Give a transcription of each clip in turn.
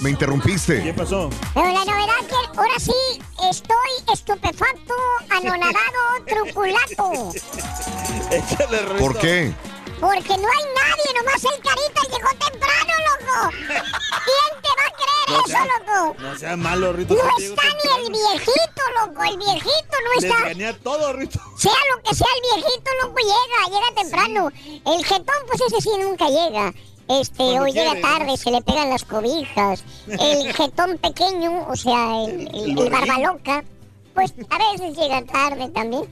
Me interrumpiste. ¿Qué pasó? Pero la novedad que ahora sí estoy estupefacto, anonadado, truculato. ¿Por qué? Porque no hay nadie, nomás el carita llegó temprano, loco. ¿Quién te va a creer No eso, loco? No seas malo, Rito. No está ni el viejito, loco. El viejito no está. a todo, Rito. Sea lo que sea el viejito, loco, llega, llega temprano. El jetón, pues ese sí nunca llega. Este, Cuando hoy llega quiere, tarde, se le pegan las cobijas. El jetón pequeño, o sea, el, el, el barbaloca, pues a veces llega tarde también.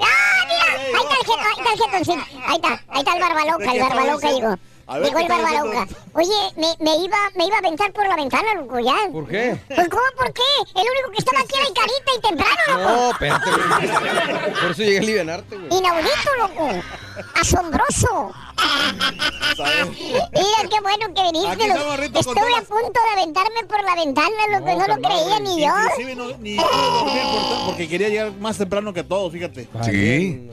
¡Ah, mira! Ahí está el jetón, ahí está el jetón, sí. Ahí está, ahí está el barbaloca, ¿De el barbaloca diciendo? A ver, Llegó ¿qué el estaba barbaloca. diciendo? Oye, me, me iba, me iba a aventar por la ventana, loco, ya. ¿Por qué? Pues, ¿cómo por qué? El único que estaba aquí era el carita y temprano, loco. No, espérate. Por eso llegué a alivianarte, güey. Inaudito, loco. Asombroso. Mira qué bueno que viniste. Loco. Estuve a punto de aventarme por la ventana, loco. No, lo creía ni yo. Inclusive no, ni dormir por- porque quería llegar más temprano que todos, fíjate. Sí.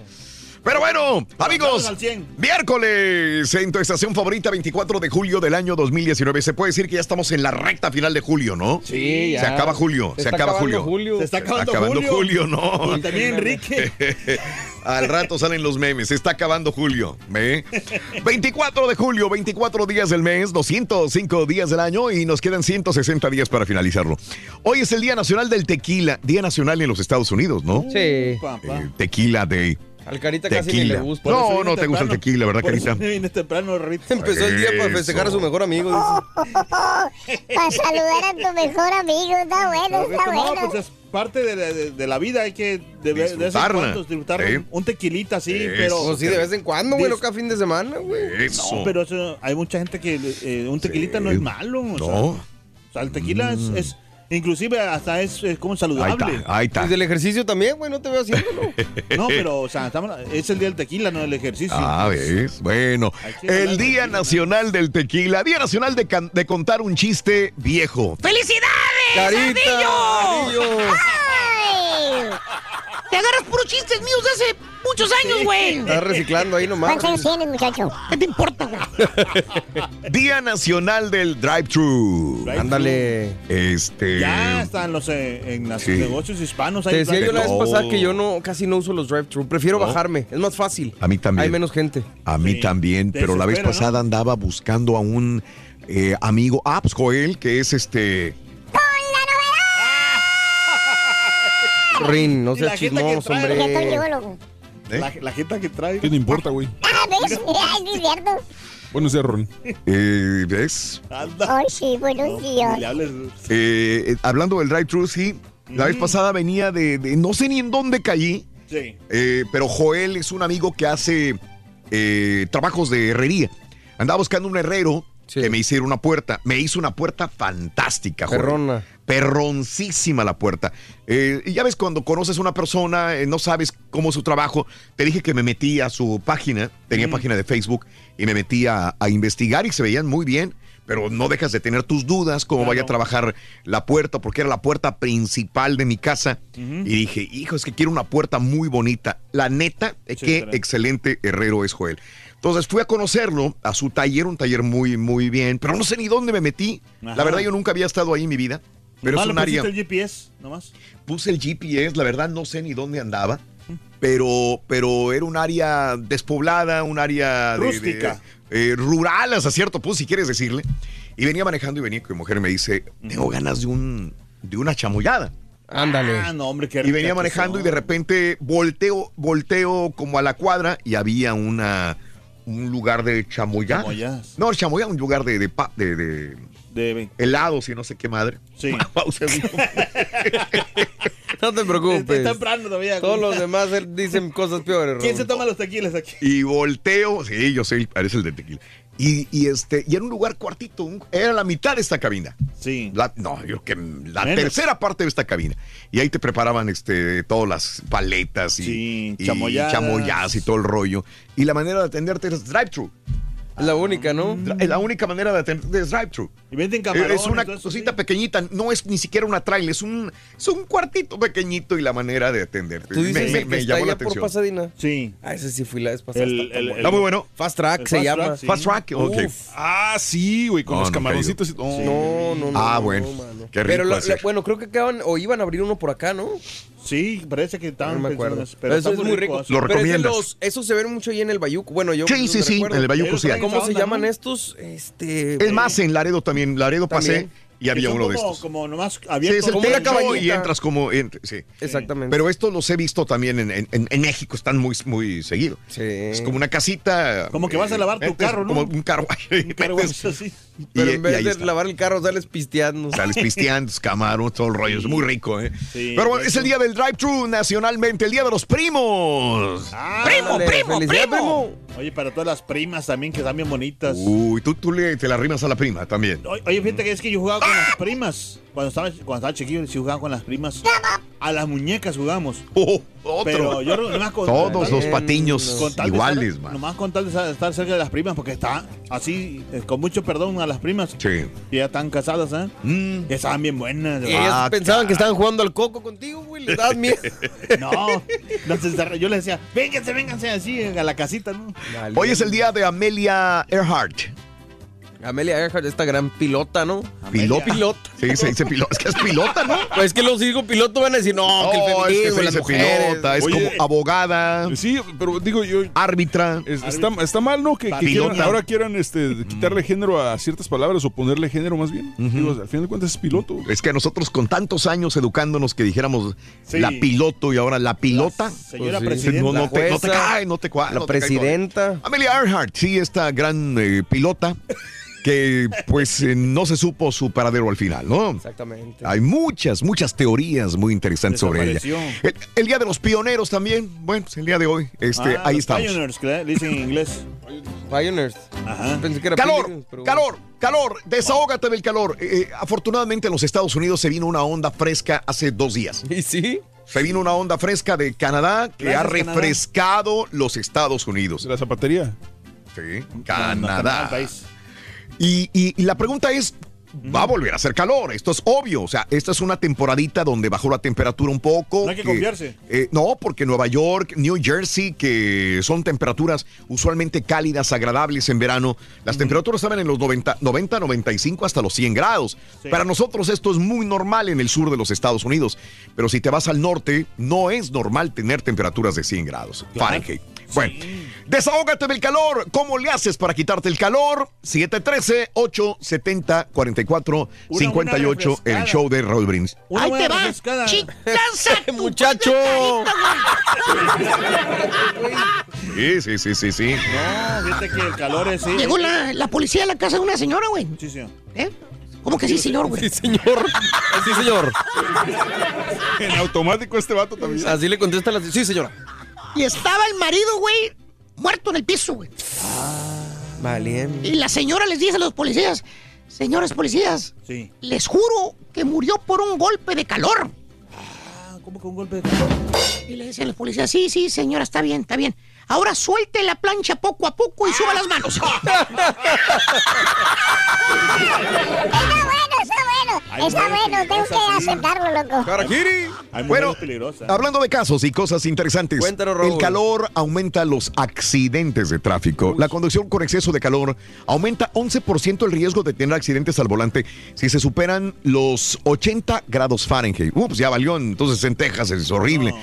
Pero bueno, amigos, al 100. miércoles en tu estación favorita, 24 de julio del año 2019. Se puede decir que ya estamos en la recta final de julio, ¿no? Sí, ya. Se acaba julio, se, acaba acabando julio. Se está Se está acabando, acabando julio, ¿no? Y también Enrique. Al rato salen los memes. Se está acabando julio. ¿ve? 24 de julio, 24 días del mes, 205 días del año y nos quedan 160 días para finalizarlo. Hoy es el Día Nacional del Tequila, Día Nacional en los Estados Unidos, ¿no? Sí. Eh, tequila Day. Al carita casi ni Tequila. le gusta. No, no te gusta el tequila, ¿verdad, Por Carita? vine temprano, Rito. Empezó el día para festejar a su mejor amigo. dice. Para saludar a tu mejor amigo. Está bueno, está no, bueno. pues es parte de, de- de la vida. Hay que de, Disfrutarla. disfrutar Sí. un, tequilita Eso. pero... Pues sí, de vez en cuando, güey, no cada fin de semana, güey. Eso. No, pero eso, hay mucha gente que eh, un tequilita no es malo. O sea, No. o sea, el tequila es, es- inclusive hasta es, es como Ahí saludable. está, ahí está. Y del ejercicio también, güey, no te veo haciéndolo. No, pero o sea, estamos- es el día del tequila, no del ejercicio. Ah, ves. Bueno, el Día tequila, Nacional del Tequila, Día Nacional de, can- de contar un chiste viejo. ¡Carita! Ardillo. ¡Ay! Te agarras puros chistes míos de hace muchos años, güey. Estás reciclando ahí nomás. ¿Cuántos años tienes, muchacho? ¿Qué te importa, güey? Día Nacional del Drive-Thru. Ándale. Este. Ya están los eh, en los Sí. negocios hispanos. Te hay decía yo la vez No. pasada que yo no casi no uso los drive-thru. Prefiero No. bajarme. Es más fácil. A mí también. Hay menos gente. A mí Sí, también, te pero la vez pasada andaba buscando a un eh, amigo, ah, pues Joel, que es este. Rin, no seas chismoso, hombre. ¿eh? La, la gente que trae. ¿Qué te importa, güey? Ah, ¿ves? Ay, es cierto. Buenos días, Ron. Eh, ¿Ves? Ay, sí, buenos días. Le hables. Eh, eh, hablando del drive-thru, sí. La vez pasada venía de, de- No sé ni en dónde caí, Sí. eh, pero Joel es un amigo que hace eh, trabajos de herrería. Andaba buscando un herrero Sí. que me hiciera una puerta. Me hizo una puerta fantástica, Joel. Perrona. Perroncísima la puerta. Eh, y ya ves, cuando conoces a una persona, eh, no sabes cómo es su trabajo. Te dije que me metí a su página, tenía página de Facebook, y me metí a, a investigar y se veían muy bien. Pero no dejas de tener tus dudas, cómo vaya a trabajar la puerta, porque era la puerta principal de mi casa. Y dije, hijo, es que quiero una puerta muy bonita. La neta, Sí, qué excelente herrero es Joel. Entonces fui a conocerlo, a su taller, un taller muy, muy bien, pero no sé ni dónde me metí. La verdad, yo nunca había estado ahí en mi vida. Pero Nomás es un área. pusiste el GPS, nomás. Puse el GPS, la verdad no sé ni dónde andaba, pero, pero era un área despoblada, un área de- de- Rústica. eh, rural hasta cierto punto, si quieres decirle. Y venía manejando y venía con mi mujer y me dice, tengo ganas de un de una chamoyada. Ándale. Ah, no, hombre, qué Y venía manejando y de repente volteo, volteo como a la cuadra y había una un lugar de. Chamoyadas. No, el chamoyada, un lugar de, de, pa- de- de De- helados y no sé qué madre. Sí. No te Es preocupes. temprano todavía. Todos los demás eh, dicen cosas peores. ¿Quién Ron. se toma los tequilas aquí? Y volteo, sí, yo sé, parece el de tequila. Y, y este, y era un lugar cuartito, un- era la mitad de esta cabina. Sí. La- no, yo creo que la Menos. tercera parte de esta cabina. Y ahí te preparaban este, todas las paletas y, Sí, y chamoyadas. chamoyadas y todo el rollo. Y la manera de atenderte es drive-thru. La única, ¿no? Es la única manera de atenderte es drive-thru. Y venden camarones. Es una cosita sí. pequeñita, no es ni siquiera una trailer, es un, es un cuartito pequeñito y la manera de atenderte. Tú dices me, me- está llamó la allá por atención. Pasadena. Sí. Ah, ese sí fui la vez pasada. El- está, el-. Está muy bueno. Fast Track El se Fast llama. Track, sí. Fast track, ok. Uf. Ah, Ah, sí, güey, con No, los no camaroncitos. y- oh. No, no, no. Ah, no, bueno. Qué Pero rico la- la- bueno, creo que acaban o iban a abrir uno por acá, ¿no? Sí, parece que No estaban me acuerdo. Pero eso es muy rico. Lo Pero recomiendas. los- eso se ve mucho ahí en el Bayuco. Bueno, yo. Sí, sí, sí, en el Bayuco sí ¿Cómo se llaman ¿no? estos? Este. Es más, en Laredo también, Laredo pasé También. y había uno de estos. Como nomás Sí, abierto. es el como y entras como... en- sí. Exactamente. Pero estos los he visto también en, en- en- México, están muy, muy seguido. Sí. Es como una casita. Como que vas a lavar tu metes carro, ¿no? Como un carro. Un carro así. Pero y en vez de está. lavar el carro, sales pisteando. Sales pisteando, camarón, todo el rollo. Es muy rico, ¿eh? Sí, Pero bueno, es el día del drive-thru nacionalmente, el día de los primos. Ah, ¡Primo, primo, primo! Oye, para todas las primas también, que están bien bonitas. Uy, tú, tú le, te la rimas a la prima también. Oye, fíjate que es que yo jugaba con las primas. Cuando estaba, cuando estaba chiquillo, sí jugaba con las primas. A las muñecas jugamos. Oh, otro. Pero yo no- nomás con- Todos los patiños iguales, estar, man. Nomás con tal de estar- cerca de las primas, porque está así, eh, con mucho perdón a las primas. Sí. Y ya están casadas, ¿eh? Mm. Ya estaban bien buenas. Y Ah, pensaban que estaban jugando al coco contigo, güey. Les dabas miedo. No, yo les decía, vénganse, vénganse así a la casita, ¿no? Hoy es el día de Amelia Earhart. Amelia Earhart, esta gran pilota, ¿no? Pilota. Pilota. Sí, se dice pilota. Es que es pilota, ¿no? Pues es que los digo piloto van a decir, no, que el No, es que feminismo, se las dice mujeres. pilota, es Oye. como abogada, Sí, pero digo yo. árbitra. es- está, está mal, ¿no? Que, que Pilota. quieran- ahora quieran este, quitarle género a ciertas palabras o ponerle género más bien. Digo, al final de cuentas es piloto. Es que nosotros con tantos años educándonos que dijéramos Sí. la piloto y ahora la pilota. Señora Pues sí. presidenta. No, no te, no cae, no te cua- La no te cae presidenta. Amelia Earhart, sí, esta gran eh, pilota que pues eh, no se supo su paradero al final, ¿no? Exactamente. Hay muchas, muchas teorías muy interesantes sobre ella. El, el día de los pioneros también, bueno, pues el día de hoy, este, Ah, ahí los estamos. Pioneers, dicen en inglés. Pioneers. Ajá. Pensé que era Calor, Pilgrims, pero bueno. calor, calor, desahógate del calor. Eh, eh, afortunadamente en los Estados Unidos se vino una onda fresca hace dos días. ¿Y sí? Se vino una onda fresca de Canadá que Gracias, ha refrescado los Estados Unidos. De la zapatería. Sí, no, Canadá. Y, y- y la pregunta es, va a volver a hacer calor, esto es obvio, o sea, esta es una temporadita donde bajó la temperatura un poco. No hay que confiarse. eh, no, porque Nueva York, New Jersey, que son temperaturas usualmente cálidas, agradables en verano, las temperaturas estaban en los 90, 90, 95 hasta los 100 grados. Sí. Para nosotros esto es muy normal en el sur de los Estados Unidos, pero si te vas al norte, no es normal tener temperaturas de 100 grados Claro. Fahrenheit. Bueno, desahógate del calor. ¿Cómo le haces para quitarte el calor? 713-870-4458, el show de Raúl Brins. Una Ahí te va. Chicanza, Muchacho. Sí, sí, sí, sí, sí. No, fíjate que el calor es... sí. Llegó la, la policía a la casa de una señora, güey. Sí, señor. ¿Eh? ¿Cómo que sí, señor, güey? Sí, señor. Sí, señor. En automático este vato también. Así le contesta la... Sí, señora. Y estaba el marido, güey, muerto en el piso, güey. Vale. Y la señora les dice a los policías, señores policías, Sí. les juro que murió por un golpe de calor. Ah, ¿cómo que un golpe de calor? Y le decían los policías, sí, sí, señora, está bien, está bien. Ahora suelte la plancha poco a poco y suba las manos. Está bueno, está bueno. Está bueno, tengo que aceptarlo, loco. Karakiri. Bueno, hablando de casos y cosas interesantes, Cuéntanos, el calor aumenta los accidentes de tráfico. La conducción con exceso de calor aumenta 11% el riesgo de tener accidentes al volante si se superan los 80 grados Fahrenheit. Ups, ya valió, entonces en Texas es horrible.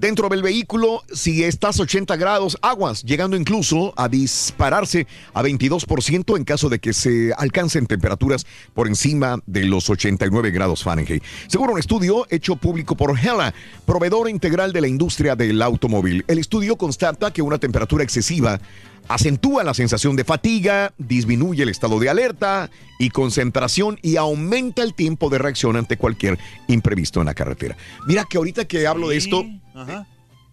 Dentro del vehículo, si estás 80 grados, aguas, llegando incluso a dispararse a 22% en caso de que se alcancen temperaturas por encima de los 89 grados Fahrenheit. Según un estudio hecho público por Hella, proveedor integral de la industria del automóvil, el estudio constata que una temperatura excesiva acentúa la sensación de fatiga, disminuye el estado de alerta y concentración y aumenta el tiempo de reacción ante cualquier imprevisto en la carretera. Mira que ahorita que hablo de esto, Ajá.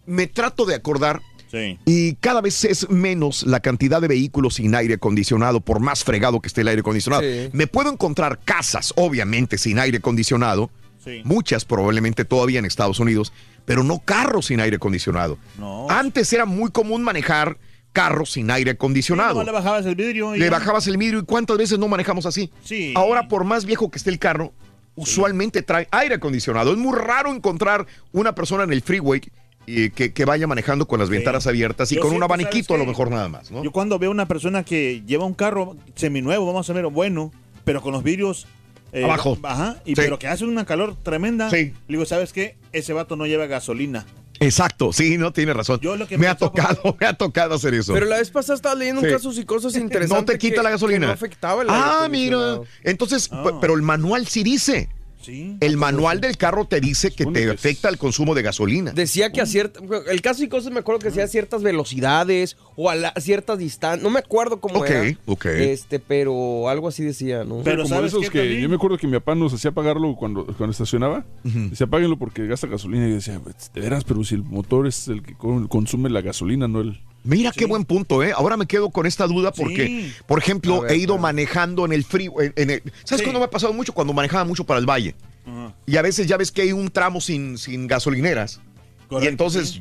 me trato de acordar Sí. y cada vez es menos la cantidad de vehículos sin aire acondicionado, por más fregado que esté el aire acondicionado. Sí. Me puedo encontrar casas, obviamente, sin aire acondicionado, Sí. muchas probablemente todavía en Estados Unidos, pero no carros sin aire acondicionado. No. Antes era muy común manejar carros sin aire acondicionado. No, le bajabas el vidrio y Le ya. bajabas el vidrio y cuántas veces no manejamos así. Sí. Ahora, por más viejo que esté el carro, usualmente trae aire acondicionado. Es muy raro encontrar una persona en el freeway eh, que, que vaya manejando con las ventanas abiertas y Yo con un abaniquito a ¿sabes lo mejor nada más, ¿no? Yo cuando veo una persona que lleva un carro seminuevo, vamos a ver, bueno, pero con los vidrios eh, Abajo. Ajá, y Sí. pero que hace una calor tremenda. Sí. Le digo, ¿sabes qué? Ese vato no lleva gasolina. Exacto, sí, no tiene razón. Yo lo que me me ha tocado, me ha tocado hacer eso. Pero la vez pasada estaba leyendo Sí. un caso y cosas interesantes. no te quita que- la gasolina. no afectaba el ah, mira. Entonces, Ah. pero el manual sí dice. Sí. El manual del carro te dice que te afecta el consumo de gasolina. Decía que a cierta. El caso y cosas me acuerdo que decía a ciertas velocidades o a, la- a ciertas distancias. No me acuerdo cómo Ok, era. ok. Este, pero algo así decía, ¿no? Pero como ¿sabes esos qué que también? yo me acuerdo que mi papá nos hacía pagarlo cuando, cuando estacionaba. Decía, apáguenlo porque gasta gasolina. Y yo decía, de veras, pero si el motor es el que con- consume la gasolina, no el... Mira qué buen punto, ¿eh? Ahora me quedo con esta duda porque, Sí. por ejemplo, ver, he ido pero- manejando en el frío. En, en el- ¿Sabes Sí. cuándo me ha pasado mucho? Cuando manejaba mucho para el valle. Ajá. Y a veces ya ves que hay un tramo sin, sin gasolineras. Correcto, y entonces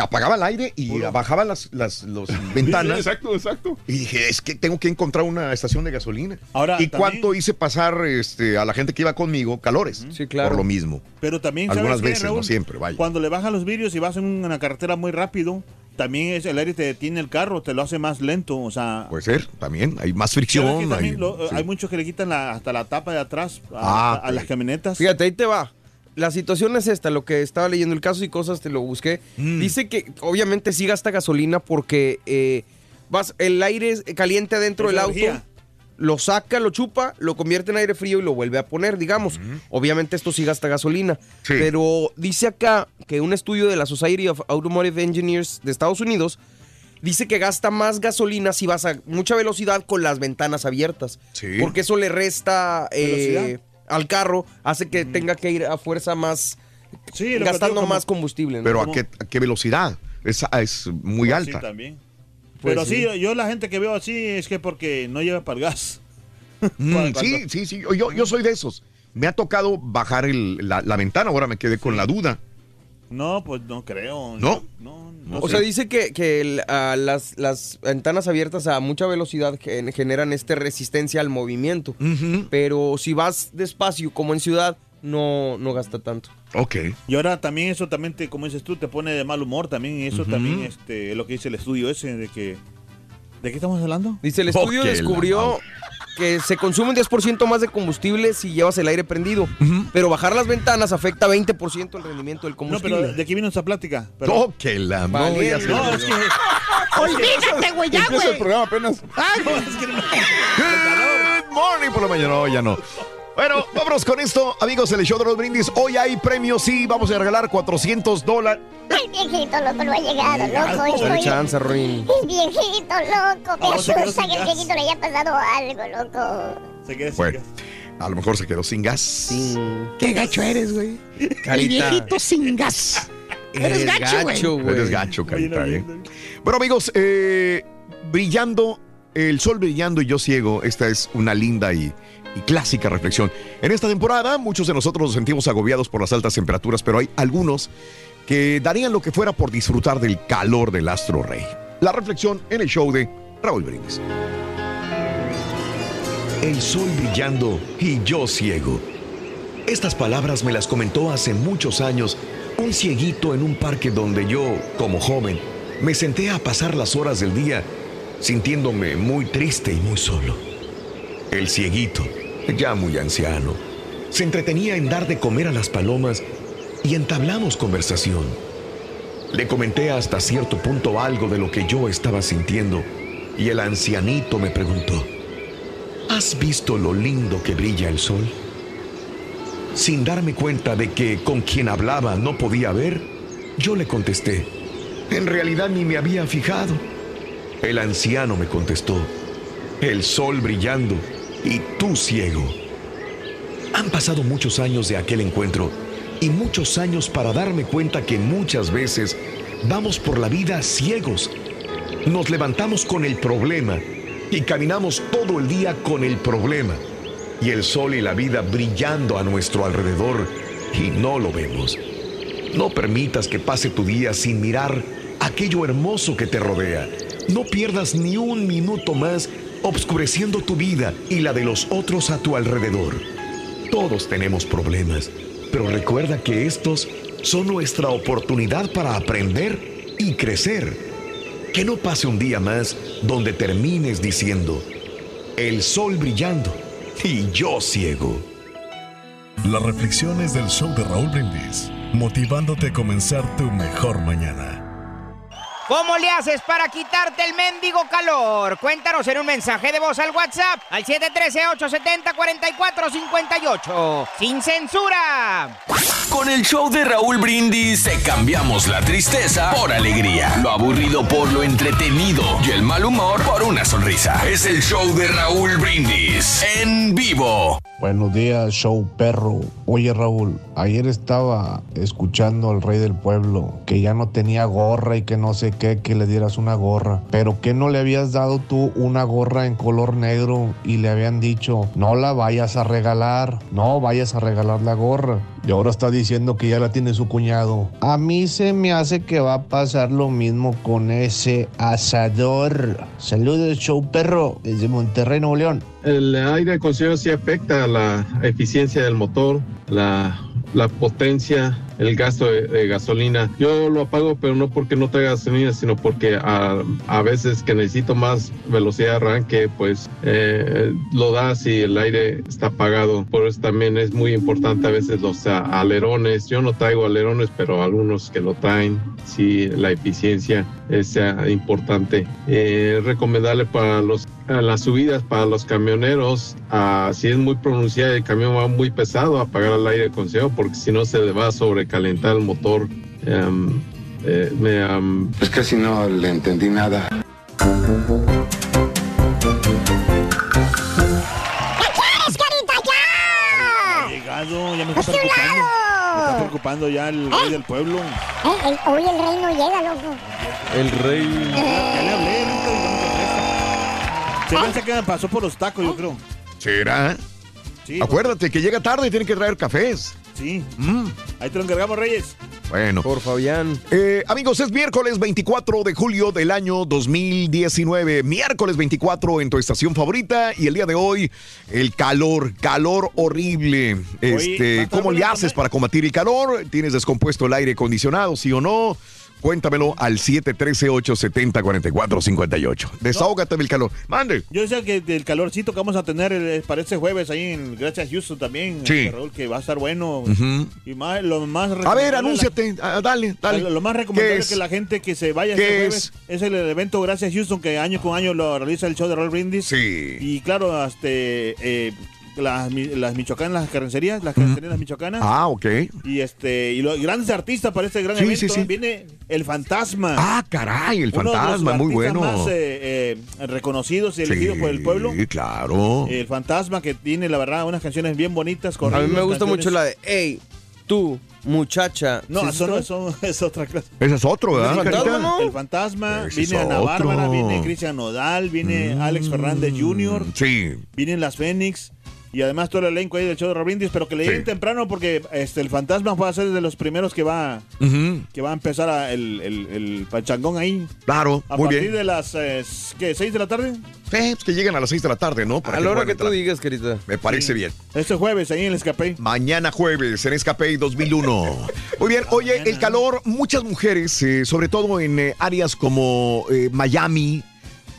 apagaba el aire y Puro. bajaba las, las los Sí, ventanas. exacto, exacto. y dije, es que tengo que encontrar una estación de gasolina. Ahora, ¿Y también- cuánto hice pasar este, a la gente que iba conmigo calores? Sí, claro. Por lo mismo. Pero también, Algunas ¿sabes qué, veces, no Raúl? siempre, vaya. Cuando le bajan los vidrios y vas en una carretera muy rápido, también es, el aire te detiene el carro, te lo hace más lento. O sea, Puede ser, también. Hay más ¿sabes qué fricción. hay- lo- sí. hay muchos que le quitan la- hasta la tapa de atrás a, Ah, a- a las camionetas. Fíjate, ahí te va. La situación es esta, lo que estaba leyendo, el caso y cosas te lo busqué. Mm. Dice que obviamente sí gasta gasolina porque eh, vas, el aire es caliente adentro Es del auto. Lo saca, lo chupa, lo convierte en aire frío y lo vuelve a poner, digamos. Obviamente esto sí gasta gasolina. Sí. Pero dice acá que un estudio de la Society of Automotive Engineers de Estados Unidos dice que gasta más gasolina si vas a mucha velocidad con las ventanas abiertas. Sí. Porque eso le resta eh, al carro, hace que tenga que ir a fuerza más, Sí, gastando como- más combustible. ¿no? Pero ¿a qué, a qué velocidad? Es, es muy Pues sí, alta. también. Pues Pero sí. sí. yo la gente que veo así es que porque no lleva para el gas. Mm, Cuando- sí, sí, sí. Yo, yo soy de esos. Me ha tocado bajar el- la, la ventana, ahora me quedé con la duda. No, pues no creo. ¿No? No, no o sé. sea, dice que, que el- ah, las, las ventanas abiertas a mucha velocidad gen- generan este resistencia al movimiento. Pero si vas despacio, como en ciudad, no, no gasta tanto. Ok. Y ahora también eso también te, como dices tú, te pone de mal humor también. Y eso también este, es lo que dice el estudio ese de que... ¿De qué estamos hablando? Dice, el estudio Ok, la descubrió que se consume un 10% más de combustible si llevas el aire prendido. Pero bajar las ventanas afecta 20% el rendimiento del No, combustible. pero ¿de qué vino esa plática? Pero- Oh, que la Vale, ya se- No, es que... Olvídate, güey, ya, Empieza el güey. programa apenas. Ay, güey. Good morning por la mañana. No, ya no. Bueno, vámonos con esto, amigos, el show de los brindis. Hoy hay premios, sí, vamos a regalar 400 dólares. El viejito loco no ha llegado, loco. Dale Estoy... chance, Ruin. El viejito loco. Me asusta sin que el gas. viejito le haya pasado algo, loco. Se queda sin Bueno, gas. a lo mejor se quedó sin gas. Sin Qué gacho eres, güey. El carita. viejito sin gas. Eres gacho, güey. Eres gacho, carita, Oye, ¿eh? no, no, no. Bueno, amigos, eh, brillando, el sol brillando y yo ciego, esta es una linda y, clásica reflexión. En esta temporada, muchos de nosotros nos sentimos agobiados por las altas temperaturas, pero hay algunos que darían lo que fuera por disfrutar del calor del astro rey. La reflexión en el show de Raúl Brindis. El sol brillando y yo ciego. Estas palabras me las comentó hace muchos años un cieguito en un parque donde yo, como joven, me senté a pasar las horas del día sintiéndome muy triste y muy solo. El cieguito, ya muy anciano, se entretenía en dar de comer a las palomas y entablamos conversación. Le comenté hasta cierto punto algo de lo que yo estaba sintiendo y el ancianito me preguntó, ¿has visto lo lindo que brilla el sol? Sin darme cuenta de que con quien hablaba no podía ver, yo le contesté. En realidad ni me había fijado. El anciano me contestó. El sol brillando y tú ciego. Han pasado muchos años de aquel encuentro y muchos años para darme cuenta que muchas veces vamos por la vida ciegos. Nos levantamos con el problema y caminamos todo el día con el problema y el sol y la vida brillando a nuestro alrededor y no lo vemos. No permitas que pase tu día sin mirar aquello hermoso que te rodea. No pierdas ni un minuto más obscureciendo tu vida y la de los otros a tu alrededor. Todos tenemos problemas, pero recuerda que estos son nuestra oportunidad para aprender y crecer. Que no pase un día más donde termines diciendo, el sol brillando y yo ciego. Las reflexiones del show de Raúl Brindis, motivándote a comenzar tu mejor mañana. ¿Cómo le haces para quitarte el mendigo calor? Cuéntanos en un mensaje de voz al WhatsApp al 713-870-4458. ¡Sin censura! Con el show de Raúl Brindis te cambiamos la tristeza por alegría, lo aburrido por lo entretenido y el mal humor por una sonrisa. Es el show de Raúl Brindis en vivo. Buenos días, show perro. Oye, Raúl, ayer estaba escuchando al rey del pueblo que ya no tenía gorra y que no sé qué, que le dieras una gorra. Pero que no le habías dado tú una gorra en color negro y le habían dicho, no la vayas a regalar, no vayas a regalar la gorra. Y ahora está diciendo que ya la tiene su cuñado. A mí se me hace que va a pasar lo mismo con ese asador. Saludos, show perro, desde Monterrey, Nuevo León. El aire acondicionado sí afecta la eficiencia del motor, la, la potencia, el gasto de, de gasolina. Yo lo apago, pero no porque no traiga gasolina, sino porque a, a veces que necesito más velocidad de arranque, pues eh, lo da si el aire está apagado. Por eso también es muy importante a veces los a- alerones. Yo no traigo alerones, pero algunos que lo traen, sí, la eficiencia es eh, importante. Eh, para los a las subidas para los camioneros, ah, si es muy pronunciada el camión va muy pesado, apagar el aire acondicionado porque si no se le va a sobrecalentar el motor. Em, eh, me, am, Es que si no le entendí nada. Ya me está ¡A su preocupando. Me está lado! preocupando ya el rey del pueblo. Eh, el- hoy el rey no llega, loco. El rey. Ya le hablé, nunca, contesta. Se que me pasó por los tacos, yo creo. ¿Será? Sí, Acuérdate que llega tarde y tiene que traer cafés. Sí. Mm. Ahí te lo encargamos, Reyes. Bueno. Por Fabián. Eh, amigos, es miércoles 24 de julio del año 2019. Miércoles 24 en tu estación favorita. Y el día de hoy, el calor, calor horrible. Este, ¿va a estar ¿Cómo le haces para combatir el calor? ¿Tienes descompuesto el aire acondicionado, sí o no? Cuéntamelo al 713-870-4458. Desahógate del calor. Mande. Yo decía que del calorcito que vamos a tener eh, para este jueves ahí en Gracias Houston también. Sí. este, Raúl, que va a estar bueno. Ujú. Y más, lo más A ver, anúnciate. Ah, Dale, dale. Lo, lo más recomendable ¿Qué es? que la gente que se vaya ¿Qué este es? jueves es? el evento Gracias Houston que año con año lo realiza el show de Roll Brindis. Sí. Y claro, este, eh, las, las michoacanas, las carnicerías, las carnicerías michoacanas. Ah, ok. Y este y los grandes artistas para este gran Sí, evento sí, sí. viene el Fantasma. Ah, caray, el Uno de los fantasma, muy bueno. más eh, eh, reconocidos y elegidos por el pueblo. Sí, claro. El Fantasma que tiene la verdad unas canciones bien bonitas. A mí me gusta canciones- mucho la de, hey, tú, muchacha. No, ¿Sí eso no eso es otra cosa. Ese es otro, ¿verdad, El fantasma. El fantasma, Ese viene Ana Bárbara, viene Cristian Nodal, viene Mm. Alex Fernández Jr., Sí. vienen las Fénix y además todo el elenco ahí del show de Robrindis, pero que le lleguen Sí. temprano porque este el fantasma va a ser de los primeros que va que va a empezar a- el, el, el pachangón ahí. Claro, A muy partir bien. de las eh, ¿qué, 6 de la tarde. Sí, pues que lleguen a las 6 de la tarde, ¿no? Para A la hora que tú entrar. digas, querida. Me parece bien. Este jueves ahí en el escape. Mañana jueves en Escape 2001. Muy bien, oye, el calor, muchas mujeres, eh, sobre todo en eh, áreas como eh, Miami,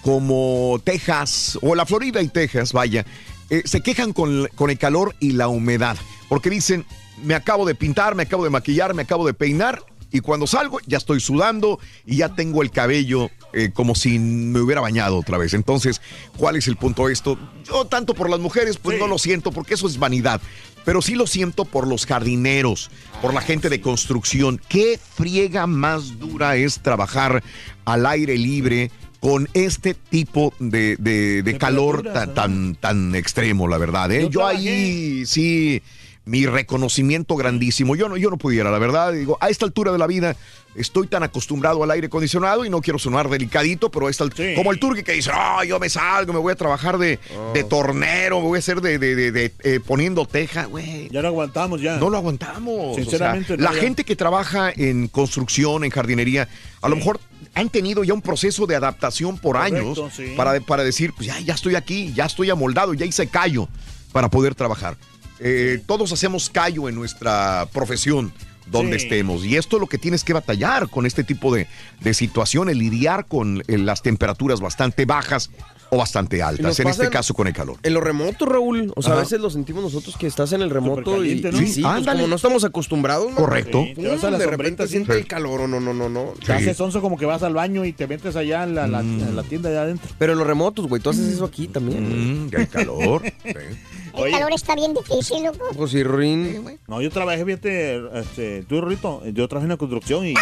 como Texas, o la Florida y Texas, vaya, eh, se quejan con, con el calor y la humedad, porque dicen, me acabo de pintar, me acabo de maquillar, me acabo de peinar, y cuando salgo ya estoy sudando y ya tengo el cabello eh, como si me hubiera bañado otra vez. Entonces, ¿cuál es el punto de esto? Yo tanto por las mujeres, pues no lo siento, porque eso es vanidad. Pero sí lo siento por los jardineros, por la gente de construcción. ¿Qué friega más dura es trabajar al aire libre con este tipo de, de- de calor tan, tan, tan extremo, la verdad? ¿eh? Yo Yo ahí sí, mi reconocimiento grandísimo. Yo no, yo no pudiera, la verdad. Digo, a esta altura de la vida estoy tan acostumbrado al aire acondicionado y no quiero sonar delicadito, pero a esta alt- como el turqui que dice, no, yo me salgo, me voy a trabajar de, de tornero, me voy a hacer de, de- eh, poniendo teja, güey. Ya no aguantamos ya. No lo aguantamos. Sinceramente, O sea, no, la ya. gente que trabaja en construcción, en jardinería, a lo mejor han tenido ya un proceso de adaptación por Correcto, años sí. para, para decir, pues ya, ya estoy aquí, ya estoy amoldado, ya hice callo para poder trabajar. Eh, Todos hacemos callo en nuestra profesión donde Sí. estemos. Y esto es lo que tienes que batallar con este tipo de, de situaciones, lidiar con eh, las temperaturas bastante bajas o bastante altas, en este caso con el calor. En lo remoto, Raúl. O sea, Ajá. a veces lo sentimos nosotros que estás en el remoto y, ¿no? y Sí, sí, pues, como no estamos acostumbrados. ¿no? Correcto. Sí, te vas a la de repente sí. siente el calor, no, no, no, no. Te haces onzo como que vas al baño y te metes allá en la, la- Mm. en la tienda de adentro. Pero en los remotos, güey, tú haces eso aquí también. Mm, el calor. El calor está bien difícil, loco. Pues sí, Rin. No, yo trabajé, fíjate, este, tú, Rito, yo trabajé en la construcción y,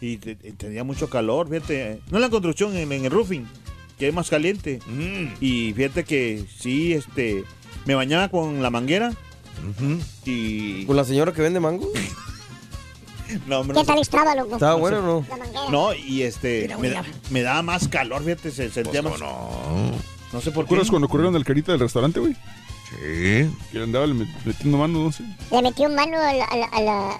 y te- te- tenía mucho calor, fíjate. No en la construcción, en, en el roofing, que es más caliente. Mm. Y fíjate que sí, este, me bañaba con la manguera y... ¿Con la señora que vende mango? No, hombre, ¿Qué no tal estaba, loco? ¿Estaba bueno o no? La manguera. No, y este, me, me daba más calor, fíjate, se sentía Pues, más... no. No sé por ¿Te qué. acuerdas cuando corrieron del carita del restaurante, güey? Sí. Que andaba metiendo mano, no sé. Le metió mano a la, a la, a la,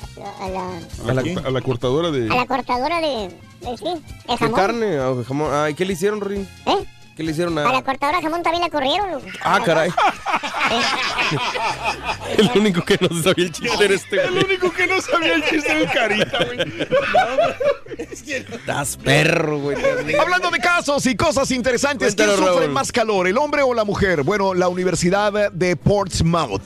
a la, A la, ¿Qué? a la cortadora de. a la cortadora de, de sí, de ¿De jamón. carne? o de jamón? Ay, ¿qué le hicieron, Rin? ¿Eh? ¿Qué le hicieron A la a...? cortadora de jamón también la corrieron, loco. Ah, caray. El único que no sabía el chiste era este, El güey. único que no sabía el chiste del carita, güey. Estás perro, güey. Hablando de casos y cosas interesantes, ¿quién sufre Raúl. más calor, el hombre o la mujer? Bueno, la Universidad de Portsmouth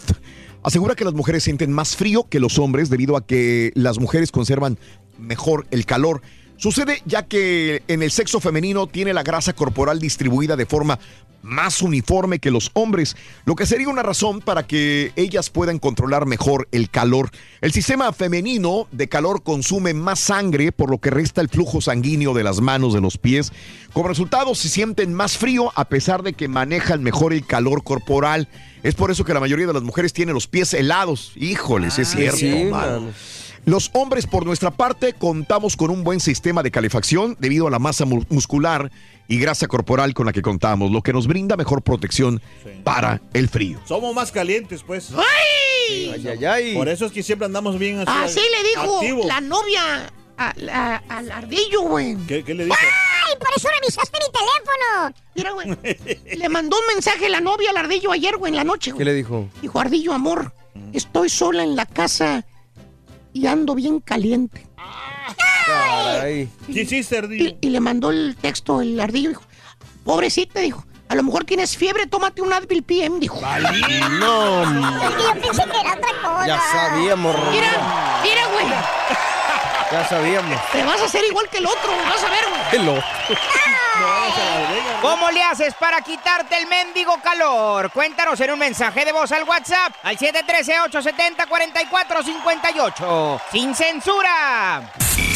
asegura que las mujeres sienten más frío que los hombres debido a que las mujeres conservan mejor el calor. Sucede ya que en el sexo femenino tiene la grasa corporal distribuida de forma más uniforme que los hombres, lo que sería una razón para que ellas puedan controlar mejor el calor. El sistema femenino de calor consume más sangre, por lo que resta el flujo sanguíneo de las manos, de los pies. Como resultado, se sienten más frío a pesar de que manejan mejor el calor corporal. Es por eso que la mayoría de las mujeres tienen los pies helados. Híjoles, es cierto. sí. Los hombres, por nuestra parte, contamos con un buen sistema de calefacción debido a la masa mu- muscular y grasa corporal con la que contamos, lo que nos brinda mejor protección para el frío. Somos más calientes, pues. ¡Ay! Ay, ay, ay. Por eso es que siempre andamos bien así. Así le dijo la novia al ardillo, güey. ¿Qué, qué le dijo? ¡Ay, por eso revisaste mi teléfono! Mira, güey. Le mandó un mensaje la novia al ardillo ayer, güey, en la noche, ¿Qué güey. le dijo? Dijo, ardillo, amor, estoy sola en la casa y ando bien caliente. Caray. ¿Qué hiciste, Ardillo? Y, y le mandó el texto el ardillo, dijo, pobrecita, dijo, a lo mejor tienes fiebre, tómate un Advil PM, dijo. No, Yo pensé que era otra cosa. ya sabíamos, Mira, mira, güey, Ya sabíamos. te vas a hacer igual que el otro, vas a ver, güey. Hello. ¿Cómo le haces para quitarte el mendigo calor? Cuéntanos en un mensaje de voz al WhatsApp al 713-870-4458. ¡Sin censura!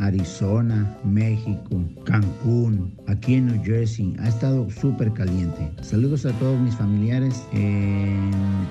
Arizona, México, Cancún, aquí en New Jersey. Ha estado súper caliente. Saludos a todos mis familiares en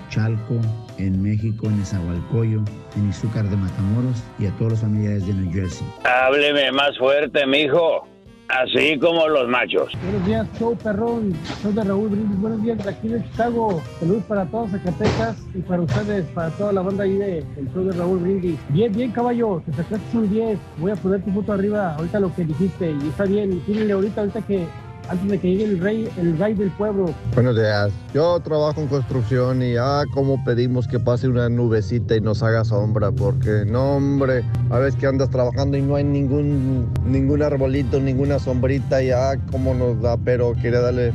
Chalco, en México, en Nezahualcóyotl, en Izúcar de Matamoros y a todos los familiares de New Jersey. Hábleme más fuerte, mijo. Así como los machos. Buenos días, show perrón. Soy de Raúl Brindis. Buenos días de aquí de Chicago. Saludos para todos Zacatecas y para ustedes, para toda la banda ahí de, del show de Raúl Brindis. Bien, bien, caballo. Te sacaste un 10. Voy a poner tu foto arriba ahorita lo que dijiste. Y está bien. Tírenle ahorita, ahorita que antes de que llegue el rey, el rey del pueblo. Buenos días. Yo trabajo en construcción y ah, como pedimos que pase una nubecita y nos haga sombra, porque no, hombre, a veces que andas trabajando y no hay ningún ningún arbolito, ninguna sombrita y ah, cómo nos da, pero quería darle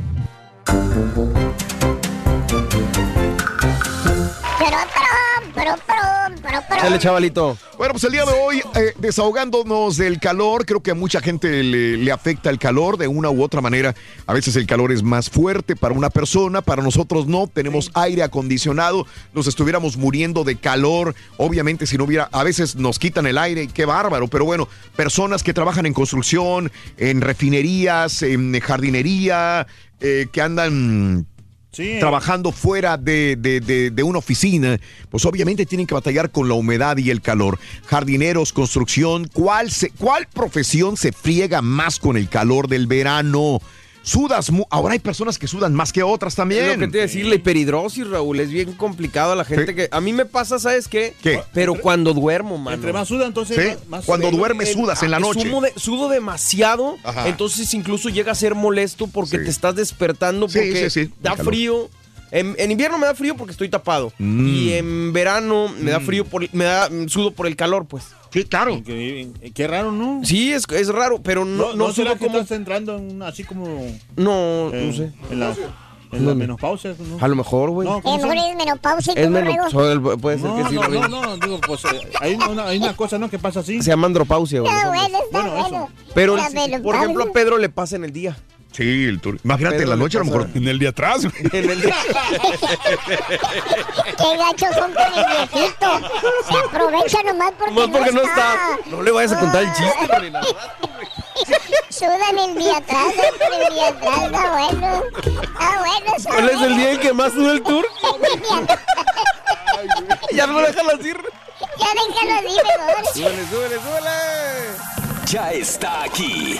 pero, pero, pero. Chale, chavalito. Bueno, pues el día de hoy, eh, desahogándonos del calor, creo que a mucha gente le, le afecta el calor de una u otra manera. A veces el calor es más fuerte para una persona, para nosotros no. Tenemos aire acondicionado, nos estuviéramos muriendo de calor. Obviamente, si no hubiera, a veces nos quitan el aire, qué bárbaro. Pero bueno, personas que trabajan en construcción, en refinerías, en jardinería, eh, que andan trabajando fuera de, de- de- de una oficina, pues obviamente tienen que batallar con la humedad y el calor. Jardineros, construcción, ¿cuál, se- cuál profesión se friega más con el calor del verano? Sudas, mu- ahora hay personas que sudan más que otras Es lo también. que te iba a decir, la hiperhidrosis, Raúl, es bien complicado a la gente que... A mí me pasa, ¿sabes qué? Pero cuando duermo, mano. Entre más suda, entonces Sí, más- más cuando duermes sudas en la noche. Sumo de- sudo demasiado, Ajá. entonces incluso llega a ser molesto porque te estás despertando porque sí, sí, da frío. En, en invierno me da frío porque estoy tapado. Mm. Y en verano me da frío por me da sudo por el calor, pues. Sí, claro. Qué, qué raro, ¿no? Sí, es, es raro, pero no, No, no, no, será que como. estás entrando en una- así como... No, eh, no sé. En la, en No. la menopausia, ¿no? A lo mejor, güey. No, Eh, mejor es menopáusico, Es menos, puede- ser No, que sí, no, no, no, digo, pues eh, hay, una, hay una cosa, ¿no? Que pasa así. Se llama andropausia, güey. Hombres. bueno, está bueno. Pero, el- por menopausia. ejemplo, a Pedro le pasa en el día. Sí, el tur- Imagínate en la noche, a lo mejor en el día atrás. En el día. Qué gachos son con el viejito. Se aprovecha nomás porque, Más porque no está. No le vayas a contar el chiste, Lorena. Sudan el día atrás, el día atrás. Está bueno. Está bueno. está ¿Cuál es el día en que más suda el tour? ya no déjalo así. Ya déjalo así, mejor. Súbele, súbele, súbele. Ya está aquí.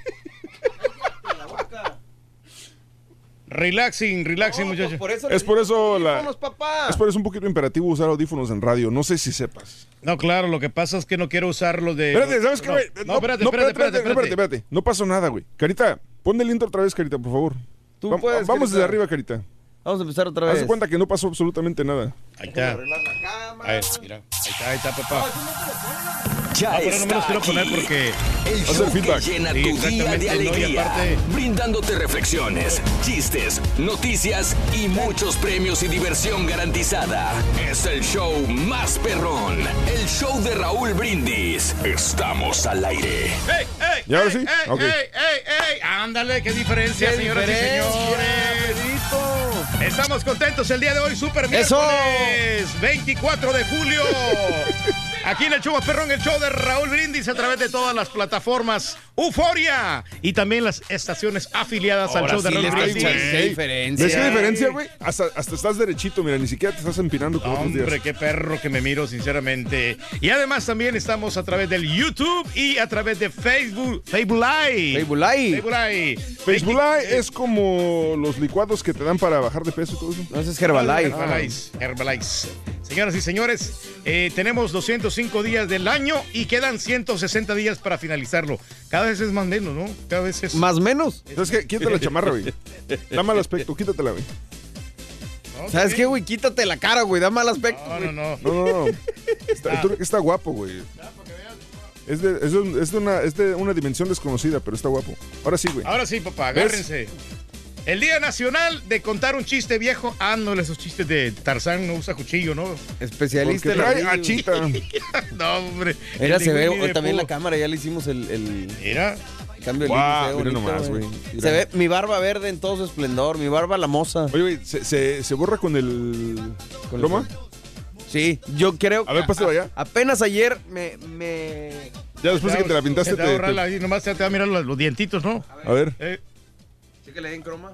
Relaxing, relaxing, muchachos. Es por eso la. audífonos, papá. Es por eso un poquito imperativo usar audífonos en radio. No sé si sepas. No, claro, lo que pasa es que no quiero usarlos de. Espérate, ¿sabes qué, no, güey? No, espérate, espérate, espérate, espérate. espérate. No pasó nada, güey. Carita, pon el intro otra vez, Carita, por favor. Tú Va- puedes, Vamos Carita. desde arriba, Carita. Vamos a empezar otra Haz vez. de cuenta que no pasó absolutamente nada. Ahí está. Ahí, mira. Ahí está, ahí está, papá. Ya Ah, pero no me los está quiero poner aquí. porque. El Hacer show que feedback. llena Sí, tu día de no, alegría, aparte- brindándote reflexiones, chistes, noticias y muchos premios y diversión garantizada. Es el show más perrón, el show de Raúl Brindis. Estamos al aire. ¡Ey, ey! ¿Y ahora ey, sí? ey, Ok. ey, ey, ey! Ándale, qué diferencia, ¡Qué señoras y señores. Pedrito! Estamos contentos el día de hoy, super ¡Eso! miércoles 24 de julio. Aquí en el show perrón, el show de Raúl Brindis a través de todas las plataformas Euforia y también las estaciones afiliadas al show de Raúl Brindis. qué diferencia. ¿Ves qué diferencia, güey? Hasta, hasta estás derechito, mira, ni siquiera te estás empinando como otros días. Hombre, qué perro que me miro, sinceramente. Y además también estamos a través del YouTube y a través de Facebook. Facebook Live. Facebook Live. Facebook Live. Facebook Live es como los licuados que te dan para bajar de peso y todo eso. No, es Herbalife. Herbalife. Herbalife. Señoras y señores, eh, tenemos 205 días del año y quedan 160 días para finalizarlo. Cada vez es más menos, ¿no? Cada vez es... ¿Más menos? ¿Sabes qué? Quítate la chamarra, güey. Da mal aspecto, quítatela, güey. ¿Sabes qué, güey? Quítate la cara, güey. Da mal aspecto. No, no, no. No, no, no. Está, tú- está guapo, güey. Es de, es, de, es de una, es de una dimensión desconocida, pero está guapo. Ahora sí, güey. Ahora sí, papá, ¿Ves? El Día Nacional de contar un chiste viejo. Ándole, esos chistes de Tarzán no usa cuchillo, ¿no? Especialista Porque en la achita. no, hombre. Mira, se ve también la cámara, ya le hicimos el, el Mira. cambio mira bonito, nomás, güey. Se ve mi barba verde en todo su esplendor, mi barba lamosa. Oye, güey, ¿se, se, se borra con el Con el- croma? Sí, yo creo A ver, pásalo allá. Apenas ayer me, me... Ya después de que te la pintaste, te, te te- la- ahí nomás te va a mirar los, los dientitos, ¿no? A ver, Eh, ¿Sí que le den croma?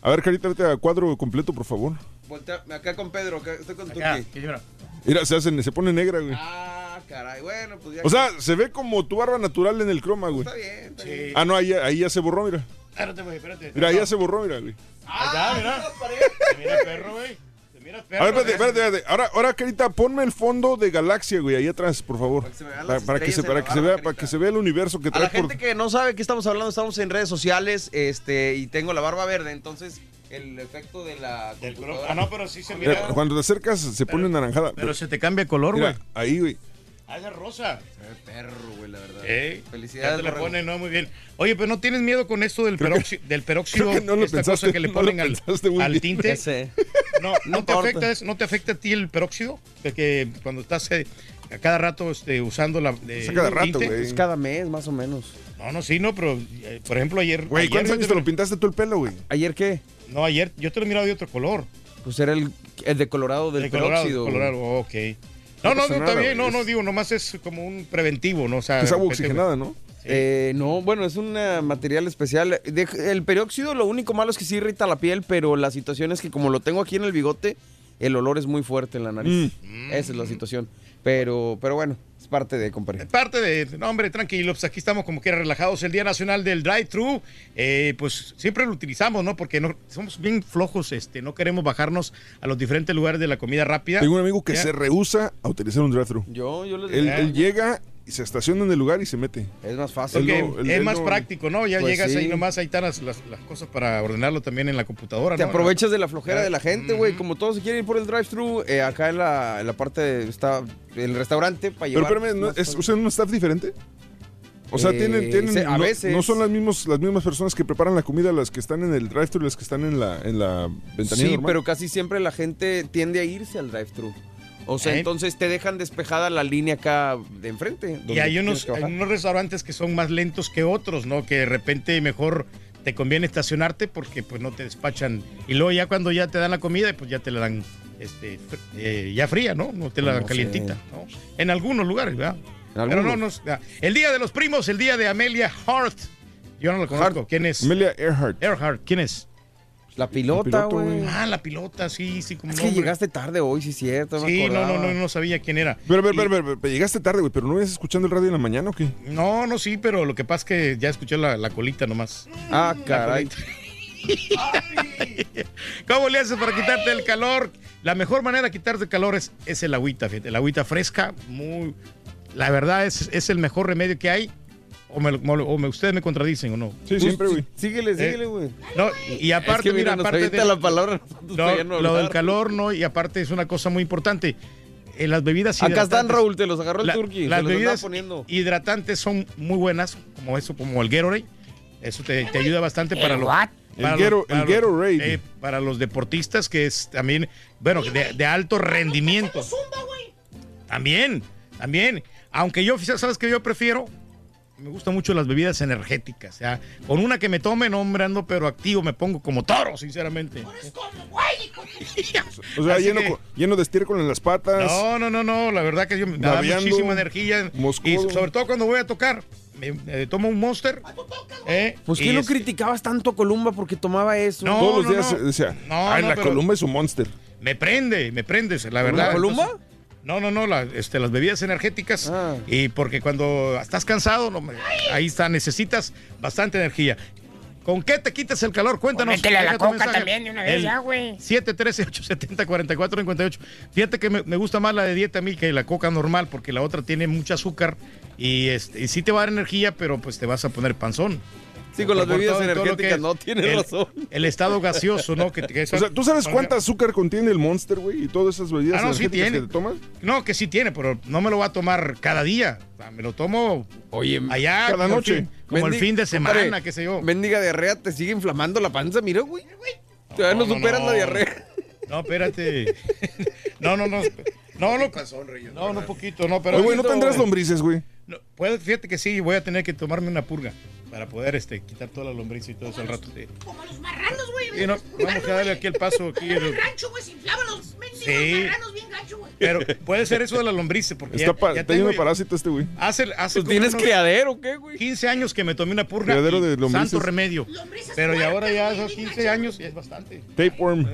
a ver, Carita, vete a cuadro completo, por favor. Voltea, acá con Pedro, acá estoy con Tuki. que llora. Mira, se, hace, se pone negra, güey. Ah, caray, bueno, pues ya. O sea, se ve como tu barba natural en el croma, güey. está bien, está bien. Sí. Ah, no, ahí, ahí ya se borró, mira. Espérate, güey, espérate. Mira, ahí ya se borró, mira, güey. Ahí está, mira. Mira perro, güey. Perro. A ver, espérate, espérate, espérate. Ahora, ahora, Carita, ponme el fondo de Galaxia, güey, ahí atrás, por favor. Para que se vean Para, que se, para que la se vea, para que se vea el universo que A trae la por... gente que no sabe qué estamos hablando, estamos en redes sociales, este, y tengo la barba verde, entonces el efecto de la Del Ah, no, pero sí se Mira, cuando te acercas se pone naranjada. Pero se te cambia color, güey. Ahí, güey. Ah, esa rosa. Se ve perro, güey, la verdad. Eh, Felicidades, ya te la Borrego. ponen, no, muy bien. Oye, pero no tienes miedo con esto del peróxido, del peróxido, no lo esta pensaste, cosa que le no lo ponen al, pensaste muy al bien. tinte. No, No no, te afecta, eso? ¿no te afecta a ti el peróxido? De que cuando estás eh, a cada rato este, usando la de, Es cada rato, tinte. güey. Es cada mes, más o menos. No, no, sí, no, pero eh, por ejemplo ayer. Güey, ayer ¿cuántos años te lo pintaste tú el pelo, güey? ¿Ayer qué? No, ayer yo te lo he mirado de otro color. Pues era el, el de Colorado del de Colorado, peróxido. Colorado, ok. No, No no, está bien, no, no, digo, nomás es como un preventivo, ¿no? O sea, Es agua oxigenada, ¿no? Eh, no, bueno, es un material especial. De- el peróxido lo único malo es que sí irrita la piel, pero la situación es que como lo tengo aquí en el bigote, el olor es muy fuerte en la nariz. Mm. Esa es la situación. Pero, pero bueno, parte de compadre. Parte de, no hombre, tranquilo, pues aquí estamos como que relajados. El Día Nacional del Drive-Thru, eh, pues siempre lo utilizamos, ¿no? Porque no, somos bien flojos, este, no queremos bajarnos a los diferentes lugares de la comida rápida. Tengo un amigo que Ya. se rehúsa a utilizar un drive-thru. Yo, yo les Él, él llega y se estaciona en el lugar y se mete. Es más fácil. Él no- él- es él más no- práctico, ¿no? Ya Pues llegas sí. ahí nomás, ahí están las, las- las cosas para ordenarlo también en la computadora, Te ¿no? aprovechas de la flojera Ah, de la gente, güey. Como todos se quieren ir por el drive-thru, eh, acá en la, en la parte de, está el restaurante para Pero llevar. espérame, ¿no, más es. ¿usan un staff diferente? O sea, Eh, tienen, a no, veces. no son las mismos, las mismas personas que preparan la comida las que están en el drive-thru y las que están en la, en la ventanilla Sí, normal? pero casi siempre la gente tiende a irse al drive-thru. O sea, Eh. entonces te dejan despejada la línea acá de enfrente. Y hay unos, hay unos restaurantes que son más lentos que otros, ¿no? Que de repente mejor te conviene estacionarte porque pues no te despachan. Y luego ya cuando ya te dan la comida, pues ya te la dan este, eh, ya fría, ¿no? No te la dan No calientita, ¿no? En algunos lugares, ¿verdad? En Pero no, algunos. no. El Día de los Primos, el Día de Amelia Hart. Yo no lo conozco. ¿Quién es? Amelia Earhart. Earhart. ¿Quién es? La pilota, güey. Ah, la pilota, sí, sí, como Es no, que llegaste tarde hoy, sí, cierto. Sí, no, no, no, no sabía quién era. Pero, pero, Y- pero, pero, pero llegaste tarde, güey, pero no ibas escuchando el radio en la mañana o qué? No, no, sí, pero lo que pasa es que ya escuché la, la colita nomás. Ah, caray. ¿Cómo le haces para quitarte el calor? La mejor manera de quitarte el calor es, es el agüita, fíjate. El agüita fresca, muy. La verdad es, es el mejor remedio que hay. O, me, o me- ustedes me contradicen o no. Sí, siempre, güey. Síguele, síguele, güey. No, y aparte, es que mira, mira, aparte de- la palabra. no, lo del calor, no, y aparte es una cosa muy importante. En las bebidas Acá están, Raúl, te los agarró el La- turqui. Las bebidas poniendo. hidratantes son muy buenas, como eso, como el Gatorade. Eso te, te ayuda bastante para los. El para Gator- los- para el los- Gatorade. eh, para los deportistas, que es también, bueno, de, de alto rendimiento. También, también. Aunque yo, ¿sabes que yo prefiero? Me gustan mucho las bebidas energéticas. O sea, con una que me tome, no, hombre, ando pero activo, me pongo como toro, sinceramente. O sea, lleno, que- con- lleno de estiércol en las patas. No, no, no, no, la verdad que yo me da muchísima energía. moscudo. Y sobre todo cuando voy a tocar, me, me tomo un monster. ¿eh? Pues ¿qué lo es- criticabas tanto a Columba porque tomaba eso? No, Todos los no, días no. decía, No, ay, no, la pero- Columba es un monster. Me prende, me prende, la ¿Una verdad. Columba? Entonces, no, no, no, la- este, las bebidas energéticas. Ah. Y porque cuando estás cansado, no, me- ahí está, necesitas bastante energía. ¿Con qué te quitas el calor? Cuéntanos. Métele a la coca mensaje. también de una vez, El ya, güey. 713-870-4458. Fíjate que me, me gusta más la de dieta a mí que la coca normal, porque la otra tiene mucho azúcar y, este, y sí te va a dar energía, pero pues te vas a poner panzón. Sí, con las bebidas lo energéticas no, tienes el- razón. El estado gaseoso, ¿no? Que, que O sea, ¿tú sabes cuánta azúcar contiene el monster, güey? Y todas esas bebidas Ah, no, sí tiene. que te tomas. No, que sí tiene, pero no me lo voy a tomar cada día. O sea, me lo tomo Oye, allá cada noche. fin- como el fin de semana, qué sé yo. Mendiga diarrea, te sigue inflamando la panza, mira, güey. Todavía no, No, no, superas no. la diarrea. No, espérate. No, no, no. No, no, no, no, poquito, no, pero. Oye, güey, ¿no tendrás lombrices, güey? No, puede- fíjate que sí, voy a tener que tomarme una purga para poder este, quitar toda la lombriz y todo eso al rato. Sí. Como los marranos, güey. Sí, no, vamos a darle aquí el paso. Aquí, En el rancho, güey, se inflaban los mendigos Sí. marranos bien gacho, güey. pero puede ser eso de la lombriz, porque Está, ya, ya tengo parásito este, güey. Hace, hace Pues tienes unos criadero, ¿qué, güey? 15 años que me tomé una purga. Criadero de lombrices. Santo remedio. Pero y ahora ya esos 15 años y es bastante. Tapeworm.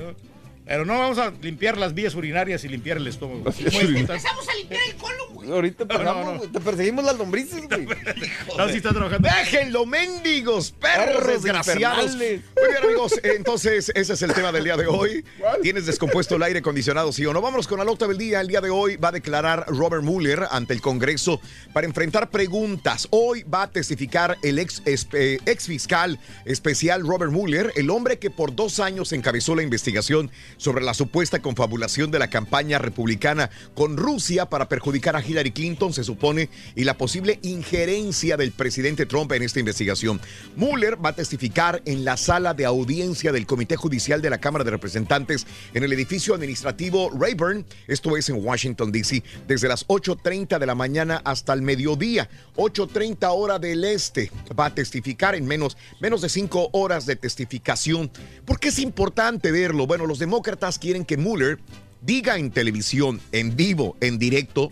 Pero no vamos a limpiar las vías urinarias y limpiar el estómago. Empezamos a limpiar el colon, güey. Ahorita No, no, no. Te perseguimos las lombrices, güey. No, sí está trabajando. Déjenlo, mendigos, perros Perros desgraciados. Muy bien, amigos. Entonces, ese es el tema del día de hoy. ¿Tienes descompuesto el aire acondicionado, sí o no? Vámonos con la nota del día. El día de hoy va a declarar Robert Mueller ante el Congreso para enfrentar preguntas. Hoy va a testificar el ex, espe- ex fiscal especial Robert Mueller, el hombre que por dos años encabezó la investigación sobre la supuesta confabulación de la campaña republicana con Rusia para perjudicar a Hillary Clinton, se supone, y la posible injerencia del presidente Trump en esta investigación. Mueller va a testificar en la sala de audiencia del Comité Judicial de la Cámara de Representantes en el edificio administrativo Rayburn, esto es en Washington, D.C., desde las 8.30 de la mañana hasta el mediodía, 8.30 hora del este. Va a testificar en menos, menos de cinco horas de testificación. ¿Por qué es importante verlo? Bueno, los demócratas quieren que Mueller diga en televisión, en vivo, en directo,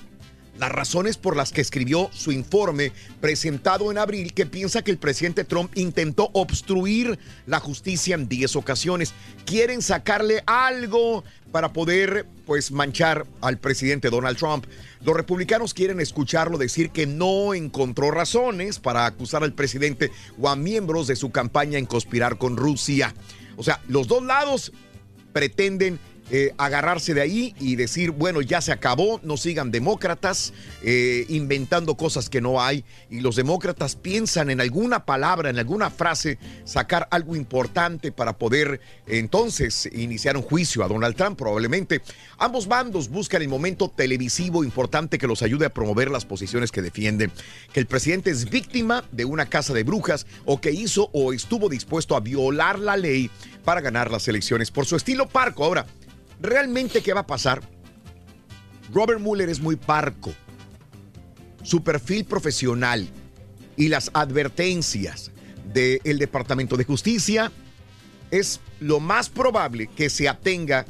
las razones por las que escribió su informe presentado en abril que piensa que el presidente Trump intentó obstruir la justicia en 10 ocasiones. Quieren sacarle algo para poder pues manchar al presidente Donald Trump. Los republicanos quieren escucharlo decir que no encontró razones para acusar al presidente o a miembros de su campaña en conspirar con Rusia. O sea, los dos lados pretenden eh, agarrarse de ahí y decir, bueno, ya se acabó, no sigan demócratas eh, inventando cosas que no hay. Y los demócratas piensan en alguna palabra, en alguna frase, sacar algo importante para poder entonces iniciar un juicio a Donald Trump, probablemente. Ambos bandos buscan el momento televisivo importante que los ayude a promover las posiciones que defienden. Que el presidente es víctima de una casa de brujas o que hizo o estuvo dispuesto a violar la ley para ganar las elecciones por su estilo parco. Ahora, ¿realmente qué va a pasar? Robert Mueller es muy parco. Su perfil profesional y las advertencias del Departamento de Justicia es lo más probable que se atenga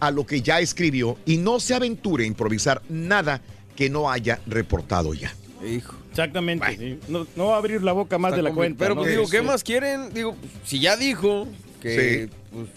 a lo que ya escribió y no se aventure a improvisar nada que no haya reportado ya. Hijo. Exactamente. sí. No, no va a abrir la boca más Está de la cuenta. Pero ¿no? pues digo, ¿qué Sí. más quieren? Digo, si ya dijo que Sí. pues,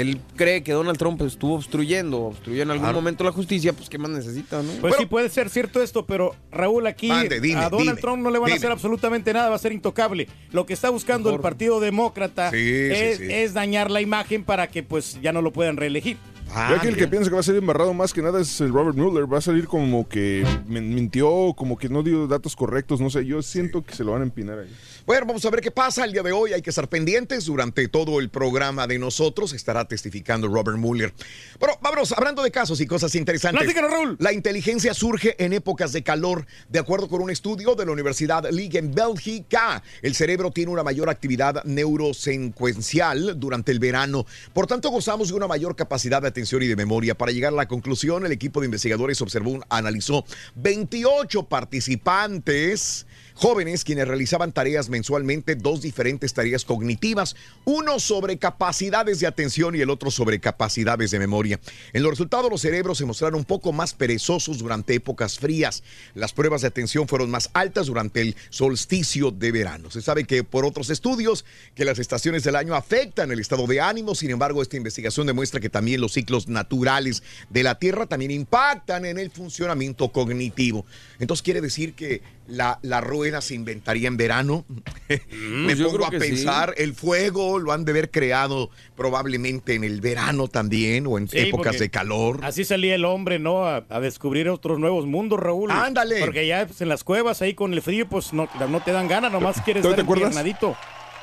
él cree que Donald Trump estuvo obstruyendo, obstruyó en algún Claro. momento la justicia, pues ¿qué más necesita, no? Pues sí puede ser cierto esto, pero Raúl, aquí Mande, dime, a Donald dime, Trump no le van a hacer absolutamente nada, va a ser intocable. Lo que está buscando el Partido Demócrata Sí, es, sí. es dañar la imagen para que pues ya no lo puedan reelegir. Ya que el que piensa que va a ser embarrado más que nada es el Robert Mueller. Va a salir como que mintió, como que no dio datos correctos. No sé, yo siento que se lo van a empinar ahí. Bueno, vamos a ver qué pasa el día de hoy. Hay que estar pendientes. Durante todo el programa de nosotros estará testificando Robert Mueller. Bueno, vámonos, hablando de casos y cosas interesantes. Platícanos, Raúl. La inteligencia surge en épocas de calor. De acuerdo con un estudio de la Universidad Ligue en Bélgica, el cerebro tiene una mayor actividad neurosecuencial durante el verano. Por tanto, gozamos de una mayor capacidad de atención y de memoria. Para llegar a la conclusión, el equipo de investigadores observó, analizó 28 participantes jóvenes quienes realizaban tareas mensualmente, dos diferentes tareas cognitivas, uno sobre capacidades de atención y el otro sobre capacidades de memoria. En los resultados los cerebros se mostraron un poco más perezosos durante épocas frías. Las pruebas de atención fueron más altas durante el solsticio de verano. Se sabe que por otros estudios que las estaciones del año afectan el estado de ánimo, sin embargo esta investigación demuestra que también los ciclos naturales de la Tierra también impactan en el funcionamiento cognitivo. Entonces quiere decir que la, la rueda se inventaría en verano. Me yo pongo a sí. pensar, el fuego lo han de haber creado probablemente en el verano también o en Sí, épocas de calor. Así salía el hombre, ¿no? A, a descubrir otros nuevos mundos, Raúl. Ándale. Porque ya pues, en las cuevas ahí con el frío, pues no, no te dan ganas, nomás quieres ¿Tú te estar acuerdas? empiernadito.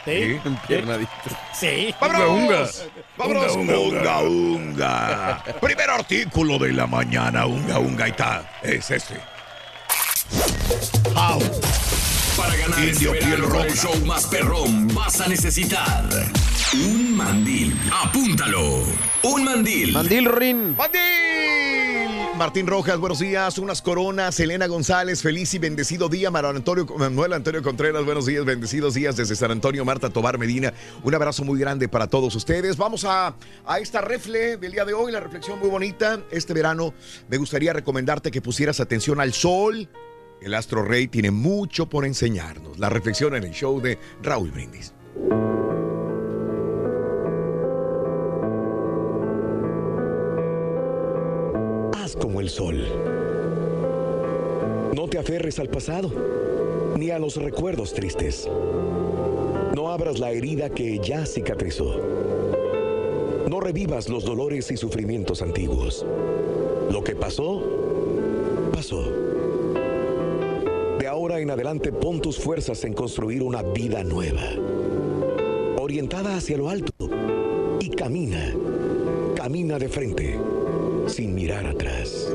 Sí. Empiernadito. Sí. ¡Vámonos! ¡Vámonos! Unga, ¡Unga, unga! Primer artículo de la mañana, unga, unga, y está. Es este. Au. Para ganar este Indio piel verano con el show más perrón vas a necesitar un mandil. Apúntalo. Un mandil. Mandil Rin. ¡Mandil! Martín Rojas, buenos días. Unas coronas. Elena González, feliz y bendecido día. Manuel Antonio, Manuel Antonio Contreras, buenos días, bendecidos días desde San Antonio. Marta Tobar Medina, un abrazo muy grande para todos ustedes. Vamos a, a esta refle del día de hoy, la reflexión muy bonita. Este verano me gustaría recomendarte que pusieras atención al sol. El Astro Rey tiene mucho por enseñarnos. La reflexión en el show de Raúl Brindis. Haz como el sol. No te aferres al pasado, ni a los recuerdos tristes. No abras la herida que ya cicatrizó. No revivas los dolores y sufrimientos antiguos. Lo que pasó, pasó. De ahora en adelante pon tus fuerzas en construir una vida nueva, orientada hacia lo alto, y camina, camina de frente, sin mirar atrás.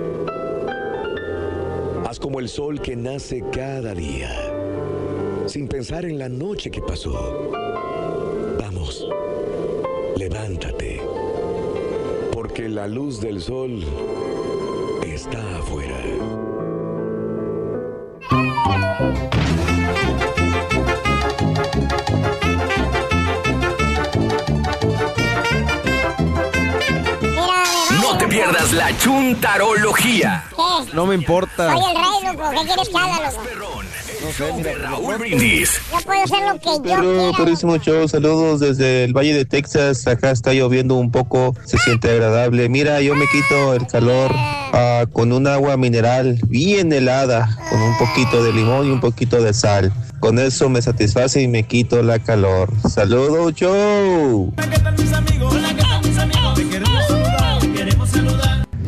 Haz como el sol que nace cada día, sin pensar en la noche que pasó. Vamos, levántate, porque la luz del sol está afuera. No te pierdas la chuntarología. ¿Qué? No me importa. Soy el rey, loco. ¿Qué quieres que haga, loco? No sé, mira. Raúl Brindis. Yo puedo hacer lo que yo quiera. show, saludos desde el Valle de Texas. Acá está lloviendo un poco, se siente agradable. Mira, yo me quito el calor ah, con un agua mineral bien helada, con un poquito de limón y un poquito de sal. Con eso me satisface y me quito la calor. Saludos, show.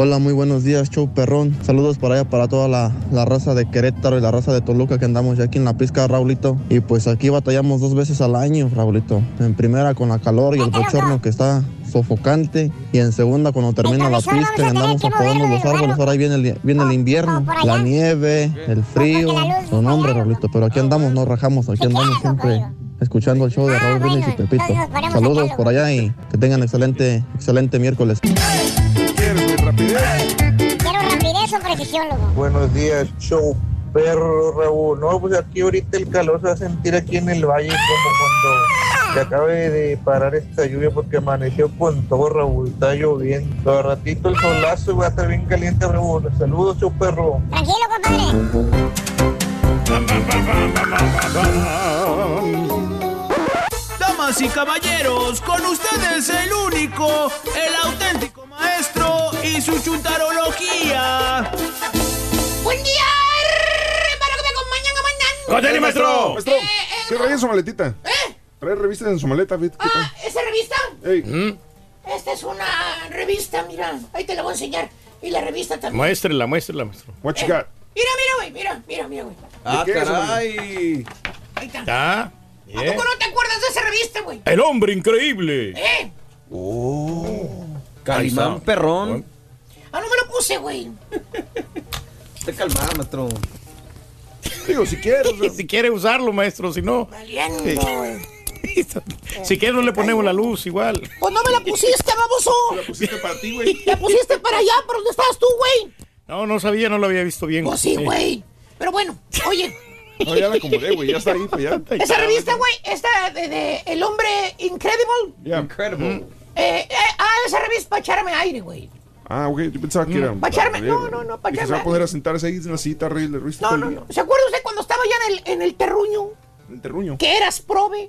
Hola, muy buenos días, show perrón. Saludos para allá, para toda la, la raza de Querétaro y la raza de Toluca que andamos ya aquí en la pizca, Raulito. Y pues aquí batallamos dos veces al año, Raulito. En primera con la calor y el bochorno que está sofocante. Y en segunda cuando termina la pizca y andamos apodando los árboles. Ahora ahí viene el, viene el invierno, la nieve, el frío. Su nombre, Raulito. Pero aquí andamos, no rajamos, aquí andamos siempre escuchando el show de Raúl Brindis y Pepito. Saludos por allá y que tengan excelente, excelente miércoles. Precisión, loco. Buenos días, show perro Raúl. No, pues aquí ahorita el calor se va a sentir aquí en el valle como cuando se acabe de parar esta lluvia porque amaneció con todo Raúl. Está lloviendo. Todo ratito el solazo y va a estar bien caliente Raúl. Saludos, show perro. Tranquilo, compadre. Damas y caballeros, con ustedes el único, el auténtico maestro y su chuntarología. Buen día, hermano, que me acompañan a mañana. ¡Cóntale, maestro! Maestro, Eh, ¿qué trae en su maletita? ¿Eh? Trae revistas en su maleta, ¿qué Ah, ¿esa revista? Ey. Esta es una revista, mira. Ahí te la voy a enseñar. Y la revista también. Muéstrela, muéstrela, maestro. What you got? Mira, mira, güey. Mira, mira, mira, güey. Ah, qué caray. Ahí está. Está. ¿A Bien. poco no te acuerdas de esa revista, güey? El hombre increíble. ¿Eh? Oh. Calimán perrón. Ah, no me lo puse, güey. Te calmada, maestro. Digo, si quiere, si quiere usarlo, maestro, si no. Güey. Si quiere, no le ponemos la luz igual. Pues no me la pusiste, baboso. La pusiste para ti, güey. La pusiste para allá, ¿pero dónde estabas tú, güey? No, no sabía, no lo había visto bien. Pues sí, güey. Pero bueno, oye, No, ya la acomodé, güey. Ya está ahí, pues ya. Esa revista, güey, esta de, de El Hombre Incredible. Ya. Incredible. Eh, eh, ah, esa revista para echarme aire, güey. Ah, ok. Yo pensaba que era. Echarme- para no, no, no, pa' Y que se va a poner a sentarse ahí en la silla, reírle, reírse No, no, no. ¿Se acuerda usted cuando estaba ya en el, en el terruño? El terruño. Que eras prove.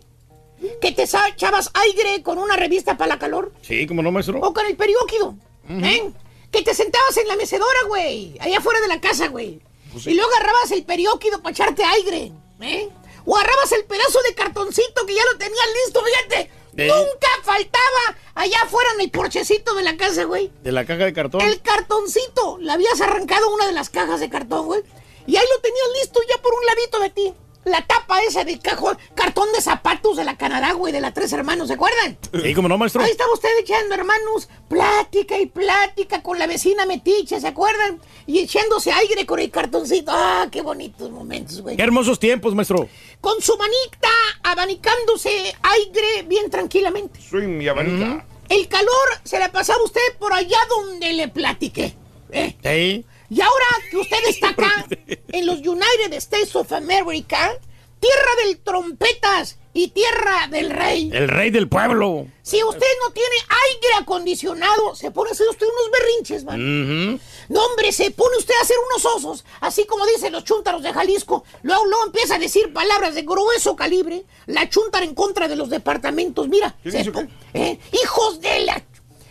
Que te echabas aire con una revista para la calor. Sí, como no, maestro. O con el periódico. ¿eh? Que te sentabas en la mecedora, güey. Allá afuera de la casa, güey. Pues Y luego agarrabas el periódico para echarte aire. ¿eh? O agarrabas el pedazo de cartoncito que ya lo tenías listo, fíjate. Nunca faltaba allá afuera en el porchecito de la casa, güey. De la caja de cartón. El cartoncito. Le habías arrancado una de las cajas de cartón, güey. Y ahí lo tenías listo ya por un ladito de ti. La tapa esa del cajón, cartón de zapatos de la Canadá, güey, de la Tres Hermanos, ¿se acuerdan? Sí, como no, maestro. Ahí estaba usted echando, hermanos, plática y plática con la vecina metiche, ¿se acuerdan? Y echándose aire con el cartoncito. Ah, qué bonitos momentos, güey. Qué hermosos tiempos, maestro. Con su manita abanicándose aire bien tranquilamente. Soy mi abanica. El calor se la pasaba usted por allá donde le platiqué. ¿eh? Sí. Y ahora que usted está acá, en los United States of America, tierra del trompetas y tierra del rey. El rey del pueblo. Si usted no tiene aire acondicionado, se pone a hacer usted unos berrinches, man. No, hombre, se pone usted a hacer unos osos, así como dicen los chúntaros de Jalisco. Luego, luego empieza a decir palabras de grueso calibre, la chúntara en contra de los departamentos. Mira, ¿Qué se dice, ¿eh? hijos de la...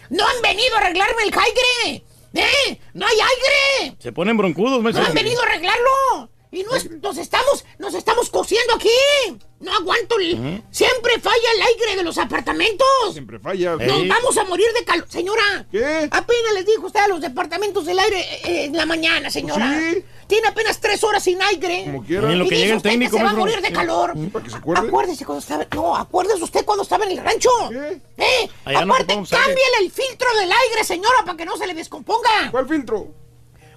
No han venido a arreglarme el aire. ¿Eh? No hay aire. Se ponen broncudos, No maestro. han venido a arreglarlo. Y no es- nos estamos, nos estamos cociendo aquí. No aguanto. el- Siempre falla el aire de los apartamentos. Siempre falla. Nos vamos a morir de calor. Señora. ¿Qué? Apenas les dijo usted a los departamentos del aire eh, en la mañana, señora. Sí. Tiene apenas tres horas sin aire. Como quiera. En lo Y que llega el técnico, se va a morir de calor. Para que se acuerde. Acuérdese cuando estaba. No, acuérdese usted cuando estaba en el rancho. ¿Qué? ¿Eh? Allá no Aparte, aire. cámbiale el filtro del aire, señora, para que no se le descomponga. ¿Cuál filtro?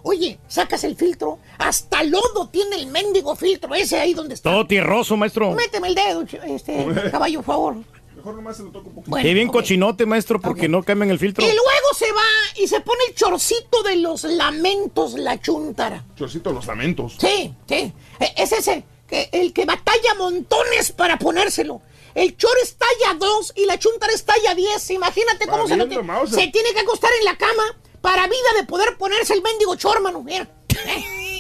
Oye, sacas el filtro. Hasta lodo tiene el mendigo filtro ese ahí donde está. Todo tierroso, maestro. Méteme el dedo, este, caballo, por favor. Mejor nomás se lo toco un poquito. Bueno, Y bien cochinote, maestro, porque Ok. no cambian el filtro. Y luego se va y se pone el chorcito de los lamentos, la chuntara. Chorcito, los lamentos. Sí, sí. E- Es ese, que, el que batalla montones para ponérselo. El chor es talla 2 y la chuntara es talla 10. Imagínate cómo se, lo ti- Mauser. se tiene que acostar en la cama para vida de poder ponerse el mendigo chor, mano. Mira. Eh.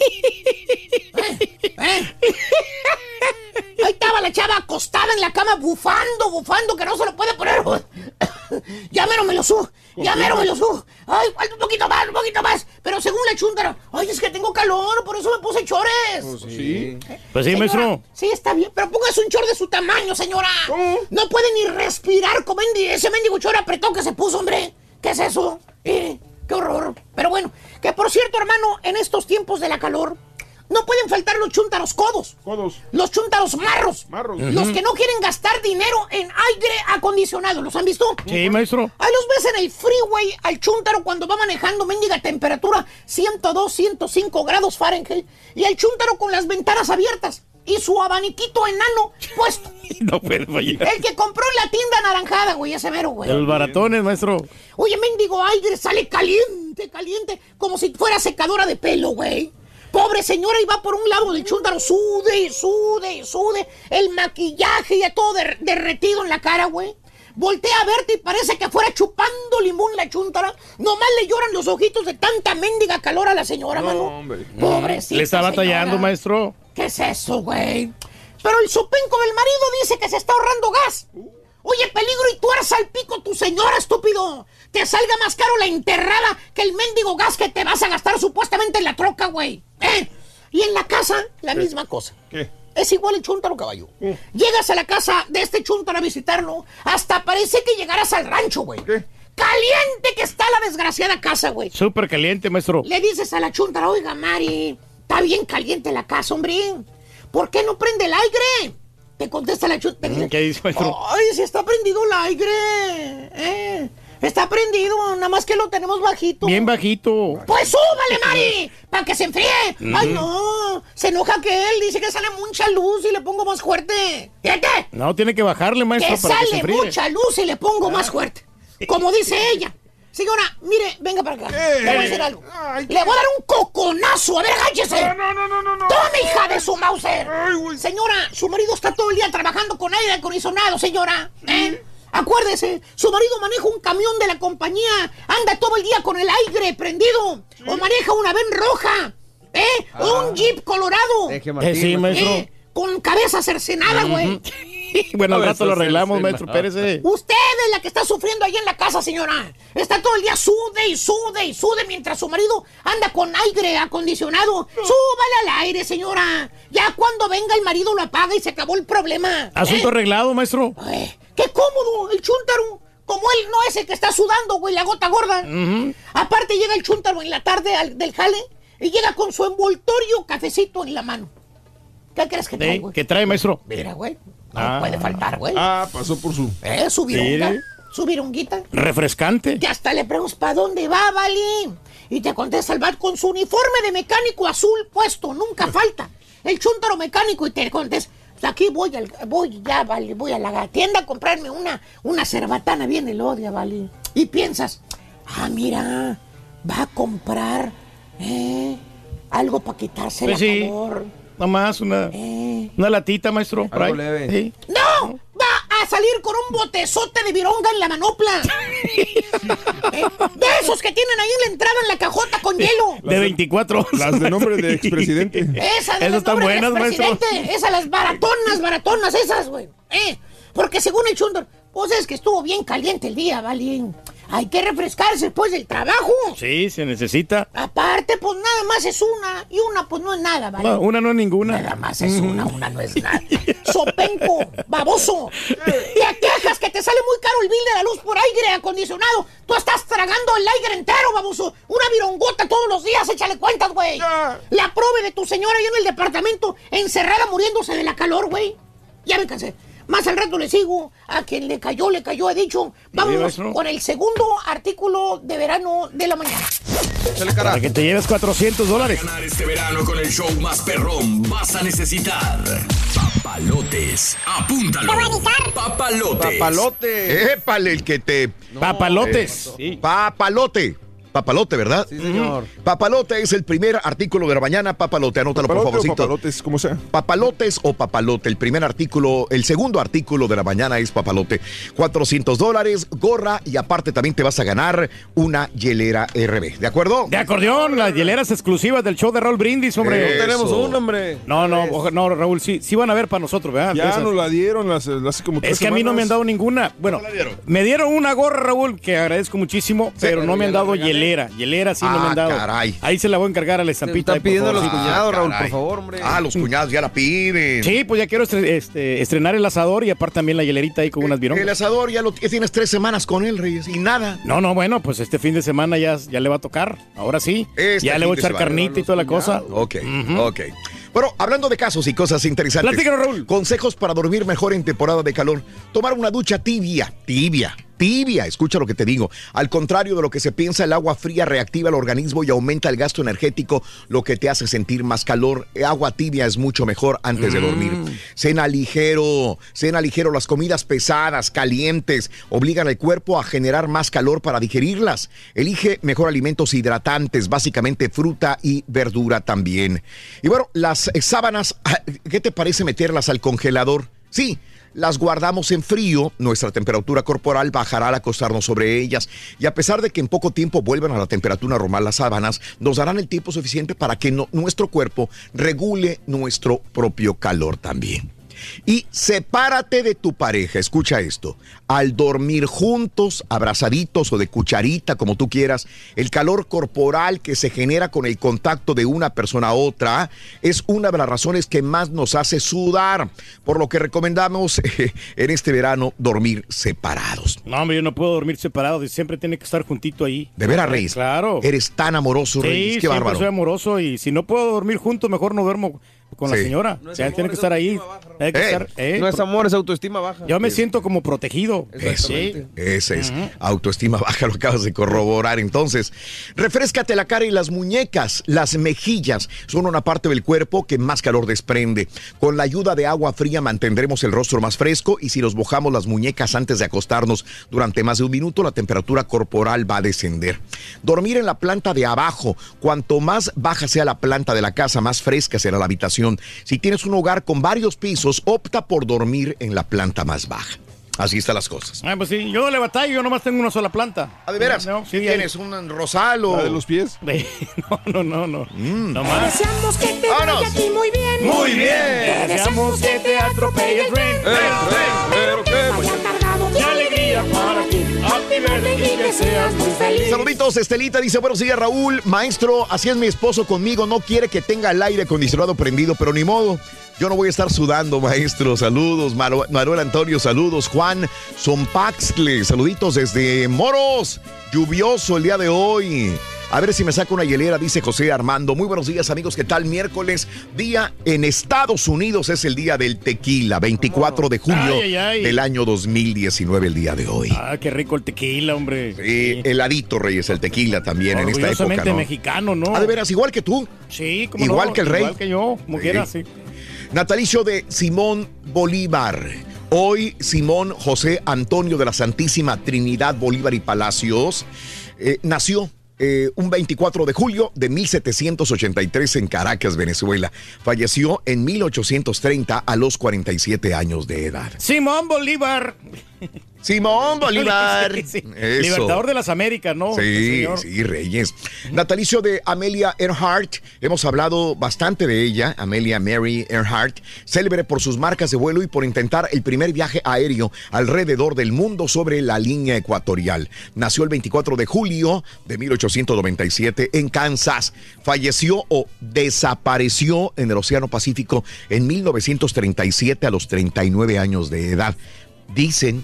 Eh. Ahí estaba la chava acostada en la cama bufando, bufando, que no se lo puede poner. ya mero me lo subo, ya mero me lo subo. Ay, falta un poquito más, un poquito más. Pero según la chuntara, ay, es que tengo calor, por eso me puse chores. Sí. Pues sí, Señora, maestro. Sí, está bien, pero póngase un chor de su tamaño, señora. ¿Cómo? No puede ni respirar como ese mendigo chor apretó que se puso, hombre. ¿Qué es eso? Eh, qué horror. Pero bueno, que por cierto, hermano, en estos tiempos de la calor, no pueden faltar los chuntaros codos. Codos. Los chuntaros marros. Marros. Los que no quieren gastar dinero en aire acondicionado. ¿Los han visto? Sí, maestro. Ahí los ves en el freeway al chúntaro cuando va manejando mendiga temperatura 102, 105 grados Fahrenheit y el chúntaro con las ventanas abiertas y su abaniquito enano puesto. No puede fallar. El que compró en la tienda anaranjada, güey, ese mero, güey. Los baratones, maestro. Oye, mendigo aire sale caliente, caliente, como si fuera secadora de pelo, güey. Pobre señora, y va por un lado del chúntaro, sude, sude, sude. El maquillaje ya todo der- derretido en la cara, güey. Voltea a verte y parece que fuera chupando limón la chúntara. Nomás le lloran los ojitos de tanta mendiga calor a la señora, No, mano. hombre. Pobrecita Le está batallando, maestro. ¿Qué es eso, güey? Pero el sopenco del marido dice que se está ahorrando gas. Oye, peligro y tuerza al pico tu señora, estúpido. Te salga más caro la enterrada que el mendigo gas que te vas a gastar supuestamente en la troca, güey. ¿Eh? Y en la casa, la misma cosa. ¿Qué? Es igual el chúntaro, caballo. Llegas a la casa de este chúntaro a visitarlo, hasta parece que llegarás al rancho, güey. ¿Qué? Caliente que está la desgraciada casa, güey. Súper caliente, maestro. Le dices a la chuntara, oiga, Mari, está bien caliente la casa, hombre. ¿Por qué no prende el aire? Te contesta la chuntara. ¿Qué dice, maestro? Ay, si está prendido el aire. Eh, está prendido, nada más que lo tenemos bajito. Bien bajito. Pues súbale, Mari, para que se enfríe. Ay, no, se enoja que él dice que sale mucha luz y le pongo más fuerte. Fíjate, No, tiene que bajarle, maestro, que para que se sale enfríe. mucha luz y le pongo más fuerte. Como dice ella, Señora, mire, venga para acá. Le voy a decir algo. Le voy a dar un coconazo. A ver, agáchese. No, no, no, no, no. Tome, hija de su Mauser. Señora, su marido está todo el día trabajando con aire acondicionado, señora. ¿Eh? Acuérdese, su marido maneja un camión de la compañía, anda todo el día con el aire prendido, o maneja una ven roja, ¿eh? O un jeep colorado. Deje Eh, sí, maestro. ¿Eh? Con cabeza cercenada, güey. Bueno, al rato lo arreglamos, se maestro. Pérez. Usted es la que está sufriendo ahí en la casa, señora. Está todo el día sude y sude y sude mientras su marido anda con aire acondicionado. Súbale al aire, señora. Ya cuando venga el marido lo apaga y se acabó el problema. Asunto ¿Eh? arreglado, maestro. Ay, ¡Qué cómodo! El chúntaro. Como él no es el que está sudando, güey, la gota gorda. Aparte llega el chúntaro en la tarde al- del jale y llega con su envoltorio cafecito en la mano. ¿Qué crees que trae, güey? ¿Qué trae, maestro? Mira, güey. No Ah. puede faltar, güey. Ah, pasó por su. ¿Eh? Su virunga. Mire. Su virunguita. Refrescante. Que hasta le preguntas, ¿para dónde va, Vali? Y te contesta el bat con su uniforme de mecánico azul puesto, nunca falta. El chúntaro mecánico y te contesta, "Pues aquí voy, al, voy ya, Vali, voy a la tienda a comprarme una, una cerbatana bien elodia, Vali. Y piensas, ah, mira, va a comprar eh, algo para quitarse Pues la sí. calor. Nomás una, Eh. una latita, maestro. por Algo ahí. leve. Sí. ¡No! Va a salir con un botezote de vironga en la manopla. Eh, De esos que tienen ahí en la entrada en la cajota con hielo. De 24 Las de nombre de expresidente. Esas de Esas están buenas, maestro. expresidente. Esas las baratonas, baratonas, esas, güey. Eh, porque según el Chundor, pues es que estuvo bien caliente el día, ¿vale? Hay que refrescarse después del trabajo. Sí, se necesita. Aparte, pues nada más es una. Y una, pues no es nada, ¿vale? No, una no es ninguna. Nada más es una, una no es nada. Sopenco, baboso. Te quejas que te sale muy caro el bill de la luz por aire acondicionado. Tú estás tragando el aire entero, baboso. Una virongota todos los días, échale cuentas, güey. La prove de tu señora ahí en el departamento, encerrada muriéndose de la calor, güey. Ya me cansé. Más al rato le sigo. A quien le cayó, le cayó, he dicho. Vámonos maestro. con el segundo artículo de verano de la mañana. Para que te lleves 400 dólares. Ganar este verano con el show más perrón vas a necesitar papalotes. Apúntalo. Papalotes. Papalote. Épale, el que te. Papalotes. Eh, Papalote. Papalote, ¿verdad? Sí, señor. Papalote es el primer artículo de la mañana. Papalote, anótalo por Papalote favorcito. papalotes, como sea. Papalotes o papalote. El primer artículo, el segundo artículo de la mañana es papalote. 400 dólares, gorra y aparte también te vas a ganar una hielera RB. ¿De acuerdo? De acordeón, las hieleras exclusivas del show de Raúl Brindis, hombre. Eso. Tenemos un hombre. No, no, oja- no, Raúl, sí, sí van a ver para nosotros, ¿verdad? Ya Esas. nos la dieron las, como tres Es que a mí no me han dado ninguna. Bueno, me dieron una gorra, Raúl, que agradezco muchísimo, pero no me han dado hielera. Hielera sí no me Ah, han dado. caray. Ahí se la voy a encargar a la estampita. están pidiendo a los favor. cuñados, Raúl, caray. por favor, hombre. Ah, los cuñados ya la piden. Sí, pues ya quiero este, estrenar el asador y aparte también la hielerita ahí con unas El virongas. asador ya lo tienes tres semanas con él, Reyes, y nada. No, no, bueno, pues este fin de semana ya, ya le va a tocar. Ahora sí. Este ya le voy a echar carnita y toda la cosa. Ok, ok. Bueno, hablando de casos y cosas interesantes. Raúl. Consejos para dormir mejor en temporada de calor. Tomar una ducha tibia, tibia, tibia. Escucha lo que te digo. Al contrario de lo que se piensa, el agua fría reactiva el organismo y aumenta el gasto energético, lo que te hace sentir más calor. Agua tibia es mucho mejor antes de dormir. Cena ligero, cena ligero. Las comidas pesadas, calientes, obligan al cuerpo a generar más calor para digerirlas. Elige mejor alimentos hidratantes, básicamente fruta y verdura también. Y bueno, las sábanas, ah, ¿qué te parece meterlas al congelador? Sí. Las guardamos en frío, nuestra temperatura corporal bajará al acostarnos sobre ellas y a pesar de que en poco tiempo vuelvan a la temperatura normal las sábanas, nos darán el tiempo suficiente para que nuestro cuerpo regule nuestro propio calor también. Y sepárate de tu pareja, escucha esto. Al dormir juntos, abrazaditos o de cucharita, como tú quieras, el calor corporal que se genera con el contacto de una persona a otra es una de las razones que más nos hace sudar, por lo que recomendamos eh, en este verano dormir separados. No, hombre, yo no puedo dormir separado. Siempre tiene que estar juntito ahí. De veras, Reyes. Claro. Eres tan amoroso, Sí, Reyes. Qué siempre bárbaro. soy amoroso y si no puedo dormir juntos, mejor no duermo. Con la señora. No amor, tiene que es estar ahí. Que Eh, estar, eh, no es amor, es autoestima baja. Yo me siento como protegido. Esa es autoestima baja, lo acabas de corroborar. Entonces, refrescate la cara y las muñecas, las mejillas son una parte del cuerpo que más calor desprende. Con la ayuda de agua fría mantendremos el rostro más fresco y si nos mojamos las muñecas antes de acostarnos durante más de un minuto, la temperatura corporal va a descender. Dormir en la planta de abajo. Cuanto más baja sea la planta de la casa, más fresca será la habitación. Si tienes un hogar con varios pisos, opta por dormir en la planta más baja. Así están las cosas. Ah, pues sí, yo no le batallo, yo nomás tengo una sola planta. ¿Ah, de veras? No, sí, ¿Tienes un rosal o...? ¿La de los pies? No, no, no, no. Mm. No más. Deseamos que te vaya a ti muy bien. Muy bien. Deseamos que te atropelle el tren. Pero que Saluditos, Estelita dice, buenos días Raúl, maestro, así es mi esposo conmigo, no quiere que tenga el aire acondicionado prendido, pero ni modo, yo no voy a estar sudando, maestro, saludos, Manuel Antonio, saludos, Juan Zompaxtle, saluditos desde Moros, lluvioso el día de hoy. A ver si me saca una hielera, dice José Armando. Muy buenos días, amigos. ¿Qué tal? Miércoles, día en Estados Unidos es el día del tequila, 24 de julio Ay, ay, ay. del año 2019, el día de hoy. Ah, qué rico el tequila, hombre. Sí, heladito, Reyes, el tequila también en esta época, ¿no? mexicano, ¿no? Ah, de veras, igual que tú. Sí, como Igual que el rey. Igual que yo, como Sí. quiera, sí. Natalicio de Simón Bolívar. Hoy Simón José Antonio de la Santísima Trinidad Bolívar y Palacios eh, nació eh, un 24 de julio de 1783 en Caracas, Venezuela. Falleció en 1830 a los 47 años de edad. Simón Bolívar. Simón Bolívar. Sí. Libertador de las Américas, ¿no? Sí, sí, Reyes. Natalicio de Amelia Earhart. Hemos hablado bastante de ella, Amelia Mary Earhart, célebre por sus marcas de vuelo y por intentar el primer viaje aéreo alrededor del mundo sobre la línea ecuatorial. Nació el 24 de julio de 1897 en Kansas. Falleció o desapareció en el Océano Pacífico en 1937 a los 39 años de edad. Dicen,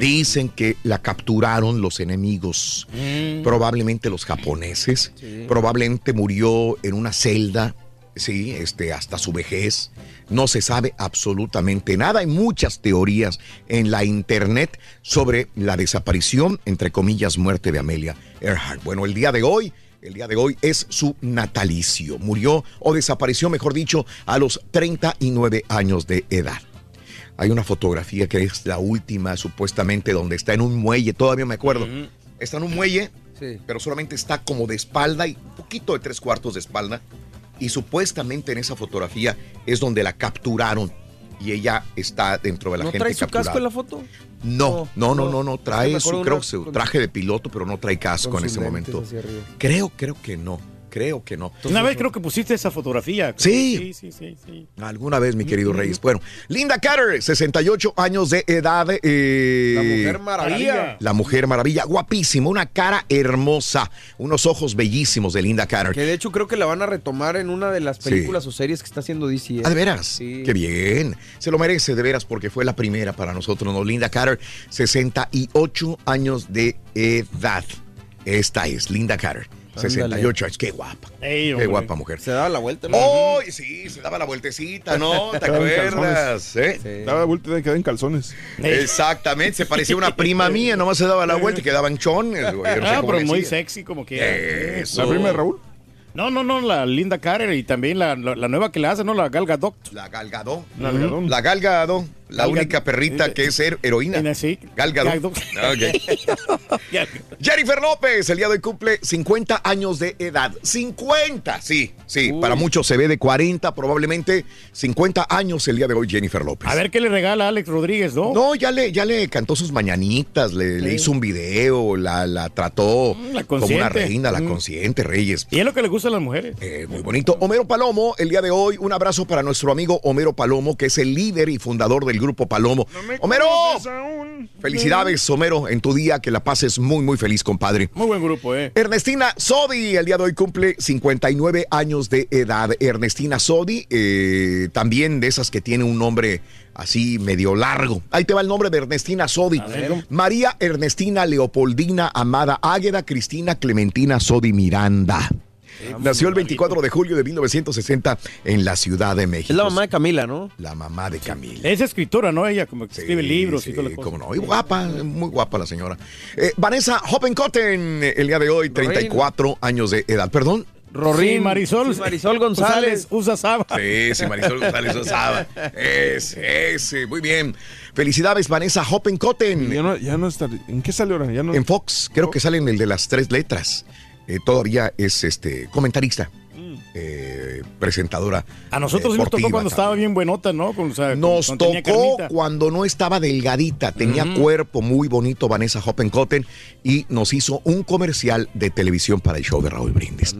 dicen que la capturaron los enemigos, Mm. probablemente los japoneses, probablemente murió en una celda, sí, este, hasta su vejez. No se sabe absolutamente nada. Hay muchas teorías en la internet sobre la desaparición, entre comillas, muerte de Amelia Earhart. Bueno, el día de hoy el día de hoy es su natalicio. Murió o desapareció, mejor dicho, a los 39 años de edad. Hay una fotografía que es la última, supuestamente, donde está en un muelle, todavía me acuerdo. Está en un muelle, Sí. pero solamente está como de espalda y un poquito de tres cuartos de espalda. Y supuestamente en esa fotografía es donde la capturaron y ella está dentro de la ¿No gente trae su capturada. casco en la foto? No, no, no, no, no, me trae su, una- creo, su traje de piloto, pero no trae casco en ese momento. Creo, creo que no, creo que no. Una vez creo que pusiste esa fotografía. Sí. Sí, sí, sí, sí. Alguna vez, mi querido Reyes. Bueno, Linda Carter, 68 años de edad. eh, La Mujer Maravilla. La Mujer Maravilla, guapísima, una cara hermosa, unos ojos bellísimos de Linda Carter. Que de hecho creo que la van a retomar en una de las películas o series que está haciendo DC. ¿eh? Ah, de veras. Sí. Qué bien. Se lo merece, de veras, porque fue la primera para nosotros, ¿no? Linda Carter, 68 años de edad. Esta es Linda Carter. 68 años. Qué guapa. Ey, Qué guapa mujer. Se daba la vuelta. ¿no? ¡Oh! Sí, se daba la vueltecita, ¿no? ¿Te Quedaba en acuerdas? ¿Eh? Daba vuelta y quedaba en calzones. Exactamente, se parecía a una prima mía, nomás se daba la vuelta y quedaban chones, güey. Yo no sé Ah, cómo pero muy sexy como que. Eso. ¿La prima de Raúl? No, no, no, la Linda Carter y también la, la, la nueva que le hace, ¿no? La Gal Gadot. La Galgado. La Gadot. La Galgado, la Gal única perrita que es her- heroína. Sí. Galgado. Gadot. Ok. Jennifer López, el día de hoy cumple 50 años de edad. 50, sí, sí. Para muchos se ve de 40, probablemente 50 años el día de hoy Jennifer López. A ver qué le regala Alex Rodríguez, ¿no? No, ya le, ya le cantó sus mañanitas, le, le hizo un video, la, la trató Mm, la como una reina, la Mm. consiente, Reyes. Y es lo que le gusta a las mujeres. Eh, muy bonito. Homero Palomo, el día de hoy, un abrazo para nuestro amigo Homero Palomo, que es el líder y fundador del grupo Palomo. Homero, felicidades, Homero, en tu día, que la pases muy, muy feliz, compadre. Muy buen grupo, ¿eh? Ernestina Sodi, el día de hoy cumple 59 años de edad. Ernestina Sodi, eh, también de esas que tiene un nombre así medio largo. Ahí te va el nombre de Ernestina Sodi. María Ernestina Leopoldina Amada Águeda Cristina Clementina Sodi Miranda. Nació el 24 de julio de 1960 en la Ciudad de México. Es la mamá de Camila, ¿no? La mamá de Camila. Es escritora, ¿no? Ella como que escribe libros y Sí, todo lo cómo no. Y guapa, muy guapa la señora. Eh, Vanessa Hoppenkotten, el día de hoy, 34 años de edad. Perdón. Sí, Marisol. Sí, Marisol González. usa Saba. Sí, sí, Marisol González Osaba. Ese, ese, muy bien. Felicidades, Vanessa Hoppenkotten. Ya no, ya no está. ¿En qué sale ahora? Ya no... En Fox, creo que sale en el de las tres letras. Eh, todavía es este comentarista, eh, presentadora. A nosotros sí nos tocó cuando estaba bien buenota, ¿no? Con- o sea, con- Nos cuando tocó cuando no estaba delgadita, tenía cuerpo muy bonito Vanessa Hoppenkotten y nos hizo un comercial de televisión para el show de Raúl Brindis.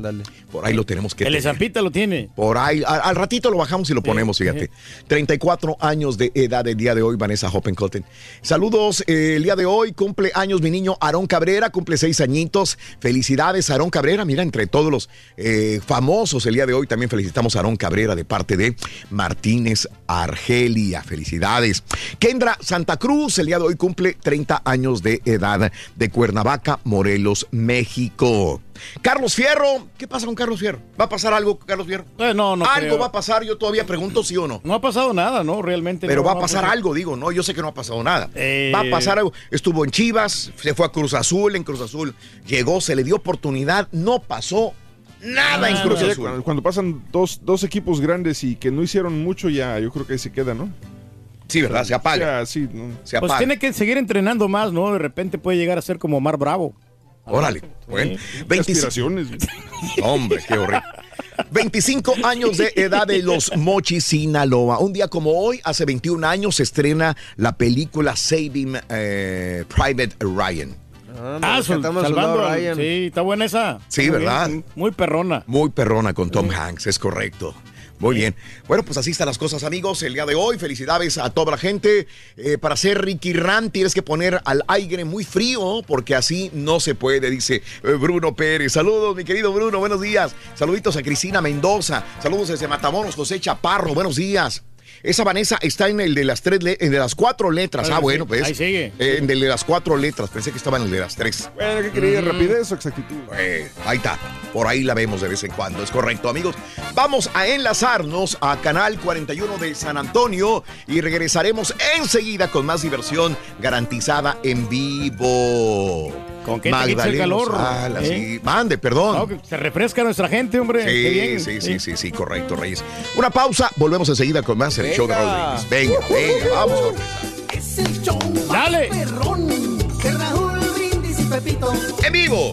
Por ahí lo tenemos que El tener. Zampita lo tiene. Por ahí, a- al, ratito lo bajamos y lo ponemos, fíjate. 34 años de edad el día de hoy, Vanessa Hoppenkotten. Saludos, eh, el día de hoy cumple años mi niño Aarón Cabrera, cumple seis añitos. Felicidades, Aarón Cabrera. Mira, entre todos los eh, famosos el día de hoy también felicitamos a Aarón Cabrera de parte de Martínez Argelia. Felicidades. Kendra Santa Cruz, el día de hoy cumple 30 años de edad de Cuernavaca, Morelos, México. Carlos Fierro, ¿qué pasa con Carlos Fierro? ¿Va a pasar algo, Carlos Fierro? Eh, no, no Algo creo. va a pasar, yo todavía pregunto sí o no. No ha pasado nada, ¿no? Realmente. Pero no, va a pasar algo, digo, no, yo sé que no ha pasado nada. Eh. Va a pasar algo. Estuvo en Chivas, se fue a Cruz Azul, en Cruz Azul llegó, se le dio oportunidad, no pasó nada en Cruz Azul. Cuando, cuando pasan dos, dos equipos grandes y que no hicieron mucho, ya yo creo que ahí se queda, ¿no? Sí, ¿verdad? Se apaga. Ya, sí, ¿no? Se Pues apaga. tiene que seguir entrenando más, ¿no? De repente puede llegar a ser como Mar Bravo. Órale, bueno. Qué 25 aspiraciones. Hombre, qué horrible. 25 años de edad de los Mochis, Sinaloa. Un día como hoy, hace 21 años, se estrena la película Saving eh, Private Ryan. Ah, sol- salvando Ryan. Sí, está buena esa. Sí, Muy ¿verdad? bien, Muy perrona. Muy perrona con Tom Hanks, es correcto. Muy bien. Bueno, pues así están las cosas, amigos. El día de hoy, felicidades a toda la gente. Eh, para ser Ricky Ran tienes que poner al aire muy frío, porque así no se puede, dice eh, Bruno Pérez. Saludos, mi querido Bruno, buenos días. Saluditos a Cristina Mendoza. Saludos desde Matamoros, José Chaparro, buenos días. Esa Vanessa está en el de las tres, en el de las cuatro letras. Ah, bueno, sí, pues. ahí sigue. Eh, en el de las cuatro letras. Pensé que estaba en el de las tres. Bueno, ¿qué quería? ¿Rapidez o exactitud? Eh, ahí está, por ahí la vemos de vez en cuando, es correcto amigos. Vamos a enlazarnos a Canal 41 de San Antonio y regresaremos enseguida con más diversión garantizada en vivo. ¿Con te quita el calor? ¿Eh? sí. Mande, perdón. No, que se refresca nuestra gente, hombre. Qué bien. Sí, sí, sí, sí, sí, correcto, Reyes. Una pausa, volvemos enseguida con más el show de Raúl Brindis. Venga, venga, vamos. regresar. Es el show más Dale. perrón de Raúl Brindis y Pepito. En vivo.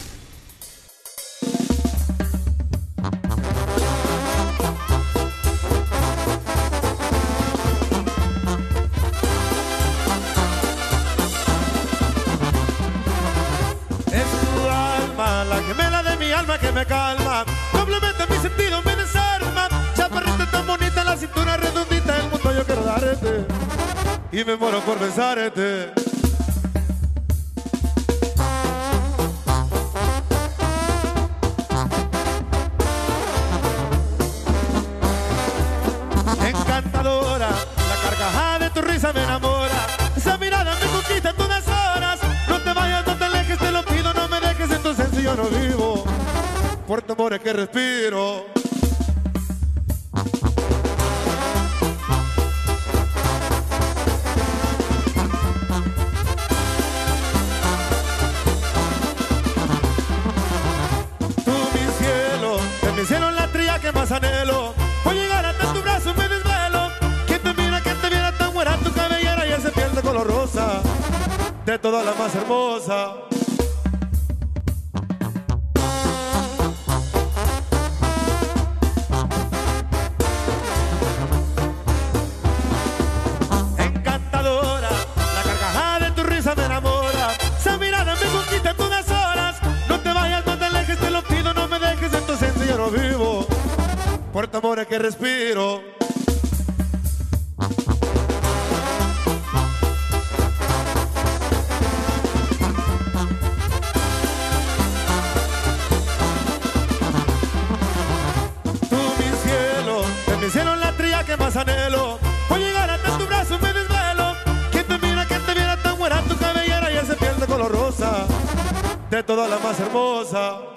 La gemela de mi alma que me calma. Complementa mi sentido, me desarma. Chaparrita tan bonita, la cintura redondita, el mundo yo quiero darte. Y me muero por besarte. Encantadora, la carcajada de tu risa me enamora. Yo no vivo. Por tu amor es que respiro. Tú mi cielo, en mi cielo la tría que más anhelo. Voy a llegar hasta tu brazo, me desvelo. Que te mira, que te viera tan buena tu cabellera y ese piel de color rosa. De todas la más hermosa. muerte amores que respiro. Tú mi cielo, de mi cielo la tría que más anhelo. Voy a llegar hasta tu brazo me desvelo. Quien te mira, quien te viera tan buena tu cabellera y ese piel de color rosa, de todas las más hermosas.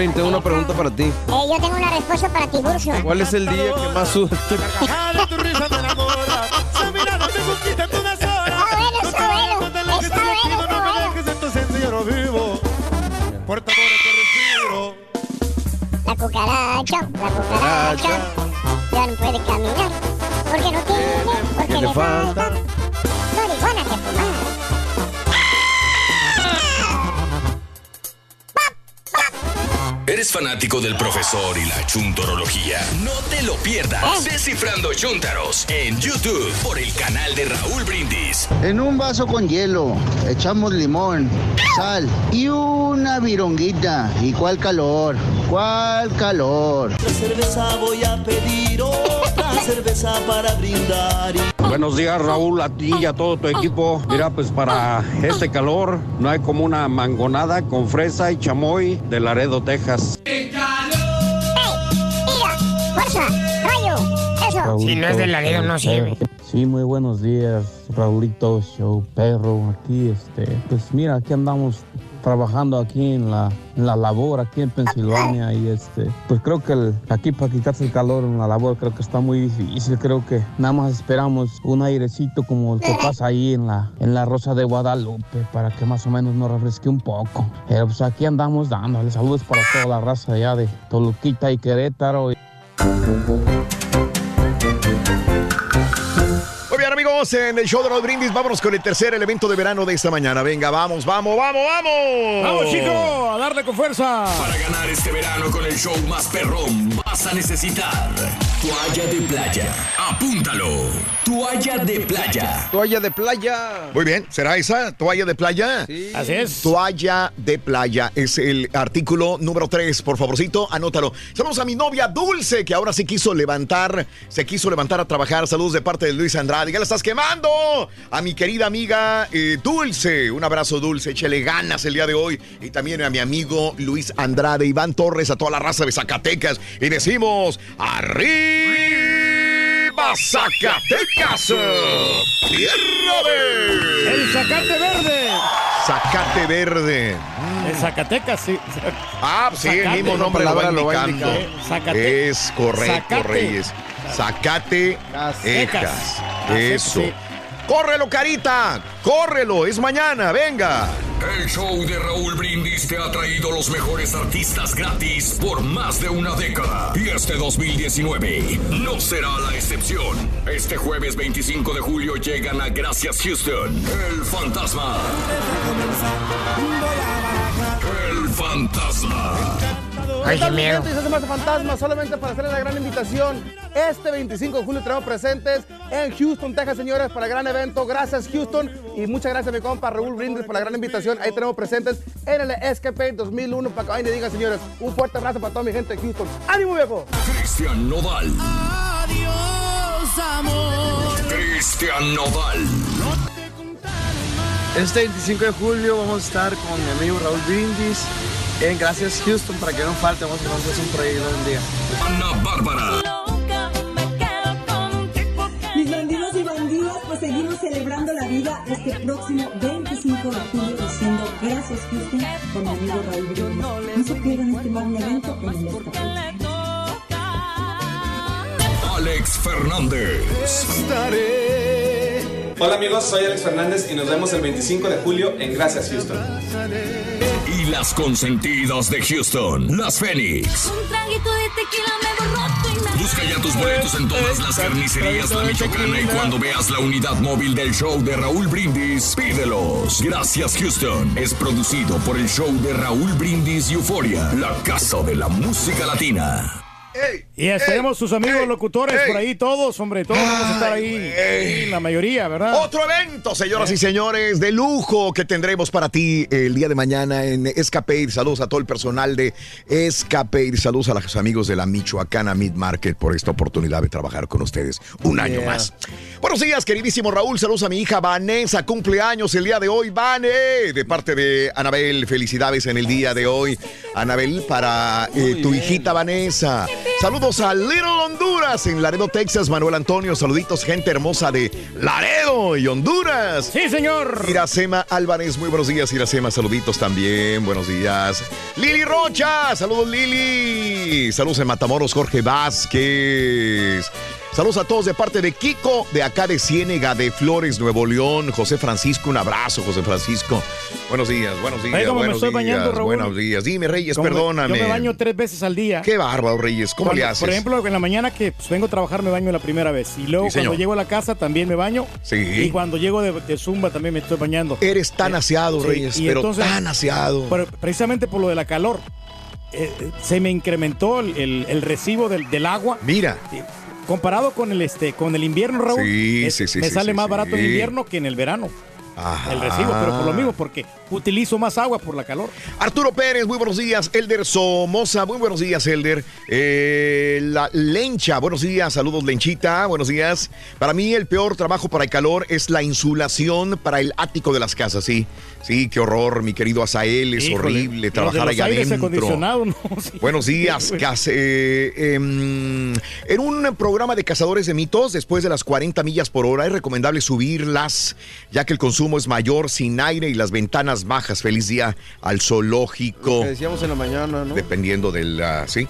Rin, tengo una pregunta para ti. Eh, yo tengo una respuesta para ti, Burso. ¿Cuál es el día que más sudas? Tu risa me enamora. Su mirada me conquista en una sola. Está bueno, está bueno. No me dejes en tu ausencia, yo no vivo. Por respiro. La cucaracha, la cucaracha. Ya no puede caminar. Porque no tiene, porque ¿Qué le le falta ¿Eres fanático del profesor y la chuntorología? No te lo pierdas. Descifrando Chuntaros en YouTube por el canal de Raúl Brindis. En un vaso con hielo echamos limón, sal y una vironguita. ¿Y cuál calor? ¿Cuál calor? cerveza voy a pedir otra cerveza para brindar. Buenos días Raúl, a ti y a todo tu equipo. Mira, pues para este calor no hay como una mangonada con fresa y chamoy de Laredo, Texas. ¡Eso! Si no es de Laredo, no sirve. Sí, muy buenos días, Raulito, show perro, aquí, este, pues mira, aquí andamos trabajando aquí en la, en la labor, aquí en Pensilvania, y este, pues creo que el- aquí para quitarse el calor en la labor creo que está muy difícil, creo que nada más esperamos un airecito como el que pasa ahí en la, en la Rosa de Guadalupe, para que más o menos nos refresque un poco. Pero pues aquí andamos dándole saludos para toda la raza allá de Toluquita y Querétaro. En el show de los brindis, vámonos con el tercer elemento de verano de esta mañana. Venga, vamos, vamos, vamos, vamos. ¡Vamos, chico! ¡A darle con fuerza! Para ganar este verano con el show más perrón, vas a necesitar toalla de playa. Apúntalo. Toalla de playa. Toalla de playa. Muy bien, ¿será esa? ¿Toalla de playa? Sí. Así es. Toalla de playa es el artículo número 3, por favorcito, anótalo. Saludos a mi novia Dulce, que ahora sí quiso levantar, se quiso levantar a trabajar. Saludos de parte de Luis Andrade. ¡Ya la estás quemando! A mi querida amiga eh, Dulce, un abrazo Dulce, échale ganas el día de hoy. Y también a mi amigo Luis Andrade, Iván Torres, a toda la raza de Zacatecas. Y decimos, ¡Arriba Zacatecas! ¡Tierra de... ¡El zacate verde! Zacate verde. El Zacatecas, sí. Ah, sí, el Zacate. mismo nombre lo va palabra lo va indicando. indicando. Zacate. Es correcto, Zacate. Reyes. Zacate. Eso. Sí. ¡Córrelo, carita! ¡Córrelo! ¡Es mañana! ¡Venga! El show de Raúl Brindis te ha traído los mejores artistas gratis por más de una década. Y este 2019 no será la excepción. Este jueves 25 de julio llegan a Gracias Houston. El fantasma. El fantasma. Ay, ¿Qué miedo. Más Fantasma, solamente para hacerles la gran invitación. Este 25 de julio traemos presentes en Houston, Texas, señores, para el gran evento. Gracias, Houston. Y muchas gracias a mi compa Raúl Brindis por la gran invitación. Ahí tenemos presentes en el Escape 2001 para que vayan y digan, señores, un fuerte abrazo para toda mi gente de Houston. ¡Ánimo, viejo! Cristian Nodal. Adiós, amor. Cristian Nodal. Este 25 de julio vamos a estar con mi amigo Raúl Brindis en Gracias Houston para que no falte, vamos a hacer un proyecto un día. Ana Bárbara. Mis bandidos y bandidas, pues seguimos celebrando la vida este próximo 25 de julio diciendo gracias Houston con mi amigo Raúl Brindis. No se pierdan este magno evento en el. Alex Fernández. Hola amigos, soy Alex Fernández y nos vemos el 25 de julio en Gracias Houston. Y las consentidas de Houston, las Fénix. Un traguito de tequila me borró Busca ya tus boletos en todas las carnicerías La Michoacana y cuando veas la unidad móvil del show de Raúl Brindis, pídelos. Gracias Houston. Es producido por el show de Raúl Brindis Euforia, la casa de la música latina. Y esperemos sus amigos locutores por ahí, todos, hombre, todos vamos a estar ahí. La mayoría, ¿verdad? Otro evento, señoras y señores, de lujo que tendremos para ti el día de mañana en Escape. Saludos a todo el personal de Escape. Saludos a los amigos de la Michoacana Mid Market por esta oportunidad de trabajar con ustedes un año más. Buenos días, queridísimo Raúl. Saludos a mi hija Vanessa, cumpleaños el día de hoy. Vane, de parte de Anabel, felicidades en el día de hoy. Anabel, para eh, tu hijita Vanessa. Saludos a Little Honduras en Laredo, Texas. Manuel Antonio, saluditos, gente hermosa de Laredo y Honduras. Sí, señor. Iracema Álvarez, muy buenos días, Iracema. Saluditos también, buenos días. Lili Rocha, saludos, Lili. Saludos en Matamoros, Jorge Vázquez. Saludos a todos de parte de Kiko, de acá de Ciénega, de Flores, Nuevo León. José Francisco, un abrazo, José Francisco. Buenos días, buenos días. Ay, cómo me buenos estoy bañando, días, Raúl. buenos días. Dime, Reyes, Como perdóname. Yo me baño tres veces al día. Qué bárbaro, Reyes. ¿Cómo le haces? Por ejemplo, en la mañana que pues, vengo a trabajar me baño la primera vez. Y luego Sí, cuando llego a la casa también me baño. Sí. Y cuando llego de, de Zumba también me estoy bañando. Eres tan aseado, Sí, Reyes, y pero entonces- tan aseado. Pero precisamente por lo de la calor. eh, eh, se me incrementó el, el- el recibo del, del agua. Mira. Comparado con el este con el invierno, Raúl. Sí, es- sí, sí, Me sale más barato en invierno que en el verano. Ajá. El recibo, pero por lo mismo, porque utilizo más agua por la calor. Arturo Pérez, muy buenos días. Elder Somoza, muy buenos días, Elder. Eh, la Lencha, buenos días. Saludos, Lenchita, buenos días. Para mí, el peor trabajo para el calor es la insulación para el ático de las casas, sí. Sí, qué horror, mi querido Azael. Es Híjole, horrible trabajar allá adentro. ¿no? Sí. Buenos días. Sí, güey. Cas- eh, em, en un programa de cazadores de mitos, después de las 40 millas por hora, es recomendable subirlas, ya que el consumo es mayor sin aire y las ventanas bajas. Feliz día al zoológico. Que decíamos en la mañana, ¿no? Dependiendo del. ah, ¿sí?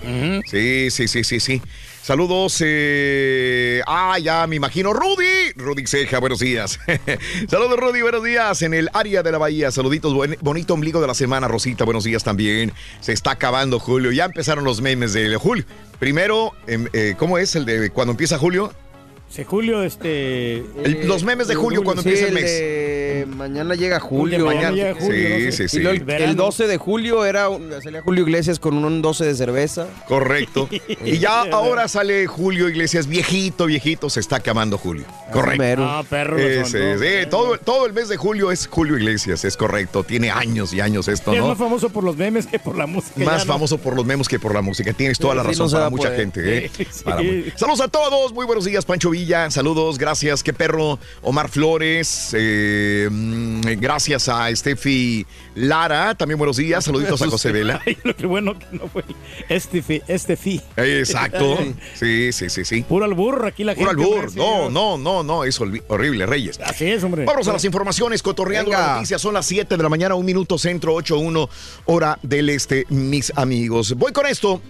sí, sí, sí, sí, sí. Saludos. eh, ah, ya me imagino. Rudy. Rudy Ceja, buenos días. Saludos, Rudy, buenos días. En el área de la bahía. Saluditos. bonito ombligo de la semana, Rosita. Buenos días también. Se está acabando julio. Ya empezaron los memes de julio. Primero, em, eh, ¿cómo es el de cuando empieza julio? Sí, Julio, este. El- los memes de julio cuando Sí, empieza el el mes. de mañana llega julio. mañana llega julio, Sí, no sé. sí, sí. El, el 12 de julio era un- salía Julio Iglesias con un 12 de cerveza. Correcto. Y ya ahora sale Julio Iglesias, viejito, viejito, se está acabando Julio. Correcto. mero. Ah, perro. Ese, ¿no? sí, todo, todo el mes de julio es Julio Iglesias, es correcto. Tiene años y años esto, Sí, Es ¿no? más famoso por los memes que por la música. Más ya, ¿no? famoso por los memes que por la música. Tienes toda la Sí, razón no para mucha poder. gente. ¿eh? Para Saludos a todos. Muy buenos días, Pancho Villa. Saludos, gracias. Qué perro, Omar Flores. eh, mm, gracias a Steffi Lara. También buenos días. Saluditos a José Vela. Ay, lo que bueno que no fue este fi, este fi. Exacto. Sí, sí, sí, sí. Puro albur aquí la Puro gente. albur. hombre, sí, No, no, no, no. Es horrible, Reyes. Así es, hombre. Vamos a las informaciones, cotorreando las noticias. Son las 7 de la mañana, un minuto centro, 8-1, hora del este, mis amigos. Voy con esto.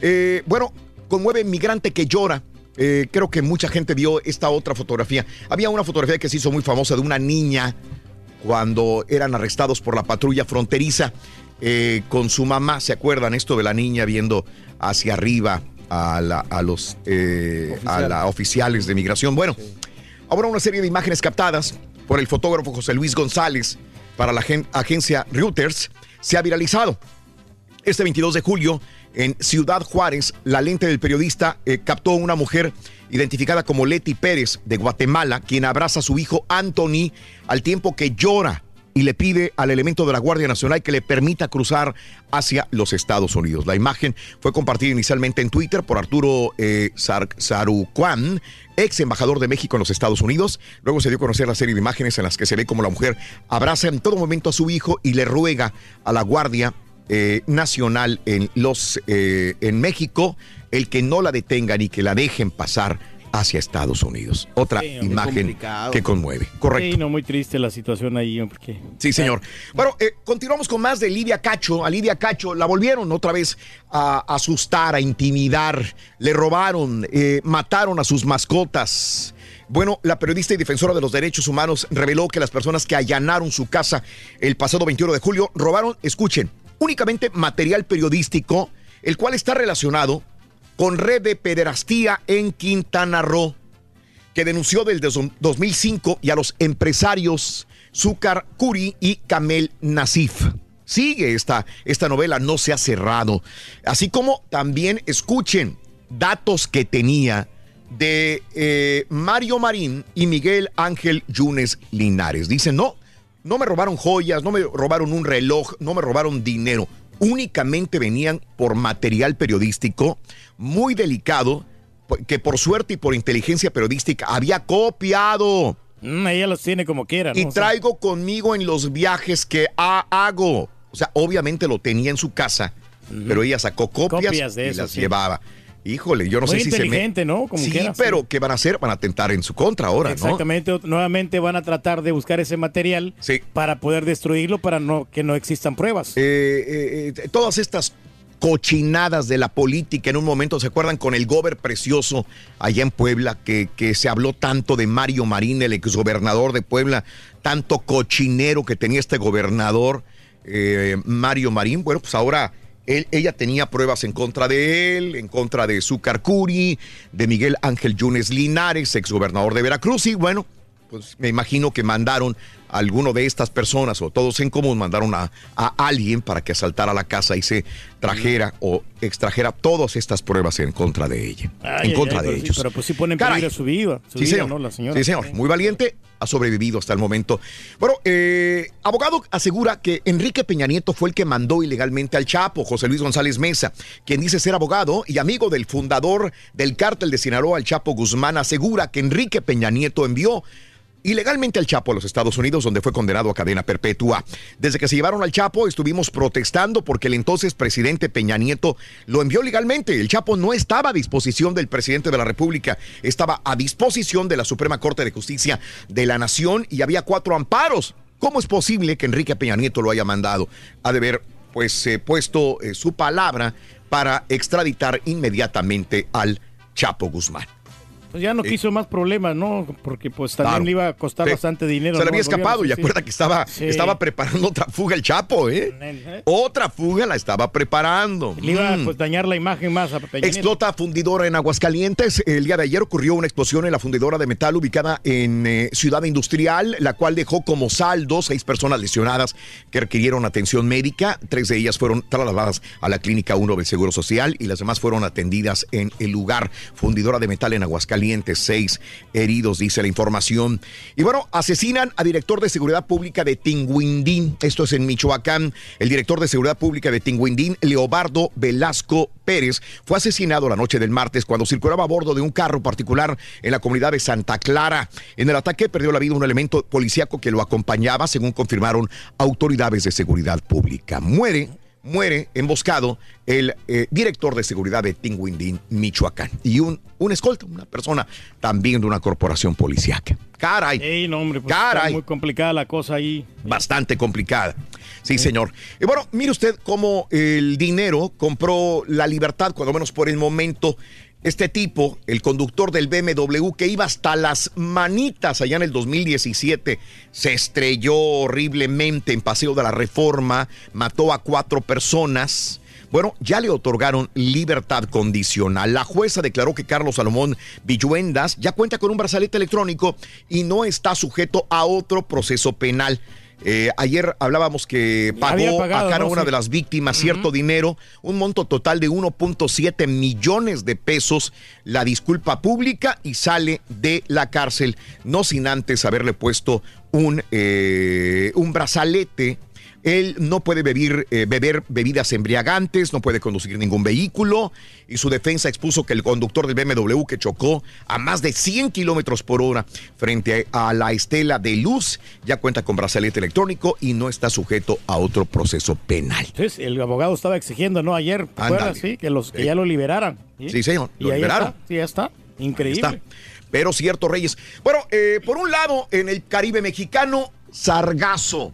Eh, bueno, conmueve migrante que llora. Eh, creo que mucha gente vio esta otra fotografía. Había una fotografía que se hizo muy famosa de una niña cuando eran arrestados por la patrulla fronteriza eh, con su mamá. ¿Se acuerdan esto de la niña viendo hacia arriba a, la- a los eh, a la oficiales de migración? Bueno, ahora una serie de imágenes captadas por el fotógrafo José Luis González para la gen- agencia Reuters se ha viralizado. Este 22 de julio, en Ciudad Juárez, la lente del periodista eh, captó a una mujer identificada como Leti Pérez de Guatemala, quien abraza a su hijo Anthony al tiempo que llora y le pide al elemento de la Guardia Nacional que le permita cruzar hacia los Estados Unidos. La imagen fue compartida inicialmente en Twitter por Arturo eh, ex embajador de México en los Estados Unidos. Luego se dio a conocer la serie de imágenes en las que se ve como la mujer abraza en todo momento a su hijo y le ruega a la Guardia eh, nacional en los eh, en México el que no la detengan y que la dejen pasar hacia Estados Unidos. Otra Sí, imagen que conmueve. Correcto. Sí, no, muy triste la situación ahí, hombre. que- Sí, señor. Bueno, eh, continuamos con más de Lidia Cacho. A Lidia Cacho la volvieron otra vez a asustar, a intimidar. Le robaron, eh, mataron a sus mascotas. Bueno, la periodista y defensora de los derechos humanos reveló que las personas que allanaron su casa el pasado 21 de julio robaron, escuchen, únicamente material periodístico, el cual está relacionado con red de pederastía en Quintana Roo que denunció del dos- 2005 y a los empresarios Zúcar Curi y Kamel Nasif. Sigue esta, esta novela, no se ha cerrado. Así como también escuchen datos que tenía de eh, Mario Marín y Miguel Ángel Yunes Linares. Dicen, no, no me robaron joyas, no me robaron un reloj, no me robaron dinero. Únicamente venían por material periodístico muy delicado que por suerte y por inteligencia periodística había copiado. Mm, ella los tiene como quiera, ¿no? Y traigo conmigo en los viajes que ha- hago. O sea, obviamente lo tenía en su casa, pero ella sacó copias, Copias de y eso, las sí. llevaba. Híjole, yo no Muy sé si se me... ¿no? Como sí, pero ¿qué van a hacer? Van a atentar en su contra ahora, ¿no? Exactamente, nuevamente van a tratar de buscar ese material para poder destruirlo, para no que no existan pruebas. Eh, eh, eh, todas estas cochinadas de la política en un momento, ¿se acuerdan con el gober precioso allá en Puebla, que, que se habló tanto de Mario Marín, el exgobernador de Puebla, tanto cochinero que tenía este gobernador, eh, Mario Marín? Bueno, pues ahora ella tenía pruebas en contra de él, en contra de Zúcar Curi, de Miguel Ángel Yunes Linares, exgobernador de Veracruz, y bueno, pues me imagino que mandaron alguno de estas personas o todos en común mandaron a, a alguien para que asaltara la casa y se trajera o extrajera todas estas pruebas en contra de ella, Ay, en contra ay, de sí, ellos. pero pues sí pone en Caray. peligro su vida, su Sí, vida, señor. ¿no? La señora. Sí, señor. Muy valiente, ha sobrevivido hasta el momento. Bueno, eh, abogado asegura que Enrique Peña Nieto fue el que mandó ilegalmente al Chapo, José Luis González Mesa, quien dice ser abogado y amigo del fundador del cártel de Sinaloa, el Chapo Guzmán, asegura que Enrique Peña Nieto envió ilegalmente al Chapo a los Estados Unidos, donde fue condenado a cadena perpetua. Desde que se llevaron al Chapo, estuvimos protestando porque el entonces presidente Peña Nieto lo envió legalmente. El Chapo no estaba a disposición del presidente de la República, estaba a disposición de la Suprema Corte de Justicia de la Nación y había cuatro amparos. ¿Cómo es posible que Enrique Peña Nieto lo haya mandado? Ha de haber pues eh, puesto eh, su palabra para extraditar inmediatamente al Chapo Guzmán. Pues ya no quiso más problemas, ¿no? Porque pues también Claro. le iba a costar bastante dinero. Se le había escapado y acuerda que estaba, Sí. estaba preparando otra fuga el Chapo, ¿eh? Otra fuga la estaba preparando. Le iba a Mm. pues, dañar la imagen más a Peña. Explota fundidora en Aguascalientes. El día de ayer ocurrió una explosión en la fundidora de metal ubicada en eh, Ciudad Industrial, la cual dejó como saldo seis personas lesionadas que requirieron atención médica. Tres de ellas fueron trasladadas a la Clínica 1 del Seguro Social y las demás fueron atendidas en el lugar. Fundidora de metal en Aguascalientes, seis heridos, dice la información. Y bueno, asesinan a director de Seguridad Pública de Tinguindín. Esto es en Michoacán. El director de Seguridad Pública de Tinguindín, Leobardo Velasco Pérez, fue asesinado la noche del martes cuando circulaba a bordo de un carro particular en la comunidad de Santa Clara. En el ataque perdió la vida un elemento policíaco que lo acompañaba, según confirmaron autoridades de seguridad pública. Muere muere emboscado el eh, director de seguridad de Tinguindín, Michoacán. Y un, un escolta, una persona también de una corporación policíaca. Caray. Ey, no, hombre, pues Caray. está muy complicada la cosa ahí. Bastante complicada. Sí, señor. Y bueno, mire usted cómo el dinero compró la libertad, cuando menos por el momento. Este tipo, el conductor del BMW que iba hasta las manitas allá en el 2017, se estrelló horriblemente en Paseo de la Reforma, mató a cuatro personas. Bueno, ya le otorgaron libertad condicional. La jueza declaró que Carlos Salomón Villuendas ya cuenta con un brazalete electrónico y no está sujeto a otro proceso penal. Eh, ayer hablábamos que pagó pagado, a cada ¿no? una Sí. de las víctimas cierto dinero, un monto total de 1.7 millones de pesos, la disculpa pública y sale de la cárcel, no sin antes haberle puesto un, eh, un brazalete. Él no puede beber, eh, beber bebidas embriagantes, no puede conducir ningún vehículo y su defensa expuso que el conductor del BMW que chocó a más de 100 kilómetros por hora frente a la estela de luz ya cuenta con brazalete electrónico y no está sujeto a otro proceso penal. Entonces, el abogado estaba exigiendo, ¿no? Ayer. Sí, que, los, que Sí. ya lo liberaran. Sí, señor, Y lo ahí liberaron. está, sí, ya está. Increíble. Está. Pero cierto, Reyes. Bueno, eh, por un lado, en el Caribe mexicano, sargazo.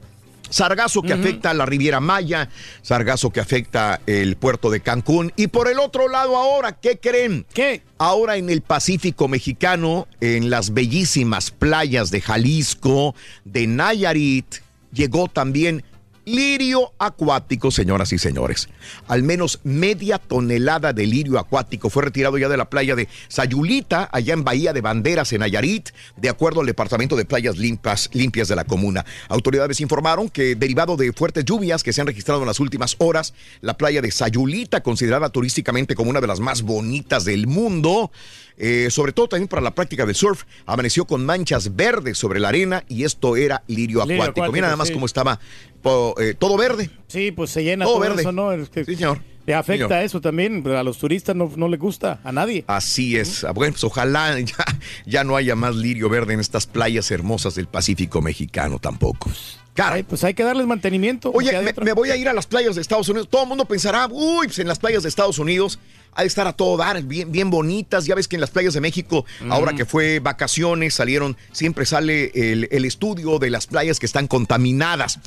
Sargazo que afecta a la Riviera Maya, sargazo que afecta el puerto de Cancún. Y por el otro lado ahora, ¿qué creen? ¿Qué? Ahora en el Pacífico mexicano, en las bellísimas playas de Jalisco, de Nayarit, llegó también lirio acuático, señoras y señores. Al menos media tonelada de lirio acuático fue retirado ya de la playa de Sayulita, allá en Bahía de Banderas, en Nayarit, de acuerdo al Departamento de Playas Limpias, limpias de la comuna. Autoridades informaron que, derivado de fuertes lluvias que se han registrado en las últimas horas, la playa de Sayulita, considerada turísticamente como una de las más bonitas del mundo, eh, sobre todo también para la práctica del surf, amaneció con manchas verdes sobre la arena y esto era lirio Lirio acuático. acuático, Mira nada más sí. cómo estaba po- eh, todo verde. Sí, pues se llena Todo todo, verde. eso, ¿no? Es que Sí, señor. Le afecta Señor. eso también, a los turistas no, no les gusta, a nadie. Así es. Ah, Bueno, pues ojalá ya, ya no haya más lirio verde en estas playas hermosas del Pacífico mexicano tampoco. Ay, pues hay que darles mantenimiento. Oye, me, voy a ir a las playas de Estados Unidos. Todo el mundo pensará, uy, pues en las playas de Estados Unidos ha de estar a todo dar, bien, bien bonitas. Ya ves que en las playas de México, ahora que fue vacaciones, salieron, siempre sale el, el estudio de las playas que están contaminadas.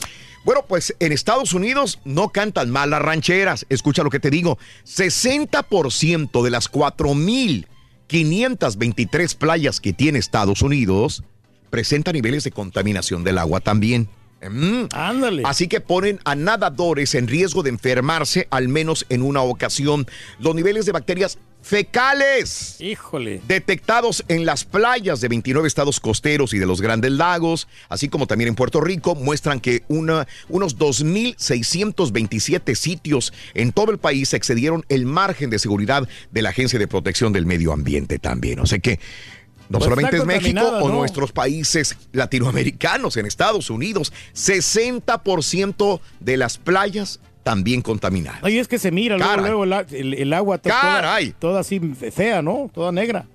Bueno, pues en Estados Unidos no cantan mal las rancheras. Escucha lo que te digo. 60% de las 4.523 playas que tiene Estados Unidos presenta niveles de contaminación del agua también. Ándale. Así que ponen a nadadores en riesgo de enfermarse al menos en una ocasión. Los niveles de bacterias fecales. Híjole. Detectados en las playas de 29 estados costeros y de los grandes lagos, así como también en Puerto Rico, muestran que una, unos 2.627 sitios en todo el país excedieron el margen de seguridad de la Agencia de Protección del Medio Ambiente también. O sea que no Pues solamente es México o ¿no? nuestros países latinoamericanos, en Estados Unidos, 60% de las playas también contaminadas. Ay, es que se mira luego, luego el, el- el agua toda, Caray. toda así fea, ¿no? Toda negra.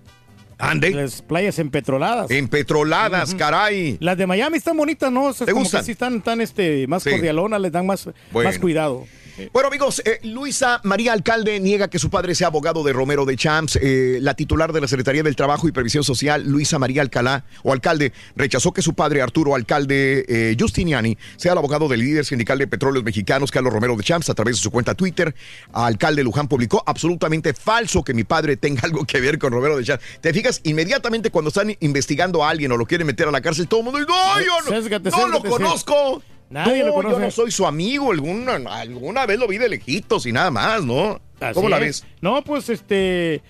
Ande. Las playas empetroladas. Empetroladas, Ujú. caray. Las de Miami están bonitas, ¿no? Esas ¿Te como gustan? que sí están tan este, más Sí. cordialonas, les dan más, Bueno. más cuidado. Bueno, amigos, eh, Luisa María Alcalde niega que su padre sea abogado de Romero de Champs. Eh, la titular de la Secretaría del Trabajo y Previsión Social, Luisa María Alcalá, o alcalde, rechazó que su padre, Arturo Alcalde eh, Justiniani, sea el abogado del líder sindical de petróleos mexicanos, Carlos Romero de Champs, a través de su cuenta Twitter. Alcalde Luján publicó absolutamente falso que mi padre tenga algo que ver con Romero de Champs. Te fijas, inmediatamente cuando están investigando a alguien o lo quieren meter a la cárcel, todo el mundo dice, no, yo no, no lo conozco. Nadie no, lo conoce. yo no soy su amigo, alguna, alguna vez lo vi de lejitos y nada más, ¿no? Así ¿Cómo la es. ves? No, pues este.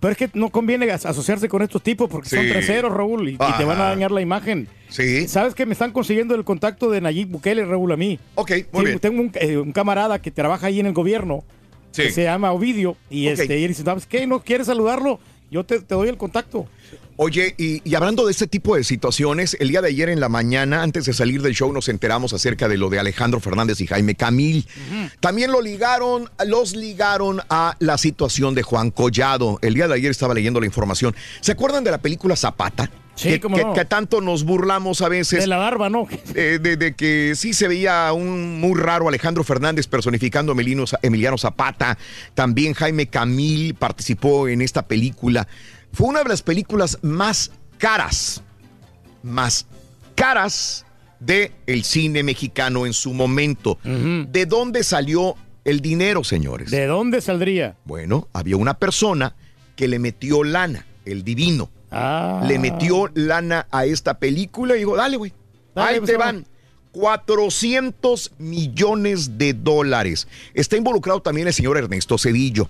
Pero es que no conviene as- asociarse con estos tipos porque son Sí. treseros, Raúl, y, y te van a dañar la imagen. Sí. ¿Sabes que me están consiguiendo el contacto de Nayib Bukele, Raúl, a mí? Ok, muy bien. Tengo un, eh, un camarada que trabaja ahí en el gobierno, Sí. que se llama Ovidio, y, este, y él dice, ¿sabes qué? ¿No quieres saludarlo? Yo te, te doy el contacto. Oye, y, y hablando de este tipo de situaciones, el día de ayer en la mañana, antes de salir del show, nos enteramos acerca de lo de Alejandro Fernández y Jaime Camil. También lo ligaron, los ligaron a la situación de Juan Collado. El día de ayer estaba leyendo la información. ¿Se acuerdan de la película Zapata? Sí, que, que- no. que tanto nos burlamos a veces. De la barba, ¿no? Eh, de, de que sí se veía un muy raro Alejandro Fernández personificando a Emiliano Zapata. También Jaime Camil participó en esta película. Fue una de las películas más caras, más caras de el cine mexicano en su momento. ¿De dónde salió el dinero, señores? ¿De dónde saldría? Bueno, había una persona que le metió lana, el divino. Ah. Le metió lana a esta película y dijo, dale, güey. Ahí pues, te vamos. van. 400 millones de dólares. Está involucrado también el señor Ernesto Cedillo.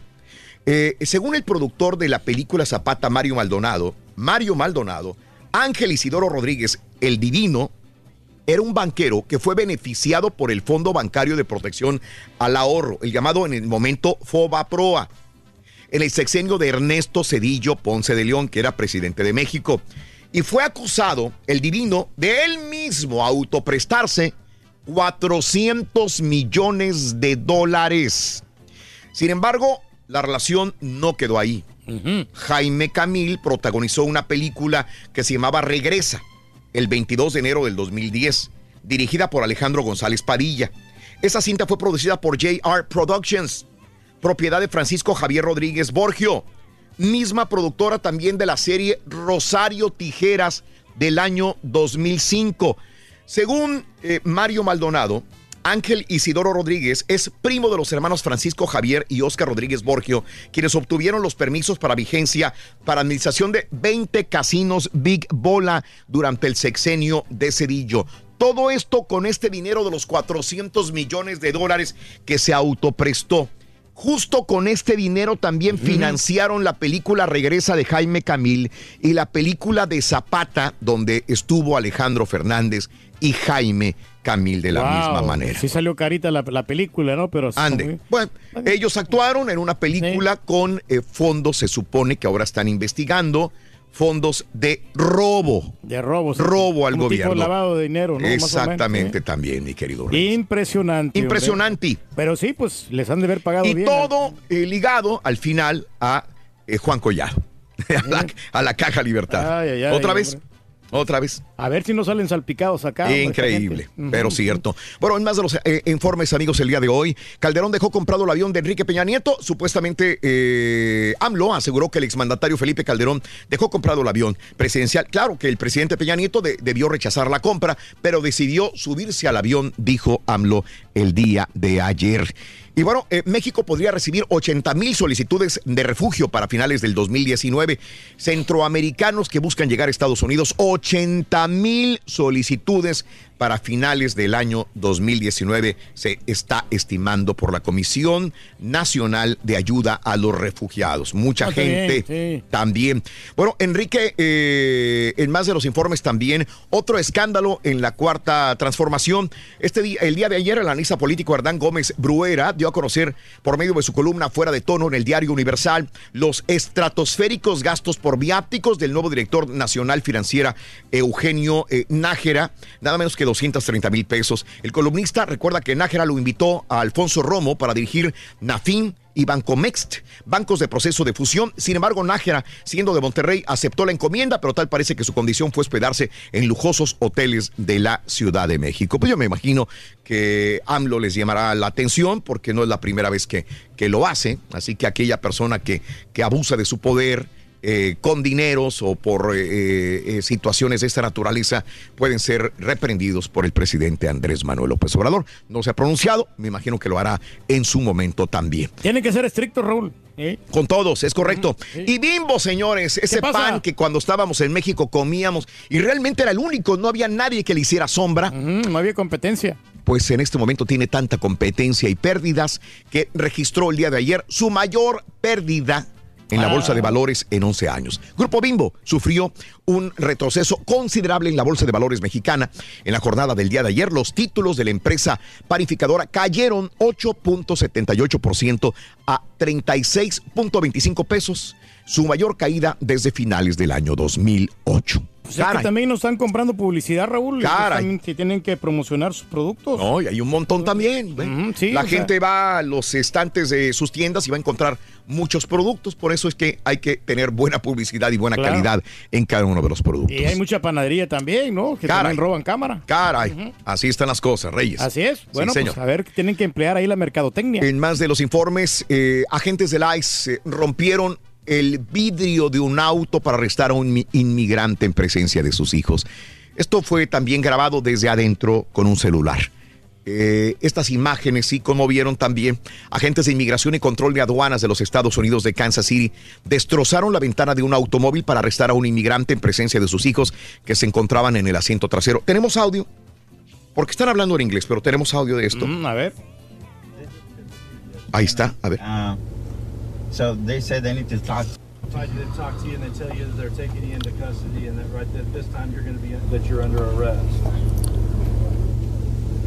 Eh, según el productor de la película Zapata, Mario Maldonado, Mario Maldonado, Ángel Isidoro Rodríguez, el divino, era un banquero que fue beneficiado por el Fondo Bancario de Protección al Ahorro, el llamado en el momento FOBAPROA, en el sexenio de Ernesto Cedillo Ponce de León, que era presidente de México. Y fue acusado, el divino, de él mismo autoprestarse 400 millones de dólares. Sin embargo, la relación no quedó ahí. Jaime Camil protagonizó una película que se llamaba Regresa, el 22 de enero del 2010, dirigida por Alejandro González Padilla. Esa cinta fue producida por JR Productions, propiedad de Francisco Javier Rodríguez Borgio, misma productora también de la serie Rosario Tijeras del año 2005. Según eh, Mario Maldonado, Ángel Isidoro Rodríguez es primo de los hermanos Francisco Javier y Oscar Rodríguez Borgio, quienes obtuvieron los permisos para vigencia para administración de 20 casinos Big Bola durante el sexenio de Cedillo. Todo esto con este dinero de los 400 millones de dólares que se autoprestó. Justo con este dinero también financiaron la película Regresa de Jaime Camil y la película de Zapata, donde estuvo Alejandro Fernández y Jaime Camil de la Wow, misma manera. Sí salió carita la, la película, ¿no? Pero Ande. Bueno, ellos actuaron en una película con eh, fondos, se supone que ahora están investigando, fondos de robo. De robo. sí. Robo al tipo gobierno. lavado de dinero, ¿no? Menos, Exactamente también, mi querido Rey. Impresionante. hombre. Impresionante. Pero sí, pues les han de haber pagado Y bien. todo eh, ligado al final a eh, Juan Collado, a, la, a la Caja Libertad. Ay, ay, ay, Otra vez, hombre. Otra vez. A ver si no salen salpicados acá. Increíble, pero cierto. Bueno, en más de los eh, informes, amigos, el día de hoy, Calderón dejó comprado el avión de Enrique Peña Nieto. Supuestamente, eh, AMLO aseguró que el exmandatario Felipe Calderón dejó comprado el avión presidencial. Claro que el presidente Peña Nieto de- debió rechazar la compra, pero decidió subirse al avión, dijo AMLO el día de ayer. Y bueno, eh, México podría recibir 80 mil solicitudes de refugio para finales del 2019. Centroamericanos que buscan llegar a Estados Unidos, 80 mil solicitudes para finales del año 2019 se está estimando por la Comisión Nacional de Ayuda a los Refugiados. Mucha Ah, gente también. Bueno, Enrique, eh, en más de los informes también, otro escándalo en la cuarta transformación. Este día, el día de ayer, el analista político Hernán Gómez Bruera dio a conocer por medio de su columna Fuera de Tono en el Diario Universal los estratosféricos gastos por viáticos del nuevo director nacional financiera Eugenio eh, Nájera, nada menos que 230 mil pesos. El columnista recuerda que Nájera lo invitó a Alfonso Romo para dirigir Nafin y Bancomext, bancos de proceso de fusión. Sin embargo, Nájera, siendo de Monterrey, aceptó la encomienda, pero tal parece que su condición fue hospedarse en lujosos hoteles de la Ciudad de México. Pues yo me imagino que AMLO les llamará la atención porque no es la primera vez que, que lo hace. Así que aquella persona que, que abusa de su poder, eh, con dineros o por eh, eh, situaciones de esta naturaleza pueden ser reprendidos por el presidente Andrés Manuel López Obrador. No se ha pronunciado, me imagino que lo hará en su momento también. Tiene que ser estricto, Raúl. ¿eh? Con todos, es correcto. Y Bimbo, señores, ese pan que cuando estábamos en México comíamos y realmente era el único, no había nadie que le hiciera sombra. no había competencia. Pues en este momento tiene tanta competencia y pérdidas que registró el día de ayer su mayor pérdida en la bolsa de valores en 11 años. Grupo Bimbo sufrió un retroceso considerable en la bolsa de valores mexicana. En la jornada del día de ayer, los títulos de la empresa parificadora cayeron 8.78% a 36.25 pesos, su mayor caída desde finales del año 2008. Pues es que también nos están comprando publicidad, Raúl. Caray. que tienen que promocionar sus productos. No, y hay un montón también. sí, la o sea- gente va a los estantes de sus tiendas y va a encontrar muchos productos. Por eso es que hay que tener buena publicidad y buena Claro. calidad en cada uno de los productos. Y hay mucha panadería también, ¿no? Que Caray. también roban cámara. Caray, así están las cosas, Reyes. Así es. Sí, Bueno, señor. pues a ver, tienen que emplear ahí la mercadotecnia. En más de los informes, eh, agentes del ICE eh, rompieron el vidrio de un auto para arrestar a un mi- inmigrante en presencia de sus hijos. Esto fue también grabado desde adentro con un celular. Eh, estas imágenes sí conmovieron también. Agentes de inmigración y control de aduanas de los Estados Unidos de Kansas City destrozaron la ventana de un automóvil para arrestar a un inmigrante en presencia de sus hijos que se encontraban en el asiento trasero. ¿Tenemos audio? Porque están hablando en inglés, pero tenemos audio de esto. Mm, a ver. Ahí está, a ver. So they said they need to talk. To talk to you and they tell you that they're taking you into custody and that right that this time you're going to be that you're under arrest.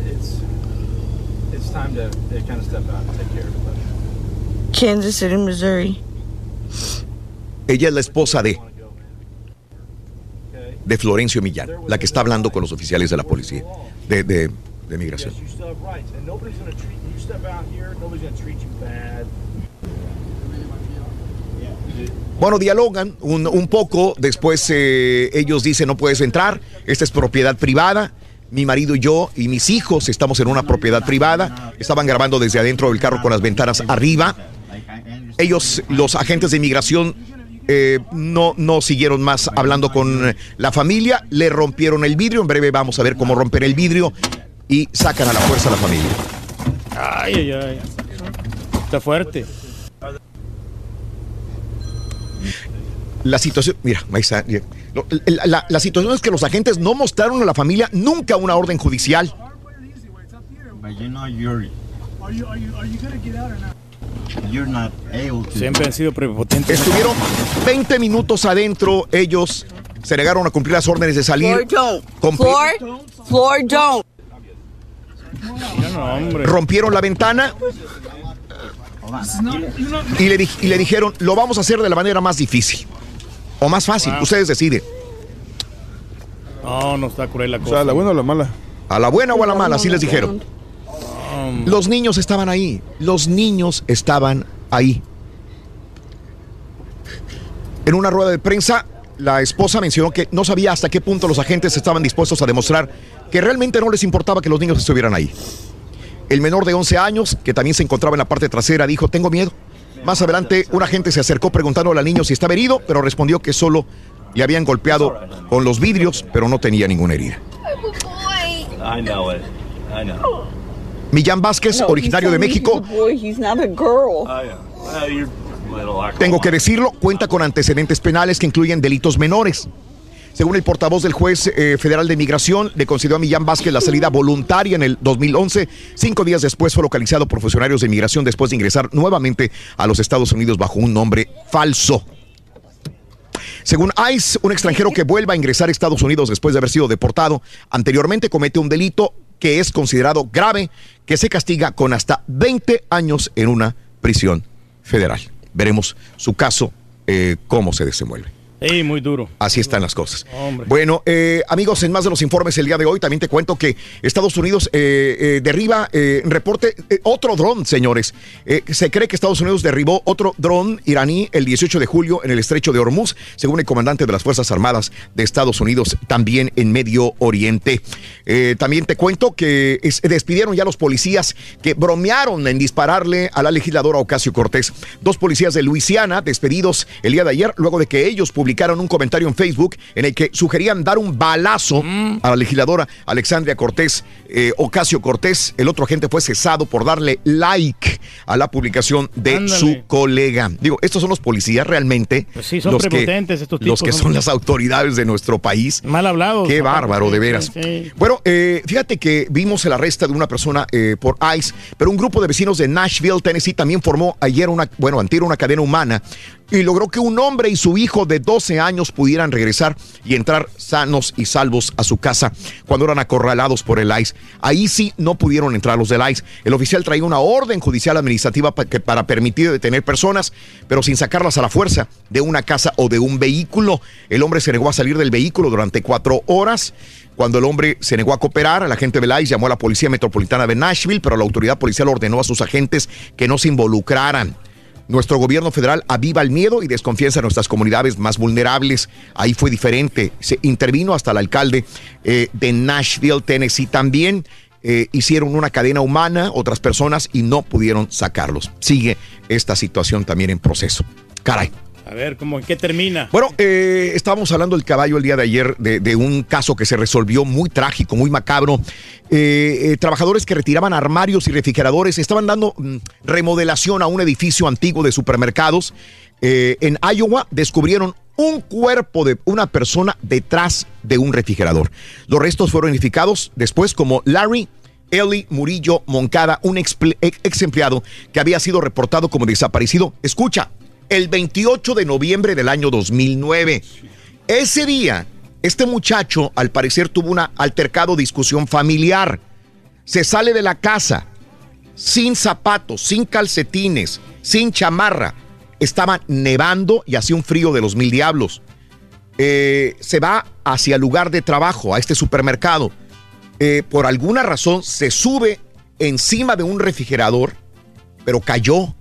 It's it's time to, to kind of step out and take care of it. Kansas City, Missouri. Ella es la esposa de de Florencio Millán, la que está hablando con los oficiales de la policía, de, de, de migración. Bueno, dialogan un, poco, después eh, ellos dicen no puedes entrar, esta es propiedad privada. Mi marido y yo y mis hijos estamos en una propiedad privada. Estaban grabando desde adentro del carro con las ventanas arriba. Ellos, los agentes de inmigración, eh, no, no siguieron más hablando con la familia. Le rompieron el vidrio. En breve vamos a ver cómo romper el vidrio y sacan a la fuerza a la familia. Ay, ay, ay. Está fuerte. La situación, mira, ahí está. Lo- La, la- la situación es que los agentes no mostraron a la familia nunca una orden judicial. But you know you're Are you are you are you going to get out or not? you're not able to. Siempre han sido prepotentes. Estuvieron 20 minutos adentro, ellos se negaron a cumplir las órdenes de salir. Floor Floor, don't. rompieron la ventana y le, y le dijeron, lo vamos a hacer de la manera más difícil o más fácil, Wow. ustedes deciden. No, no está cruel la O cosa. sea, ¿a la buena o la mala? A la buena o a la mala, así les dijeron. Los niños estaban ahí, los niños estaban ahí. En una rueda de prensa, la esposa mencionó que no sabía hasta qué punto los agentes estaban dispuestos a demostrar que realmente no les importaba que los niños estuvieran ahí. El menor de 11 años, que también se encontraba en la parte trasera, dijo, tengo miedo. Más adelante, un agente se acercó preguntándole al niño si estaba herido, pero respondió que solo le habían golpeado con los vidrios, pero no tenía ninguna herida. I know it. I know. Millán Vázquez, originario de México, awkward. tengo que decirlo, cuenta con antecedentes penales que incluyen delitos menores. Según el portavoz del juez eh, federal de migración, le concedió a Millán Vázquez la salida voluntaria en el 2011. Cinco días después fue localizado por funcionarios de migración después de ingresar nuevamente a los Estados Unidos bajo un nombre falso. Según ICE, un extranjero que vuelva a ingresar a Estados Unidos después de haber sido deportado anteriormente comete un delito que es considerado grave, que se castiga con hasta 20 años en una prisión federal. Veremos su caso, eh, cómo se desenvuelve. Sí, muy duro. Así están las cosas. Hombre. Bueno, eh, amigos, en más de los informes el día de hoy, también te cuento que Estados Unidos eh, eh, derriba, eh, reporte eh, otro dron, señores. Eh, se cree que Estados Unidos derribó otro dron iraní el 18 de julio en el estrecho de Hormuz, según el comandante de las Fuerzas Armadas de Estados Unidos, también en Medio Oriente. También te cuento que es- despidieron ya los policías que bromearon en dispararle a la legisladora Ocasio Cortés. Dos policías de Luisiana despedidos el día de ayer, luego de que ellos publicaron un comentario en Facebook en el que sugerían dar un balazo a la legisladora Alexandria Cortés, eh, Ocasio Cortés. El otro agente fue cesado por darle like a la publicación de Ándale. su colega. Digo, estos son los policías realmente. Pues sí, son los que- estos Los tipos, que son las autoridades de nuestro país. Mal hablados. Qué bárbaro, Sí, de veras. sí. Bueno, eh, fíjate que vimos el arresto de una persona eh, por ICE, pero un grupo de vecinos de Nashville, Tennessee, también formó ayer una, bueno, antier una cadena humana y logró que un hombre y su hijo de 12 años pudieran regresar y entrar sanos y salvos a su casa cuando eran acorralados por el ICE. Ahí sí no pudieron entrar los del ICE. El oficial traía una orden judicial administrativa para permitir detener personas, pero sin sacarlas a la fuerza de una casa o de un vehículo. El hombre se negó a salir del vehículo durante cuatro horas. Cuando el hombre se negó a cooperar, el agente del ICE llamó a la Policía Metropolitana de Nashville, pero la autoridad policial ordenó a sus agentes que no se involucraran. Nuestro gobierno federal aviva el miedo y desconfianza en nuestras comunidades más vulnerables. Ahí fue diferente. Se intervino hasta el alcalde eh, de Nashville, Tennessee. También eh, hicieron una cadena humana, otras personas, y no pudieron sacarlos. Sigue esta situación también en proceso. Caray. A ver, ¿cómo, ¿en qué termina? Bueno, eh, estábamos hablando del caballo el día de ayer de, un caso que se resolvió muy trágico, muy macabro. Eh, eh, trabajadores que retiraban armarios y refrigeradores estaban dando mm, remodelación a un edificio antiguo de supermercados. En Iowa descubrieron un cuerpo de una persona detrás de un refrigerador. Los restos fueron identificados después como Larry Eli Murillo Moncada, un ex empleado que había sido reportado como desaparecido. Escucha, el 28 de noviembre del año 2009. Ese día, este muchacho al parecer tuvo una altercado discusión familiar. Se sale de la casa sin zapatos, sin calcetines, sin chamarra. Estaba nevando y hacía un frío de los mil diablos. Eh, se va hacia el lugar de trabajo, a este supermercado. Eh, por alguna razón se sube encima de un refrigerador, pero cayó.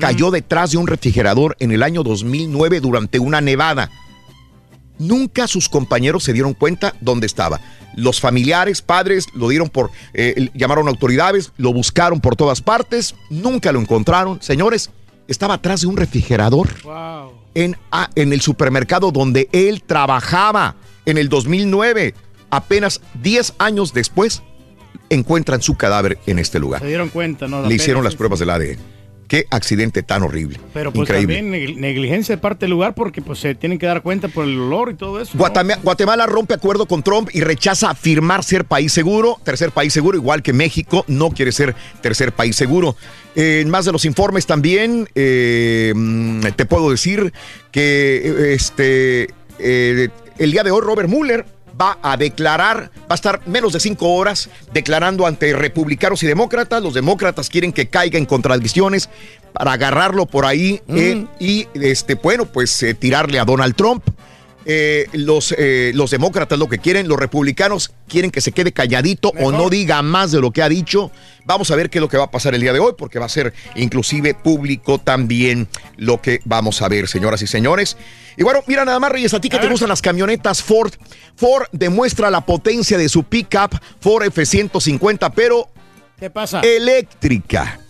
Cayó detrás de un refrigerador en el año 2009 durante una nevada. Nunca sus compañeros se dieron cuenta dónde estaba. Los familiares, padres, lo dieron por, eh, llamaron a autoridades, lo buscaron por todas partes, nunca lo encontraron. Señores, estaba atrás de un refrigerador en, ah, en el supermercado donde él trabajaba en el 2009. Apenas 10 años después, encuentran su cadáver en este lugar. Se dieron cuenta, ¿no? Le hicieron las sí, pruebas del ADN. Qué accidente tan horrible. Pero pues Increíble. también negli- negligencia de parte del lugar porque pues se tienen que dar cuenta por el olor y todo eso. ¿no? Guatemala, Guatemala rompe acuerdo con Trump y rechaza afirmar ser país seguro, tercer país seguro, igual que México no quiere ser tercer país seguro. Eh, en más de los informes también, eh, mm, te puedo decir que eh, este, eh, el día de hoy Robert Mueller va a declarar, va a estar menos de cinco horas declarando ante republicanos y demócratas. Los demócratas quieren que caiga en contradicciones para agarrarlo por ahí eh, y, este, bueno, pues eh, tirarle a Donald Trump. Eh, los, eh, los demócratas lo que quieren, los republicanos quieren que se quede calladito o no diga más de lo que ha dicho. Vamos a ver qué es lo que va a pasar el día de hoy, porque va a ser inclusive público también lo que vamos a ver, señoras y señores. Y bueno, mira nada más, Reyes, a ti que te gustan las camionetas Ford. Ford demuestra la potencia de su pickup Ford F-150, pero ¿Qué pasa? eléctrica.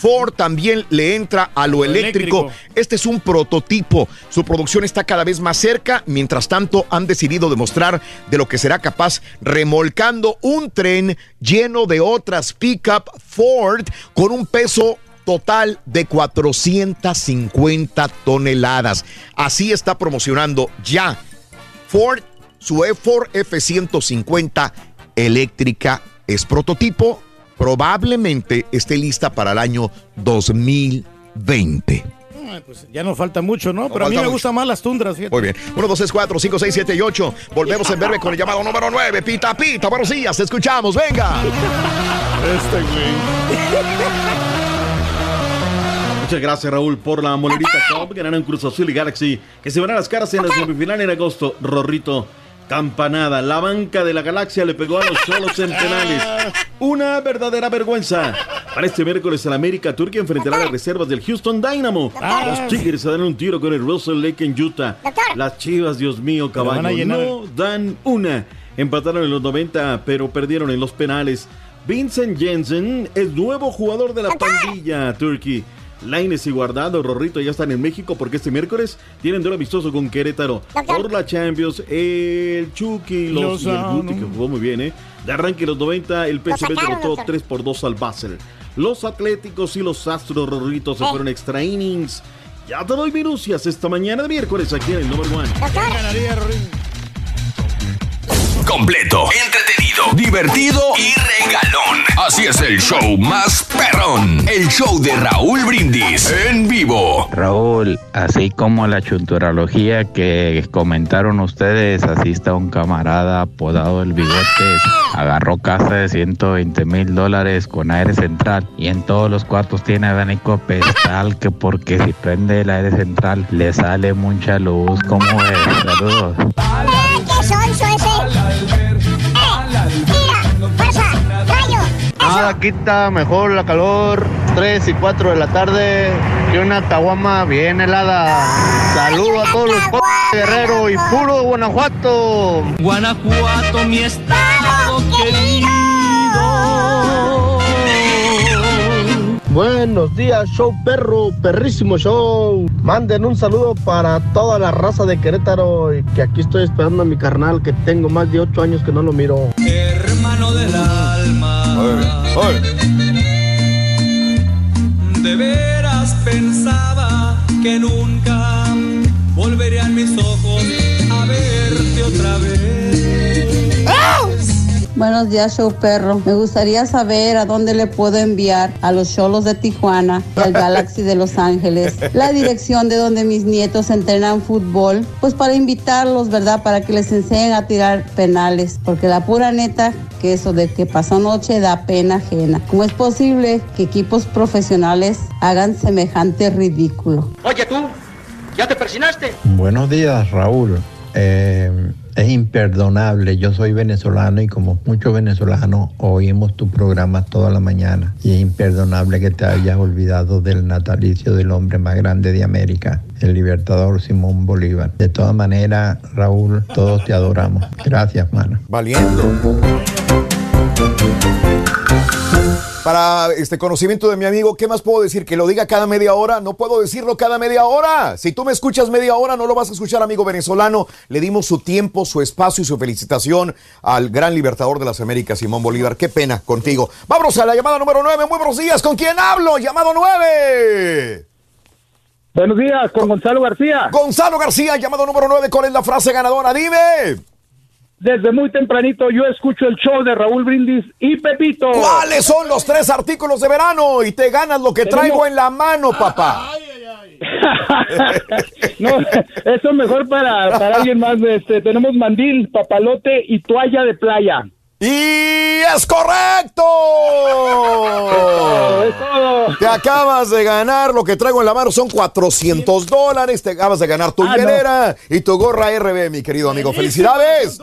Ford también le entra a lo eléctrico. eléctrico. Este es un prototipo. Su producción está cada vez más cerca. Mientras tanto, han decidido demostrar de lo que será capaz remolcando un tren lleno de otras pickup Ford con un peso total de 450 toneladas. Así está promocionando ya Ford su E- Ford F-150 eléctrica. Es prototipo. Probablemente esté lista para el año 2020. Ah, pues ya nos falta mucho, ¿no? Pero a mí me mucho. gustan más las tundras, fíjate. Muy bien. 1, 2, 3, 4, 5, 6, 7 y 8. Volvemos en breve con el llamado número 9. Pita, pita. Buenos días. Te escuchamos. Venga. Este Muchas gracias, Raúl, por la molerita Cup. Ganaron Cruz Azul y Galaxy, que se van a las caras en la semifinal en agosto. Rorrito, campanada. La banca de la Galaxia le pegó a los solos en penales. Una verdadera vergüenza. Para este miércoles, el América Turquía enfrentará a las reservas del Houston Dynamo. Los Tigres se dan un tiro con el Russell Lake en Utah. Las Chivas, Dios mío, caballo, no dan una. Empataron en los 90, pero perdieron en los penales. Vincent Jensen es nuevo jugador de la pandilla Turkey. Laines y Guardado, Rorrito ya están en México porque este miércoles tienen duelo amistoso con Querétaro. Por la Champions, el Chucky los, y el. Guti, que jugó muy bien, ¿eh? De arranque los 90, el PSV derrotó doctor. 3 por 2 al Basel. Los Atléticos y los Astros Rorrito se fueron extra innings. Ya te doy minucias esta mañana de miércoles aquí en el Number One. Completo, entretenido, divertido y regalón. Así es el show más perrón. El show de Raúl Brindis en vivo. Raúl, así como la chunturología que comentaron ustedes, así está un camarada apodado el Bigotes. Agarró casa de 120 mil dólares con aire central y en todos los cuartos tiene abanico pedestal que porque si prende el aire central le sale mucha luz. ¿Cómo es? Saludos. ¿Qué sonso ese? ¡Eh! Nada quita mejor la calor, 3 y 4 de la tarde, que una caguama bien helada. Saludo a todos los p guerrero y puro Guanajuato. Guanajuato, mi estado querido. Buenos días, show perro, perrísimo show. Manden un saludo para toda la raza de Querétaro y que aquí estoy esperando a mi carnal que tengo más de 8 años que no lo miro. Hermano del alma. De veras pensaba que nunca volverían mis ojos a verte otra vez. Buenos días, show perro. Me gustaría saber a dónde le puedo enviar a los cholos de Tijuana y al Galaxy de Los Ángeles la dirección de donde mis nietos entrenan fútbol, pues para invitarlos, ¿verdad? Para que les enseñen a tirar penales, porque la pura neta que eso de que pasó anoche da pena ajena. ¿Cómo es posible que equipos profesionales hagan semejante ridículo? Oye tú, ¿ya te persinaste? Buenos días, Raúl. Eh, es imperdonable. Yo soy venezolano y como muchos venezolanos oímos tu programa toda la mañana. Y es imperdonable que te hayas olvidado del natalicio del hombre más grande de América, el libertador Simón Bolívar. De todas maneras, Raúl, todos te adoramos. Gracias, mano. Valiendo. Para este conocimiento de mi amigo, ¿qué más puedo decir? ¿Que lo diga cada media hora? No puedo decirlo cada media hora. Si tú me escuchas media hora, no lo vas a escuchar, amigo venezolano. Le dimos su tiempo, su espacio y su felicitación al gran libertador de las Américas, Simón Bolívar. Qué pena contigo. Vámonos a la llamada número 9. Muy buenos días. ¿Con quién hablo? Llamado 9. Buenos días, con Gonzalo García. Gonzalo García, llamado número 9. ¿Cuál es la frase ganadora? Dime. Desde muy tempranito yo escucho el show de Raúl Brindis y Pepito. ¿Cuáles son los tres artículos de verano? Y te ganas lo que Tenemos- traigo en la mano, papá. No, eso es mejor para, para alguien más. Este, tenemos mandil, papalote y toalla de playa. ¡Y es correcto! Es todo. Te acabas de ganar, lo que traigo en la mano son 400 dólares. Te acabas de ganar tu Ah, no. y tu gorra RB, mi querido amigo. ¡Felicidades!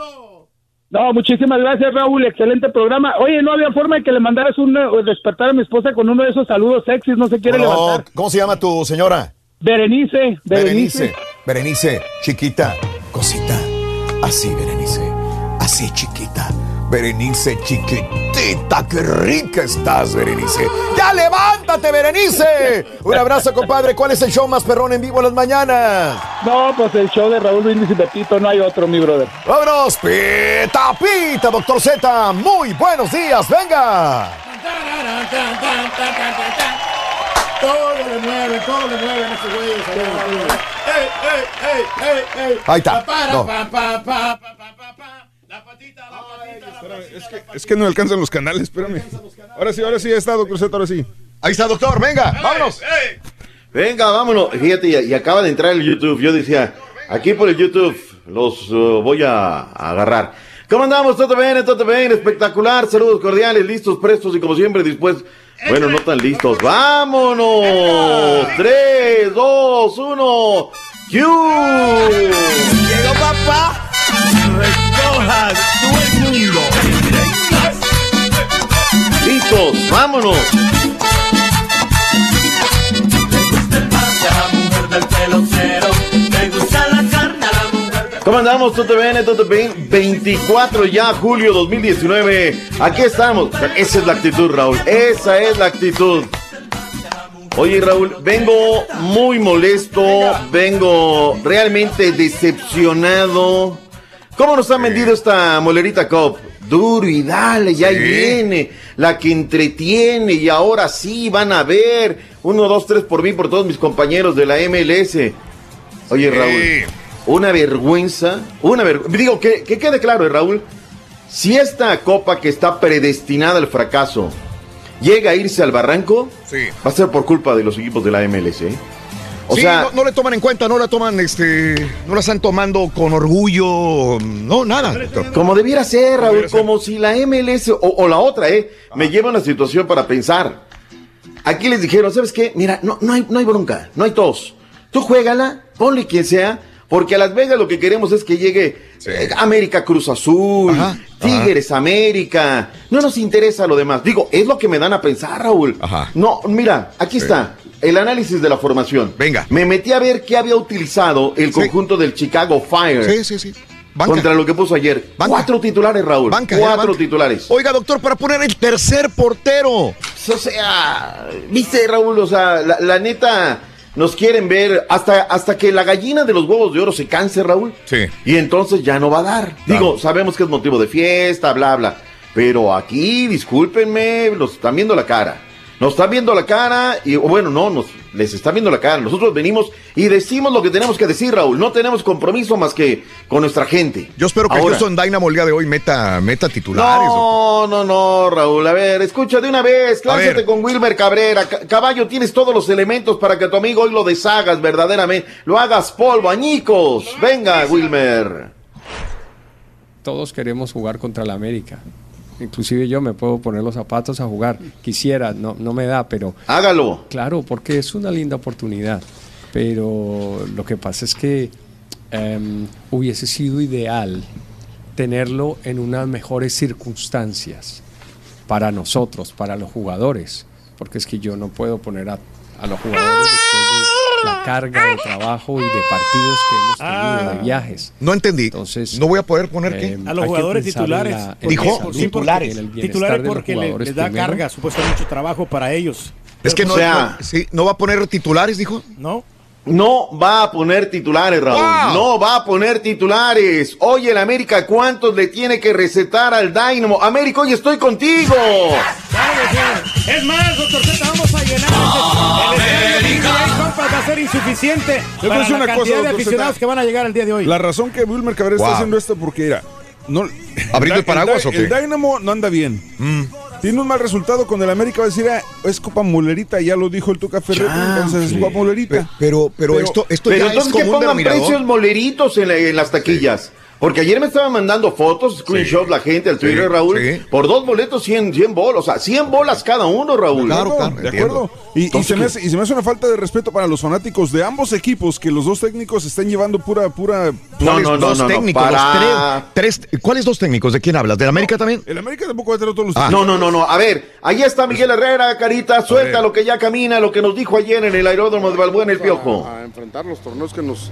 No, muchísimas gracias, Raúl. Excelente programa. Oye, no había forma de que le mandaras un despertar a mi esposa con uno de esos saludos sexys. No se quiere No, levantar. ¿Cómo se llama tu señora? Berenice, Berenice. Berenice. Berenice, chiquita, cosita. Así, Berenice. Así, chiquita. Berenice, chiquitita. Qué rica estás, Berenice. ¡Ya levántate, Berenice! Un abrazo, compadre. ¿Cuál es el show más perrón en vivo en las mañanas? No, pues el show de Raúl Brindis y Pepito, no hay otro, mi brother. ¡Vámonos! ¡Pita, pita, doctor Z! ¡Muy buenos días! ¡Venga! Todo le mueve, todo le mueve a ese güey. ¡Ey, ey, ey, ey, ey! Ahí está. No. La patita, la patita, la patita. Es que, es que no alcanzan los canales, espérame. Ahora sí, ahora sí, está, doctor Z, ahora sí. Ahí está, doctor, venga, vámonos. Venga, vámonos. Fíjate, y, y acaba de entrar el YouTube. Yo decía, aquí por el YouTube los uh, voy a, a agarrar. ¿Cómo andamos? ¿Todo bien? ¿Todo bien? Espectacular. Saludos cordiales, listos, prestos y como siempre dispuestos. Bueno, no tan listos. ¡Vámonos! 3, 2, 1. ¡Q! Llegó papá. Recoja todo el mundo. ¡Listos! ¡Vámonos! ¿Cómo andamos? ¿Todo bien? 24 ya, julio 2019. Aquí estamos. Esa es la actitud, Raúl. Esa es la actitud. Oye, Raúl, vengo muy molesto. Vengo realmente decepcionado. ¿Cómo nos han vendido esta molerita Cop? Duro y dale, ya ahí Sí. viene. La que entretiene y ahora sí van a ver. Uno, dos, tres por mí, por todos mis compañeros de la MLS. Oye, Sí. Raúl, una vergüenza. Una vergüenza. Digo, que, que quede claro, eh, Raúl. Si esta copa que está predestinada al fracaso llega a irse al barranco, va a ser por culpa de los equipos de la MLS. ¿eh? O sí, sea, no, no le toman en cuenta, no la toman, este, no la están tomando con orgullo, no, nada. Como debiera ser, Raúl, como si la MLS o, o la otra, ¿eh? Me lleva a una situación para pensar. Aquí les dijeron, ¿sabes qué? Mira, no, no, hay, no hay bronca, no hay tos. Tú juégala, ponle quien sea, porque a Las Vegas lo que queremos es que llegue eh, América Cruz Azul, Ajá, Tigres América. No nos interesa lo demás. Digo, es lo que me dan a pensar, Raúl. Ajá. No, mira, aquí está. El análisis de la formación. Venga. Me metí a ver qué había utilizado el conjunto del Chicago Fire. Sí, sí, sí. Banca. Contra lo que puso ayer. Banca. Cuatro titulares, Raúl. Banca, eh, Cuatro titulares. Oiga, doctor, para poner el tercer portero. O sea, viste, Raúl, o sea, la, la neta, nos quieren ver hasta, hasta que la gallina de los huevos de oro se canse, Raúl. Sí. Y entonces ya no va a dar. Digo, sabemos que es motivo de fiesta, bla, bla. Pero aquí, discúlpenme, nos están viendo la cara. Nos están viendo la cara y, o bueno, no, nos, les están viendo la cara. Nosotros venimos y decimos lo que tenemos que decir, Raúl. No tenemos compromiso más que con nuestra gente. Yo espero que el Ahora. Houston Dynamo el día de hoy meta, meta titulares. No, no, no, Raúl. A ver, escucha de una vez. Clásate con Wilmer Cabrera. Ca- Caballo, tienes todos los elementos para que tu amigo hoy lo deshagas verdaderamente. Lo hagas polvo, añicos. Venga, Wilmer. Todos queremos jugar contra la América. Inclusive yo me puedo poner los zapatos a jugar. Quisiera, no, no me da, pero... Hágalo. Claro, porque es una linda oportunidad. Pero lo que pasa es que em, hubiese sido ideal tenerlo en unas mejores circunstancias para nosotros, para los jugadores. Porque es que yo no puedo poner a, a los jugadores después de la carga de trabajo y de partidos que hemos tenido, de viajes. No entendí. Entonces, no voy a poder poner eh, qué. A los jugadores titulares, la- en Dijo. salud, porque- titulares los porque le- les da primero. carga, supuestamente mucho trabajo para ellos. Es que no, O sea- no- sí, no va a poner titulares, dijo. ¿No? No va a poner titulares, Raúl. Wow. No va a poner titulares. Oye, el América, ¿cuántos le tiene que recetar al Dynamo? América, hoy estoy contigo. Es más, doctor Z, vamos a llenar ese- el estadio de Compas va a ser insuficiente Yo te voy a para decir la una cantidad cosa, de doctor aficionados Zeta. que van a llegar el día de hoy. La razón que Wilmer Cabrera Wow. está haciendo esto porque era. No, ¿Abriendo el paraguas o qué? El Dynamo no anda bien. Tiene un mal resultado con el América. Va a decir, ah, es Copa Molerita, ya lo dijo el Tuca Ferretti, entonces es Copa Molerita. Pero, pero, esto, esto Pero ya entonces es que como un pongan denominador. precios moleritos en, la- en las taquillas. Porque ayer me estaban mandando fotos, screenshots la gente al Twitter, Sí, Raúl, sí. por dos boletos 100, 100 bolas, o sea, 100 bolas cada uno, Raúl. de acuerdo. Y, y se me hace, y se me hace una falta de respeto para los fanáticos de ambos equipos que los dos técnicos estén llevando pura, pura. ¿Cuáles dos técnicos? Los para- tres, tres- ¿Cuáles dos técnicos? ¿De quién hablas? ¿De América también? El América tampoco va a tener todos los Ah. No, no, no, no. A ver, ahí está Miguel Herrera, Carita, suelta lo que ya camina, lo que nos dijo ayer en el aeródromo de Balbuena el Piojo. a enfrentar los torneos que nos,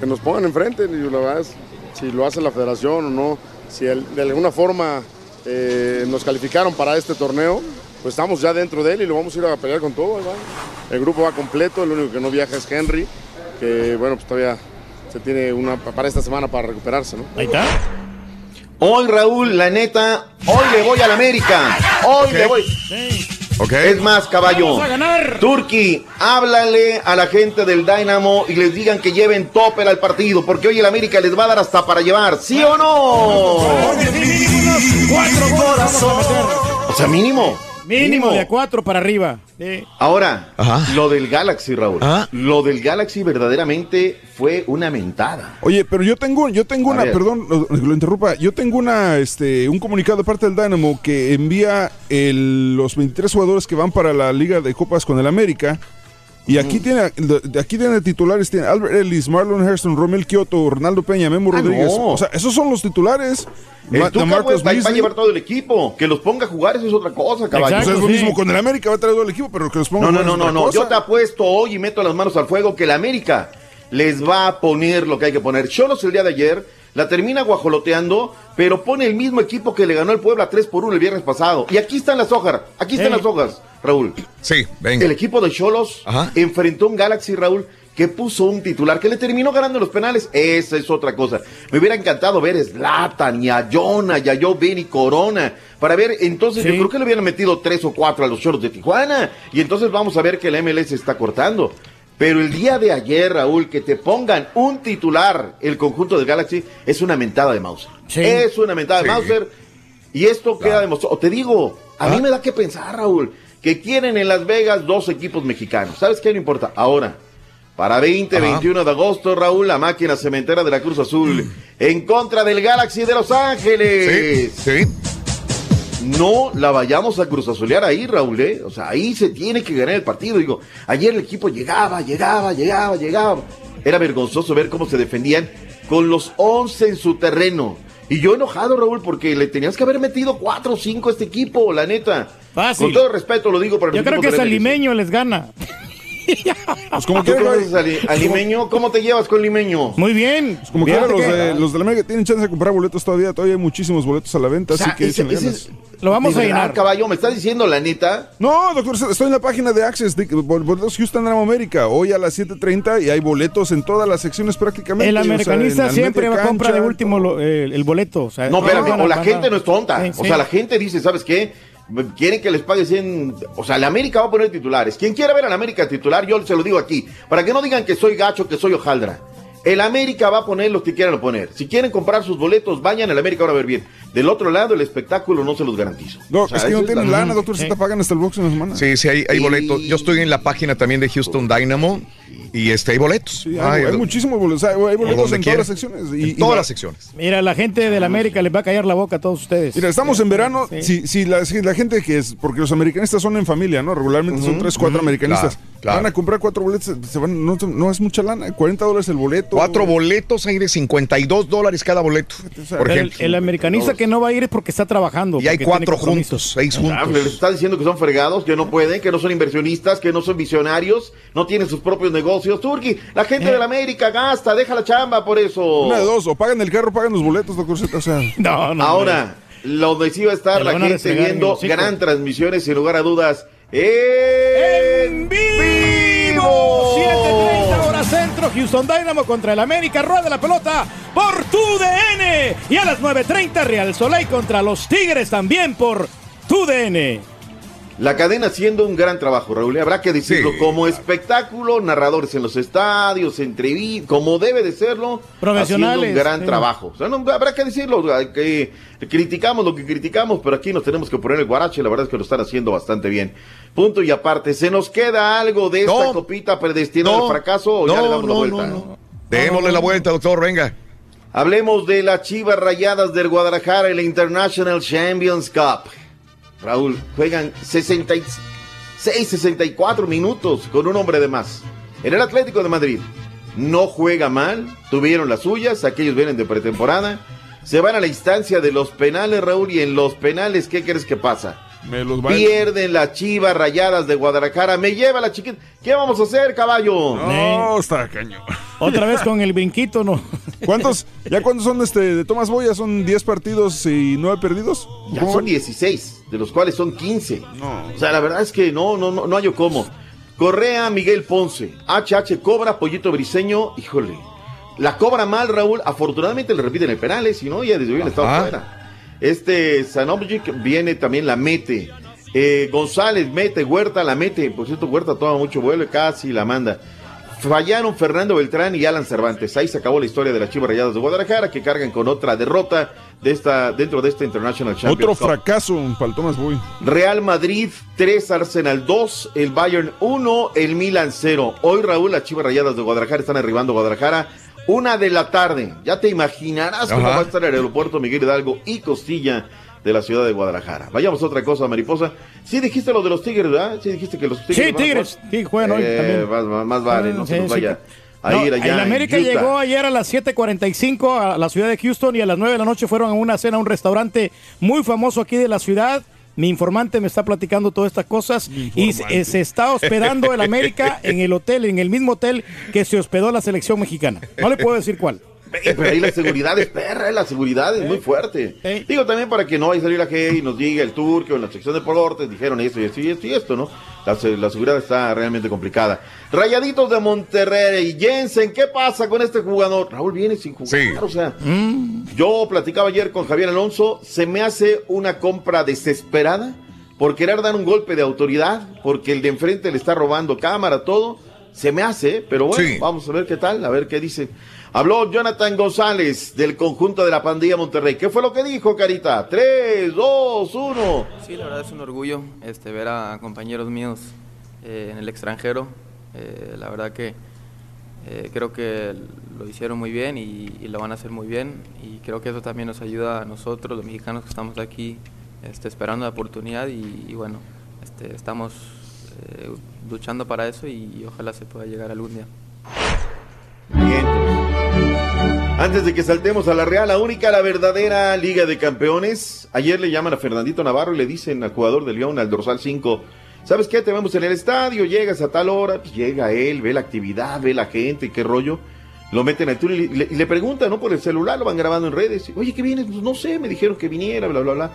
que nos pongan enfrente. Y la verdad es, si lo hace la federación o no, si el- de alguna forma eh, nos calificaron para este torneo, pues estamos ya dentro de él y lo vamos a ir a pelear con todo. va. El grupo va completo, el único que no viaja es Henry, que bueno, pues todavía se tiene una para esta semana para recuperarse, ¿no? Ahí está. Hoy, Raúl, la neta, hoy le voy al América. Hoy le voy. Es más, caballo. Vamos a ganar. Turki, háblale a la gente del Dynamo y les digan que lleven topper al partido, porque hoy el América les va a dar hasta para llevar, ¿sí o no? Cuatro. O sea, mínimo. Mínimo de a cuatro para arriba. Sí. Ahora, lo del Galaxy, Raúl. Lo del Galaxy verdaderamente fue una mentada. Oye, pero yo tengo, yo tengo A una, ver. perdón, lo, lo interrumpa, yo tengo una, este, un comunicado de parte del Dynamo que envía el- los 23 jugadores que van para la Liga de Copas con el América. Y aquí tiene, de aquí tiene titulares, tiene Albert Ellis, Marlon Hairston, Romel Kioto, Ronaldo Peña, Memo Ah, Rodríguez. no. O sea, esos son los titulares. El Ma- Tuca, güey, va- a llevar todo el equipo. Que los ponga a jugar, eso es otra cosa, caballo. O sea, es lo mismo con el América, va a traer todo el equipo, pero que los ponga No, a no, jugar no, es no, no. cosa. Yo te apuesto hoy y meto las manos al fuego que la América les va a poner lo que hay que poner. Cholos el día de ayer la termina guajoloteando, pero pone el mismo equipo que le ganó el Puebla 3 por 1 el viernes pasado. Y aquí están las hojas, aquí están Ey. las hojas, Raúl. Sí, venga. El equipo de Cholos enfrentó un Galaxy, Raúl, que puso un titular que le terminó ganando los penales. Esa es otra cosa. Me hubiera encantado ver a Zlatan y a Jonah y a y Corona para ver, entonces yo creo que le hubieran metido tres o cuatro a los Cholos de Tijuana. Y entonces vamos a ver que la MLS está cortando. Pero el día de ayer, Raúl, que te pongan un titular el conjunto del Galaxy es una mentada de Mauser. Es una mentada de Sí. Mauser. Y esto queda demostrado. O Te digo, a mí me da que pensar, Raúl, que quieren en Las Vegas dos equipos mexicanos. ¿Sabes qué? No importa. Ahora, para 20, Ajá. 21 de agosto, Raúl, la máquina cementera de la Cruz Azul en contra del Galaxy de Los Ángeles. Sí, No la vayamos a Cruz Azulear ahí, Raúl, ¿eh? O sea, ahí se tiene que ganar el partido. Digo, ayer el equipo llegaba, llegaba, llegaba, llegaba. Era vergonzoso ver cómo se defendían con los 11 en su terreno. Y yo enojado, Raúl, porque le tenías que haber metido 4 o 5 a este equipo, la neta. Fácil. Con todo respeto lo digo para Yo creo que MLS. Salimeño les gana. Pues como ¿Tú quiera, conoces a, a Limeño? ¿Cómo te llevas con Limeño? Muy bien. Como quiera, Fíjate los que- de, los de la América tienen chance de comprar boletos todavía. Todavía hay muchísimos boletos a la venta, O sea, así que ese- ese ganas. es- ¿De verdad, caballo? ¿Me estás diciendo la neta? No, doctor, estoy en la página de Access, de bol- boletos Houston Dynamo América, hoy a las 7.30 y hay boletos en todas las secciones prácticamente. El o sea, americanista en- al siempre va a comprar de último lo- el, el boleto. O sea, No, espérame, a- o la a- gente no es tonta. Sí, O sí. sea, la gente dice, ¿sabes qué? Quieren que les pague 100. O sea, la América va a poner titulares. Quien quiera ver a la América titular, yo se lo digo aquí. Para que no digan que soy gacho, que soy hojaldra. El América va a poner los que quieran poner. Si quieren comprar sus boletos, vayan al América ahora a ver bien. Del otro lado, el espectáculo no se los garantizo. No, O sea, es que no tienen la- lana, doctor, se te pagan hasta el próximo semana. Sí, sí, hay, hay boletos. Yo estoy en la página también de Houston Dynamo y este hay boletos. Sí, hay, hay muchísimos boletos, hay, hay boletos en quiera. todas las secciones. En y todas va- las secciones. Mira, la gente de la América les va a callar la boca a todos ustedes. Mira, estamos en verano. Si, si, la, si la gente que es, porque los americanistas son en familia, ¿no? Regularmente son tres, cuatro americanistas. claro, claro. Van a comprar cuatro boletos, se van, no, no es mucha lana, 40 dólares el boleto. Cuatro boletos hay de 52 dólares cada boleto. Por el, ejemplo. el americanista que no va a ir es porque está trabajando. Y hay cuatro juntos, seis Ah, juntos. les está diciendo que son fregados, que no pueden, que no son inversionistas, que no son visionarios, no tienen sus propios negocios. Turki, la gente de la América gasta, deja la chamba por eso. Una de dos, o pagan el carro pagan los boletos, doctor Z. O sea. No, no. Ahora, donde sí va a estar la lo gente en viendo gran transmisiones, sin lugar a dudas. ¡En vivo! 7.30 hora centro, Houston Dynamo contra el América, rueda la pelota por tu DN. Y a las 9.30 Real Soleil contra los Tigres también por tu DN. La cadena haciendo un gran trabajo, Raúl. y Habrá que decirlo como espectáculo, narradores en los estadios, entrevistas, como debe de serlo. Profesionales, Haciendo un gran sí. trabajo. O sea, no, habrá que decirlo. Que criticamos lo que criticamos, pero aquí nos tenemos que poner el guarache. La verdad es que lo están haciendo bastante bien. Punto y aparte, ¿se nos queda algo de esta No. copita predestinada No. al fracaso o ya le damos la no, vuelta? no, Démosle la vuelta, doctor, venga. Hablemos de las Chivas Rayadas del Guadalajara en la International Champions Cup. Raúl, juegan 66, 64 minutos con un hombre de más. En el Atlético de Madrid no juega mal, tuvieron las suyas, aquellos vienen de pretemporada. Se van a la instancia de los penales, Raúl, y en los penales, ¿qué crees que pasa? Me los bailo. Pierden las chivas rayadas de Guadalajara. Me lleva la chiquita. ¿Qué vamos a hacer, caballo? No, está cañón. Otra vez con el brinquito, ¿no? ¿Cuántos? ¿Ya cuántos son este de Tomás Boya? ¿Son 10 partidos y 9 perdidos? Ya son 16, de los cuales son 15. O sea, la verdad es que no, no, no, no hay cómo. Correa, Miguel Ponce, HH Cobra, Pollito Briseño, híjole. La cobra mal, Raúl. Afortunadamente le repiten el penales, si no, ya desde hoy le estaba Ajá. fuera. Este Sanovic viene también, la mete. Eh, González mete, Huerta la mete. Por cierto, Huerta toma mucho vuelo, casi la manda. Fallaron Fernando Beltrán y Alan Cervantes. Ahí se acabó la historia de las Chivas Rayadas de Guadalajara, que cargan con otra derrota de esta, dentro de esta International Champions Otro Cup. fracaso para el Tomás Boy. Real Madrid 3, Arsenal 2, el Bayern 1, el Milan 0. Hoy Raúl, las Chivas Rayadas de Guadalajara están arribando a Guadalajara. Una de la tarde. Ya te imaginarás cómo Ajá. va a estar el aeropuerto Miguel Hidalgo y Costilla de la ciudad de Guadalajara. Vayamos a otra cosa, mariposa. Sí dijiste lo de los Tigres, ¿verdad? Sí dijiste que los Tigres. Sí, Tigres. Sí, juegan hoy Eh, también. Más, más vale, no Ah, se nos sí. vaya a No, ir allá. el América en llegó ayer a las 7:45 a la ciudad de Houston y a las 9 de la noche fueron a una cena a un restaurante muy famoso aquí de la ciudad. Mi informante me está platicando todas estas cosas y se, se está hospedando el América en el hotel, en el mismo hotel que se hospedó la selección mexicana. No le puedo decir cuál. Eh, Pero ahí la seguridad es perra, eh, la seguridad es muy fuerte. Digo también para que no vaya a salir la G y nos diga el turco en la sección de deportes, dijeron esto y esto y esto y esto, ¿no? La, se- la seguridad está realmente complicada. Rayaditos de Monterrey, Jensen, ¿qué pasa con este jugador? Raúl viene sin jugar, o sea, yo platicaba ayer con Javier Alonso, se me hace una compra desesperada por querer dar un golpe de autoridad, porque el de enfrente le está robando cámara, todo. Se me hace, pero bueno, Sí. vamos a ver qué tal, a ver qué dice. Habló Jonathan González del conjunto de la pandilla Monterrey. ¿Qué fue lo que dijo, Carita? 3, 2, 1. Sí, la verdad es un orgullo este, ver a compañeros míos eh, en el extranjero. Eh, la verdad que eh, creo que lo hicieron muy bien y, y lo van a hacer muy bien. Y creo que eso también nos ayuda a nosotros, los mexicanos que estamos aquí, este, esperando la oportunidad. Y, y bueno, este, estamos luchando para eso y, ojalá se pueda llegar algún día. Antes de que saltemos a la Real, la única, la verdadera Liga de Campeones. Ayer le llaman a Fernandito Navarro y le dicen al jugador de León, al dorsal 5, ¿sabes qué? Te vemos en el estadio, llegas a tal hora, pues llega él, ve la actividad, ve la gente, qué rollo. Lo meten al túnel y le, y le preguntan, ¿no? Por el celular, lo van grabando en redes. Oye, ¿qué vienes? Pues no sé, me dijeron que viniera, bla, bla, bla.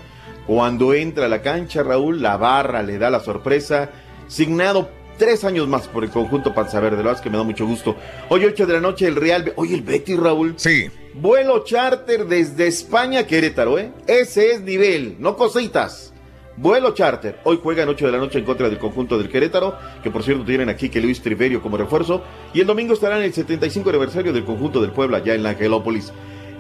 Cuando entra a la cancha, Raúl, la barra le da la sorpresa. Signado tres años más por el conjunto Panza Verde. La verdad es que me da mucho gusto. Hoy, 8 de la noche, el Real. Oye, el Betis, Raúl. Sí. Vuelo charter desde España a Querétaro, ¿eh? Ese es nivel, no cositas. Vuelo charter. Hoy juegan 8 de la noche en contra del conjunto del Querétaro, que por cierto tienen aquí que Luis Triverio como refuerzo. Y el domingo estará en el 75 aniversario del conjunto del Puebla, ya en la Angelópolis.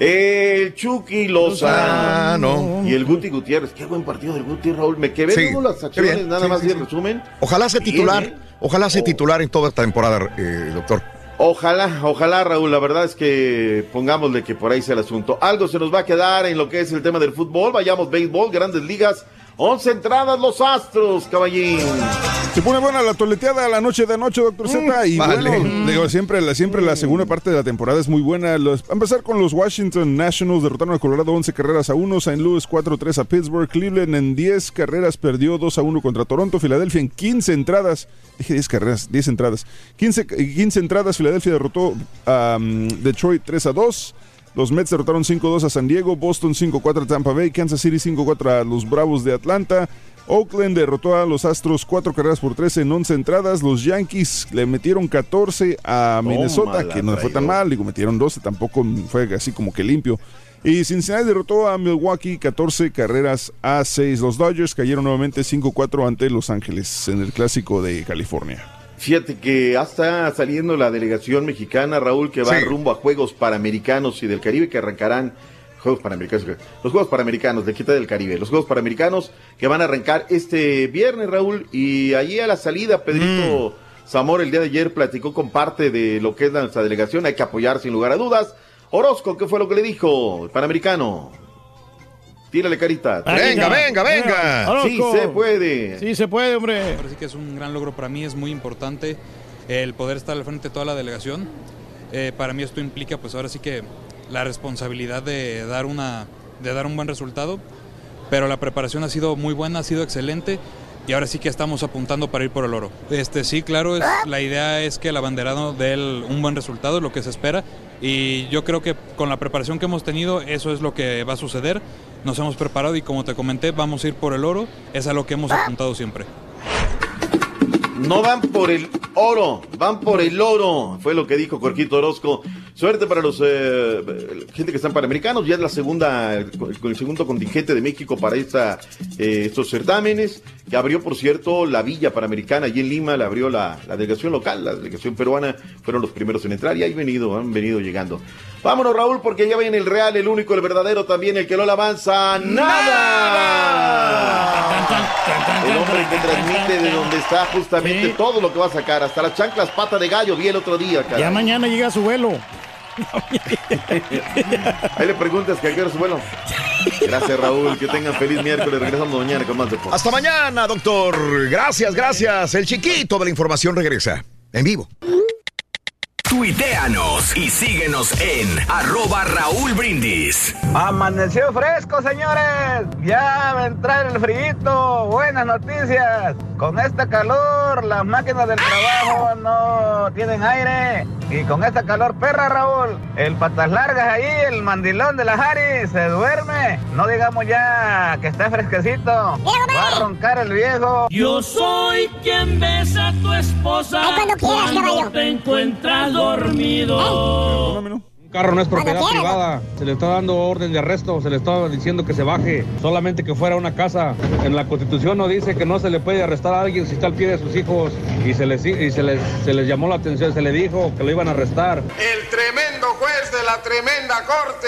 El Chucky Lozano y el Guti Gutiérrez. Qué buen partido del Guti, Raúl. Me quedé Sí, viendo las acciones, bien. nada Sí, más sí, de resumen. Ojalá sea Bien, titular. ¿eh? Ojalá sea titular en toda esta temporada, eh, doctor. Ojalá, ojalá, Raúl. La verdad es que pongámosle que por ahí sea el asunto. Algo se nos va a quedar en lo que es el tema del fútbol. Vayamos, béisbol, grandes ligas. 11 entradas los Astros, caballín. Se pone buena la toleteada la noche de anoche, doctor Z. Y vale. bueno, digo, siempre, la, siempre la segunda parte de la temporada es muy buena. Los, a empezar con los Washington Nationals, derrotaron a Colorado 11 carreras a 1, St. Louis 4-3 a Pittsburgh, Cleveland en 10 carreras perdió 2 a 1 contra Toronto, Filadelfia en 15 entradas, dije 10 carreras, 10 entradas, 15, 15 entradas, Filadelfia derrotó a um, Detroit 3 a 2. Los Mets derrotaron 5-2 a San Diego, Boston 5-4 a Tampa Bay, Kansas City 5-4 a los Bravos de Atlanta, Oakland derrotó a los Astros 4 carreras por 13 en 11 entradas, los Yankees le metieron 14 a Minnesota, que no fue tan mal, digo, metieron 12, tampoco fue así como que limpio. Y Cincinnati derrotó a Milwaukee 14 carreras a 6. Los Dodgers cayeron nuevamente 5-4 ante Los Ángeles en el clásico de California. Fíjate que ya está saliendo la delegación mexicana, Raúl, que va Sí. rumbo a Juegos Panamericanos y del Caribe, que arrancarán. Juegos Panamericanos, los Juegos Panamericanos de Quita del Caribe, los Juegos Panamericanos que van a arrancar este viernes, Raúl, y allí a la salida, Pedrito Zamora el día de ayer platicó con parte de lo que es nuestra delegación, hay que apoyar sin lugar a dudas. Orozco, ¿qué fue lo que le dijo el Panamericano? Tírale carita. Venga, venga, venga. Sí se puede. Sí se puede, hombre. Parece que es un gran logro para mí, es muy importante el poder estar al frente de toda la delegación. Eh, para mí esto implica, pues ahora sí que la responsabilidad de dar, una, de dar un buen resultado, pero la preparación ha sido muy buena, ha sido excelente y ahora sí que estamos apuntando para ir por el oro. Este sí, claro, es, la idea es que el abanderado dé un buen resultado, es lo que se espera y yo creo que con la preparación que hemos tenido eso es lo que va a suceder. Nos hemos preparado y como te comenté, vamos a ir por el oro, es a lo que hemos apuntado siempre. No van por el oro, van por el oro. Fue lo que dijo Corquito Orozco. Suerte para los eh, gente que están panamericanos. Ya es la segunda, el, el segundo contingente de México para esta, eh, estos certámenes. Que abrió, por cierto, la Villa Panamericana allí en Lima. La abrió la, la delegación local, la delegación peruana. Fueron los primeros en entrar y ahí venido, han venido llegando. Vámonos, Raúl, porque ya viene el real, el único, el verdadero también, el que no le avanza nada. El hombre que transmite de donde está justamente todo lo que va a sacar, hasta las chanclas pata de gallo, vi el otro día, cara. Ya mañana llega su vuelo. Ahí le preguntas que a qué vuelo. Gracias, Raúl. Que tengan feliz miércoles. Regresamos mañana con más deportes. Hasta mañana, doctor. Gracias, gracias. El chiquito de la información regresa en vivo. Tuiteanos y síguenos en arroba Raúl Brindis. Amaneció fresco, señores. Ya va a entrar el frío. Buenas noticias. Con esta calor, las máquinas del trabajo no tienen aire. Y con esta calor, perra, Raúl, el patas largas ahí, el mandilón de la Jari, se duerme. No digamos ya que está fresquecito. Va a roncar el viejo. Yo soy quien besa a tu esposa cuando te encuentras dormido. Un carro no es propiedad privada. Se le está dando orden de arresto, se le está diciendo que se baje. Solamente que fuera una casa. En la constitución no dice que no se le puede arrestar a alguien si está al pie de sus hijos. Y se les, y se les, se les llamó la atención, se le dijo que lo iban a arrestar. El tremendo juez de la tremenda corte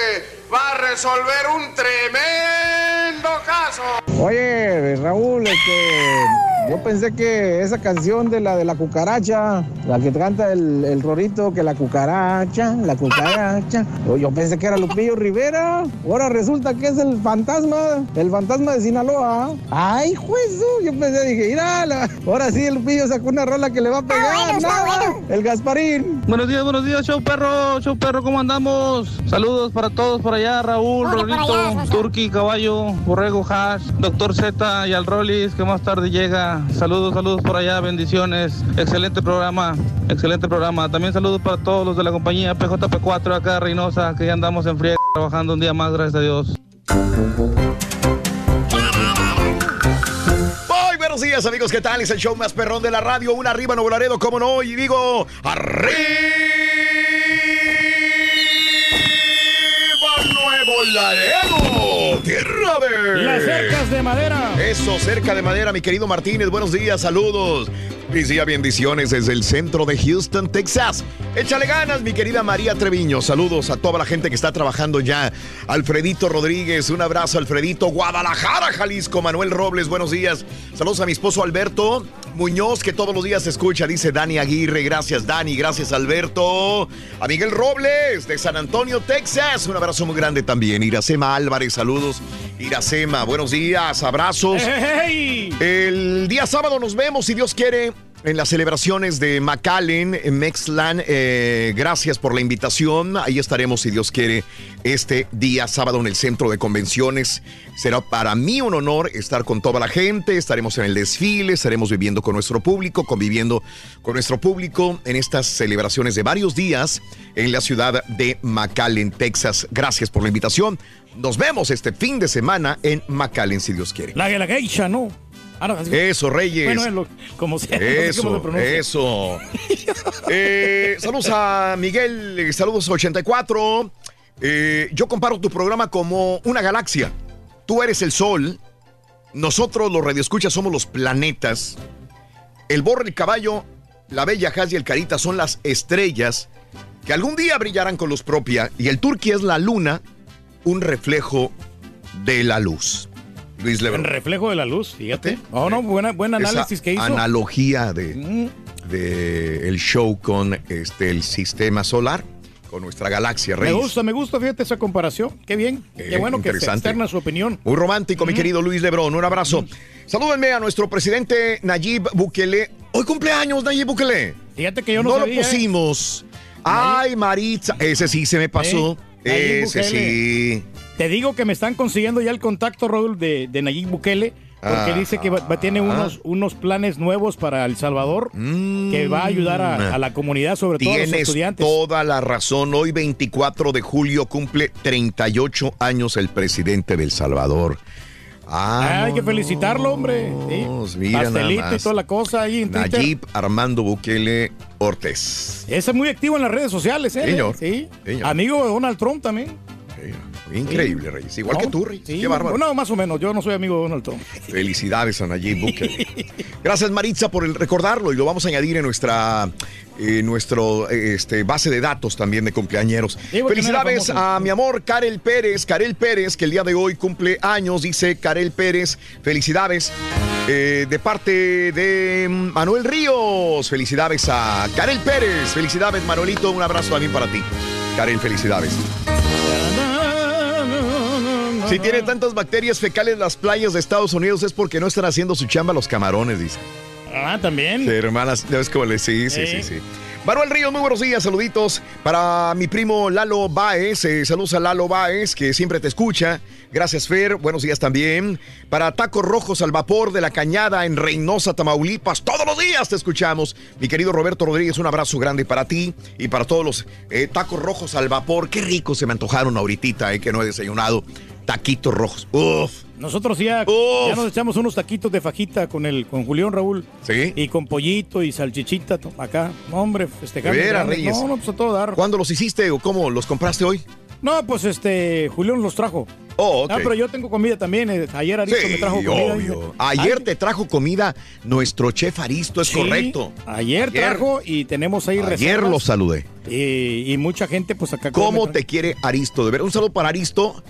va a resolver un tremendo caso. Oye, Raúl, este, yo pensé que esa canción de la de la cucaracha, la que canta el, el Rorito, que la cucaracha, la cucaracha, yo- yo pensé que era Lupillo Rivera, ahora resulta que es el fantasma, el fantasma de Sinaloa. Ay, juez, yo pensé, dije, mira, la- ahora sí el Lupillo sacó una rola que le va a pegar, nada, el Gasparín. Buenos días, buenos días, show perro, show perro, ¿cómo andamos? Saludos para todos por allá, Raúl, Rolito, Turki, Caballo, Borrego, Hash, Doctor Z y al Rollis, que más tarde llega. Saludos, saludos por allá, bendiciones. Excelente programa, excelente programa. También saludos para todos los de la compañía PJP4 acá, Reynosa, que ya andamos en friega trabajando un día más, gracias a Dios. Muy buenos días, amigos. ¿Qué tal? Es el show más perrón de la radio. Un arriba, Nuevo Laredo, cómo no. Y digo, arriba, Nuevo Laredo. Tierra de... Las cercas de madera. Eso, cerca de madera, mi querido Martínez. Buenos días, saludos. Feliz día, bendiciones desde el centro de Houston, Texas. Échale ganas, mi querida María Treviño. Saludos a toda la gente que está trabajando ya. Alfredito Rodríguez, un abrazo, Alfredito. Guadalajara, Jalisco. Manuel Robles, buenos días. Saludos a mi esposo Alberto Muñoz, que todos los días se escucha. Dice Dani Aguirre. Gracias, Dani. Gracias, Alberto. A Miguel Robles, de San Antonio, Texas. Un abrazo muy grande también. Iracema Álvarez, saludos. Iracema, buenos días, abrazos. El día sábado nos vemos, si Dios quiere, en las celebraciones de McAllen, en Mexlan. Eh, gracias por la invitación. Ahí estaremos, si Dios quiere, este día sábado en el centro de convenciones. Será para mí un honor estar con toda la gente. Estaremos en el desfile, estaremos viviendo con nuestro público, conviviendo con nuestro público en estas celebraciones de varios días en la ciudad de McAllen, Texas. Gracias por la invitación. Nos vemos este fin de semana en McAllen, si Dios quiere. La, la geisha, ¿no? Eso, Reyes. Bueno, es lo- como sea. no sé cómo se Eso, eso. Eh, saludos a Miguel, eh, saludos 84. Eh, yo comparo tu programa como una galaxia. Tú eres el sol, nosotros los radioescuchas somos los planetas. El borre, el caballo, la bella Haz y el Carita son las estrellas que algún día brillarán con luz propia. Y el Turqui es la luna, un reflejo de la luz. Luis Lebrón. reflejo de la luz, fíjate. Oh, no, buena, buen análisis Esa que hizo. Analogía de, de el show con este el sistema solar. con nuestra galaxia, Me Reyes. gusta, me gusta, fíjate esa comparación. Qué bien. Qué Eh, bueno que se interesante. externa su opinión. Muy romántico, mi querido Luis Lebrón. Un abrazo. Salúdenme a nuestro presidente Nayib Bukele. Hoy cumpleaños, Nayib Bukele. Fíjate que yo no No sabía, lo ¿eh? pusimos. Ay, Maritza. Ese sí se me pasó. Nayib Ese Bukele. sí. Te digo que me están consiguiendo ya el contacto, Raúl, de, de Nayib Bukele, porque Ah. dice que va- va- tiene unos, unos planes nuevos para El Salvador que va a ayudar a, a la comunidad, sobre todo a los Mm. Estudiantes. toda la razón. Hoy, 24 de julio, cumple 38 años el presidente del Salvador. Ah, hay que felicitarlo, hombre. Sí. mira Pastelito y toda la cosa ahí en Twitter. Nayib Armando Bukele Ortiz. Ese es muy activo en las redes sociales, ¿eh? Señor. Sí. Señor. Amigo de Donald Trump también. Increíble, Reyes. Igual No, que tú, Reyes. sí, Qué bárbaro. No, más o menos. Yo no soy amigo de Donald Trump. Felicidades a Nayib Bukele. Gracias, Maritza, por el recordarlo y lo vamos a añadir en nuestra eh, nuestro este, base de datos también de cumpleañeros. Digo no Felicidades a mi amor Karel Pérez, Karel Pérez, que el día de hoy cumple años, dice Karel Pérez. Felicidades eh, de parte de Manuel Ríos. Felicidades a Karel Pérez. Felicidades, Manuelito. Un abrazo también para ti. Karel, felicidades. Si tiene tantas bacterias fecales las playas de Estados Unidos es porque no están haciendo su chamba los camarones, dice. Ah, también. Sí, hermanas, ¿sabes cómo le sí, sí, Sí. sí. Manuel Ríos, muy buenos días, saluditos para mi primo Lalo Baez, eh, saludos a Lalo Baez, que siempre te escucha. Gracias, Fer, buenos días también. Para Tacos Rojos al Vapor de la Cañada en Reynosa, Tamaulipas, todos los días te escuchamos. Mi querido Roberto Rodríguez, un abrazo grande para ti y para todos los eh, Tacos Rojos al Vapor. Qué rico se me antojaron ahorita, eh, que no he desayunado. Taquitos rojos. Uf. Nosotros ya, ya nos echamos unos taquitos de fajita con el con Julián Raúl. Sí. Y con pollito y salchichita acá. No, hombre, festejando. Reyes. No, no, pues a todo dar. ¿Cuándo los hiciste o cómo los compraste hoy? No, pues este, Julián los trajo. Oh, ok. Ah, pero yo tengo comida también. eh, Ayer Aristo Sí, me trajo comida. obvio. Ayer te trajo comida nuestro chef Aristo, es Sí, correcto. Ayer, trajo y tenemos ahí Ayer reservas. lo saludé. Y, y mucha gente, pues acá. ¿Cómo te quiere Aristo? De ver, un saludo para Aristo.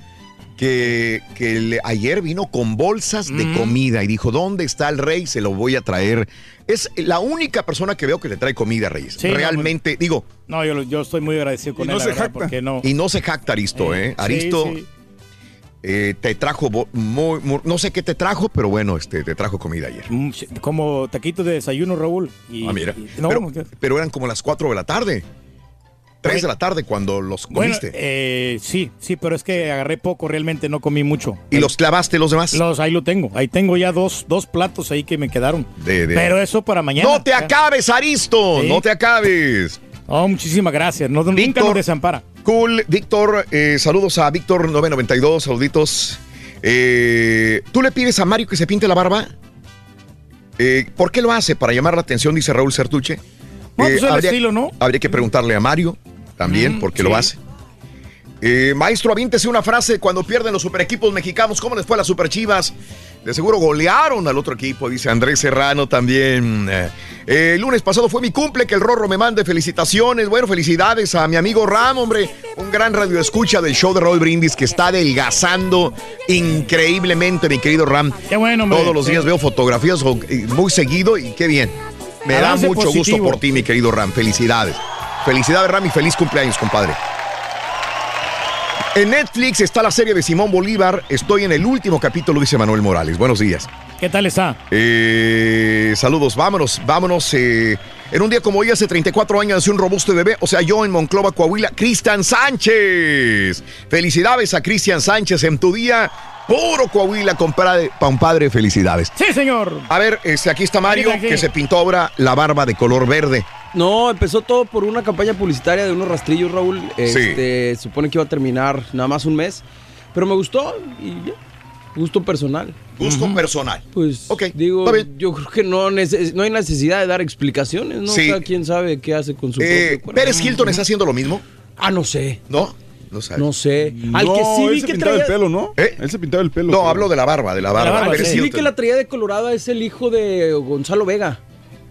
Que, que le- ayer vino con bolsas de Mm. comida y dijo, ¿dónde está el rey? Se lo voy a traer. Es la única persona que veo que le trae comida, Reyes. Sí, no, Realmente, digo, No, yo, yo estoy muy agradecido con Y él. no la se verdad, jacta. porque no. y no se jacta Aristo, ¿eh? Sí, Aristo sí. eh, te trajo, muy- muy- no sé qué te trajo, pero bueno, este, te trajo comida ayer. Mm, Como taquitos de desayuno, Raúl. Y, Ah, mira. y- no, pero, pero eran como las 4 de la tarde. 3 de la tarde cuando los Bueno, comiste. eh, sí, sí, pero es que agarré poco, realmente no comí mucho. ¿Y los clavaste los demás? Los, ahí lo tengo. Ahí tengo ya dos, dos platos ahí que me quedaron. De- de- Pero eso para mañana. No te acabes, Aristo. Sí. No te acabes. Oh, muchísimas gracias. No, nunca nos desampara. Cool, Víctor, eh, saludos a Víctor 992, saluditos. Eh, ¿Tú le pides a Mario que se pinte la barba? Eh, ¿Por qué lo hace? Para llamar la atención, dice Raúl Sertuche. No, pues el habría, estilo, ¿no? habría que preguntarle a Mario también Mm, por qué sí. lo hace. Eh, maestro, avíntese una frase cuando pierden los super equipos mexicanos. ¿Cómo les fue a las super chivas? De seguro golearon al otro equipo, dice Andrés Serrano también. Eh, el lunes pasado fue mi cumple, que el Rorro me mande felicitaciones. Bueno, felicidades a mi amigo Ram, hombre. Un gran radio escucha del show de Roll Brindis que está adelgazando increíblemente, mi querido Ram. Qué bueno, hombre. Todos los días veo fotografías muy seguido y qué bien. Me da mucho gusto por ti, mi querido Ram. Felicidades. Felicidades, Ram, y feliz cumpleaños, compadre. En Netflix está la serie de Simón Bolívar. Estoy en el último capítulo, dice Manuel Morales. Buenos días. ¿Qué tal está? Eh, saludos, vámonos, vámonos. eh, en un día como hoy, hace 34 años, nació un robusto bebé, o sea, yo en Monclova, Coahuila, Cristian Sánchez. Felicidades a Cristian Sánchez en tu día. Puro Coahuila, compadre, compadre, felicidades. Sí, señor. A ver, este, aquí está Mario, que se pintó ahora la barba de color verde. No, empezó todo por una campaña publicitaria de unos rastrillos, Raúl. Este, supone que iba a terminar nada más un mes. Pero me gustó y ya. Gusto personal. Gusto personal. Pues digo, yo creo que no, neces- no hay necesidad de dar explicaciones, ¿no? Sí. Cada quien sabe qué hace con su Eh, propio cuerpo. ¿Pérez Hilton está haciendo lo mismo? Ah, no sé. ¿No? No sabe. No sé. Al No, que sí él vi se que pintaba traía... el pelo, ¿no? ¿Eh? Él se pintaba el pelo. No, creo. hablo de la barba, de la barba. Al que sí vi que la traía de colorada es el hijo de Gonzalo Vega.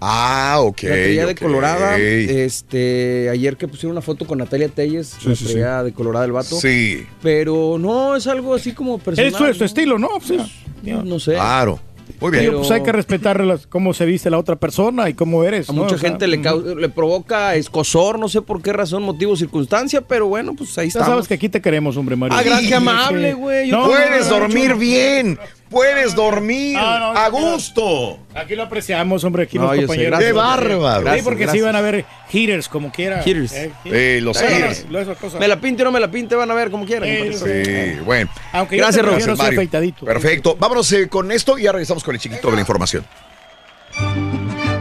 Ah, ok. La traía de ok. colorada. Este, ayer que pusieron una foto con Natalia Telles, la sí, traía de colorada el vato. Sí. Pero no, es algo así como personal. Eso es su ¿no? estilo, ¿no? Pues, No, no sé. Claro. Muy bien. Digo, pues hay que respetar las- cómo se viste la otra persona y cómo eres. A ¿no? mucha O sea, gente le, cau- le provoca escosor, no sé por qué razón, motivo, circunstancia, pero bueno, pues ahí Ya está. sabes que aquí te queremos, hombre, Mario. Ah, gracias, Sí, amable, sí. güey. No, Puedes no, dormir bien. Puedes dormir Ah, no, a gusto. Aquí lo apreciamos, hombre, aquí No, los yo sé, compañeros. gracias. Qué bárbaro. Sí, Gracias, porque sí gracias. van a ver hitters como quiera. Hitters. Eh, Eh, los Sí, hitters. no, esas cosas. Me la pinte o no me la pinte, van a ver como quieran. Eh. Sí, bueno. Aunque yo Gracias, Mario. afeitadito. Perfecto. Vámonos eh, con esto y ya regresamos con el chiquito de la información.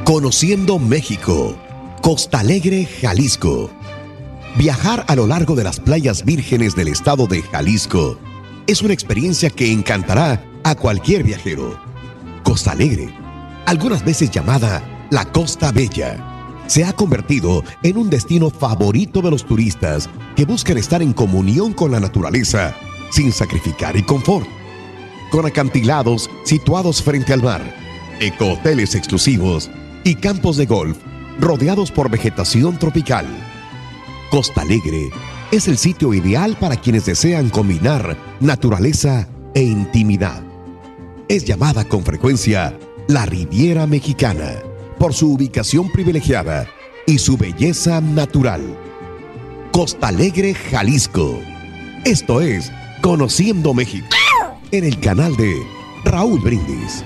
Conociendo México, Costa Alegre, Jalisco. Viajar a lo largo de las playas vírgenes del estado de Jalisco es una experiencia que encantará a cualquier viajero. Costa Alegre, algunas veces llamada la Costa Bella, se ha convertido en un destino favorito de los turistas que buscan estar en comunión con la naturaleza sin sacrificar y confort con acantilados situados frente al mar, ecohoteles exclusivos y campos de golf rodeados por vegetación tropical. Costa Alegre es el sitio ideal para quienes desean combinar naturaleza e intimidad. Es llamada con frecuencia la Riviera Mexicana por su ubicación privilegiada y su belleza natural. Costa Alegre, Jalisco. Esto es Conociendo México en el canal de Raúl Brindis.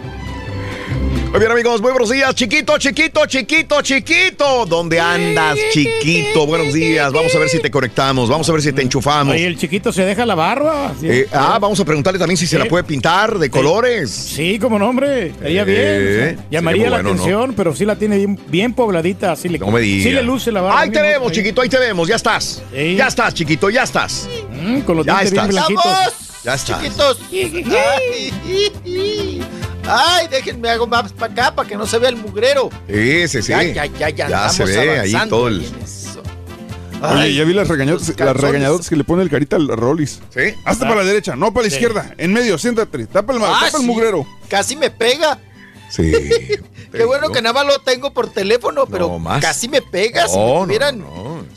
Muy bien, amigos, muy buenos días. Chiquito, chiquito, chiquito, chiquito. ¿Dónde andas, chiquito? Buenos días. Vamos a ver si te conectamos. Vamos a ver si te enchufamos. Oye, el chiquito se deja la barba. Sí. Eh, ah, vamos a preguntarle también si se la puede pintar de colores. Sí, como nombre. Estaría Eh, bien. o sea, llamaría la bueno, atención, pero sí la tiene bien, bien pobladita. Así le, No me sí le luce la barba. Ahí te vemos, chiquito, ahí te vemos. Ya estás. Ya estás, chiquito, ya estás. Mm, con los ya dientes bien estás. blanquitos. Ya estás. Chiquitos. Ay, déjenme hago más para acá para que no se vea el mugrero. Sí, sí, sí. Ya, ya, ya, ya Ya se ve ahí todo el. Oye, ya vi las regañotas, los las regañadotas que le pone el carita al Rollis. Sí. Hasta para la derecha, no para la Sí. izquierda. En medio, siéntate. Tapa el, Ah, tapa el sí. mugrero. Casi me pega. Sí. Qué bueno que nada más lo tengo por teléfono, pero más. casi me pega. si No, me no, tuvieran-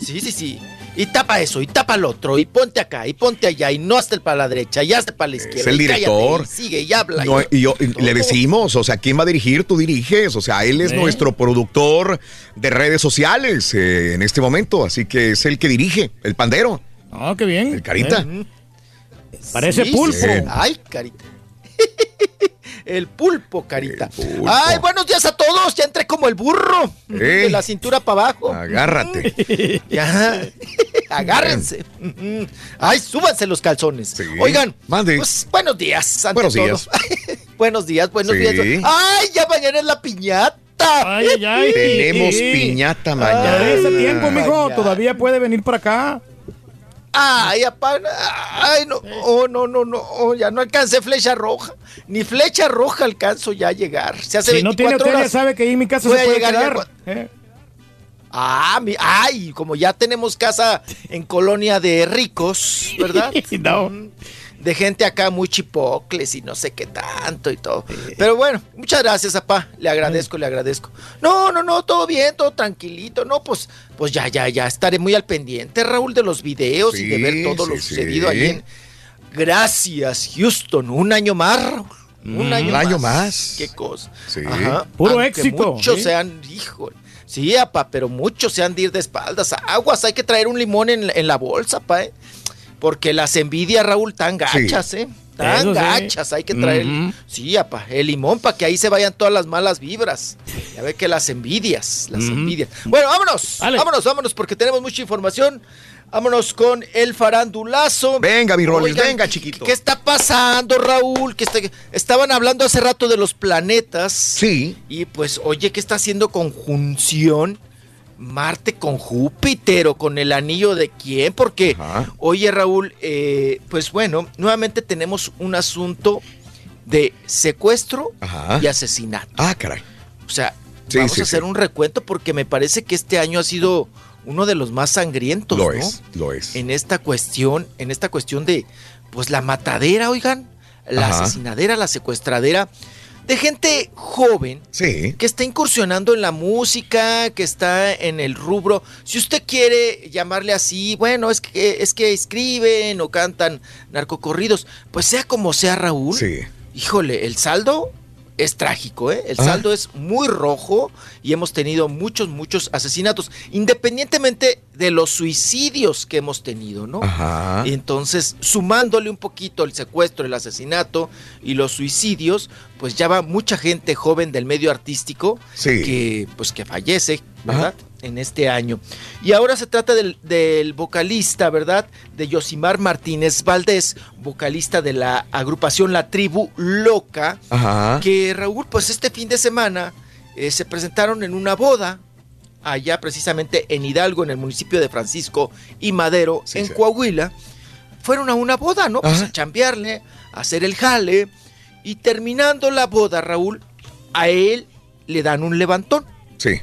Sí, sí, sí. Y tapa eso, y tapa el otro, y ponte acá, y ponte allá, y no hasta para la derecha, y hasta para la izquierda. el y cállate, director. y sigue y habla. No, y- yo, y le decimos, o sea, ¿quién va a dirigir? Tú diriges, o sea, él es ¿Eh? nuestro productor de redes sociales eh, en este momento, así que es el que dirige, el pandero. Ah, qué bien. El carita. Eh, Parece Sí, pulpo. sí. Ay, carita. El pulpo, carita. Ay, buenos días a todos. Ya entré como el burro. Eh. De la cintura para abajo. Agárrate. Ya. Agárrense. Ay, súbanse los calzones. Oigan, pues buenos días. ante Buenos todo. días. buenos días, buenos Sí. días. Ay, ya mañana es la piñata. Ay, ay, ay. Tenemos piñata mañana. Todavía ese tiempo, mijo. Ay, Todavía puede venir para acá. Ay, apa, ay, no, oh, no, no, no, oh, ya no alcancé flecha roja, ni flecha roja alcanzo ya a llegar. Se hace Si no tiene 24 hotel, ya sabe que ahí en mi casa se puede llegar quedar. Eh. Ah, mi, ay, como ya tenemos casa en colonia de ricos, ¿verdad? no. De gente acá muy chipocles y no sé qué tanto y todo. Pero bueno, muchas gracias, papá. Le agradezco, le agradezco. No, no, no, todo bien, todo tranquilito. No, pues, pues ya, ya, ya estaré muy al pendiente, Raúl, de los videos y de ver todo Sí, lo sucedido sí. ahí en. Gracias, Houston. Un año más, Raúl. Un Mm, año, un año más. más. Qué cosa. Sí. Puro Aunque éxito, Muchos ¿sí? se han, hijo. Sí, apa, pero muchos se han de ir de espaldas. Aguas, hay que traer un limón en, en la bolsa, pa, ¿eh? Porque las envidias, Raúl, tan gachas, ¿eh? Tan Eso sí. gachas, hay que traer. Sí, apa, el limón para que ahí se vayan todas las malas vibras. Ya ve que las envidias, las envidias. Bueno, vámonos, Dale. vámonos, vámonos, porque tenemos mucha información. Vámonos con el farandulazo. Venga, mi Rolis, Oigan, venga, chiquito. ¿Qué está pasando, Raúl? Que está- estaban hablando hace rato de los planetas. Sí. Y pues, oye, ¿qué está haciendo conjunción? Marte con Júpiter o con el anillo de quién? Porque, oye, Raúl, eh, pues bueno, nuevamente tenemos un asunto de secuestro Ajá. y asesinato. Ah, caray. O sea, Sí, vamos sí, a hacer sí. un recuento porque me parece que este año ha sido uno de los más sangrientos, Lo ¿no? es, lo es. En esta cuestión, en esta cuestión de, pues la matadera, oigan, la Ajá. asesinadera, la secuestradera de gente joven Sí. que está incursionando en la música, que está en el rubro. Si usted quiere llamarle así, bueno, es que es que escriben o cantan narcocorridos, pues sea como sea Raúl. Sí. Híjole, el saldo es trágico, ¿eh? El Ah. saldo es muy rojo y hemos tenido muchos, muchos asesinatos, independientemente de los suicidios que hemos tenido, ¿no? Ajá. Entonces, sumándole un poquito el secuestro, el asesinato y los suicidios, pues ya va mucha gente joven del medio artístico Sí. que, pues, que fallece, ¿verdad? En este año. Y ahora se trata del, del vocalista, ¿verdad? De Yosimar Martínez Valdés, vocalista de la agrupación La Tribu Loca, Ajá. que Raúl, pues este fin de semana eh, se presentaron en una boda allá precisamente en Hidalgo, en el municipio de Francisco y Madero, en Coahuila. Fueron a una boda, ¿no? Pues a chambearle, a hacer el jale. Y terminando la boda, Raúl, a él le dan un levantón. Sí.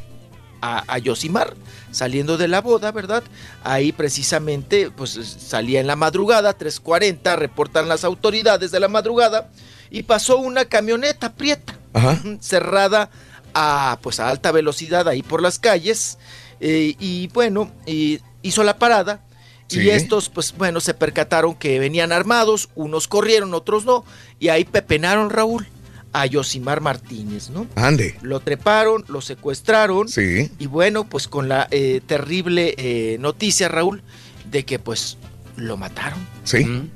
A, a Yosimar, saliendo de la boda, ¿verdad? Ahí precisamente, pues salía en la madrugada, 3.40, reportan las autoridades de la madrugada, y pasó una camioneta prieta, Ajá. cerrada a, pues, a alta velocidad ahí por las calles, eh, y bueno, y hizo la parada, Sí. y estos, pues bueno, se percataron que venían armados, unos corrieron, otros no, y ahí pepenaron, Raúl, a Yosimar Martínez, ¿no? Ande. Lo treparon, lo secuestraron. Sí. Y bueno, pues con la eh, terrible eh, noticia, Raúl, de que pues lo mataron. Sí.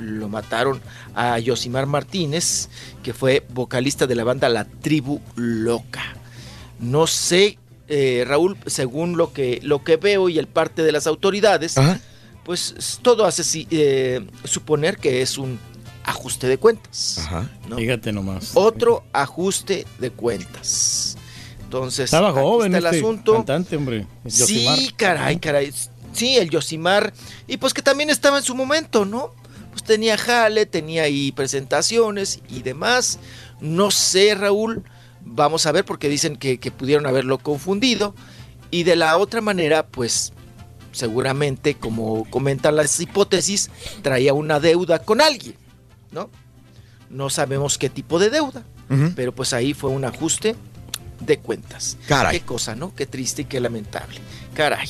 Lo mataron a Yosimar Martínez, que fue vocalista de la banda La Tribu Loca. No sé, eh, Raúl, según lo que, lo que veo y el parte de las autoridades, pues todo hace eh, suponer que es un ajuste de cuentas. ¿no? Fíjate nomás. Otro ajuste de cuentas. Entonces, Estaba joven está el este asunto. cantante, hombre. Yosimar. Sí, caray, caray. Sí, el Yosimar. Y pues que también estaba en su momento, ¿no? Pues tenía jale, tenía ahí presentaciones y demás. No sé, Raúl. Vamos a ver porque dicen que, que pudieron haberlo confundido. Y de la otra manera, pues seguramente, como comentan las hipótesis, traía una deuda con alguien, ¿no? No sabemos qué tipo de deuda, pero pues ahí fue un ajuste de cuentas. Caray. Qué cosa, ¿no? Qué triste y qué lamentable. Caray.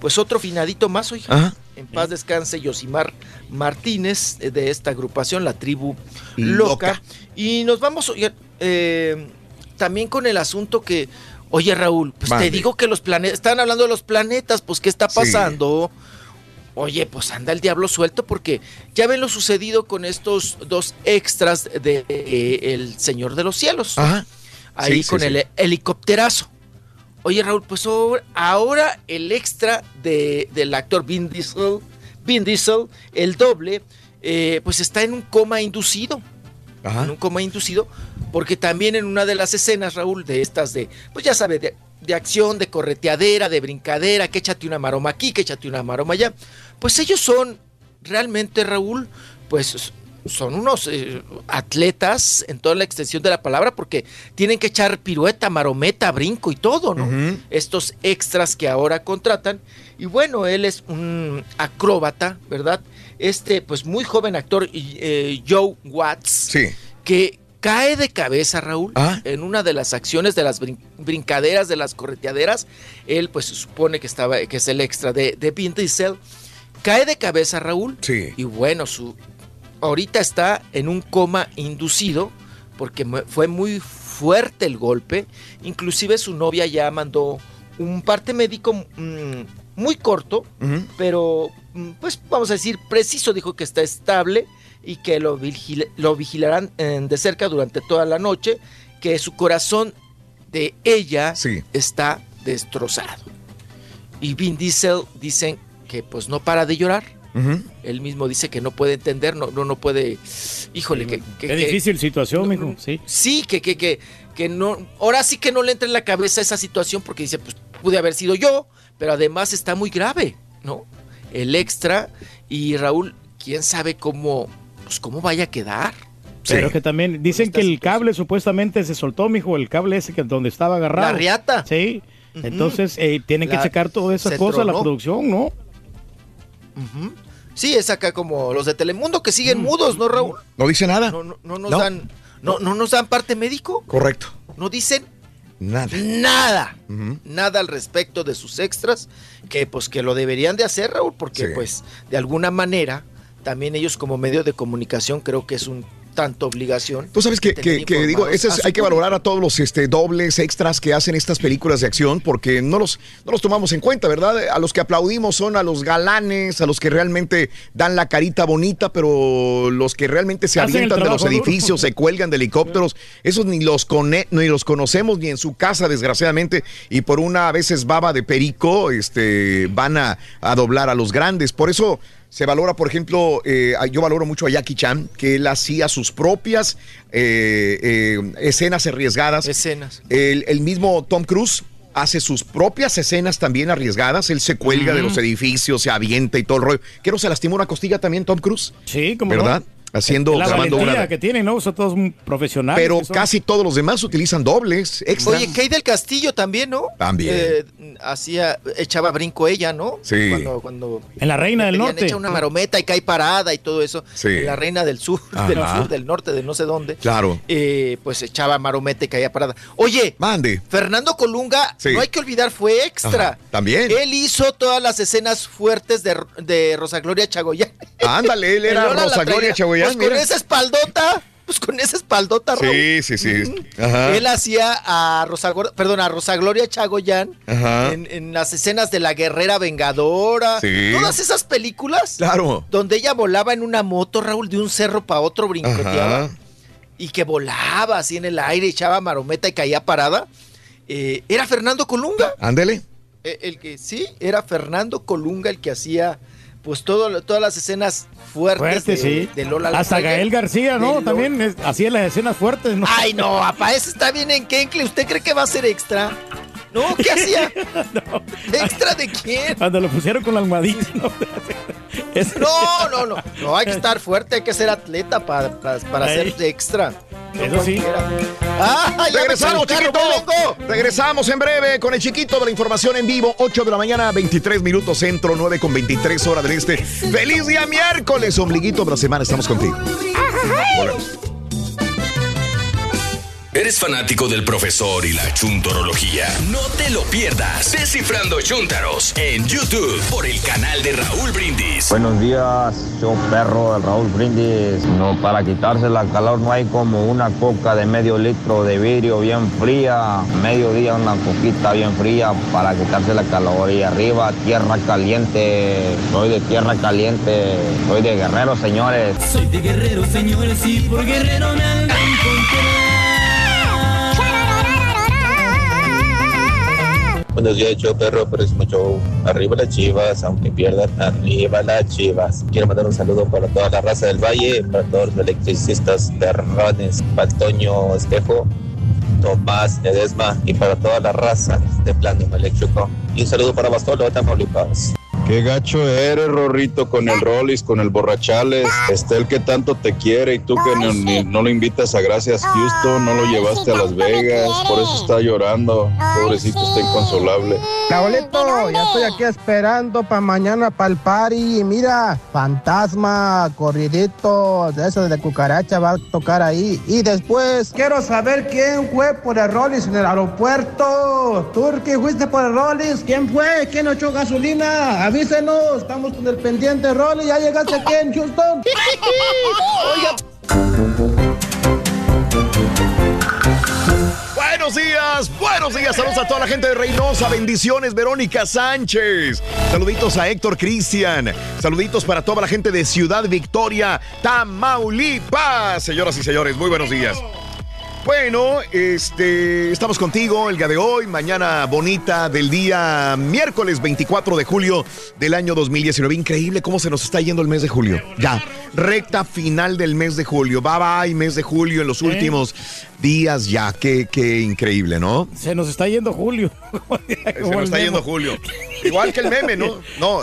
Pues otro finadito más, oiga. Ajá. En paz descanse Yosimar Martínez eh, de esta agrupación, la tribu Loca. loca. Y nos vamos oiga, eh, también con el asunto que, oye Raúl, pues te digo que los planetas, están hablando de los planetas, pues ¿qué está Sí. Oye, pues anda el diablo suelto porque ya ven lo sucedido con estos dos extras de eh, El Señor de los Cielos. Ajá. Ahí Sí, sí, con sí. el helicópterazo. Oye, Raúl, pues ahora, el extra de, del actor Vin Diesel, Vin Diesel, el doble, eh, pues está en un coma inducido. Ajá. En un coma inducido, porque también en una de las escenas, Raúl, de estas de, pues ya sabes, de, de acción, de correteadera, de brincadera, que échate una maroma aquí, que échate una maroma allá, pues ellos son realmente, Raúl, pues son unos eh, atletas en toda la extensión de la palabra porque tienen que echar pirueta, marometa, brinco y todo, ¿no? Estos extras que ahora contratan. Y bueno, él es un acróbata, ¿verdad? Este, pues muy joven actor, eh, Joe Watts, que cae de cabeza, Raúl, en una de las acciones de las brin- brincaderas, de las correteaderas. Él, pues, se supone que estaba, que es el extra de, de Vin Diesel. Cae de cabeza, Raúl. Sí. Y bueno, su, ahorita está en un coma inducido porque fue muy fuerte el golpe. Inclusive su novia ya mandó un parte médico mm, muy corto, pero mm, pues vamos a decir preciso, dijo que está estable y que lo, vigil- lo vigilarán eh, de cerca durante toda la noche, que su corazón de ella está destrozado. Y Vin Diesel dicen que pues no para de llorar. Él mismo dice que no puede entender, no, no, no puede. Híjole, que. que- Qué que- difícil situación, mijo. Sí. Sí, que, que, que, que no. Ahora sí que no le entra en la cabeza esa situación porque dice, pues pude haber sido yo, pero además está muy grave, ¿no? El extra y Raúl, quién sabe cómo, pues cómo vaya a quedar. Pero que también dicen que el cable supuestamente se soltó, mijo, el cable ese que donde estaba agarrado. La riata. Sí. Entonces eh, tienen que checar todas esas cosas, la producción, ¿no? Sí, es acá como los de Telemundo que siguen mudos, ¿no, Raúl? No dice nada. No, no, no nos No. dan, no, no nos dan parte médico, Correcto. no dicen Nada. nada, nada al respecto de sus extras, que pues que lo deberían de hacer, Raúl, porque Sí. pues de alguna manera también ellos como medio de comunicación creo que es un tanta obligación. Tú sabes que, tener que- que digo, informados ese a es- su hay que valorar a todos los este, dobles extras que hacen estas películas de acción porque no los, no los tomamos en cuenta, ¿verdad? A los que aplaudimos son a los galanes, a los que realmente dan la carita bonita, pero los que realmente se Hacen avientan de los duro. edificios, se cuelgan de helicópteros, esos ni los, cone- ni los conocemos ni en su casa, desgraciadamente, y por una a veces baba de perico, este, van a, a doblar a los grandes. Por eso se valora, por ejemplo, eh, yo valoro mucho a Jackie Chan, que él hacía sus propias eh, eh, escenas arriesgadas. Escenas. El, el mismo Tom Cruise hace sus propias escenas también arriesgadas. Él se cuelga de los edificios, se avienta y todo el rollo. ¿Qué no se lastimó una costilla también, Tom Cruise? Sí, como no. Haciendo, la grabando una. que tienen, ¿no? Son todos profesionales. Pero casi todos los demás utilizan dobles, extra. Oye, Kay del Castillo también, ¿no? También. Eh, hacía, echaba brinco ella, ¿no? Sí. Cuando, cuando En la Reina del Norte. Echa una marometa y cae parada y todo eso. Sí. En la Reina del Sur, del sur, del norte, de no sé dónde. Claro. Eh, pues echaba marometa y caía parada. Oye, Mande. Fernando Colunga, Sí. no hay que olvidar, fue extra. Ajá, también. Él hizo todas las escenas fuertes de, de Rosa Gloria Chagoyán. Ándale, él era Rosa Gloria Chagoyán, Pues con esa espaldota, pues con esa espaldota, Raúl. Sí, sí, sí. Ajá. Él hacía a Rosa, perdón, a Rosa Gloria Chagoyán en, en las escenas de la guerrera vengadora. Sí. Todas esas películas. Claro. Donde ella volaba en una moto, Raúl, de un cerro para otro, brincoteaba. Ajá. Y que volaba así en el aire, echaba marometa y caía parada. Eh, era Fernando Colunga. Ándele. Eh, El que sí, era Fernando Colunga el que hacía pues todo, todas las escenas fuertes Fuerte, de, sí. de Lola. la Hasta. Gael García, ¿no? También es- hacía las escenas fuertes, ¿no? Ay, no, papá, ese está bien en Kenkle. ¿Usted cree que va a ser extra? No, ¿qué hacía? ¿Extra de quién? Cuando lo pusieron con la almohadita, ¿no? Es- No, no, no. No, hay que estar fuerte, hay que ser atleta para, para, ser extra. No Eso sí. ¡Ah, ya Regresamos, chiquito. Regresamos en breve con el chiquito de la información en vivo. 8 de la mañana, 23 minutos centro, 9 con 23 horas del este. ¡Feliz día miércoles! Ombliguito de la semana, estamos contigo. Volvemos. ¿Eres fanático del profesor y la chuntorología? No te lo pierdas. Descifrando Chuntaros en YouTube por el canal de Raúl Brindis. Buenos días, yo perro del Raúl Brindis. No, para quitarse la calor no hay como una coca de medio litro de vidrio bien fría. Mediodía una coquita bien fría para quitarse la calor. Y arriba tierra caliente. Soy de tierra caliente. Soy de guerrero, señores. Soy de guerrero, señores, y por guerrero me han de Buenos días, yo perro, próximo show. Arriba las chivas, aunque pierdan, arriba las chivas. Quiero mandar un saludo para toda la raza del Valle, para todos los electricistas, terrones, Patoño Espejo, Tomás Ledesma y para toda la raza de Plano Eléctrico. Y un saludo para Bastolo, Tamaulipas. Qué gacho eres, Rorrito, con el Rollis, con el Borrachales. Está el que tanto te quiere y tú que no, ni- no lo invitas a Gracias Houston, no lo llevaste a Las Vegas, por eso está llorando. Pobrecito, está inconsolable. Raulito, ya estoy aquí esperando para mañana para el party. Mira, fantasma, corridito, de eso de cucaracha va a tocar ahí. Y después quiero saber quién fue por el Rollis en el aeropuerto. Turki, fuiste por el Rollis. ¿Quién fue? ¿Quién echó gasolina? Avísenos, estamos con el pendiente Rollis. ¿Ya llegaste aquí en Houston? Buenos días, buenos días. Saludos a toda la gente de Reynosa. Bendiciones, Verónica Sánchez. Saluditos a Héctor Cristian. Saluditos para toda la gente de Ciudad Victoria, Tamaulipas. Señoras y señores, muy buenos días. Bueno, este, estamos contigo el día de hoy, mañana bonita del día miércoles 24 de julio del año 2019. Increíble cómo se nos está yendo el mes de julio. Ya, recta final del mes de julio. Bye bye, mes de julio en los últimos días ya. Qué, qué increíble, ¿no? Se nos está yendo Julio. Se nos está yendo julio. Igual que el meme, ¿no? No.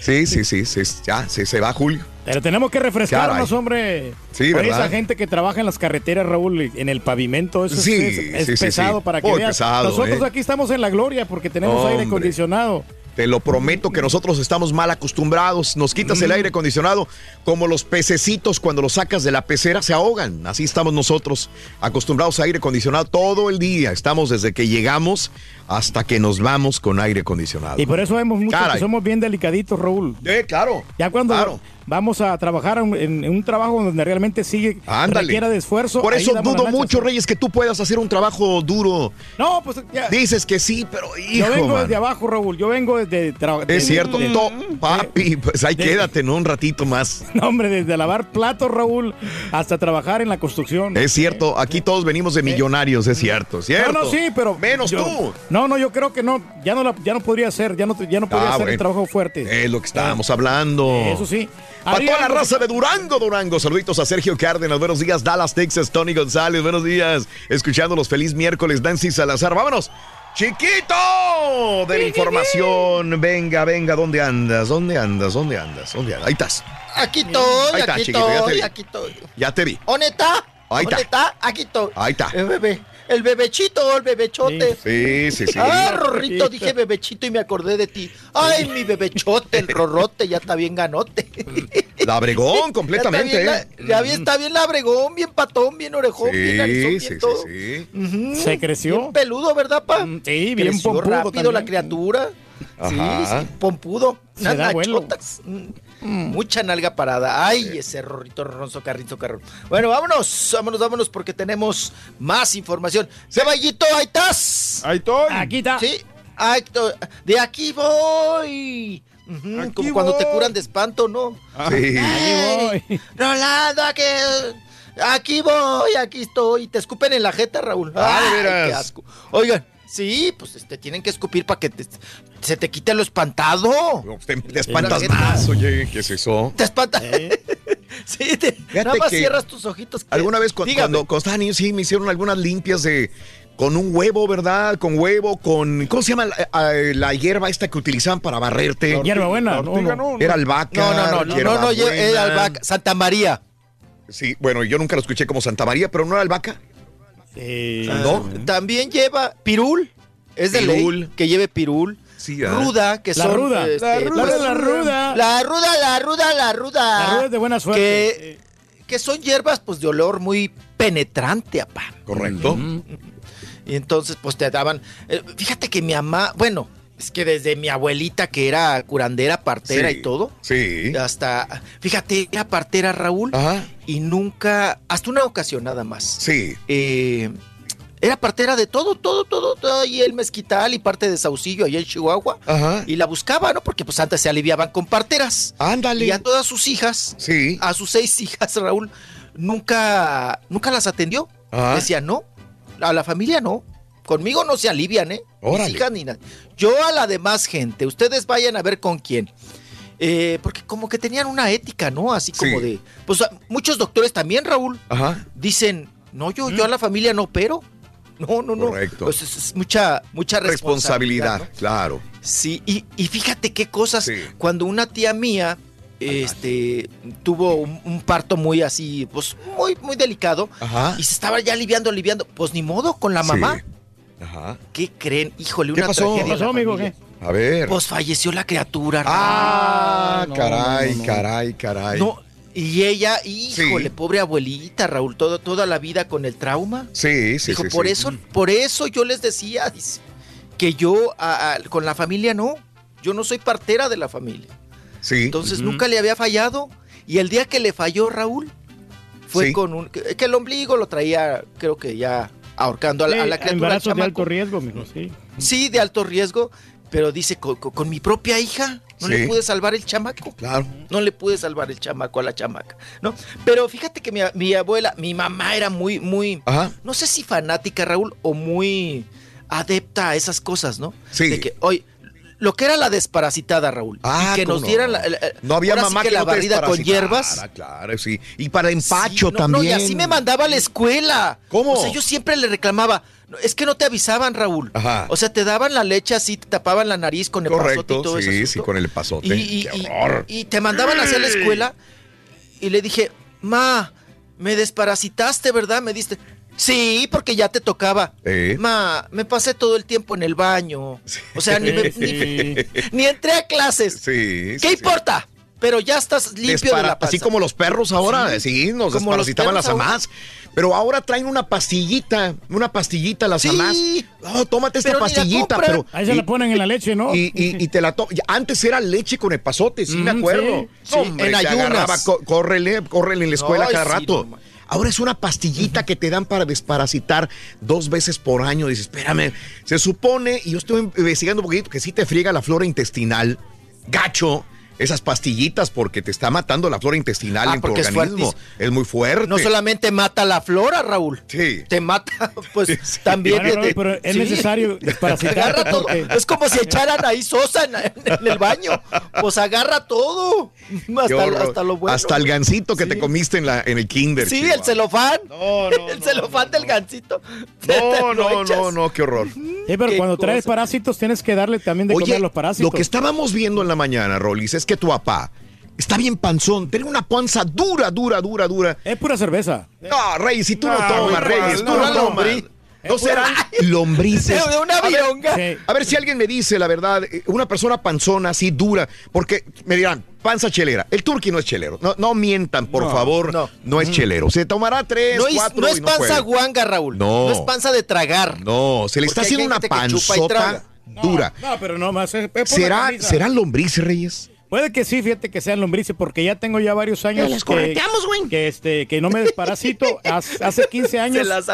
Sí, sí, sí, sí, ya, se, se va julio. Pero tenemos que refrescarnos, Caray. hombre. Sí, Por ¿verdad? esa gente que trabaja en las carreteras, Raúl, en el pavimento, eso es- Sí, es, es sí, sí, pesado para que veas. pesado, Nosotros ¿eh? aquí estamos en la gloria porque tenemos aire acondicionado. Te lo prometo que nosotros estamos mal acostumbrados. Nos quitas el aire acondicionado como los pececitos cuando los sacas de la pecera se ahogan. Así estamos nosotros acostumbrados a aire acondicionado todo el día. Estamos desde que llegamos hasta que nos vamos con aire acondicionado. Y por eso vemos muchos Caray. que somos bien delicaditos, Raúl. Eh, claro. Ya cuando, Claro. Vamos a trabajar en, en un trabajo donde realmente sigue Ándale. requiera de esfuerzo. Por eso dudo mucho. Reyes, que tú puedas hacer un trabajo duro. No, pues ya. Dices que sí, pero hijo, Yo vengo man. desde abajo, Raúl. Yo vengo desde. tra- de- Es cierto, de- papi, pues ahí de- quédate, ¿no? Un ratito más. No, hombre, desde lavar platos, Raúl, hasta trabajar en la construcción. Es cierto, aquí todos venimos de millonarios, es cierto, ¿cierto? No, no, sí, pero. Menos yo- tú. No, no, yo creo que no. Ya no, la- ya no podría hacer. Ya no, ya no podría Ah, hacer el trabajo fuerte. Es lo que estábamos hablando. Eso sí. Para toda la raza de Durango, Durango. Saluditos a Sergio Cárdenas. Buenos días, Dallas, Texas. Tony González. Buenos días. Escuchándolos. Feliz miércoles, Nancy Salazar. Vámonos. Chiquito de la información. Venga, venga. ¿Dónde andas? ¿Dónde andas? ¿Dónde andas? ¿Dónde andas? Ahí estás. Aquí estoy, Ahí está, aquí chiquito, ya te estoy, vi. aquí estoy. Ya te vi. ¿Dónde está? Ahí ¿Dónde está. está? Aquí estoy. Ahí está. El bebé. El bebechito, el bebechote. Sí, sí, sí. Ah, Rorrito, dije bebechito y me acordé de ti. Ay, mi bebechote, el rorrote, ya está bien ganote. Labregón, completamente. Ya, está ¿eh? bien, la- ya bien- está bien labregón, bien patón, bien orejón, bien narizón, bien Sí, sí, todo. Se creció. Bien peludo, ¿verdad, pa? Sí, bien Creció pompudo rápido también. la criatura. Sí, Ajá. sí, pompudo. Se da vuelo. Mucha nalga parada. Ay, ese rorrito ronzo carrizo carrón. Bueno, vámonos, vámonos, vámonos, porque tenemos más información. Ceballito, ahí estás. Ahí estoy. Aquí está. Sí, ahí estoy. de aquí voy. Aquí como cuando te curan de espanto, ¿no? Sí. Ahí voy. Rolando, aquí, aquí voy, aquí estoy. Te escupen en la jeta, Raúl. Ah, de Ay, qué asco. Oigan, sí, pues este, tienen que escupir para que te- se te quite lo espantado. No, Te, te espantas la jeta. más, oye. ¿Qué es eso? Te espanta. sí, te- nada más que cierras tus ojitos. que- Alguna vez cu- Dígame. cuando, cuando estaba niño, sí, me hicieron algunas limpias de con un huevo, ¿verdad? Con huevo, con ¿cómo se llama la, eh, la hierba esta que utilizaban para barrerte? Hierba buena. No, no. no. Era albahaca. No, no, no, no, no, era albahaca, Santa María. Sí, bueno, yo nunca lo escuché como Santa María, pero no era albahaca. Eh, ¿No? También lleva pirul. Es de Pirul. ley que lleve pirul. Sí, ¿ah? ruda, que La son. ruda. este, La ruda, pues, la ruda. La ruda, la ruda, la ruda. La rueda es de buena suerte. Que, que son hierbas, pues, de olor muy penetrante, apá. Correcto. Y entonces, pues, te daban. eh, fíjate que mi mamá, bueno, es que desde mi abuelita, que era curandera, partera Sí, y todo, Sí. hasta. Fíjate, era partera, Raúl, Ajá. y nunca. Hasta una ocasión nada más. Sí. Eh, era partera de todo, todo, todo, todo, y el mezquital y parte de Saucillo allá en Chihuahua. Ajá. Y la buscaba, ¿no? Porque pues antes se aliviaban con parteras. Ándale. Y a todas sus hijas, Sí. a sus seis hijas, Raúl, nunca, nunca las atendió. Decía, no, a la familia no. Conmigo no se alivian, ¿eh? Órale. Yo a la demás gente, ustedes vayan a ver con quién. Eh, porque como que tenían una ética, ¿no? Así como Sí. de... Pues muchos doctores también, Raúl, Ajá. dicen, no, yo, yo a la familia no opero. No, no, no. Correcto. Pues es, es mucha, mucha responsabilidad. Responsabilidad, ¿no? claro. Sí, y, y fíjate qué cosas. Sí. Cuando una tía mía este, tuvo un, un parto muy así, pues muy, muy delicado, Ajá. y se estaba ya aliviando, aliviando, pues ni modo, con la mamá. Sí. Ajá. ¿Qué creen? Híjole, ¿Qué una pasó? tragedia ¿Qué en la pasó, amigo? ¿Qué? A ver. Pues falleció la criatura. ah, no, caray, no, no. caray, caray. No, y ella, híjole, pobre abuelita, Raúl, todo, toda la vida con el trauma. Sí, sí, Dijo, sí. por sí. eso, por eso yo les decía, dice, que yo a- a- con la familia no, yo no soy partera de la familia. Sí. Entonces nunca le había fallado. Y el día que le falló Raúl, fue Sí. con un. Que, que el ombligo lo traía, creo que ya ahorcando a la, a la Sí, criatura. de chamaco. alto riesgo, mijo, sí. Sí, de alto riesgo. Pero dice, con, con- con mi propia hija, no Sí. le pude salvar el chamaco. Claro. No le pude salvar el chamaco a la chamaca, ¿no? Pero fíjate que mi, mi abuela, mi mamá era muy, muy, Ajá. no sé si fanática, Raúl, o muy adepta a esas cosas, ¿no? Sí. De que, oye, lo que era la desparasitada, Raúl. Ah, y que ¿cómo nos no? dieran la, la- No había sí mamá que, que, la no barrida con hierbas. Claro, sí. Y para empacho Sí, no, también. No, y así me mandaba a la escuela. ¿Cómo? O sea, yo siempre le reclamaba. "No, Es que no te avisaban, Raúl. Ajá. O sea, te daban la leche así, te tapaban la nariz con el pasote y todo sí, ese sí, asunto. con el pasote. Y, y- y te mandaban hacia la escuela y le dije, ma, me desparasitaste, ¿verdad? Me diste. Sí, porque ya te tocaba. ¿Eh? Ma, me pasé todo el tiempo en el baño. O sea, ni, me- ni- ni entré a clases. Sí, sí, ¿Qué sí. importa? pero ya estás limpio de Despara- la panza. así como los perros ahora, Sí. sí, nos Como desparasitaban las perros ahora. amás. Pero ahora traen una pastillita, una pastillita las Sí. amás. Oh, tómate esta Pero pastillita, pero Ahí se la ponen en la leche, ¿no? y, y- y te la to- Antes era leche con el pasote, sí me Mm, acuerdo. sí. Sí, Hombre, en ayunas. agarraba, córrele, córrele en la escuela Ay, cada sí, rato. no Ahora es una pastillita que te dan para desparasitar dos veces por año. Dices, espérame, se supone, y yo estoy investigando un poquito, que sí te friega la flora intestinal, gacho, esas pastillitas, porque te está matando la flora intestinal Ah, en tu es organismo. Es, muy fuerte. No solamente mata la flora, Raúl. Sí. Te mata, pues también. Bueno, te- no, pero es sí. necesario Agarra todo. porque- Es como si echaran ahí sosa en, en el baño. Pues agarra todo. Hasta, hasta lo bueno. Hasta el gancito que te comiste en, la, en el kinder. Sí, chihuahua. el celofán. No, no, el celofán del gancito. No, no, no, no, qué horror. Sí, pero cuando traes parásitos tienes que darle también de comer a los parásitos. lo que estábamos viendo en la mañana, Rolis, es que tu papá está bien panzón, tiene una panza dura, dura, dura, dura. Es pura cerveza. No, Reyes, si tú no, No, tomas, Reyes, no, tú no, no, tomas. No serán lombrices. De una A ver, vironga. Sí. A ver si alguien me dice la verdad, eh, una persona panzona así dura, porque me dirán, panza chelera. El turqui no es chelero. No, no mientan, por No, favor. No, no. es chelero. Se tomará tres, No es, cuatro no es y panza guanga, Raúl. No. No es panza de tragar. No, se le está Porque haciendo una panzota dura. No, pero no más. Es, es ¿Será. ¿Serán lombrices, Reyes? Puede que sí, fíjate que sean lombrices, porque ya tengo ya varios años las que, correteamos, güey. que, este, que no me desparasito. Hace, hace 15 años Se las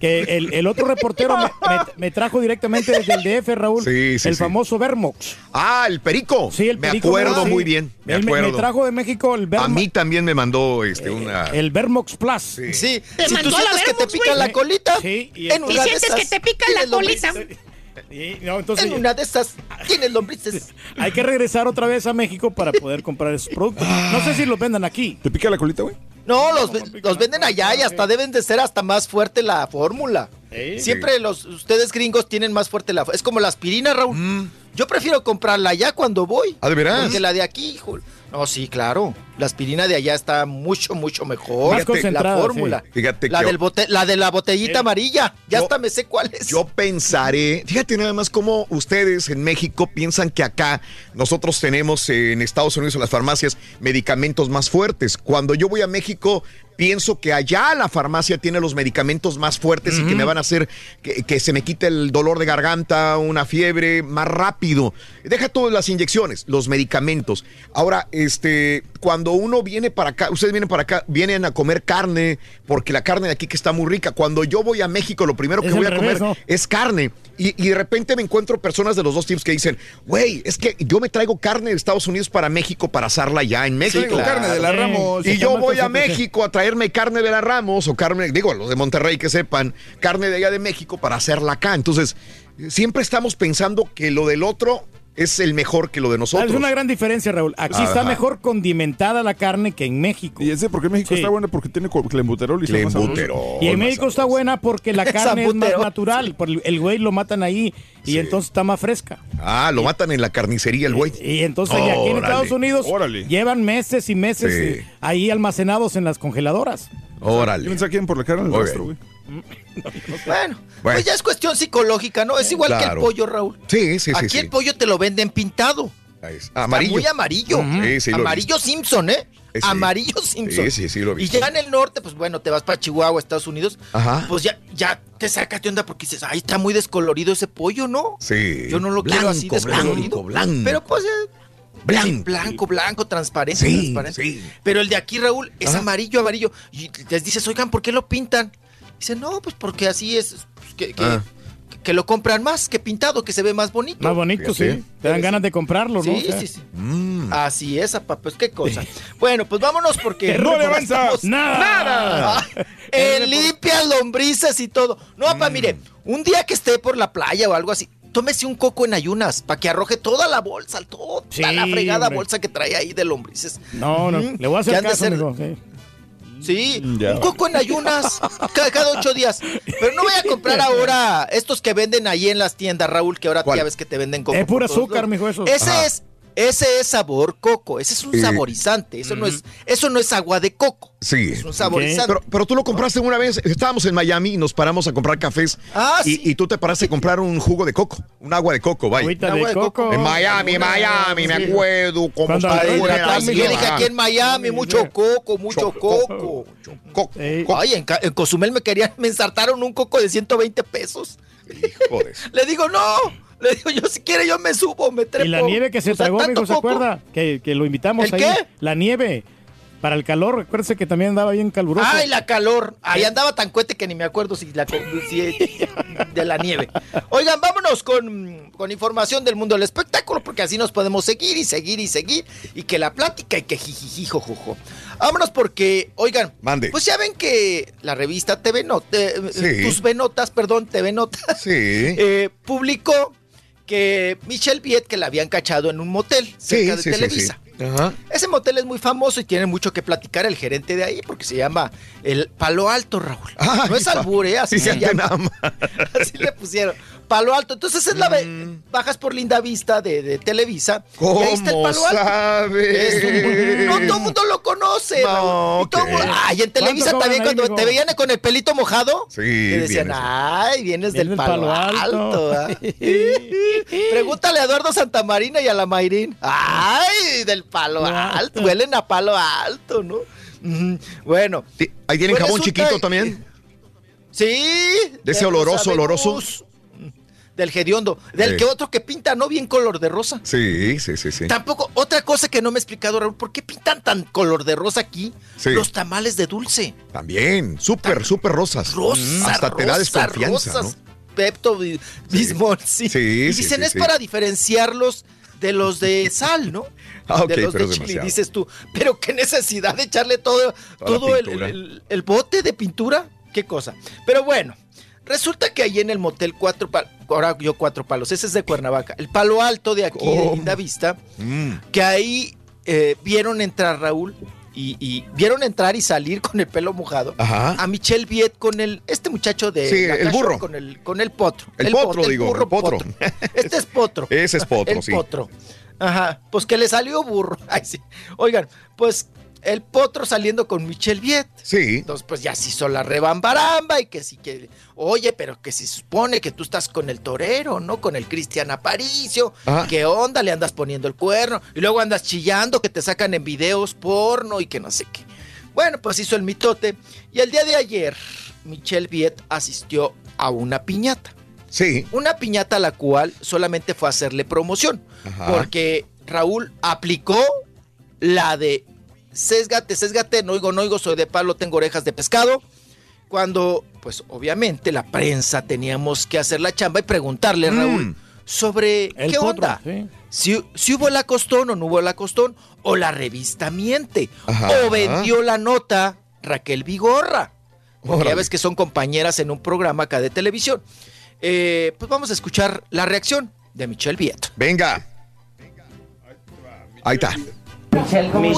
que el, el otro reportero me, me- me trajo directamente desde el DF, Raúl, Sí, sí, el sí. famoso Vermox. Ah, el perico. Sí, el Me perico, acuerdo sí. muy bien. Me Él me, me acuerdo. trajo de México el A Vermox. mí también me mandó este, una. El Vermox Plus. Sí. Sí, Te si mandó tú la sientes que te pica la colita, Sí, y una Y de sientes que te pica la colita. Lombrices. Y, no, entonces En una de esas tienes lombrices. hay que regresar otra vez a México para poder comprar esos productos. No sé si los vendan aquí. ¿Te pica la colita, güey? No, los, los venden allá y hasta deben de ser hasta más fuerte la fórmula. Sí. Siempre los ustedes gringos tienen más fuerte la Es como la aspirina, Raúl. Yo prefiero comprarla allá cuando voy. Mm. ¿Ah, de veras? Porque la de aquí, hijo. No, sí, claro. La aspirina de allá está mucho, mucho mejor. Más concentrada, La fórmula. sí. Fíjate la, que- del bote- la de la botellita amarilla. Ya Yo- hasta me sé cuál es. Yo pensaré, fíjate nada más cómo ustedes en México piensan que acá nosotros tenemos eh, en Estados Unidos en las farmacias medicamentos más fuertes. Cuando yo voy a México, pienso que allá la farmacia tiene los medicamentos más fuertes y que me van a hacer que, que se me quite el dolor de garganta, una fiebre más rápido. Deja todas las inyecciones, los medicamentos. Ahora, este, cuando uno viene para acá, ustedes vienen para acá, vienen a comer carne, porque la carne de aquí que está muy rica. Cuando yo voy a México, lo primero que Es voy a comer es carne. Y, y de repente me encuentro personas de los dos tipos que dicen, güey, es que yo me traigo carne de Estados Unidos para México para asarla allá en México. Traigo carne de la Sí. Ramos. Y yo voy a México a traerme carne de la Ramos o carne, digo, los de Monterrey que sepan, carne de allá de México para hacerla acá. Entonces, siempre estamos pensando que lo del otro es el mejor que lo de Ah, nosotros. Es una gran diferencia, Raúl. Aquí está mejor condimentada la carne que en México. Y ese porque México Sí. está buena porque tiene clenbuterol y está más sabroso. Clenbuterol. Y en México está buena porque la carne es más natural. por el- el güey lo matan ahí y Sí. entonces está más fresca. Ah, lo matan en la carnicería el güey. Y entonces y aquí en Órale. Estados Unidos Órale. llevan meses y meses Sí. ahí almacenados en las congeladoras. Órale. pensaba que iban por la carne Muy rastro, güey. Bueno, Bueno. pues ya es cuestión psicológica, ¿no? Es igual que el pollo, Raúl. Sí, sí, sí. Aquí sí. el pollo te lo venden pintado. Ahí es. Está Amarillo. muy amarillo. Sí, sí, amarillo Simpson, ¿eh? Eh, sí. Amarillo Simpson. Sí, sí, sí, lo he Y ya en el norte, pues bueno, te vas para Chihuahua, Estados Unidos. Ajá. Pues ya, ya te sacas de onda porque dices, ay, está muy descolorido ese pollo, ¿no? Sí. Yo no lo quiero así descolorido. blanco, blanco. Pero pues eh, Blanco. blanco, blanco, transparente, Sí, transparente. sí. Pero el de aquí, Raúl, es Ajá. amarillo, amarillo. Y les dices, oigan, ¿por qué lo pintan? Dice, no, pues porque así es, pues, que, que, Ah. que lo compran más que pintado, que se ve más bonito. Más bonito, sí. Te dan ganas de comprarlo, ¿no? Sí, O sea, sí, sí. Mm. Así es, apa, pues qué cosa. Bueno, pues vámonos porque No le avanzas avanzas nada. Eh, limpia lombrices y todo. No, apa, Mm. mire, un día que esté por la playa o algo así, tómese un coco en ayunas para que arroje toda la bolsa, toda Sí, la fregada hombre. bolsa que trae ahí de lombrices. No, no. Mm, Le voy a hacer caso, ser- amigo, sí. Sí, Ya. un coco en ayunas cada, cada ocho días. Pero no voy a comprar ahora estos que venden ahí en las tiendas, Raúl, que ahora ¿Cuál? ya ves que te venden coco. Es pura azúcar, mijo, eso. Ese Ajá. es Ese es sabor coco, ese es un Eh, saborizante, eso no es eso no es agua de coco. Sí. Es un saborizante. Pero, pero tú lo compraste una vez. Estábamos en Miami y nos paramos a comprar cafés. Ah, y, y tú te paraste a comprar un jugo de coco, un agua de coco, vaya. Agüita de coco. En Miami, Miami, me Sí. acuerdo en el- Yo dije aquí en Miami, mucho coco, mucho coco. Ay, en, en Cozumel me querían, me ensartaron un coco de 120 pesos. Joder. Le digo, no. Le digo, yo si quiere yo me subo, me trepo. Y la nieve que se O sea, tragó, amigo, ¿se acuerda? Que, que lo invitamos ¿El ahí. qué? La nieve. Para el calor, recuérdese que también andaba bien caluroso. Ay, la calor. Ahí andaba tan cuete que ni me acuerdo si la si- de la nieve. Oigan, vámonos con, con información del mundo del espectáculo, porque así nos podemos seguir y seguir y seguir. Y que la plática y que jijiji, jojojo. Vámonos porque, oigan, Mande. pues ya ven que la revista TV Notas, Sí. tus V Notas, perdón, TV Notas, eh, publicó que Michelle Viet, que la habían cachado en un motel cerca de sí, Televisa. sí. Ajá. Ese motel es muy famoso y tiene mucho que platicar el gerente de ahí porque se llama el Palo Alto, Raúl. no es albur, ¿eh? Así se llama. nada más. Así le pusieron. Palo Alto. Entonces es la ve- bajas por Linda Vista de, de Televisa. y ahí está el ¿Cómo Palo Alto. sabes? Un- no todo el mundo lo conoce, No, Raúl. Y todo Ay, en Televisa ¿Cuánto también ahí, cuando te veían con el pelito mojado. Sí, Te decían, vienes. ay, vienes del Palo, Palo Alto. Alto. ¿ah? Pregúntale a Eduardo Santamarina y a la Mayrín. Ay, del Palo Alto. Huelen a Palo Alto, ¿no? Bueno. Ahí tienen Pues jabón chiquito también. Sí. De ese oloroso, oloroso. Del hediondo. Del Sí. que otro que pinta, ¿no? Bien color de rosa. Sí, sí, sí, sí. Tampoco, otra cosa que no me he explicado, Raúl, ¿por qué pintan tan color de rosa aquí Sí. los tamales de dulce? También, súper, súper rosas. Rosa, Mm, Hasta te da desconfianza, rosas, Pepto, Bi- Bismol, sí. Sí, y dicen es para diferenciarlos de los de sal, ¿no? Ah, ok, de los pero de demasiado. dices tú. Pero qué necesidad de echarle todo, Toda todo el- el bote de pintura. Qué cosa. Pero bueno, resulta que ahí en el motel Cuatro Palos, ahora yo Cuatro Palos, ese es de Cuernavaca, el Palo Alto de aquí, de. Linda Vista, Mm. que ahí eh, vieron entrar Raúl y, y vieron entrar y salir con el pelo mojado Ajá. a Michelle Viet con el este muchacho de Sí, el burro. con el con el potro El potro, bot- digo, burro el potro. este es potro Ese es potro, el sí. potro ajá pues que le salió burro Ay, sí. oigan pues el potro saliendo con Michelle Viet Sí. entonces pues ya se hizo la rebambaramba y que sí que oye pero que se supone que tú estás con el torero no con el Cristian Aparicio Ajá. qué onda le andas poniendo el cuerno y luego andas chillando que te sacan en videos porno y que no sé qué bueno, pues hizo el mitote. Y el día de ayer, Michelle Viet asistió a una piñata. Sí. Una piñata a la cual solamente fue a hacerle promoción. Ajá. Porque Raúl aplicó la de sésgate, sésgate, no oigo, no oigo, soy de palo, tengo orejas de pescado. Cuando, pues obviamente, la prensa teníamos que hacer la chamba y preguntarle, Mm. Raúl, sobre El qué potro, onda. sí. Si, si hubo la costón o no hubo la costón, o la revista miente, Ajá. o vendió la nota Raquel Vigorra. Porque ya ves que son compañeras en un programa acá de televisión. Eh, pues vamos a escuchar la reacción de Michelle Viet. Venga. Ahí está. Michelle, ¿cómo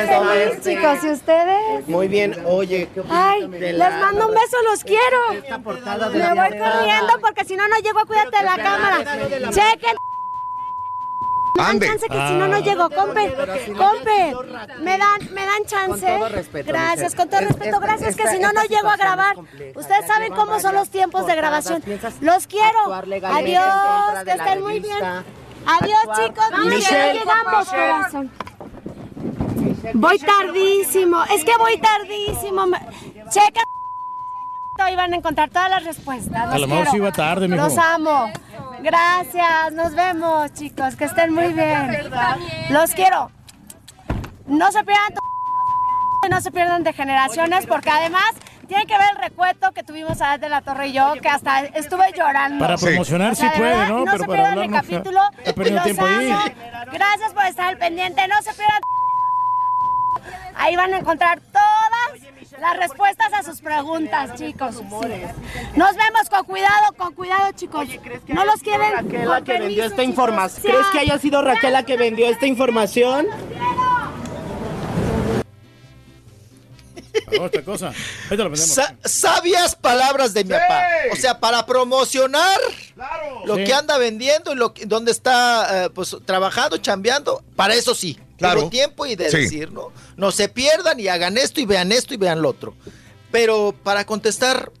están? chicos, ¿y ustedes? Muy bien, oye, ¿qué Ay, les la- mando un beso, los quiero. Esta portada de Me voy corriendo porque si no, no llego a cuidarte de la cámara. Chequen. Me dan chance que si no, no llego. Compe, compe, me dan, me dan chance. Con todo respeto, Gracias, Michelle. con todo Es- respeto. esta- Gracias, que si no, no llego a grabar. compleja. Ustedes saben cómo son los tiempos de grabación. Los quiero. Adiós, que estén muy bien. Adiós, Actuar- chicos. Michelle, llegamos, Michelle. corazón. Voy tardísimo, es que voy tardísimo. Checa. Hoy van a encontrar todas las respuestas. A lo mejor sí iba tarde, mijo. Los amo. Gracias, nos vemos, chicos, que estén muy bien. Los quiero. No se pierdan, no se pierdan de generaciones, porque además tienen que ver el recuento que tuvimos a de la Torre y yo, que hasta estuve llorando. Para promocionar O sea, sí de puede, verdad, ¿no? No Pero se para pierdan hablar el capítulo. Los tiempo ahí. Gracias por estar al pendiente. No se pierdan. Ahí van a encontrar todas las respuestas a sus preguntas, chicos. Sí. Nos vemos con cuidado, con cuidado, chicos. No los quieren. Raquel la que vendió esta información. ¿Crees que haya sido Raquel la que vendió esta información? Otra cosa. Lo. Sa- sabias palabras de mi papá. O sea, para promocionar lo Sí. que anda vendiendo y lo que, donde está eh, pues trabajando, chambeando, para eso sí. Claro. Tiempo y de Sí. decir, ¿no? No se pierdan y hagan esto y vean esto y vean lo otro. Pero para contestar,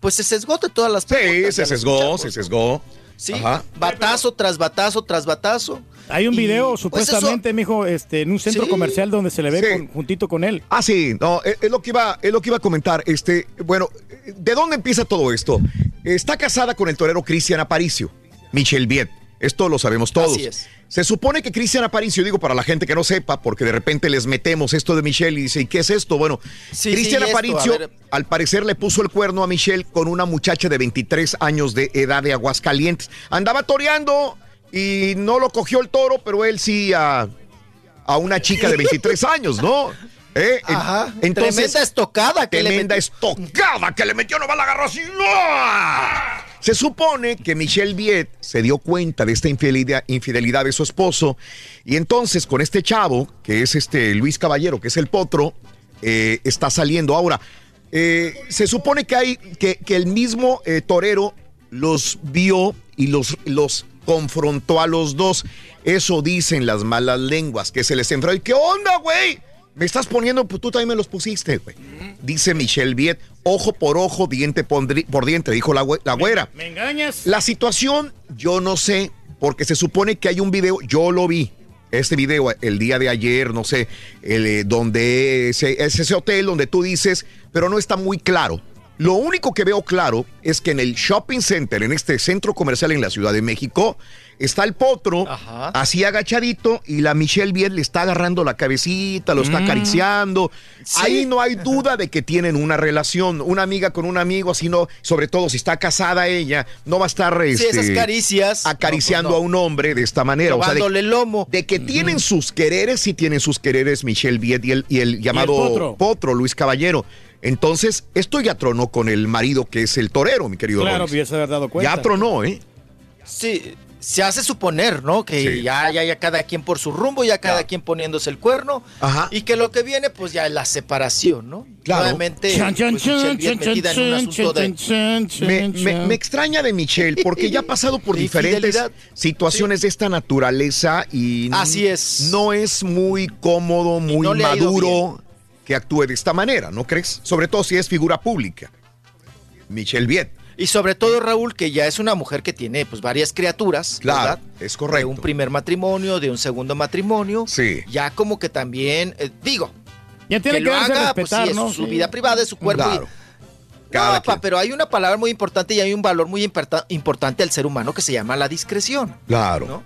pues se sesgó de todas las Sí, preguntas. se ya lo sesgó, escuchamos. se sesgó. Sí, Ajá. batazo tras batazo tras batazo. Hay un Y, video pues, supuestamente, mijo, este, en un centro Sí. comercial donde se le ve Sí. con- juntito con él. Ah, sí, no, es, es lo que iba, es lo que iba a comentar. Este, bueno, ¿de dónde empieza todo esto? Está casada con el torero Cristian Aparicio, Michelle Viet. Esto lo sabemos todos. Así es. Se supone que Cristian Aparicio, digo para la gente que no sepa, porque de repente les metemos esto de Michelle y dice, ¿y qué es esto? Bueno, Sí, Cristian sí, Aparicio, al parecer, le puso el cuerno a Michelle con una muchacha de 23 años de edad de Aguascalientes. Andaba toreando y no lo cogió el toro, pero él sí a, a una chica de 23 años, ¿no? ¿Eh? Ajá. Entonces, tremenda estocada que le tremenda metió. estocada que le metió, no va la agarró así. ¡no! Se supone que Michelle Viet se dio cuenta de esta infidelidad, de su esposo y entonces con este chavo, que es este Luis Caballero, que es el potro, eh, está saliendo. Ahora, eh, se supone que hay que, que el mismo eh, torero los vio y los, los confrontó a los dos. Eso dicen las malas lenguas, que se les enfrentó. ¿Y qué onda, güey? Me estás poniendo, pues tú también me los pusiste, güey. Dice Michelle Viet, ojo por ojo, diente por, diente, dijo la, la güera. ¿Me engañas? La situación, yo no sé, porque se supone que hay un video, yo lo vi. Este video, el día de ayer, no sé, el, eh, donde es ese hotel donde tú dices, pero no está muy claro. Lo único que veo claro es que en el shopping center, en este centro comercial en la Ciudad de México, está el potro así agachadito y la Michelle bien le está agarrando la cabecita, lo está Mm. acariciando. Sí. Ahí no hay duda de que tienen una relación, una amiga con un amigo, así no, sobre todo si está casada ella, no va a estar Sí, esas este, caricias. acariciando no, a un hombre de esta manera. O sea, de, Robándole el lomo. de que tienen sus quereres, sí tienen sus quereres Michelle Viet y el, y el llamado potro. Luis Caballero. Entonces, esto ya tronó con el marido que es el torero, mi querido Claro, ya se haber dado cuenta. Ya tronó, ¿eh? Sí, se hace suponer, ¿no? Que Sí. ya, ya, ya cada quien por su rumbo, ya cada quien poniéndose el cuerno. Ajá. Y que lo que viene, pues ya es la separación, ¿no? Claro. Nuevamente, Chan, chan, Michelle chan, bien chan, metida en un chan, asunto de... chan, chan, chan, Me, extraña de Michelle porque ya ha pasado por diferentes situaciones de esta naturaleza y Así es. no es muy cómodo, muy no le ha ido maduro que actúe de esta manera, ¿no crees? Sobre todo si es figura pública. Michelle Viet. Y sobre todo, Raúl, que ya es una mujer que tiene pues varias criaturas, Claro, ¿verdad? es De correcto. un primer matrimonio, de un segundo matrimonio. Sí. Ya como que también, eh, digo, Ya tiene que que, lo darse a haga, pues respetar, su Sí. vida privada, es su cuerpo. y-. Cada no, pero hay una palabra muy importante y hay un valor muy importa- importante al ser humano que se llama la discreción. Claro.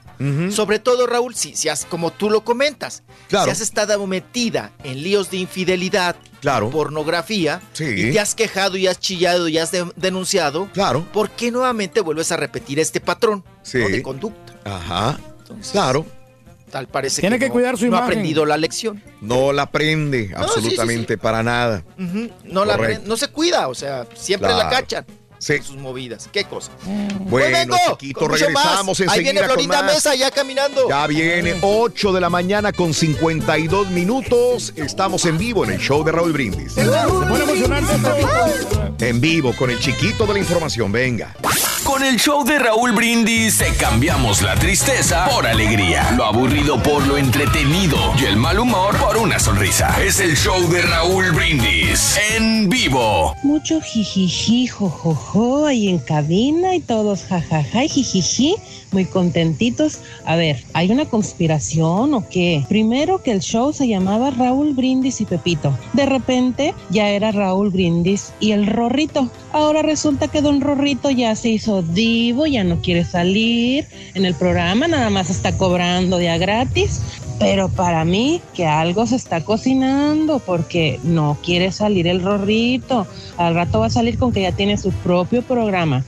Sobre todo, Raúl, si, si has, como tú lo comentas, Claro. si has estado metida en líos de infidelidad, Claro. pornografía, Sí. y te has quejado y has chillado y has de- denunciado, Claro. ¿por qué nuevamente vuelves a repetir este patrón Sí. ¿no? de conducta? Ajá. Claro. Tal parece Tiene que no- cuidar su no ha imagen. aprendido la lección. No la aprende sí, absolutamente para nada. No, la no se cuida, o sea, siempre Claro. la cachan. Sí. sus movidas. ¿Qué cosa? Bueno, Pues chiquito, regresamos más. Ahí viene enseguida Florinda. Mesa ya caminando. Ya viene 8 de la mañana con 52 minutos. Estamos en vivo en el show de Raúl Brindis. Se pone emocionante esto. En vivo con el chiquito de la información. Venga. Con el show de Raúl Brindis te cambiamos la tristeza por alegría, lo aburrido por lo entretenido y el mal humor por una sonrisa. Es el show de Raúl Brindis en vivo. Mucho jijiji, jojojo, ahí en cabina y todos jajaja y jijiji, muy contentitos. A ver, ¿hay una conspiración o qué? Primero que el show se llamaba Raúl Brindis y Pepito. De repente ya era Raúl Brindis y el Rorrito. Ahora resulta que don Rorrito ya se hizo divo, ya no quiere salir en el programa, nada más está cobrando ya gratis. Pero para mí que algo se está cocinando porque no quiere salir el Rorrito. Al rato va a salir con que ya tiene su propio programa.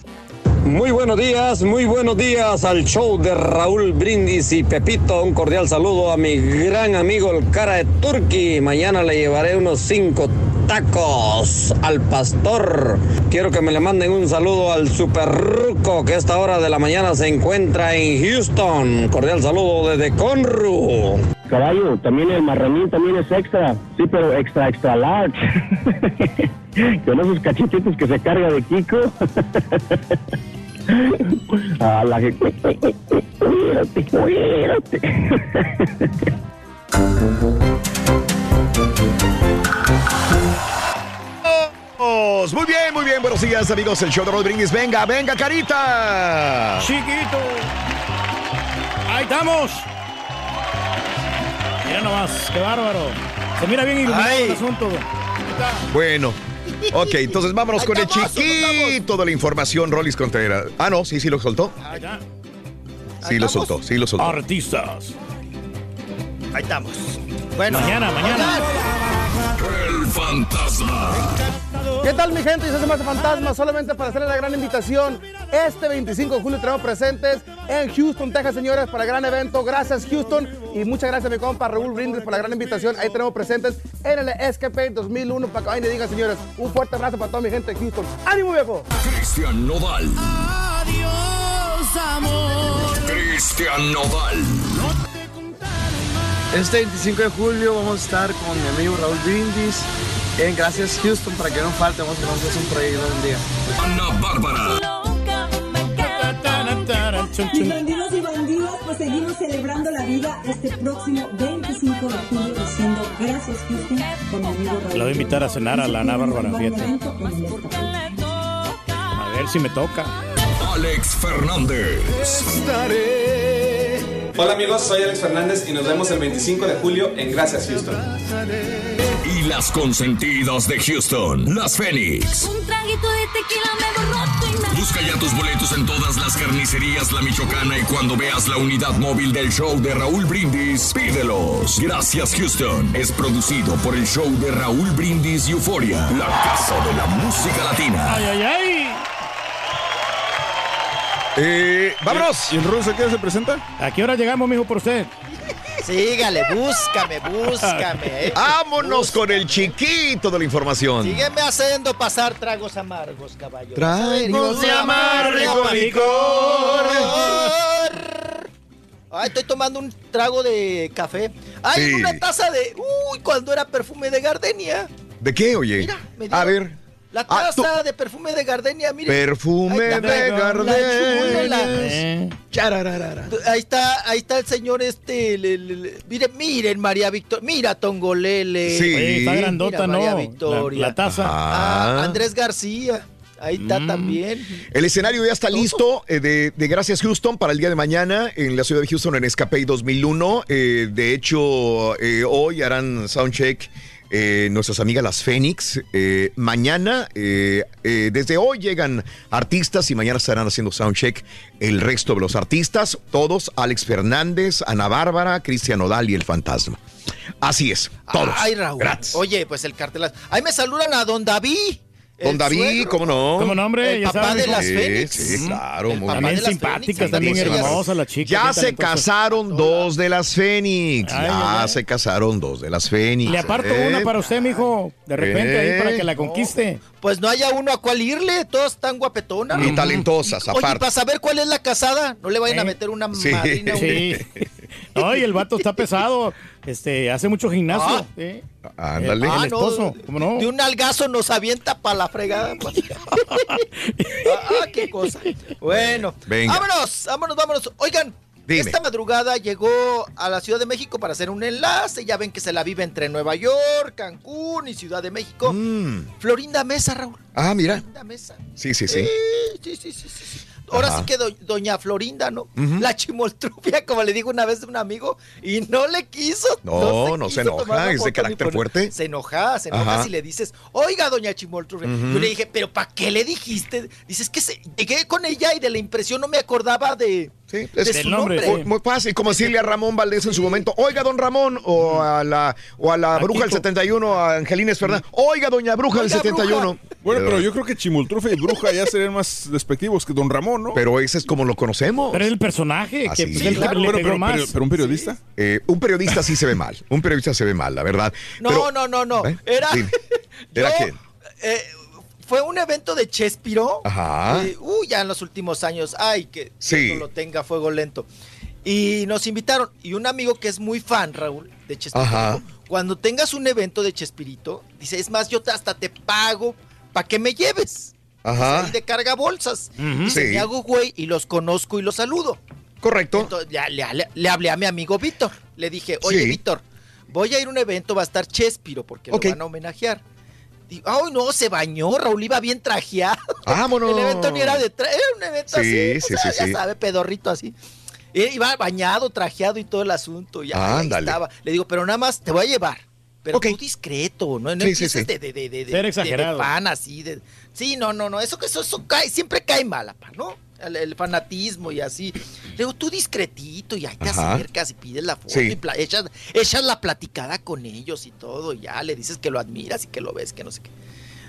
Muy buenos días, muy buenos días al show de Raúl Brindis y Pepito. Un cordial saludo a mi gran amigo el cara de Turqui. Mañana le llevaré unos cinco tacos al pastor. Quiero que me le manden un saludo al super ruco que a esta hora de la mañana se encuentra en Houston. Cordial saludo desde Conru. Caballo, también el marranín también es extra. Sí, pero extra, extra large. Con esos cachetitos que se carga de Kiko. A la que... Cuídate, cuídate. Muy bien, muy bien. Buenos días, amigos. El show de Brindis. Venga, venga, carita. Chiquito. Ahí estamos. Mira nomás, qué bárbaro. Se mira bien iluminado Ay. el asunto. Bueno. Ok, entonces vámonos con el chiquito de la información, Rolis Contreras. Ah, no, sí, sí lo soltó. Sí lo soltó, sí lo soltó. Artistas. Ahí estamos. Bueno, Mañana, mañana. Fantasma. ¿Qué tal mi gente? Y se hace más fantasma solamente para hacerle la gran invitación. Este 25 de julio tenemos presentes en Houston, Texas, señores, para el gran evento. Gracias Houston y muchas gracias a mi compa Raúl Brindis por la gran invitación. Ahí tenemos presentes en el Escape 2001 para que vayan y digan, señores, un fuerte abrazo para toda mi gente de Houston. ¡Ánimo, viejo! Cristian Nodal. Adiós, amor. Cristian Nodal. Este 25 de julio vamos a estar con mi amigo Raúl Brindis en Gracias Houston para que no falte, vamos a hacer un proyecto un día. Ana Bárbara. Mis bandidos y bandidas, pues seguimos celebrando la vida este próximo 25 de julio diciendo gracias Houston con mi amigo Raúl. La voy a invitar a cenar a la Ana Bárbara, fíjate. A ver si me toca. Alex Fernández. Hola amigos, soy Alex Fernández y nos vemos el 25 de julio en Gracias Houston. Y las consentidas de Houston, las Fénix. Un traguito de tequila me borró y me... Busca ya tus boletos en todas las carnicerías La Michoacana y cuando veas la unidad móvil del show de Raúl Brindis, pídelos. Gracias Houston. Es producido por el show de Raúl Brindis Euforia, la casa de la música latina. ¡Ay, ay, ay! Eh, vámonos. ¿Y el Ruso qué se presenta? ¿A qué hora llegamos, mijo, por usted? Sígale, búscame, búscame. eh. Vámonos con el chiquito de la información. Sígueme haciendo pasar tragos amargos, caballo. Tragos de amargo Ay, estoy tomando un trago de café. Ay, Sí. una taza de. Uy, cuando era perfume de gardenia. ¿De qué, oye? me A ver. La Ah, taza de perfume de gardenia, mire. Perfume de la gardenia. chula. Eh. Charararara. Ahí está, ahí está el señor este. le- le- le- miren, miren, María Victoria. Mira, Tongolele. Sí. Oye, está grandota, Mira, María ¿no? Victoria. La, la taza. Ah, Ah. Andrés García. Ahí está Mm. también. El escenario ya está listo eh, de, de Gracias Houston para el día de mañana en la ciudad de Houston en Escape 2001. Eh, de hecho, eh, hoy harán soundcheck eh, nuestras amigas las Fénix. Eh, mañana, eh, desde hoy llegan artistas y mañana estarán haciendo soundcheck el resto de los artistas. Todos, Alex Fernández, Ana Bárbara, Cristian Odal y El Fantasma. Así es, todos. Ay, Raúl. Gracias. Oye, pues el cartel. Ahí me saludan a Don David. Don David, suegro, ¿cómo no? ¿Cómo no, hombre? El Ya papá sabes, de las Sí, Fénix. sí, claro, El muy. También simpáticas, también hermosas las chicas. Ya se casaron dos de las Fénix. Ay, ya ay, se casaron dos de las Fénix. Le aparto ¿eh? una para usted, mijo. De repente ahí Eh. para que la conquiste. Pues no haya uno a cuál irle, todas están guapetonas. Y talentosas, Oye, aparte. para saber cuál es la casada, no le vayan a Eh. meter una Sí. madrina. Sí. Ay, el vato está pesado. Este, hace mucho gimnasio. Ah. ¿sí? Ándale. El Ah, no, esposo, ¿cómo no? De un algazo nos avienta para la fregada. pues. ah, ah, qué cosa. Bueno, Venga. vámonos, vámonos, vámonos. Oigan, Dime. esta madrugada llegó a la Ciudad de México para hacer un enlace. Ya ven que se la vive entre Nueva York, Cancún y Ciudad de México. Mm. Florinda Mesa, Raúl. Ah, mira. Florinda Mesa. Sí, sí, sí. Sí, sí, sí, sí, sí. Ahora Ajá. sí que do- doña Florinda, ¿no? La chimoltrufia, como le digo una vez a un amigo, y no le quiso. No, no se enoja, es de carácter fuerte. Se enoja, se enoja Ajá. si le dices, oiga, doña chimoltrufia. Ujú. Yo le dije, pero ¿para qué le dijiste? Dices que se... llegué con ella y de la impresión no me acordaba de, Sí, de es su Del nombre, nombre. muy, muy fácil, como decirle a Ramón Valdés en su momento, oiga, don Ramón, o a la, o a la A bruja del Kiko. 71, a Angelina Fernández, oiga, doña bruja del Oiga, 71. Bueno, pero yo creo que Chimultrufe y Bruja ya serían más despectivos que Don Ramón, ¿no? Pero ese es como lo conocemos. Pero es el personaje Ah, que sí, pues, el claro. Bueno, pero, más. pero- pero un periodista. Eh, un periodista sí se ve mal. Un periodista se ve mal, la verdad. No, Pero- no, no, no. ¿Eh? Era... ¿Era yo, quién? eh, fue un evento de Chespiro. Ajá. Eh, uy, ya en los últimos años. Ay, que Sí. No lo tenga a fuego lento. Y nos invitaron. Y un amigo que es muy fan, Raúl, de Chespirito, Ajá. cuando tengas un evento de Chespirito, dice, es más, yo te- hasta te pago para que me lleves. Ajá. De carga bolsas. Dice, Sí. me hago güey y los conozco y los saludo. Correcto. Entonces, ya le, le- le hablé a mi amigo Víctor. Le dije, oye, Sí. Víctor, voy a ir a un evento, va a estar Chespiro, porque Ok. lo van a homenajear. Digo, ay, no, se bañó, Raúl iba bien trajeado. Vámonos. El evento ni era de tra- era un evento Sí, así, sí, pues, sí, ya sí. sabe, pedorrito así. Eh, Iba bañado, trajeado y todo el asunto. Ya ahí estaba. Le digo, pero nada más te voy a llevar. Pero tú discreto, ¿no? No Sí, sí, empieces sí. de, de, de, de, de- Ser exagerado. de fan así. De, sí, no, no, no. Eso que eso, eso cae, siempre cae mal, apa, ¿no? El, el fanatismo y así. Le digo, tú discretito y ahí te Ajá. acercas y pides la foto Sí. y echas, echas la platicada con ellos y todo. Y ya le dices que lo admiras y que lo ves, que no sé qué.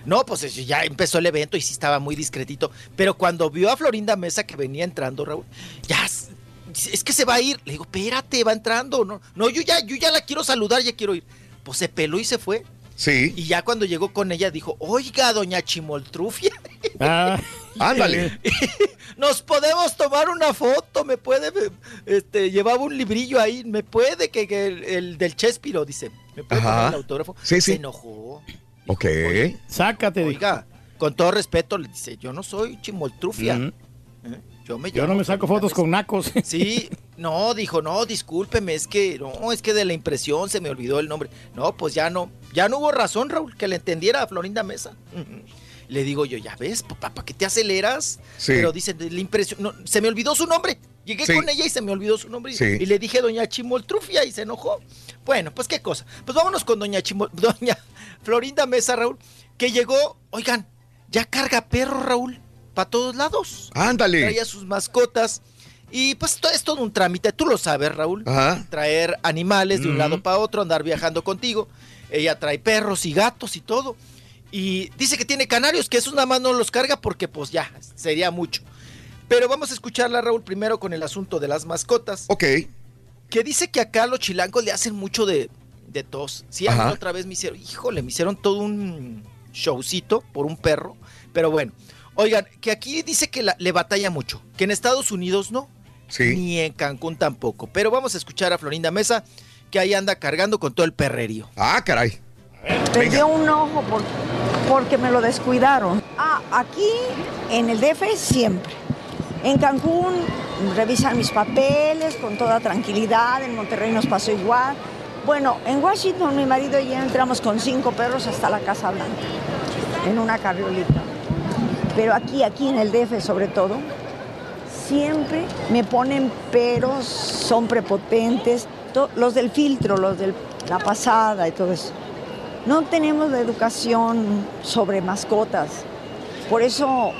No, pues ya empezó el evento y sí estaba muy discretito. Pero cuando vio a Florinda Mesa que venía entrando, Raúl, ya es que se va a ir. Le digo, espérate, va entrando. No, no, yo ya, yo ya la quiero saludar, ya quiero ir. Pues se peló y se fue. Sí. Y ya cuando llegó con ella dijo, oiga, doña Chimoltrufia, Ah, Ándale. nos podemos tomar una foto, me puede, este, llevaba un librillo ahí, me puede, que, que el, el del Chespiro, dice, me puede Ajá. el autógrafo. Sí, sí. Se enojó. Ok. Sácate. Oiga, con todo respeto, le dice, yo no soy Chimoltrufia. Ujú. ¿eh? Yo me Yo no me saco fotos con nacos. Sí, no, dijo, no, discúlpeme, es que, no, es que de la impresión se me olvidó el nombre. No, pues ya no, ya no hubo razón, Raúl, que le entendiera a Florinda Mesa. Le digo yo, ya ves, papá, ¿para qué te aceleras? Sí. Pero dice, la impresión, no, se me olvidó su nombre. Llegué Sí. con ella y se me olvidó su nombre. y- Sí. Y le dije doña Chimoltrufia y se enojó. Bueno, pues qué cosa. Pues vámonos con doña Chimol, doña Florinda Mesa, Raúl, que llegó, oigan, ya carga perro, Raúl, para todos lados Ándale. traía sus mascotas. Y pues es todo un trámite, tú lo sabes, Raúl. Ajá. Traer animales de un lado para otro, andar viajando contigo. Ella trae perros y gatos y todo. Y dice que tiene canarios, que esos nada más no los carga porque pues ya, sería mucho. Pero vamos a escucharla, Raúl, primero con el asunto de las mascotas. Ok. Que dice que acá los chilangos le hacen mucho de, de tos. Sí, a mí Ajá. otra vez me hicieron, híjole, me hicieron todo un showcito por un perro. Pero bueno, oigan, que aquí dice que la- le batalla mucho, que en Estados Unidos no, Sí. ni en Cancún tampoco. Pero vamos a escuchar a Florinda Mesa, que ahí anda cargando con todo el perrerío. Ah, caray. Perdió un ojo por- porque me lo descuidaron. Ah, aquí en el DF siempre. En Cancún revisan mis papeles con toda tranquilidad, en Monterrey nos pasó igual. Bueno, en Washington mi marido y yo entramos con cinco perros hasta la Casa Blanca, en una carriolita. Pero aquí, aquí en el DF sobre todo, siempre me ponen peros, son prepotentes, los del filtro, los de la pasada y todo eso. No tenemos la educación sobre mascotas. Por eso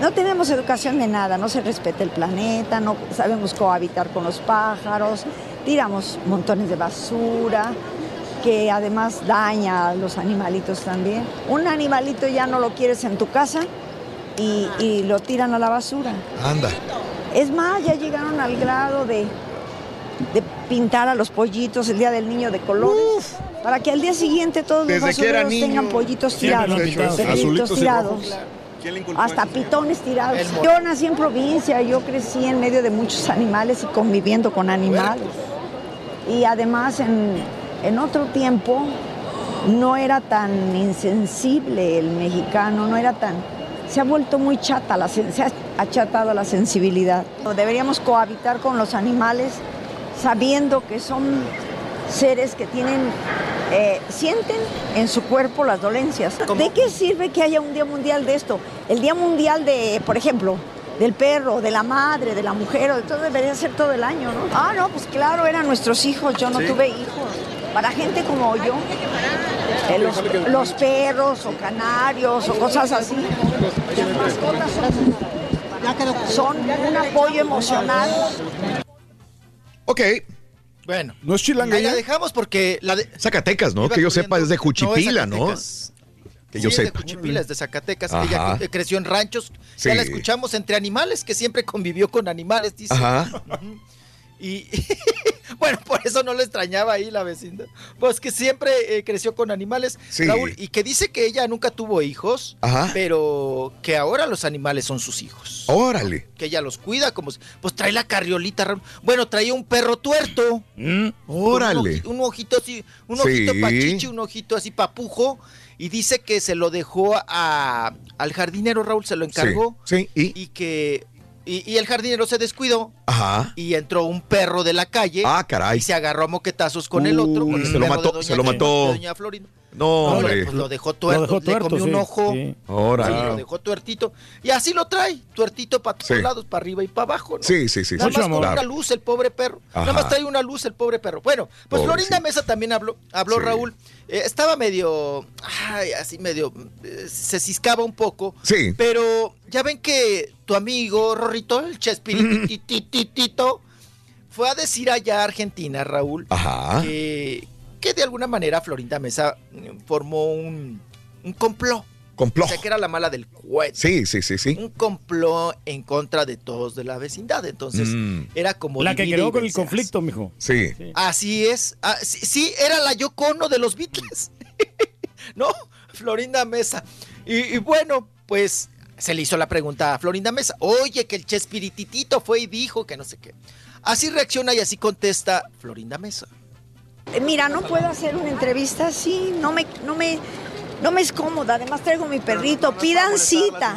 no tenemos educación de nada, no se respeta el planeta, no sabemos cohabitar con los pájaros, tiramos montones de basura que además daña a los animalitos también. Un animalito ya no lo quieres en tu casa y, y lo tiran a la basura. Anda. Es más, ya llegaron al grado de, de pintar a los pollitos el día del niño de colores. Para que al día siguiente todos los Desde basureros tengan pollitos tirados. y tirados. rojos. ¿Quién le inculcó Hasta pitones tirados. Yo nací en provincia, yo crecí en medio de muchos animales y conviviendo con animales. Y además en, en otro tiempo no era tan insensible el mexicano, no era tan... Se ha vuelto muy chata, la, se ha achatado la sensibilidad. Deberíamos cohabitar con los animales sabiendo que son seres que tienen, eh, sienten en su cuerpo las dolencias. ¿De qué sirve que haya un día mundial de esto? El día mundial de, por ejemplo, del perro, de la madre, de la mujer, todo debería ser todo el año, ¿no? Ah, no, pues claro, eran nuestros hijos, yo no Sí. tuve hijos. Para gente como yo, eh, los, los perros o canarios o cosas así, las mascotas son, son un apoyo emocional. Ok. Bueno. ¿No es chilanga Ahí la ya? dejamos porque la de... Zacatecas, ¿no? Que yo sepa es de. Juchipila, No. Que Sí, yo es de sepa. Es de Zacatecas. Ajá. Ella creció en ranchos. Sí. Ya la escuchamos entre animales, que siempre convivió con animales, dice. Ajá. Y Bueno, por eso no le extrañaba ahí la vecina. Pues que siempre eh, creció con animales, Sí. Raúl, y que dice que ella nunca tuvo hijos, Ajá. pero que ahora los animales son sus hijos. Órale. Que ella los cuida como si- Pues trae la carriolita, Raúl. Bueno, traía un perro tuerto. Mm, Órale. Un, oji- un ojito así, un Sí. ojito pachichi, un ojito así papujo. Y dice que se lo dejó a, al jardinero, Raúl, se lo encargó. Sí, sí, y. Y que. Y, y el jardinero se descuidó. Ajá. Y entró un perro de la calle. Ah, caray. Y se agarró a moquetazos con el otro. con el se lo de mató, doña se lo mató. de doña Florinda. No, No, hombre. pues lo dejó tuerto, Lo dejó le comió un ojo. sí. Órale. Sí, lo dejó tuertito. Y así lo trae, tuertito para todos Sí. lados, para arriba y para abajo. ¿no? Sí, sí, sí. Nada más con una luz el pobre perro. Nada más trae una luz el pobre perro. Bueno, pues. Florinda Mesa también habló, habló Raúl. Eh, estaba medio, ay, así medio, eh, se ciscaba un poco. Sí. Pero ya ven que tu amigo Rorrito, el Chespiritititito, fue a decir allá a Argentina, Raúl, Ajá. que, que de alguna manera Florinda Mesa mm, formó un, un complot. Complot. O sea, que era la mala del cuento. Sí, sí, sí, sí. Un complot en contra de todos de la vecindad. Entonces, Mm. era como. La que creó con el conflicto, mijo. Sí. Así es. Ah, sí, sí, era la Yoko Ono de los Beatles. ¿No? Florinda Mesa. Y, y bueno, pues se le hizo la pregunta a Florinda Mesa. Oye, que el Chespirititito fue y dijo que no sé qué. Así reacciona y así contesta Florinda Mesa. Eh, Mira, no puedo hacer una entrevista así, no me, no me, no me es cómoda. Además traigo mi perrito, pidan cita.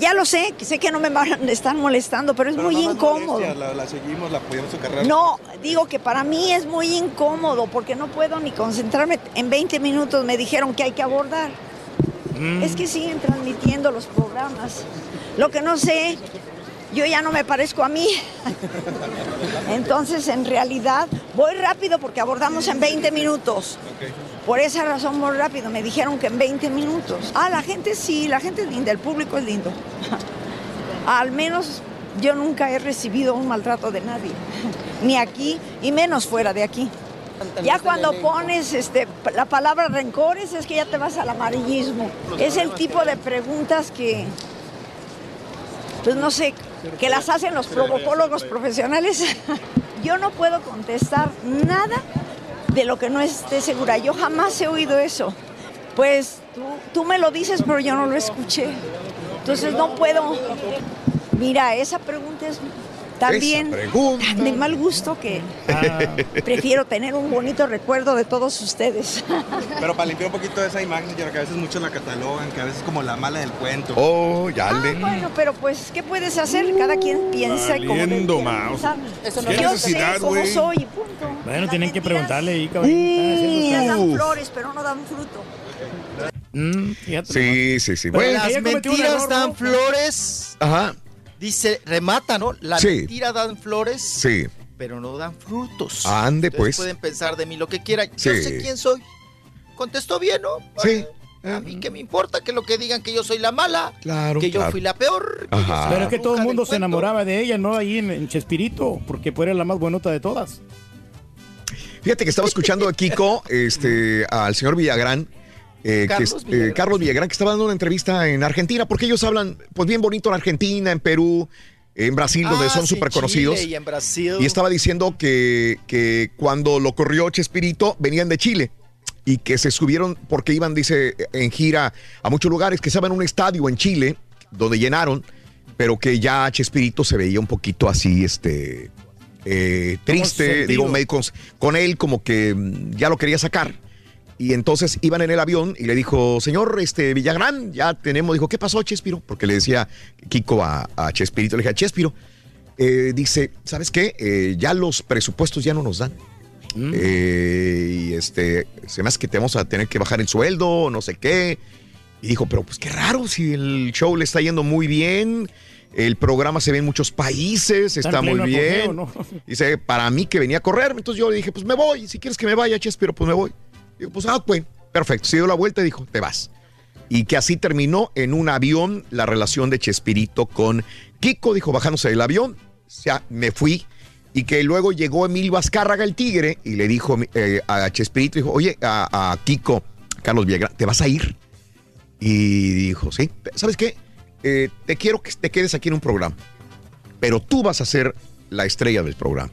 Ya lo sé, sé que no me van a estar molestando, pero es muy incómodo. La, la seguimos, la apoyamos su carrera. No, digo que para mí es muy incómodo porque no puedo ni concentrarme. En 20 minutos me dijeron que hay que abordar. Es que siguen transmitiendo los programas. Lo que no sé, yo ya no me parezco a mí. Entonces, en realidad, voy rápido porque abordamos en 20 minutos. Por esa razón, muy rápido. Me dijeron que en 20 minutos. Ah, la gente sí, la gente es linda, el público es lindo. Al menos yo nunca he recibido un maltrato de nadie. Ni aquí y menos fuera de aquí. Ya cuando pones este, la palabra rencores es que ya te vas al amarillismo. Es el tipo de preguntas que, pues no sé, que las hacen los provocólogos profesionales. Yo no puedo contestar nada de lo que no esté segura. Yo jamás he oído eso. Pues tú, tú me lo dices, pero yo no lo escuché. Entonces no puedo. Mira, esa pregunta es también de mal gusto que prefiero tener un bonito recuerdo de todos ustedes. Pero para limpiar un poquito de esa imagen, señora, que a veces muchos la catalogan, que a veces es como la mala del cuento. Oh, ya le. Bueno, pero pues, ¿qué puedes hacer? Cada quien piensa como Valiendo pensar. Eso no- ¿Qué Yo necesidad, sé cómo güey? soy, y punto. Bueno, tienen que preguntarle ahí, cabrón. Dan flores, pero no dan fruto. Mm, Sí, sí, sí. Pero Bueno. las mentiras dan flores. Ajá. Dice, remata, ¿no? La Sí. mentira dan flores, Sí. pero no dan frutos. Ande, pues. pueden pensar de mí lo que quieran. Sí. Yo sé quién soy. Contestó bien, ¿no? Sí. A mí qué me importa que lo que digan que yo soy la mala, Claro, que yo claro. fui la peor. que Pero es que todo el mundo se cuento. enamoraba de ella, ¿no? Ahí en, en Chespirito, porque era la más buenota de todas. Fíjate que estaba escuchando a Kiko, este, al señor Villagrán. Eh, Carlos que, eh, Villagrán. Carlos Villagrán, que estaba dando una entrevista en Argentina, porque ellos hablan, pues bien bonito en Argentina, en Perú, en Brasil, donde Ah, son súper conocidos. Y en Brasil. Y estaba diciendo que, que cuando lo corrió Chespirito, venían de Chile. Y que se subieron porque iban, dice, en gira a muchos lugares, que estaban en un estadio en Chile, donde llenaron, pero que ya Chespirito se veía un poquito así, este, eh, triste, digo, con, con él como que ya lo quería sacar. Y entonces iban en el avión y le dijo, señor este, Villagrán, ya tenemos, dijo, ¿qué pasó, Chespiro? Porque le decía Kiko a, a Chespirito, le dije, Chespiro, eh, dice, ¿sabes qué? Eh, ya los presupuestos ya no nos dan. Eh, y este, se me hace que te vamos a tener que bajar el sueldo, no sé qué. Y dijo, pero pues qué raro, si el show le está yendo muy bien, el programa se ve en muchos países, Está muy bien. ¿no? Dice, para mí que venía a correr, entonces yo le dije, pues me voy, si quieres que me vaya, Chespiro, pues me voy. Digo, pues ah, pues, perfecto. Se dio la vuelta y dijo, te vas. Y que así terminó en un avión la relación de Chespirito con Kiko, dijo, bajándose del avión, sea, me fui. Y que luego llegó Emilio Azcárraga, el tigre, y le dijo eh, a Chespirito, dijo, oye, a, a Kiko, Carlos Villagrán, ¿te vas a ir? Y dijo, sí, ¿sabes qué? Eh, te quiero que te quedes aquí en un programa, pero tú vas a ser la estrella del programa.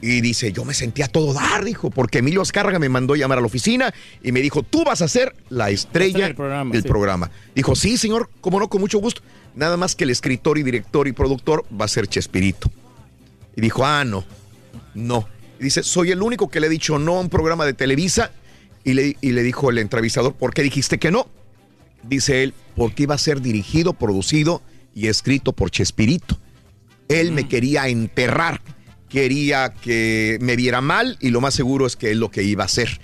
Y dice, yo me sentía todo dar, dijo, porque Emilio Azcárraga me mandó llamar a la oficina y me dijo, tú vas a ser la estrella del programa, del sí. programa. Dijo, sí, señor, como no, con mucho gusto. Nada más que el escritor y director y productor va a ser Chespirito. Y dijo, ah, no, no. Y dice, soy el único que le he dicho no a un programa de Televisa. Y le, y le dijo el entrevistador, ¿por qué dijiste que no? Dice él, porque iba a ser dirigido, producido y escrito por Chespirito. Él me quería enterrar, quería que me viera mal y lo más seguro es que es lo que iba a hacer.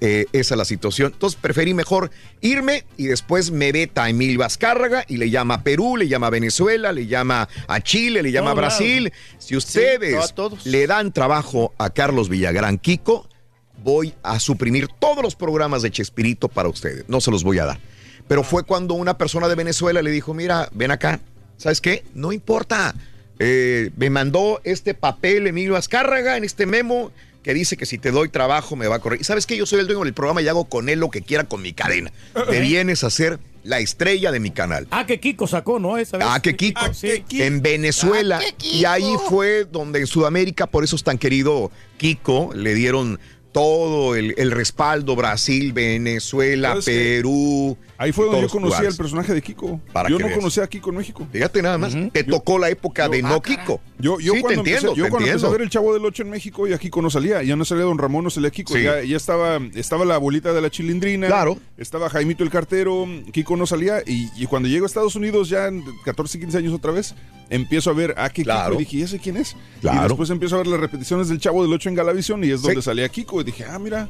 Eh, esa es la situación. Entonces preferí mejor irme y después me veta a Emilio Azcárraga y le llama a Perú, le llama a Venezuela, le llama a Chile, le llama a Brasil. Si ustedes le dan trabajo a Carlos Villagrán Kiko, voy a suprimir todos los programas de Chespirito para ustedes. No se los voy a dar. Pero fue cuando una persona de Venezuela le dijo, mira, ven acá, ¿sabes qué? No importa. Eh, me mandó este papel Emilio Azcárraga en este memo que dice que si te doy trabajo me va a correr. Y sabes que yo soy el dueño del programa y hago con él lo que quiera con mi cadena. Te vienes a ser la estrella de mi canal. Ah, que Kiko sacó, ¿no? Esa vez. Ah, que Kiko. Sí. En Venezuela. y ahí fue donde en Sudamérica, por eso es tan querido Kiko, le dieron todo el, el respaldo, Brasil, Venezuela, ¿Sabes qué? Perú. Ahí fue donde yo conocí al personaje de Kiko. Para yo no veas. conocía a Kiko en México. Fíjate nada más, te tocó la época de no Kiko. Yo, yo sí, cuando, te entiendo, empecé, yo te cuando empecé entiendo. a ver el Chavo del Ocho en México, ya Kiko no salía. Ya no salía Don Ramón, no salía Kiko. Sí. Ya, ya estaba, estaba la abuelita de la chilindrina. Claro. Estaba Jaimito el cartero. Kiko no salía. Y, y cuando llego a Estados Unidos, ya en 14, 15 años otra vez, empiezo a ver a Claro. Kiko. Y dije, ¿y ese quién es? Claro. Y después empiezo a ver las repeticiones del Chavo del Ocho en Galavisión y es Sí. donde salía Kiko. Y dije, ah, mira.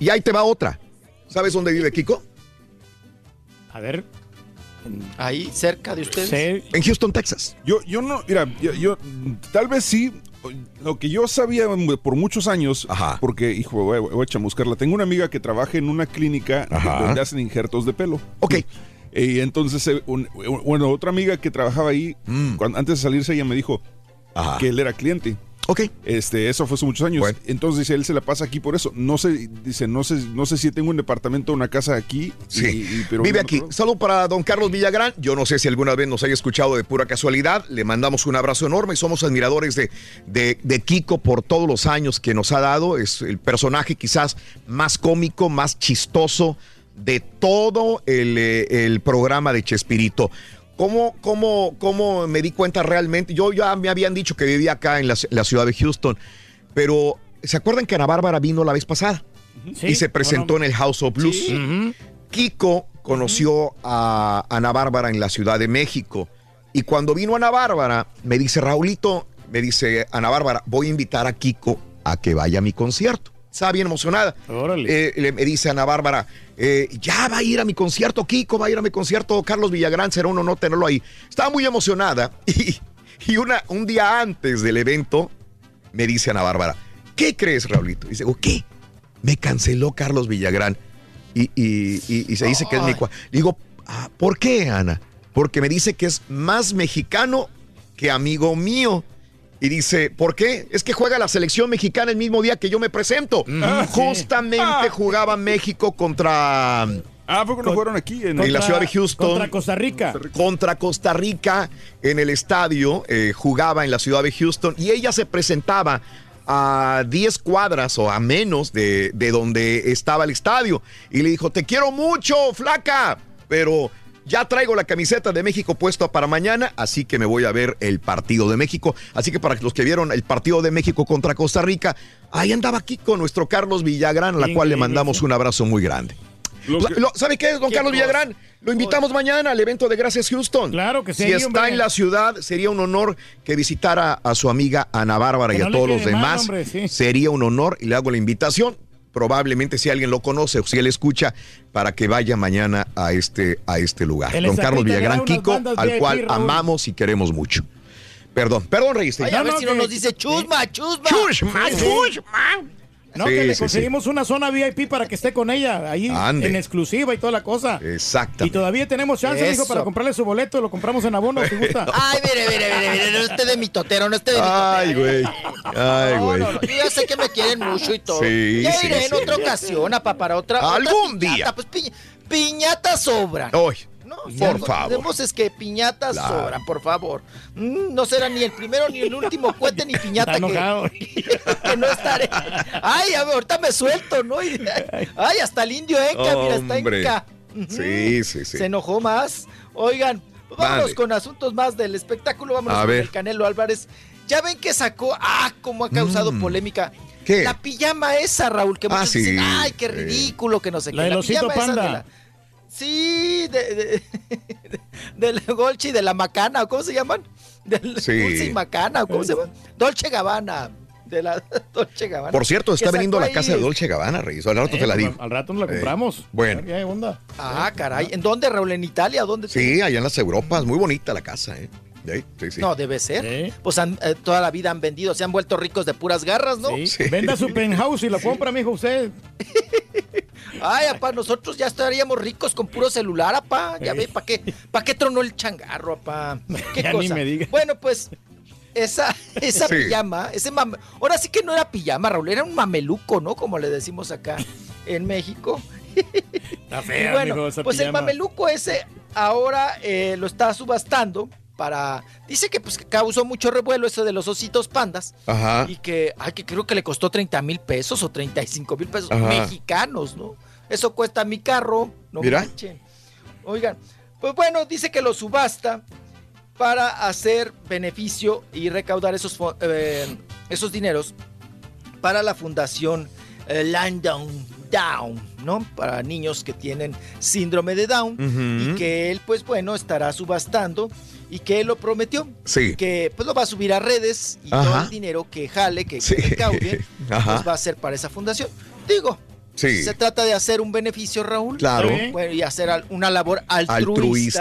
Y ahí te va otra. ¿Sabes dónde vive Kiko? A ver. Ahí, cerca de ustedes. En Houston, Texas. Yo, yo no, mira, yo, yo- tal vez sí. Lo que yo sabía por muchos años, porque, hijo, voy, a- voy a chamuscarla. Tengo una amiga que trabaja en una clínica Ajá. donde hacen injertos de pelo. Ok. Y entonces, eh, un- bueno, otra amiga que trabajaba ahí, Mm. cuando- antes de salirse, ella me dijo que él era cliente. Ok. Este, eso fue hace muchos años. Entonces dice, él se la pasa aquí por eso. No sé, dice, no sé, no sé si tengo un departamento o una casa aquí. Sí. y- y- pero Vive aquí. Saludo para don Carlos Villagrán. Yo no sé si alguna vez nos haya escuchado de pura casualidad. Le mandamos un abrazo enorme. Somos admiradores de, de, de Kiko por todos los años que nos ha dado. Es el personaje quizás más cómico, más chistoso de todo el, eh, el programa de Chespirito. ¿Cómo, cómo, ¿Cómo me di cuenta realmente? Yo ya me habían dicho que vivía acá en la, la ciudad de Houston, pero ¿se acuerdan que Ana Bárbara vino la vez pasada? Sí, y se presentó en el House of Blues. Sí. Kiko conoció a Ana Bárbara en la Ciudad de México. Y cuando vino Ana Bárbara, me dice, Raulito, me dice Ana Bárbara, voy a invitar a Kiko a que vaya a mi concierto. Estaba bien emocionada. Eh, le- me dice Ana Bárbara, eh, ya va a ir a mi concierto, Kiko va a ir a mi concierto, Carlos Villagrán, será un honor tenerlo ahí. Estaba muy emocionada y, y una, un día antes del evento me dice Ana Bárbara, ¿qué crees, Raulito? Y dice, ¿qué? Me canceló Carlos Villagrán y, y- y- se dice que es mi cua- Le digo, "Ah, ¿por qué, Ana? Porque me dice que es más mexicano que amigo mío. Y dice, ¿por qué? Es que juega la selección mexicana el mismo día que yo me presento. Justamente jugaba México contra... Ah, fue cuando jugaron aquí en, en la ciudad de Houston. Contra Costa Rica. Contra Costa Rica en el estadio, eh, jugaba en la ciudad de Houston y ella se presentaba a 10 cuadras o a menos de, de donde estaba el estadio. Y le dijo, te quiero mucho, flaca, pero ya traigo la camiseta de México puesta para mañana, así que me voy a ver el partido de México. Así que para los que vieron el partido de México contra Costa Rica, ahí andaba aquí con nuestro Carlos Villagrán, a la cual le mandamos un abrazo muy grande. Lo- ¿Sabe qué, don ¿Qué Carlos? Villagrán? Lo invitamos mañana al evento de Gracias Houston. Claro que sí, Si está hombre. en la ciudad, sería un honor que visitara a su amiga Ana Bárbara Que y a no todos los mal, demás. hombre, sí. Sería un honor y le hago la invitación. Probablemente si alguien lo conoce o si él escucha, para que vaya mañana a este, a este lugar. Don Carlos Villagrán Kiko, al cual amamos y queremos mucho. Perdón, perdón, Reyes. Ay, a ver no, si no que- nos dice chusma, chusma. Chusma, sí. No, Sí, que le sí, sí. conseguimos una zona VIP para que esté con ella ahí Ande. en exclusiva y toda la cosa. Exacto. Y todavía tenemos chance, dijo, para comprarle su boleto, lo compramos en abono, si gusta. Ay, mire, mire, mire, mire, no esté de mi totero, no esté de mi Ay, totero. güey. Ay, No, güey. no, no, yo ya sé que me quieren mucho y todo. Sí, ya sí, iré en sí. otra ocasión, apa, para otra. otra Algún piñata, día. Pues piña, piñata sobra. Hoy. No, Por ya, favor. Tenemos es que piñatas Claro. sobran, por favor. Mm, no será ni el primero ni el último cohete ni piñata Está que, que no estaré. Ay, a ver, ahorita me suelto, ¿no? Ay, hasta el indio Enca, mira, está. Enca. Sí, sí, sí. Se enojó más. Oigan, vámonos Vale. con asuntos más del espectáculo. Vámonos A con ver. el Canelo Álvarez. Ya ven que sacó, ah, cómo ha causado polémica. Mm. ¿Qué? La pijama esa, Raúl, que Ah, muchos sí, dicen, ay, qué ridículo, que no sé La qué. osito pijama esa panda. de la- Sí, de, de, del Dolce y de la Macana, ¿o ¿cómo se llaman? Del Sí. Dulce y Macana, ¿o ¿cómo se llama? Dolce Gabbana, de la Dolce Gabbana. Por cierto, está a la casa de Dolce Gabbana, Reyes. Al rato Eh, te la pues, digo. Al rato nos la Eh, compramos. bueno. ¿Qué onda? Ah, caray, ¿en dónde, Raúl? ¿En Italia? ¿Dónde? Sí, allá en las Europas. Muy bonita la casa, ¿eh? Sí, sí, sí. No, debe ser. Pues han- eh, toda la vida han vendido, se han vuelto ricos de puras garras, ¿no? Sí. Venda su penthouse y lo compra, mijo, usted. Ay, apá, nosotros ya estaríamos ricos con puro celular, apá. Ya ve, ¿para qué, ¿para qué tronó el changarro, apá? ¿Qué Ya ni cosa? me diga. Bueno, pues, esa, esa Sí. pijama, ese mame- ahora sí que no era pijama, Raúl, era un mameluco, ¿no? Como le decimos acá en México. Está Y fea, bueno, mijo, esa pues el mameluco ese ahora eh, lo está subastando para... Dice que pues que causó mucho revuelo eso de los ositos pandas. Ajá. Y que, ay, que creo que le costó 30 mil pesos o 35 mil pesos Ajá. mexicanos, ¿no? Eso cuesta mi carro, no Mira. manchen. Oigan, pues bueno, dice que lo subasta para hacer beneficio y recaudar esos, eh, esos dineros para la fundación eh, Landon Down, ¿no? Para niños que tienen síndrome de Down y que él, pues bueno, estará subastando y que él lo prometió. Sí. Que pues lo va a subir a redes y Ajá. todo el dinero que jale, que, que Sí. Ajá. pues va a ser para esa fundación. Digo, Sí. se trata de hacer un beneficio, Raúl. Claro. Bueno, y hacer una labor altruista.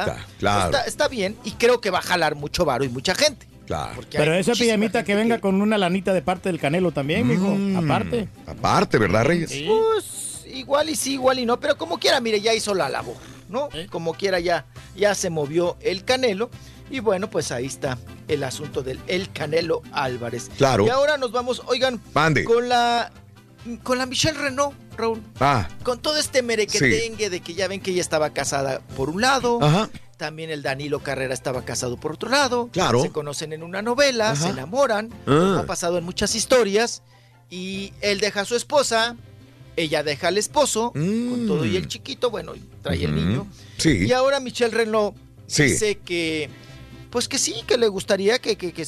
Altruista, claro. Está, está bien y creo que va a jalar mucho varo y mucha gente. Claro. Pero esa pijamita que venga con una lanita de parte del Canelo también, mijo. Aparte. Aparte, ¿verdad, Reyes? Pues igual y sí, igual y no, pero como quiera, mire, ya hizo la labor, ¿no? Como quiera ya, ya se movió el Canelo. Y bueno, pues ahí está el asunto del El Canelo Álvarez. Claro. Y ahora nos vamos, oigan, Mande. con la con la Michelle Renault, Raúl. Ah, Con todo este merequetengue de que ya ven que ella estaba casada por un lado. Ajá. También el Danilo Carrera estaba casado por otro lado. Claro. Se conocen en una novela, Ajá. se enamoran. Ah. ha pasado en muchas historias. Y él deja a su esposa, ella deja al esposo, con todo y el chiquito, bueno, trae el Mm. Niño. Sí. Y ahora Michelle Renault Sí. dice que, pues que sí, que le gustaría que, que- que-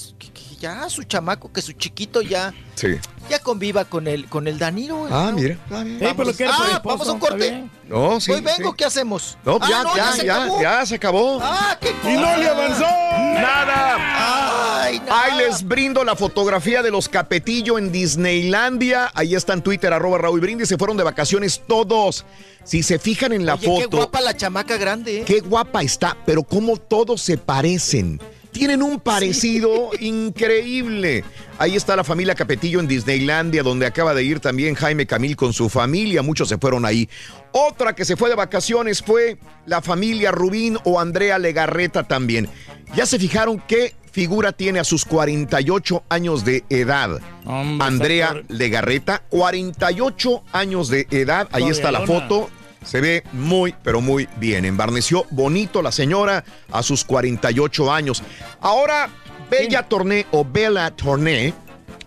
ya su chamaco, que su chiquito ya, Sí. ya conviva con el, con el Danilo. Ah, ¿no? mira. Vamos, pues lo quiere por el ah, esposo, vamos a un corte. No, sí. Hoy vengo, sí. ¿qué hacemos? No, Ah, ya, no, ya, se ya, acabó. ya se acabó. Ah, qué Y no le avanzó nada. Ay, nada. Ahí les brindo la fotografía de los Capetillo en Disneylandia. Ahí está en Twitter, arroba Raúl Brindis. Se fueron de vacaciones todos. Si se fijan en la Oye, foto. qué guapa la chamaca grande. ¿eh? Qué guapa está, pero cómo todos se parecen. Tienen un parecido increíble. Ahí está la familia Capetillo en Disneylandia, donde acaba de ir también Jaime Camil con su familia. Muchos se fueron ahí. Otra que se fue de vacaciones fue la familia Rubín o Andrea Legarreta también. ¿Ya se fijaron qué figura tiene a sus 48 años de edad? Andrea Legarreta, 48 años de edad. Ahí está la foto. Se ve muy, pero muy bien. Embarneció bonito la señora a sus 48 años. Ahora, Bella Torné o Bella Torné,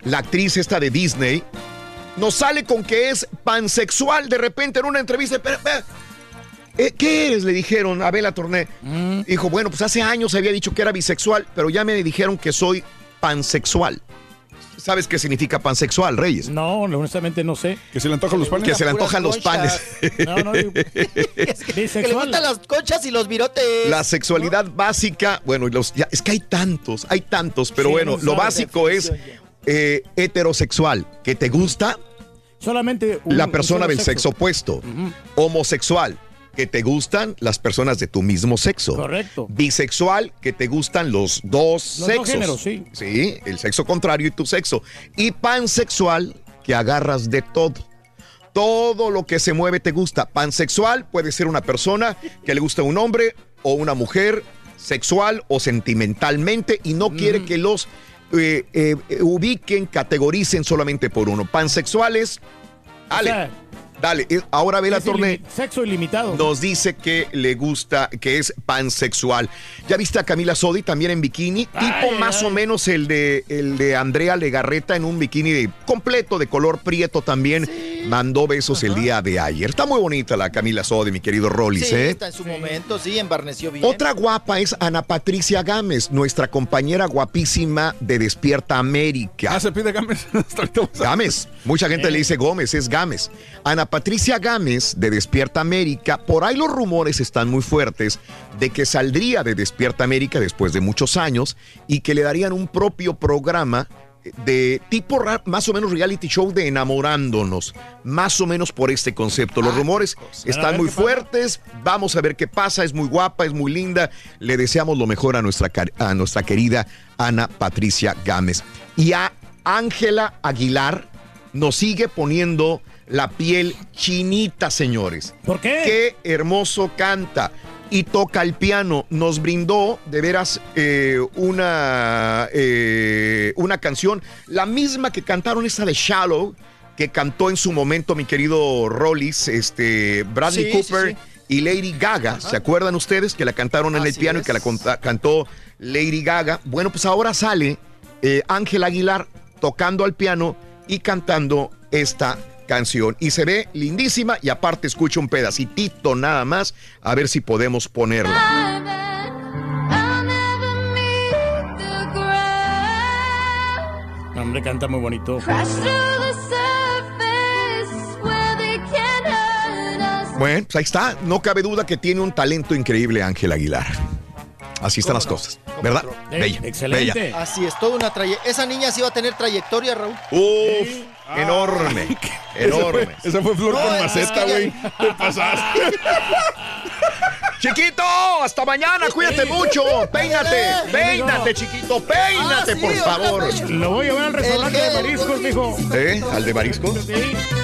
la actriz esta de Disney, nos sale con que es pansexual de repente en una entrevista. Pero, eh, ¿Qué eres? Le dijeron a Bella Torné. Dijo, bueno, pues hace años había dicho que era bisexual, pero ya me dijeron que soy pansexual. ¿Sabes qué significa pansexual, Reyes? No, honestamente no sé. Que se le antojan los panes. Que se le antojan los panes. No, no, digo, Que le gustan las conchas y los virotes. La sexualidad básica, bueno, y los, ya, es que hay tantos, hay tantos, pero Sí, bueno, no lo básico es eh, heterosexual, que te gusta Solamente un- la persona del sexo opuesto. Homosexual, que te gustan las personas de tu mismo sexo. Correcto. Bisexual, que te gustan los dos Los dos sexos. géneros, sí. Sí, el sexo contrario y tu sexo. Y pansexual, que agarras de todo. Todo lo que se mueve te gusta. Pansexual puede ser una persona que le gusta un hombre o una mujer sexual o sentimentalmente y no quiere que los eh, eh, ubiquen, categoricen solamente por uno. Pansexuales, O Ale, sea, Dale, eh, ahora ve la torne. Sexo ilimitado. Nos dice que le gusta, que es pansexual. ¿Ya viste a Camila Sodi también en bikini? tipo más o menos el de, el de Andrea Legarreta en un bikini de, completo de color prieto también. Mandó besos el día de ayer. Está muy bonita la Camila Sodi, mi querido Rollis, Sí, ¿eh? está en su momento, sí, embarneció bien. Otra guapa es Ana Patricia Gámez, nuestra compañera guapísima de Despierta América. Ah, se pide Gámez. Gámez. Mucha gente le dice Gómez, es Gámez. Ana Patricia Gámez de Despierta América. Por ahí los rumores están muy fuertes de que saldría de Despierta América después de muchos años y que le darían un propio programa de tipo más o menos reality show de enamorándonos, más o menos por este concepto. Los rumores Van a están muy fuertes, vamos a ver qué pasa, es muy guapa, es muy linda, le deseamos lo mejor a nuestra, a nuestra querida Ana Patricia Gámez. Y a Ángela Aguilar nos sigue poniendo la piel chinita, señores. ¿Por qué? Qué hermoso canta y toca el piano. Nos brindó de veras eh, una, eh, una canción, la misma que cantaron esta de Shallow, que cantó en su momento mi querido Rollis, este, Bradley Sí, Cooper sí. y Lady Gaga. ¿Se acuerdan ustedes que la cantaron en el piano y que la cantó Lady Gaga? Bueno, pues ahora sale eh, Ángel Aguilar tocando al piano y cantando esta canción. Y se ve lindísima y aparte escucha un pedacitito nada más a ver si podemos ponerla. Hombre, canta muy bonito. Bueno, pues ahí está. No cabe duda que tiene un talento increíble Ángel Aguilar. Así están las cosas, ¿verdad? Bella, bella. Así es, toda una trayectoria. Esa niña sí va a tener trayectoria, Raúl. Uf, enorme, enorme. Esa fue flor No, con es maceta, güey. Te pasaste. Chiquito, hasta mañana, cuídate mucho. Peínate, peínate, chiquito, peínate, Ah, sí, por favor. Lo voy a llevar al restaurante El de mariscos, mijo. ¿Eh? ¿Al de marisco? Y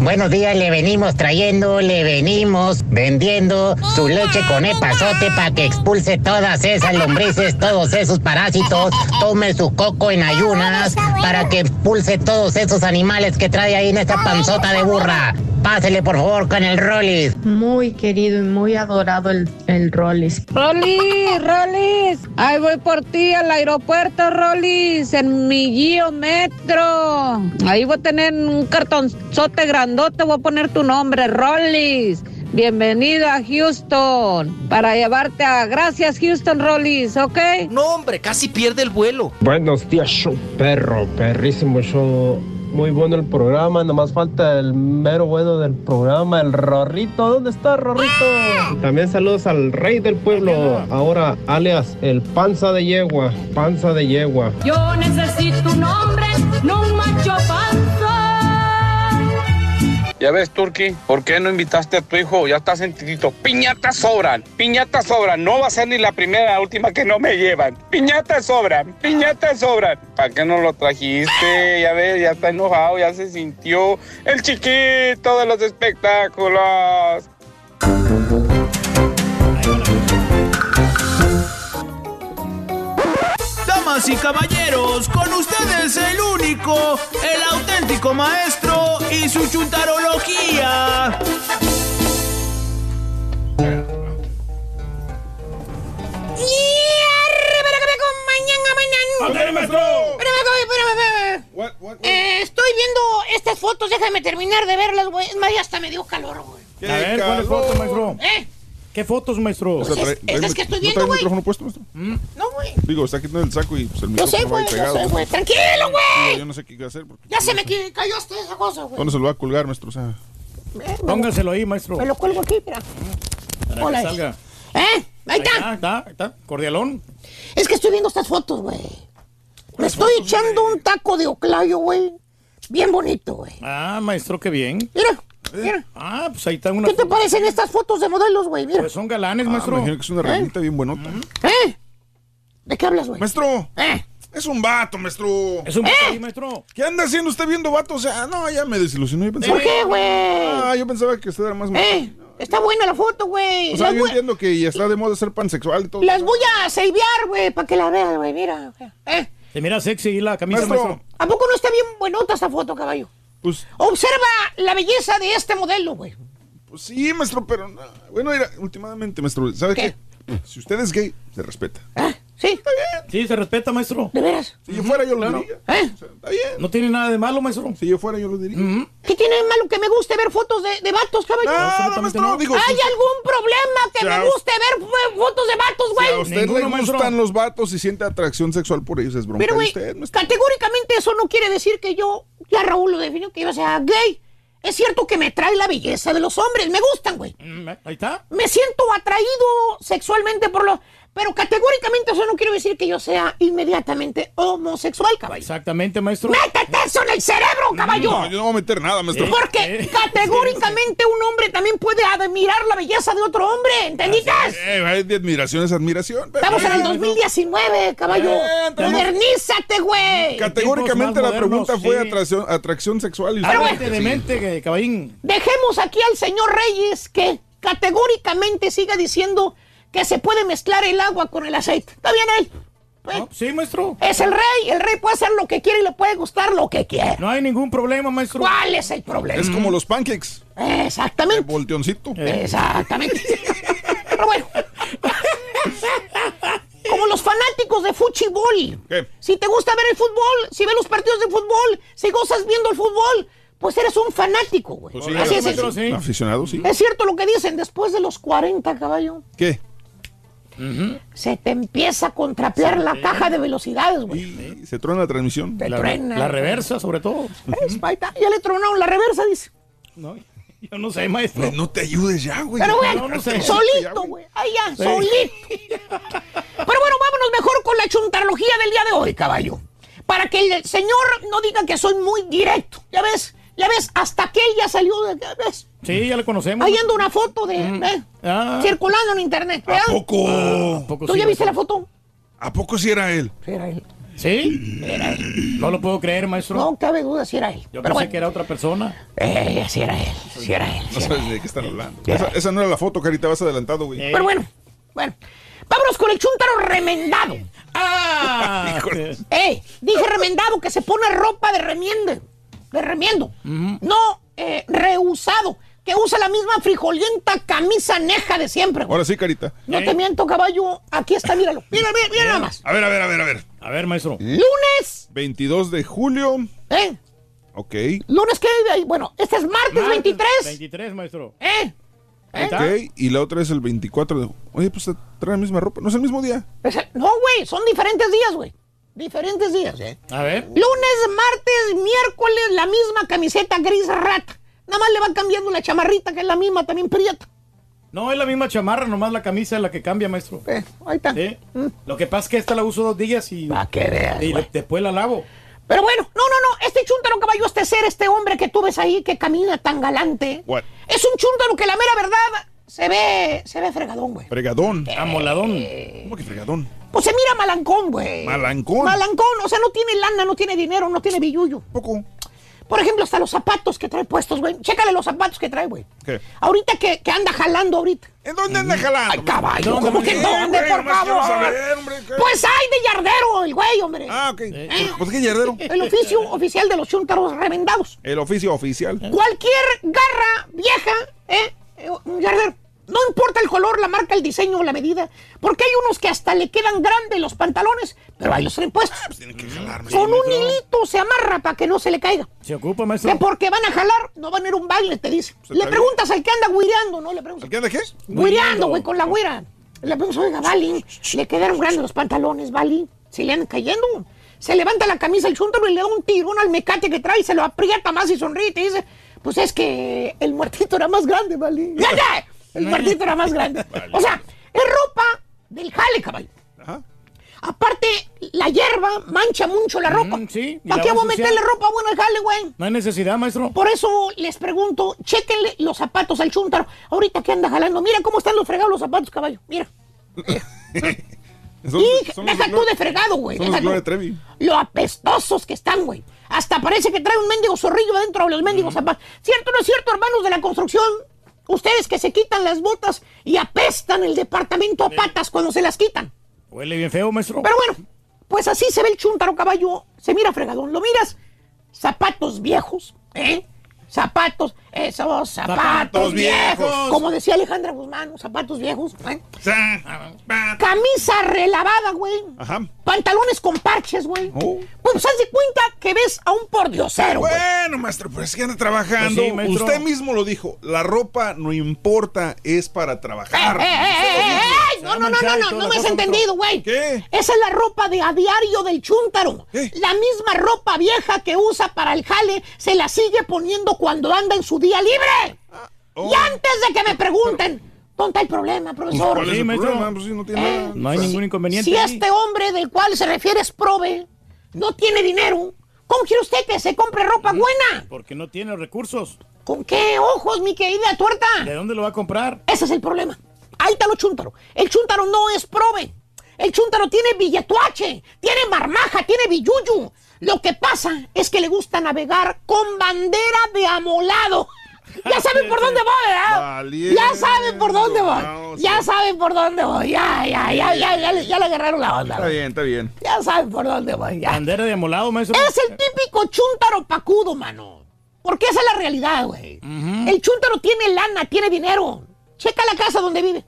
Buenos días, le venimos trayendo, le venimos vendiendo su leche con epazote para que expulse todas esas lombrices, todos esos parásitos. Tome su coco en ayunas para que expulse todos esos animales que trae ahí en esa panzota de burra. Pásele por favor con el Rollis. Muy querido y muy adorado el, el Rollis. Rollis, Rollis, ahí voy por ti al aeropuerto, Rollis, en mi Gio Metro. Ahí voy a tener un cartonzote grandote, voy a poner tu nombre, Rollis. Bienvenido a Houston para llevarte a... Gracias, Houston Rollis, ¿ok? No, hombre, casi pierde el vuelo. Buenos días, show perro, perrísimo show. Muy bueno el programa, nomás falta el mero bueno del programa, el Rorrito. ¿Dónde está Rorrito? También saludos al rey del pueblo, ahora alias el panza de yegua, panza de yegua. Yo necesito un hombre, no un Ya ves, Turki, ¿por qué no invitaste a tu hijo? Ya está sentidito. Piñatas sobran, piñatas sobran. No va a ser ni la primera la última que no me llevan. Piñatas sobran, piñatas sobran. ¿Para qué no lo trajiste? Ya ves, ya está enojado, ya se sintió el chiquito de los espectáculos. Damas y caballeros, con ustedes el único, el auténtico maestro y su chuntarología. ¡Ándale, maestro! Espérame, espérame, espérame. Eh, estoy viendo estas fotos, déjame terminar de verlas, güey. Es más, ya hasta me dio calor, güey. A ver, ¿cuáles fotos, maestro? ¿Eh? ¿Qué fotos, maestro? O sea, trae- es trae- que estoy ¿No viendo, trae el güey. micrófono puesto, maestro? No, güey. Digo, está quitando el saco y pues, el Yo micrófono sé, yo pegado. sé, güey. Tranquilo, güey. Yo no sé qué hacer. Porque, Ya se me cayó hasta esa cosa, güey. ¿Dónde se lo va a colgar, maestro? O sea, Póngaselo ahí, maestro. Me lo cuelgo aquí, mira. Para Hola. que salga. ¿Eh? Ahí está. Ahí está, ahí está. Cordialón. Es que estoy viendo estas fotos, güey. Me estoy echando un taco de oclayo, güey. Bien bonito, güey. Ah, maestro, qué bien. Mira, mira. Ah, pues ahí están unas ¿Qué te fotos. parecen estas fotos de modelos, güey? Mira. Pues son galanes, ah, maestro. me imagino que es una reglita bien buenota. ¿Eh? ¿De qué hablas, güey? Maestro. ¿Eh? Es un vato, maestro. Es un ¿Eh? vato ahí, maestro. ¿Qué anda haciendo usted viendo vatos? O sea, no, ya me desilusionó. Yo pensaba, ¿Por qué, güey? Ah, yo pensaba que usted era más... ¿Eh? Está buena la foto, güey. O sea, Las yo voy- entiendo que ya está de moda ser pansexual y todo. Las voy a savear, güey, para que la veas, güey. Mira. ¿Eh? Se mira sexy y la camisa, Maestro. maestro. ¿A poco no está bien buenota esta foto, caballo? Pues, Observa la belleza de este modelo, güey. pues sí, maestro, pero... no. Bueno, mira, últimamente, maestro, ¿sabe qué? Si usted es gay, se respeta. ¿Sí? Sí, se respeta, maestro. ¿De veras? Si yo fuera, yo lo Claro. diría. ¿Eh? Está bien. No tiene nada de malo, maestro. Si yo fuera, yo lo diría. ¿Qué tiene de malo que me guste ver fotos de, de vatos, caballo? Nada, maestro, digo... ¿Hay si- algún problema que me us- guste ver fotos de vatos, Si a güey? usted le gustan los vatos y siente atracción sexual por ellos, es bronca Pero, güey, categóricamente eso no quiere decir que yo, ya Raúl lo definió, que yo sea gay. Es cierto que me trae la belleza de los hombres, me gustan, güey. Mm, Ahí está. Me siento atraído sexualmente por los... Pero categóricamente eso no quiere decir que yo sea inmediatamente homosexual, caballo. Exactamente, maestro. ¡Métete eso en el cerebro, caballo! No, yo no voy a meter nada, maestro. Porque categóricamente un hombre también puede admirar la belleza de otro hombre, ¿entendiste? Eh, de admiración es admiración. Estamos en el 2019, caballo. Eh, Modernízate, güey. Categóricamente la pregunta modernos, fue sí. atracción, atracción sexual. Y Pero usted sí. Demente, que caballín. Dejemos aquí al señor Reyes que categóricamente siga diciendo que se puede mezclar el agua con el aceite. ¿Está bien él? No, sí, maestro. Es el rey, el rey puede hacer lo que quiere y le puede gustar lo que quiera. No hay ningún problema, maestro. ¿Cuál es el problema? Es como los pancakes. Exactamente. Volteoncito. Exactamente. Pero bueno. Como los fanáticos de fútbol. ¿Qué? Si te gusta ver el fútbol, si ves los partidos de fútbol, si gozas viendo el fútbol, pues eres un fanático, güey. Pues sí, Así es, maestro, es- sí. Aficionado, sí. es cierto lo que dicen, después de los 40, caballo, ¿Qué? Se te empieza a contrapear la caja de velocidades, güey. Y se truena la transmisión. Te La, truena. la reversa, sobre todo. Ya le tronaron la reversa, dice. No, yo no sé, maestro. Pues no te ayudes ya, güey. Pero bueno, no sé. solito, güey. Ahí ya, solito. Pero bueno, vámonos mejor con la chuntarología del día de hoy, caballo. Para que el señor no diga que soy muy directo. Ya ves, ya ves, hasta que él ya salió de... ya ves. Sí, ya le conocemos. Ahí anda una foto de... ¿eh? Ah. Circulando en internet. ¿A ¿verdad? poco? ¿A poco ¿Tú sí, ya viste la foto? ¿A poco si era él? Sí, era él. ¿Sí? Era él. No lo puedo creer, maestro. No cabe duda si era él. Yo Pero pensé bueno, que era otra persona. eh, sí era él. Sí era él. No sí era sabes él. de qué están hablando. Esa, esa no era la foto, Carita, vas adelantado, güey. Pero bueno, bueno. Vámonos con el chúntaro remendado. ¡Ah! ¡Eh! Dije remendado, que se pone ropa de remiende. De remiendo. No eh, reusado. Que usa la misma frijolienta camisa neja de siempre. güey. Ahora sí, Carita. No te miento, caballo. Aquí está, míralo. Mira, mira, mira nada más. A ver, a ver, a ver, a ver. A ver, maestro. Lunes. 22 de julio. ¿Eh? Ok. Lunes, ¿qué? Bueno, este es martes, Martes 23. 23, maestro. ¿Eh? Ahí está. Ok. Y la otra es el 24 de. Oye, pues trae la misma ropa. No es el mismo día. El- No, güey, son diferentes días, güey. Diferentes días, ¿eh? A ver. Lunes, martes, miércoles, la misma camiseta gris rata. Nada más le va cambiando la chamarrita, que es la misma, también prieta. No, es la misma chamarra, nomás la camisa es la que cambia, maestro. Eh, ahí está. Sí. Lo que pasa es que esta la uso dos días y, Pa' que veas, y güey. después la lavo. Pero bueno, no, no, no. Este chúntaro caballo, este ser, este hombre que tú ves ahí que camina tan galante. What? Es un chúntaro que la mera verdad se ve, se ve fregadón, güey. Fregadón. Amoladón. ¿Cómo que fregadón? Pues se mira malancón, güey. Malancón. Malancón, o sea, no tiene lana, no tiene dinero, no tiene billullo. Poco. Por ejemplo, hasta los zapatos que trae puestos, güey. Chécale los zapatos que trae, güey. ¿Qué? Ahorita que, que anda jalando ahorita. ¿En dónde anda jalando? Ay, caballo, ¿Dónde, ¿cómo que hombre? dónde, por favor? saber, hombre. Pues hay de yardero el güey, hombre. Ah, ok. Pues, pues qué yardero. El oficio oficial de los chúntaros remendados. El oficio oficial. Cualquier garra vieja, ¿eh? eh, Un yardero. No importa el color, la marca, el diseño o la medida. Porque hay unos que hasta le quedan grandes los pantalones, pero ahí los traen puestos. Pues tienen que jalarme. Con un hilito se amarra para que no se le caiga. Se ocupa, Que maestro. porque van a jalar, no van a ir a un baile, te dice. Le bien. preguntas al que anda guireando, ¿no? Le preguntas. ¿Qué anda qué? Guireando, güey, con la güira. Le preguntas, oiga, Vali, le quedaron grandes los pantalones, Vali. Se le andan cayendo. Se levanta la camisa el chúntaro y le da un tirón al mecate que trae, se lo aprieta más y sonríe y te dice, pues es que el muertito era más grande, Vali. ¡Ya, ya! El muertito era más grande. O sea, es ropa del jale, caballo. Ajá. Aparte, la hierba mancha mucho la ropa. Mm, sí, ¿Para qué voy a meterle ropa buena al jale, güey? No hay necesidad, maestro. Por eso les pregunto, chéquenle los zapatos al chúntaro. Ahorita que anda jalando, mira cómo están los fregados los zapatos, caballo. Mira. Son- y son deja de tú de fregado, güey. Lo apestosos que están, güey. Hasta parece que trae un mendigo zorrillo adentro de los mendigos zapatos. ¿Cierto o no es cierto, hermanos de la construcción? Ustedes que se quitan las botas y apestan el departamento a patas cuando se las quitan. Huele bien feo, maestro. Pero bueno, pues así se ve el chuntaro caballo. Se mira fregadón. Lo miras, zapatos viejos, ¿eh? Zapatos, esos zapatos, Zapatos viejos. viejos. Como decía Alejandra Guzmán, zapatos viejos. ¿eh? Camisa relavada, güey. Ajá. Pantalones con parches, güey. Oh. Pues haz de cuenta que ves a un pordiosero, güey. Bueno, maestro, pero es que anda trabajando. Pues sí. Usted mismo lo dijo. La ropa no importa, es para trabajar. ¡Eh, eh, No, no, no, no, no, no me has entendido, güey. ¿Qué? Esa es la ropa de a diario del chúntaro. ¿Qué? La misma ropa vieja que usa para el jale se la sigue poniendo cuando anda en su día libre. Oh. Y antes de que me pregunten, ¿dónde el problema, profesor? Pues sí, no tiene Eh, nada. No hay ningún inconveniente. Si ahí. este hombre del cual se refiere es prove, no tiene dinero, ¿cómo quiere usted que se compre ropa buena? Porque no tiene recursos. ¿Con qué ojos, mi querida tuerta? ¿De dónde lo va a comprar? Ese es el problema. Ahí está lo chúntaro. El chúntaro no es prove. El chúntaro tiene billetuache, tiene marmaja, tiene billuyu. Lo que pasa es que le gusta navegar con bandera de amolado. Ya saben por dónde voy, ¿verdad? Valiendo. Ya saben por dónde voy. No, sí. Ya saben por dónde voy. Ya, ya, ya, ya, ya, le- ya le agarraron la onda. Está bien, está bien. Ya saben por dónde voy. Ya. Bandera de amolado, maestro. Es el típico chúntaro pacudo, mano. Porque esa es la realidad, güey. El chúntaro tiene lana, tiene dinero. Checa la casa donde vive.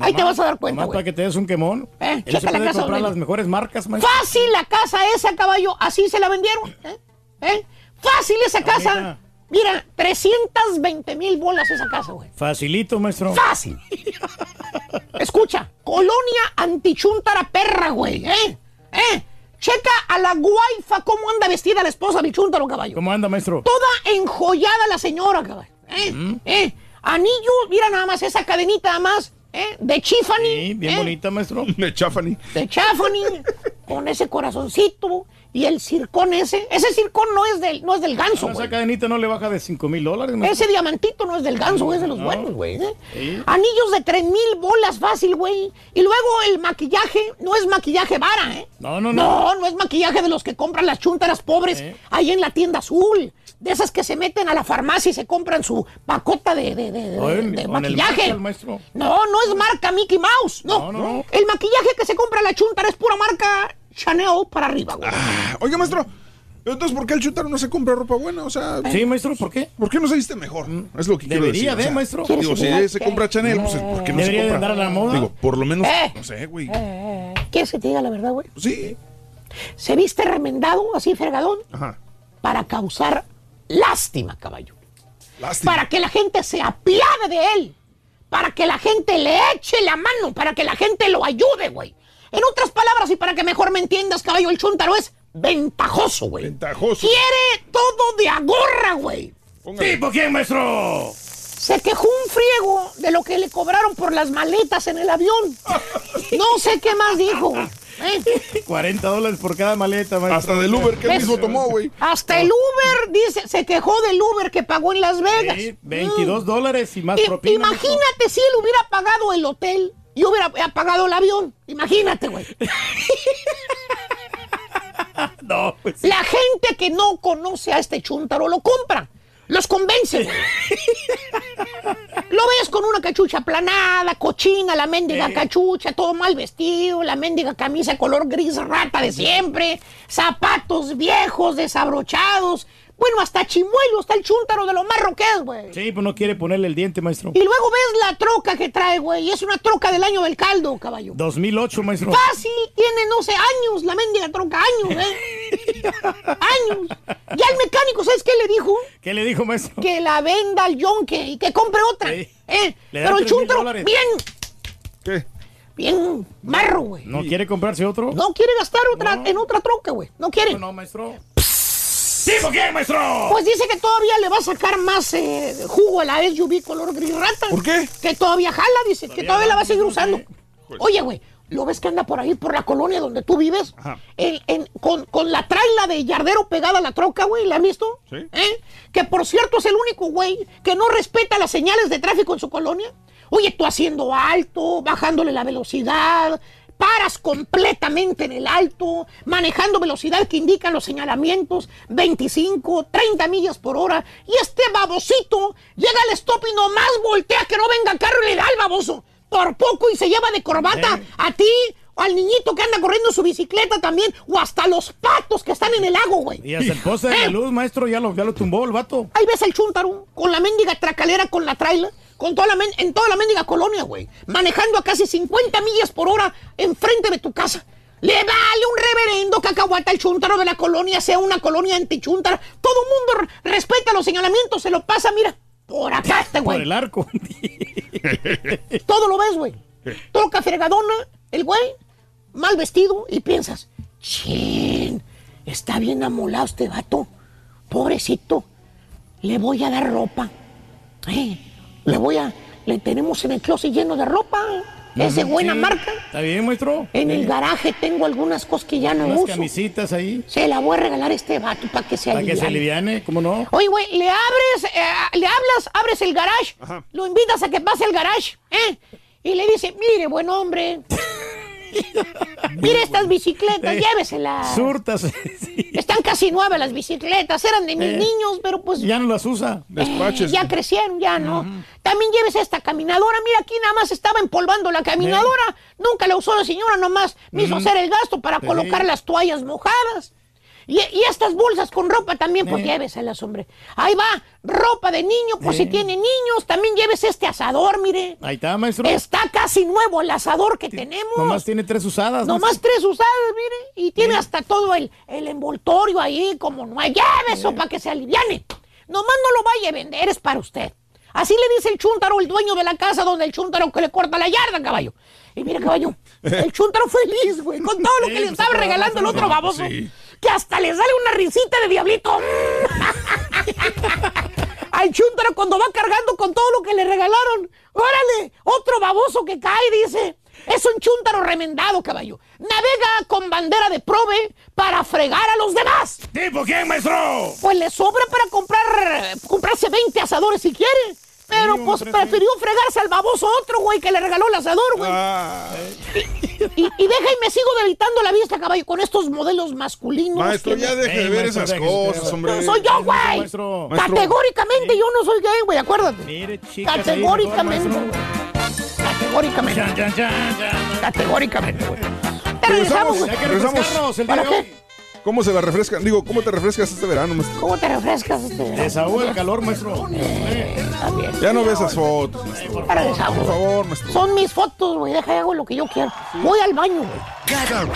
Ahí te vas a dar cuenta, Nomás para que te des un quemón. Eh, checa la casa comprar las mejores marcas, maestro. Fácil la casa esa, caballo. Así se la vendieron. ¿eh? ¿Eh? Fácil esa casa. mira. Mira, 320 mil bolas esa casa, güey. Facilito, maestro. Fácil. Escucha, colonia antichuntara perra, güey, ¿eh? ¿Eh? Checa a la guaifa cómo anda vestida la esposa del chúntaro, caballo. ¿Cómo anda, maestro? Toda enjollada la señora, caballo. ¿Eh? ¿Eh? Anillo, mira nada más esa cadenita nada más, ¿eh? De Tiffany. Sí, bien ¿eh? bonita, maestro. De Chafani. de Chaffany, con ese corazoncito y el circón ese. Ese circón no es del, no es del ganso, Esa cadenita no le baja de 5 mil dólares, maestro. Ese diamantito no es del ganso, es de los No. buenos, güey. ¿eh? Sí. Anillos de tres mil bolas fácil, güey. Y luego el maquillaje no es maquillaje vara, ¿eh? No, no, no. No, no es maquillaje de los que compran las chuntaras pobres Eh. ahí en la tienda azul. De esas que se meten a la farmacia y se compran su pacota de, de, de- de- de maquillaje. Maestro. No, no es marca Mickey Mouse. No, No, no. El maquillaje que se compra la chuntara es pura marca Chanel para arriba, güey. Ah, Oiga, maestro. Entonces, ¿por qué el chutaro no se compra ropa buena? O sea, Sí, maestro, ¿por qué? ¿por qué no se viste mejor? Es lo que quiero decir. Debería o de, sea, maestro. ¿Quieres Digo, si se qué? compra Chanel, pues ¿por qué no Debería se de compra? andar a la moda. Digo, por lo menos, Eh. no sé, güey. ¿Quieres que te diga la verdad, güey? Sí. Se viste remendado, así fregadón, Ajá. para causar lástima, caballo. Lástima. Para que la gente se apiade de él. Para que la gente le eche la mano. Para que la gente lo ayude, güey. En otras palabras, y para que mejor me entiendas, caballo, el chúntaro es ventajoso, güey. Ventajoso. Quiere todo de agorra, güey. ¿Tipo quién, maestro? Se quejó un friego de lo que le cobraron por las maletas en el avión. No sé qué más dijo. Güey. ¿Eh? 40 dólares por cada maleta, maestro. Hasta del Uber que él mismo tomó, güey. Hasta el Uber, dice, se quejó del Uber que pagó en Las Vegas. Sí, 22 dólares y más I- propina. imagínate si él hubiera pagado el hotel y hubiera pagado el avión. Imagínate, güey. No, pues. La gente que no conoce a este chúntaro lo compra. Los convence. Lo ves con una cachucha aplanada, cochina, la mendiga cachucha, todo mal vestido, la mendiga camisa color gris rata de siempre, zapatos viejos, desabrochados. Bueno, hasta chimuelo, está el chúntaro de lo más güey. Sí, pues no quiere ponerle el diente, maestro. Y luego ves la troca que trae, güey. y Es una troca del año del caldo, caballo. 2008, maestro. Fácil, tiene, no sé, años la mendiga troca, años, ¿eh? años. Ya el mecánico, ¿sabes qué le dijo? ¿Qué le dijo, maestro? Que la venda al yonque y que compre otra. Sí. ¿eh? Pero el 3,000 chuntaro, dólares. bien, ¿Qué? bien marro, güey. ¿No quiere comprarse otro? No quiere gastar otra, No. en otra troca, güey. No quiere. No, maestro. ¿Tipo quién, maestro? Pues dice que todavía le va a sacar más eh, jugo a la SUV color gris rata. ¿Por qué? Que todavía jala, dice, que todavía la va a seguir usando. Oye, güey, ¿lo ves que anda por ahí, por la colonia donde tú vives? Ajá. En- en- con, con la traila de yardero pegada a la troca, güey, ¿la has visto? Sí. ¿Eh? Que por cierto es el único güey que no respeta las señales de tráfico en su colonia. Oye, tú haciendo alto, bajándole la velocidad, paras completamente en el alto, manejando velocidad que indican los señalamientos, 25, 30 millas por hora, y este babosito llega al stop y nomás voltea que no venga carro y le da al baboso. Por poco y se lleva de corbata a ti, o al niñito que anda corriendo su bicicleta también, o hasta los patos que están en el lago, güey. Y hasta el poste de la Eh, luz, maestro, ya lo, ya lo tumbó el vato. Ahí ves el chuntaro con la mendiga tracalera con la traila, con toda la men- en toda la mendiga colonia, güey. Manejando a casi 50 millas por hora enfrente de tu casa. Le vale un reverendo cacahuata el chuntaro de la colonia, sea una colonia antichuntara. Todo el mundo re- respeta los señalamientos, se lo pasa, mira, por acá este, Por güey. el arco. Todo lo ves, güey. Toca fregadona, el güey, mal vestido, y piensas, chin, está bien amolado este vato. Pobrecito, le voy a dar ropa. Eh, le voy a. Le tenemos en el closet lleno de ropa. Es de buena sí. marca. Está bien, maestro. En el garaje tengo algunas cosas que ya no Unas uso. camisitas ahí. Se la voy a regalar a este vato para que se Para que se aliviane. aliviane, ¿cómo no? Oye, güey, le abres, eh, le hablas, abres el garage, lo invitas a que pase al garage, ¿eh? Y le dice, mire, buen hombre, mire estas bicicletas, Eh, lléveselas. Surtas. Están casi nuevas las bicicletas, eran de mis Eh, niños, pero pues... Ya no las usa. eh, ya crecieron, ya no. También lleves esta caminadora. Mira, aquí nada más estaba empolvando la caminadora. Nunca la usó la señora, nomás me hizo hacer el gasto para Sí. colocar las toallas mojadas. Y, y estas bolsas con ropa también, pues Eh. lléveselas, hombre. Ahí va, ropa de niño, por si Eh. tiene niños. También lleves este asador, mire. Ahí está, maestro. Está casi nuevo el asador que tenemos. Nomás tiene tres usadas. Nomás tres usadas, mire. Y tiene hasta todo el, el envoltorio ahí, como no hay. Lleve eso para que se aliviane. Nomás no lo vaya a vender, es para usted. Así le dice el chúntaro, el dueño de la casa donde el chúntaro que le corta la yarda, caballo. Y mira, caballo, el chúntaro feliz, güey, con todo lo que le pues, estaba regalando el otro baboso. Sí. Que hasta le sale una risita de diablito. Al chúntaro cuando va cargando con todo lo que le regalaron. Órale, otro baboso que cae, dice. Es un chúntaro remendado, caballo. Navega con bandera de prove para fregar a los demás. ¿Tipo quién, maestro? Pues le sobra para comprar comprarse 20 asadores si quiere. Pero Sí, pues prefirió fregarse al baboso otro, güey, que le regaló el asador, güey. Y, y deja y me sigo deleitando la vista, caballo, con estos modelos masculinos. Maestro, que ya me- deje de ver maestro, esas cosas, hombre. No, soy yo, güey. Maestro. Categóricamente yo no soy gay, güey, acuérdate. Mire, chicas. ahí, Categóricamente. mejor. Categóricamente. Chan, chan, chan, chan. Categóricamente, güey. Regresamos, güey. Hay que Regresamos. refrescarnos el día ¿Para de hoy. qué? ¿Cómo se la refrescan? Digo, ¿cómo te refrescas este verano, maestro? ¿Cómo te refrescas este verano? Desahoga el calor, maestro. Ya no ves esas fotos, maestro. Ya regresamos, Por favor, maestro. Son mis fotos, güey. Deja y hago lo que yo quiero. Voy al baño, güey. Cada,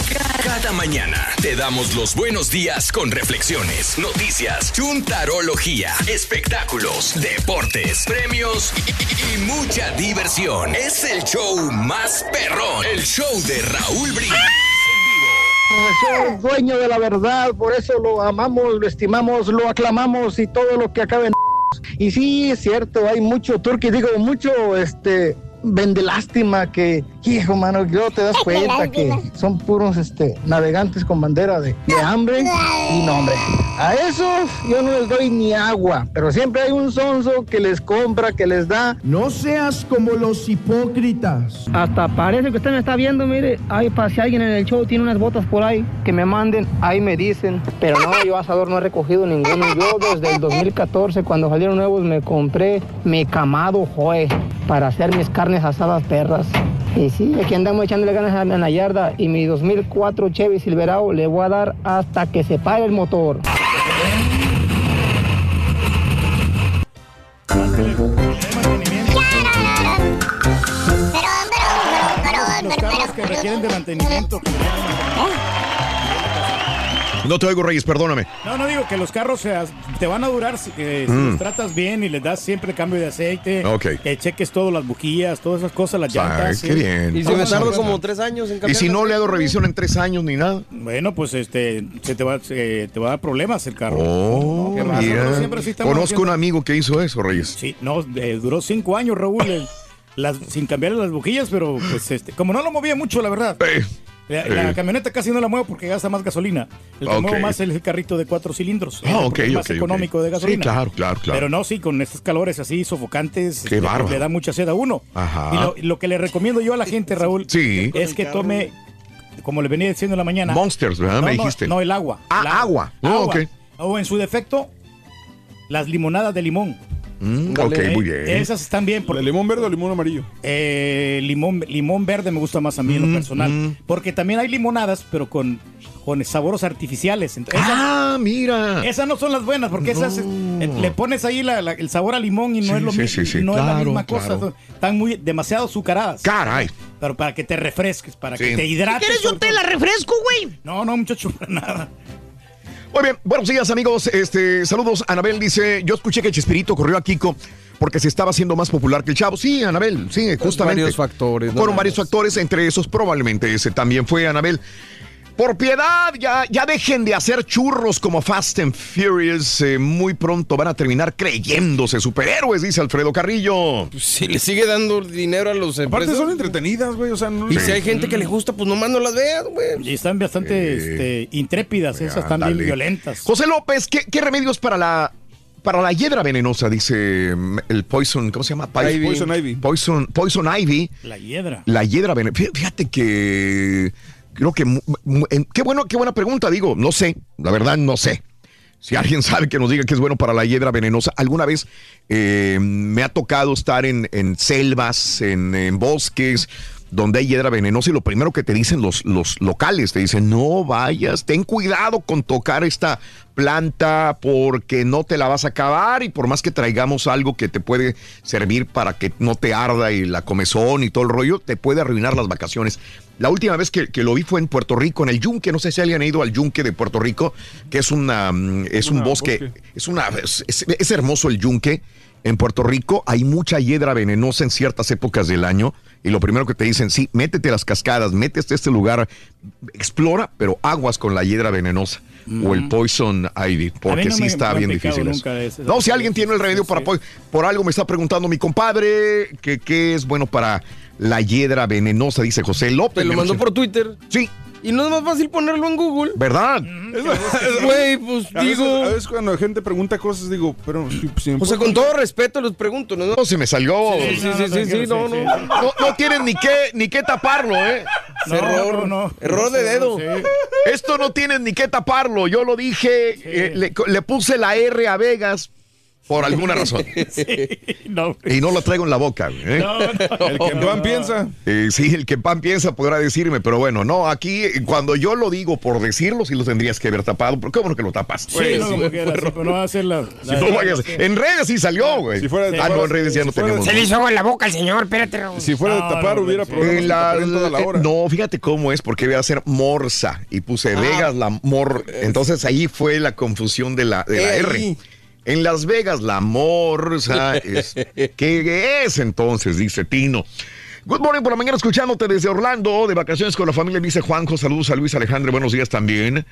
cada mañana te damos los buenos días con reflexiones, noticias, chuntarología, espectáculos, deportes, premios y, y- y mucha diversión. Es el show más perrón, el show de Raúl Brindis. Es dueño de la verdad, por eso lo amamos, lo estimamos, lo aclamamos y todo lo que acabe en y sí, es cierto, hay mucho turqui, digo, mucho este vende lástima que, hijo mano, yo te das cuenta que son puros este navegantes con bandera de, de hambre y no hombre. A esos yo no les doy ni agua, pero siempre hay un sonso que les compra, que les da. No seas como los hipócritas. Hasta parece que usted me está viendo, mire, ahí para si alguien en el show tiene unas botas por ahí, que me manden, ahí me dicen. Pero no, yo asador no he recogido ninguno. Yo desde el 2014, cuando salieron nuevos, me compré mi camado Joe para hacer mis carnes asadas perras. Y sí, aquí andamos echándole ganas a la yarda y mi 2004 Chevy Silverado le voy a dar hasta que se pare el motor. Los carros que requieren de mantenimiento. No te oigo, Reyes, perdóname. No, no digo que los carros te van a durar si, que si Mm. los tratas bien y les das siempre cambio de aceite. Ok. Que cheques todo, las bujías, todas esas cosas, las Ay, llantas. qué sí. bien. Y si me tardo como tres años en Y si no le ha dado revisión en tres años ni nada. Bueno, pues este, se te va, se te va a dar problemas el carro. Oh, Qué raro, mira. nosotros siempre sí estamos Conozco haciendo- un amigo que hizo eso, Reyes. Sí, no, eh, duró cinco años, Raúl, el- las, sin cambiarle las bujillas, pero pues este, como no lo movía mucho, la verdad. La, la Eh. camioneta casi no la muevo porque gasta más gasolina. El que muevo más es el carrito de cuatro cilindros. Ah, ok, porque es más económico de gasolina. Sí, claro, claro, claro. Pero no, sí, con estos calores así sofocantes, Qué bárbaro. le da mucha sed a uno. Ajá. Y lo, lo que le recomiendo yo a la gente, Raúl, Sí. es que tome como le venía diciendo en la mañana. Monsters, ¿verdad? No, Me dijiste. No, el agua. Ah, El agua. Oh, ok. O en su defecto, las limonadas de limón. Mm, ok, Eh, muy bien. Esas están bien. Porque, limón verde o limón amarillo? Eh, limón, limón verde me gusta más a mí en lo Mm, personal. mm. Porque también hay limonadas, pero con, con sabores artificiales. Ent- esas- Ah, mira. Esas no son las buenas, porque esas eh, le pones ahí la- la- el sabor a limón y no Sí, es lo sí, mismo. sí, sí, no es la claro, misma cosa. claro. Están muy demasiado azucaradas. Caray. Pero para que te refresques, para Sí. que te hidrates. ¿Quieres yo sobre te la refresco, güey? No, no, muchacho, para nada. Muy bien, buenos días amigos, este, saludos, Anabel dice, yo escuché que Chespirito corrió a Kiko porque se estaba haciendo más popular que el chavo. Sí, Anabel, sí, justamente. varios factores. Fueron varios factores, entre esos probablemente ese también fue Anabel. Por piedad, ya, ya dejen de hacer churros como Fast and Furious. eh, muy pronto van a terminar creyéndose superhéroes, dice Alfredo Carrillo. Si le sigue dando dinero a los Aparte empresas. son entretenidas, güey. O sea, no Y si hay gente que le gusta, pues nomás no las veas, güey. Y están bastante este, intrépidas, esas están bien violentas. José López, ¿qué, qué remedios para la para la hiedra venenosa? Dice mm, el Poison, ¿cómo se llama? Ivy. Poison Ivy. Poison, Poison Ivy. La hiedra. La hiedra venenosa. Fíjate que creo que qué bueno, qué buena pregunta, digo, no sé, la verdad no sé. Si alguien sabe que nos diga que es bueno para la hiedra venenosa, alguna vez eh, me ha tocado estar en, en selvas, en, en bosques, donde hay hiedra venenosa y lo primero que te dicen los, los locales, te dicen, no vayas, ten cuidado con tocar esta planta porque no te la vas a acabar y por más que traigamos algo que te puede servir para que no te arda y la comezón y todo el rollo, te puede arruinar las vacaciones. La última vez que, que lo vi fue en Puerto Rico, en el Yunque, no sé si alguien ha ido al Yunque de Puerto Rico, que es, una, mm, es un bosque, bosque. es, una, es, es- hermoso el Yunque. En Puerto Rico hay mucha hiedra venenosa en ciertas épocas del año y lo primero que te dicen, sí, métete a las cascadas, métete a este lugar, explora, pero aguas con la hiedra venenosa o el poison ivy, porque no sí está bien difícil. eso. No, si alguien tiene el remedio para po- por algo me está preguntando mi compadre que qué es bueno para la hiedra venenosa, dice José López. Te lo mandó por Twitter. Sí. Y no es más fácil ponerlo en Google. ¿Verdad? Güey, pues A veces, digo. a veces cuando la gente pregunta cosas, digo, pero si, O sea, con todo respeto les pregunto, ¿no? No se me salió. Sí, sí, sí, sí, sí, no, no. No, no tienen ni qué, ni qué taparlo, ¿eh? error, error de dedo. Esto no tienen ni qué taparlo. Yo lo dije, eh, le, le puse la R a Vegas por alguna razón. No. Y no lo traigo en la boca. güey, ¿eh? No, no. El que en pan piensa. Eh, sí, el que en pan piensa podrá decirme, pero bueno, no, aquí eh, cuando yo lo digo por decirlo, sí lo tendrías que haber tapado, pero qué bueno que lo tapas. Sí, no, como quiera, sí, pero no va a hacer la. Si no vayas- en redes sí salió, güey. Si fuera- ah, no, en redes ya no si fuera- tenemos. Se le hizo agua en la boca al señor, espérate, Raúl. Si fuera de No, tapar, no, hubiera sí. problemas la- toda la eh, hora. no, fíjate cómo es, porque iba a ser Morsa y puse Vegas la Mor. Entonces ahí fue la confusión de la, de la Eh, R. En Las Vegas la Morsa es. ¿Qué es entonces? Dice Tino. Good morning por la mañana escuchándote desde Orlando, de vacaciones con la familia, dice Juanjo. Saludos a Luis Alejandro, buenos días también.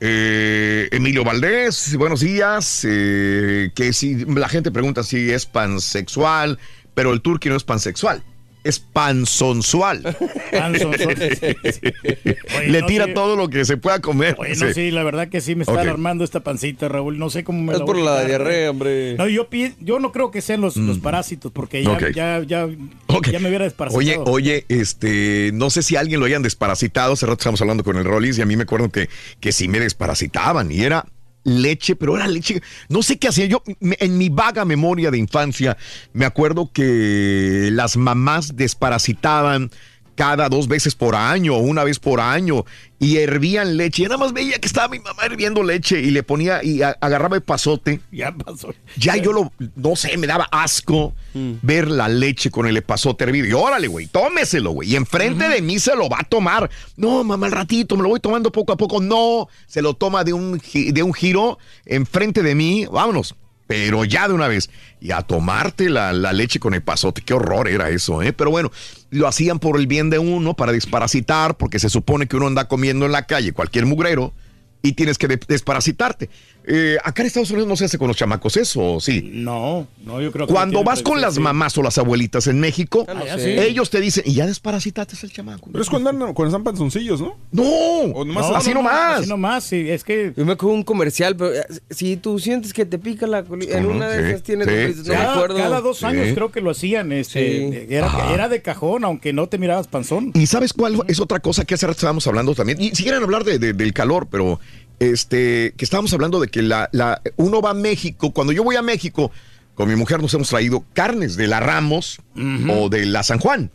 Eh, Emilio Valdés, buenos días. Eh, que si la gente pregunta si es pansexual, pero el turqui no es pansexual, es pansonsual. Panzonzual. Oye, Le no tira sé- todo lo que se pueda comer. Oye, no, Sí. sí, la verdad que sí me está Ok. alarmando esta pancita, Raúl. No sé cómo me Es la por voy a la diarrea, hombre. No, yo, yo no creo que sean los, los parásitos, porque ya, Ok. ya, ya, Ok. ya me hubiera desparasitado. Oye, oye, este, no sé si alguien lo hayan desparasitado. Hace rato estamos hablando con el Rollis y a mí me acuerdo que, que sí me desparasitaban y era leche, pero era leche. No sé qué hacía. Yo, en mi vaga memoria de infancia, me acuerdo que las mamás desparasitaban cada dos veces por año una vez por año y hervían leche. Y nada más veía que estaba mi mamá hirviendo leche y le ponía y a- agarraba el pasote. Ya pasó. Ya yo lo, no sé, me daba asco ver la leche con el epazote hervido. Y órale, güey, tómeselo, güey. Y enfrente de mí se lo va a tomar. No, mamá, al ratito, me lo voy tomando poco a poco. No, se lo toma de un, de un giro enfrente de mí. Vámonos. Pero ya de una vez. Y a tomarte la, la leche con el pasote. Qué horror era eso, ¿eh? Pero bueno, lo hacían por el bien de uno, para desparasitar, porque se supone que uno anda comiendo en la calle cualquier mugrero y tienes que de- desparasitarte. Eh, acá en Estados Unidos no se hace con los chamacos eso, ¿o sí. No, no, yo creo que. Cuando vas con las sí. mamás o las abuelitas en México, Ah, sí. ellos te dicen, y ya desparasitaste el chamaco. Pero es cuando, andan, cuando están panzoncillos, ¿no? No, o nomás No, así no, no, nomás. Así nomás, sí, es que. Yo me acuerdo un comercial, pero eh, si tú sientes que te pica la colita, en una de sí, esas tienes, sí, no me Cada, acuerdo. cada dos años Sí. creo que lo hacían. Este, Sí. era, era de cajón, aunque no te mirabas panzón. Y sabes cuál es otra cosa que hace rato estábamos hablando también. Y si quieren hablar de, de- del calor, pero este, que estábamos hablando de que la, la- uno va a México. Cuando yo voy a México, con mi mujer nos hemos traído carnes de la Ramos o de la San Juan.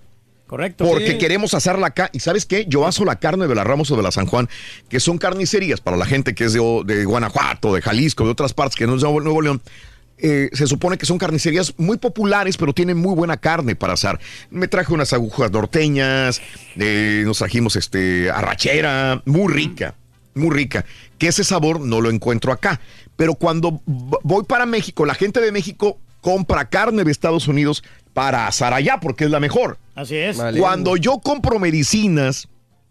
Correcto. Porque Sí. queremos asarla acá. ¿Y sabes qué? Yo aso la carne de la Ramos o de la San Juan, que son carnicerías para la gente que es de Guanajuato, de Jalisco, de otras partes que no es de Nuevo León. Eh, se supone que son carnicerías muy populares, pero tienen muy buena carne para asar. Me traje unas agujas norteñas, eh, nos trajimos este arrachera, muy rica, muy rica. Que ese sabor no lo encuentro acá. Pero cuando voy para México, la gente de México compra carne de Estados Unidos para asar allá, porque es la mejor. Así es. Cuando yo compro medicinas,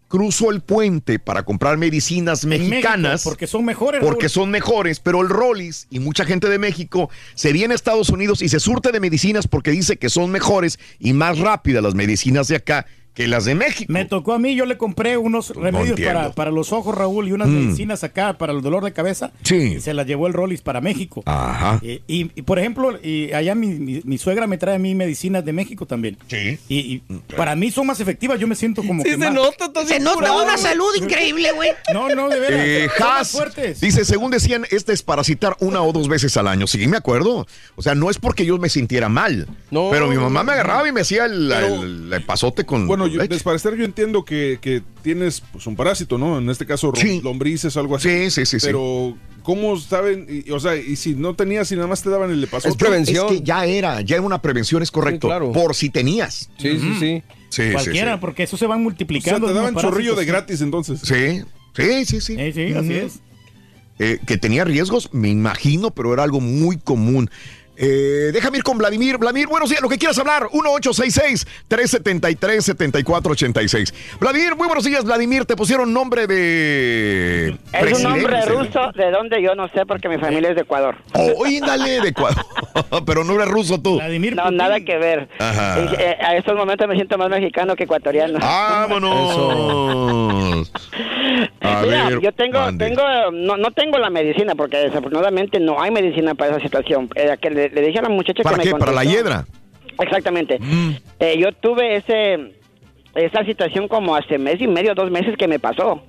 cruzo el puente para comprar medicinas México, mexicanas. porque son mejores. Porque Raúl. son mejores, pero el Rollis y mucha gente de México se viene a Estados Unidos y se surte de medicinas porque dice que son mejores y más rápidas las medicinas de acá que las de México. Me tocó a mí, yo le compré unos remedios para, para los ojos, Raúl, y unas Mm. medicinas acá para el dolor de cabeza. Sí. Y se las llevó el Rollis para México. Ajá. Y, y- y, por ejemplo, y allá mi, mi- mi suegra me trae a mí medicinas de México también. Sí. Y, y para mí son más efectivas, yo me siento como Sí que se más- nota, Se nota una salud increíble, güey. No, no, de veras. Eh, Haas dice, según decían, es desparasitar una o dos veces al año. Sí, me acuerdo. O sea, no es porque yo me sintiera mal. No. pero mi mamá me agarraba y me hacía el, el- el pasote con Bueno, yo, desparecer yo entiendo que, que tienes pues, un parásito, ¿no? En este caso, rom- Sí. lombrices, algo así. Sí, sí, sí, sí. Pero, ¿cómo saben? Y- o sea, y si no tenías y nada más te daban el pasote. Es prevención. Es que ya era, ya era una prevención, es correcto. Sí, claro. Por si tenías. Sí, sí, sí. Sí, sí, Cualquiera, sí. porque eso se van O sea, multiplicando. te daban chorrillo de gratis entonces. Sí, sí, sí, sí. Sí, sí, así es. Eh, que tenía riesgos, me imagino, pero era algo muy común. Eh, déjame ir con Vladimir. Vladimir, buenos días, lo que quieras hablar. 1-866-373-7486. Vladimir, muy buenos días, Vladimir. Te pusieron nombre de. Es un nombre ruso, de dónde yo no sé, porque mi familia es de Ecuador. Oh, dale, de Ecuador. pero no eres ruso tú. Vladimir No, Putin. nada que ver. Ajá. Y, eh, a estos momentos me siento más mexicano que ecuatoriano. Vámonos. A Mira, ver, yo tengo, tengo, no, no tengo la medicina porque desafortunadamente no hay medicina para esa situación. Eh, que le, le dije a la muchacha ¿Para que qué? me ¿Para la hiedra? Exactamente. Mm. Eh, yo tuve ese, esa situación como hace mes y medio, dos meses que me pasó.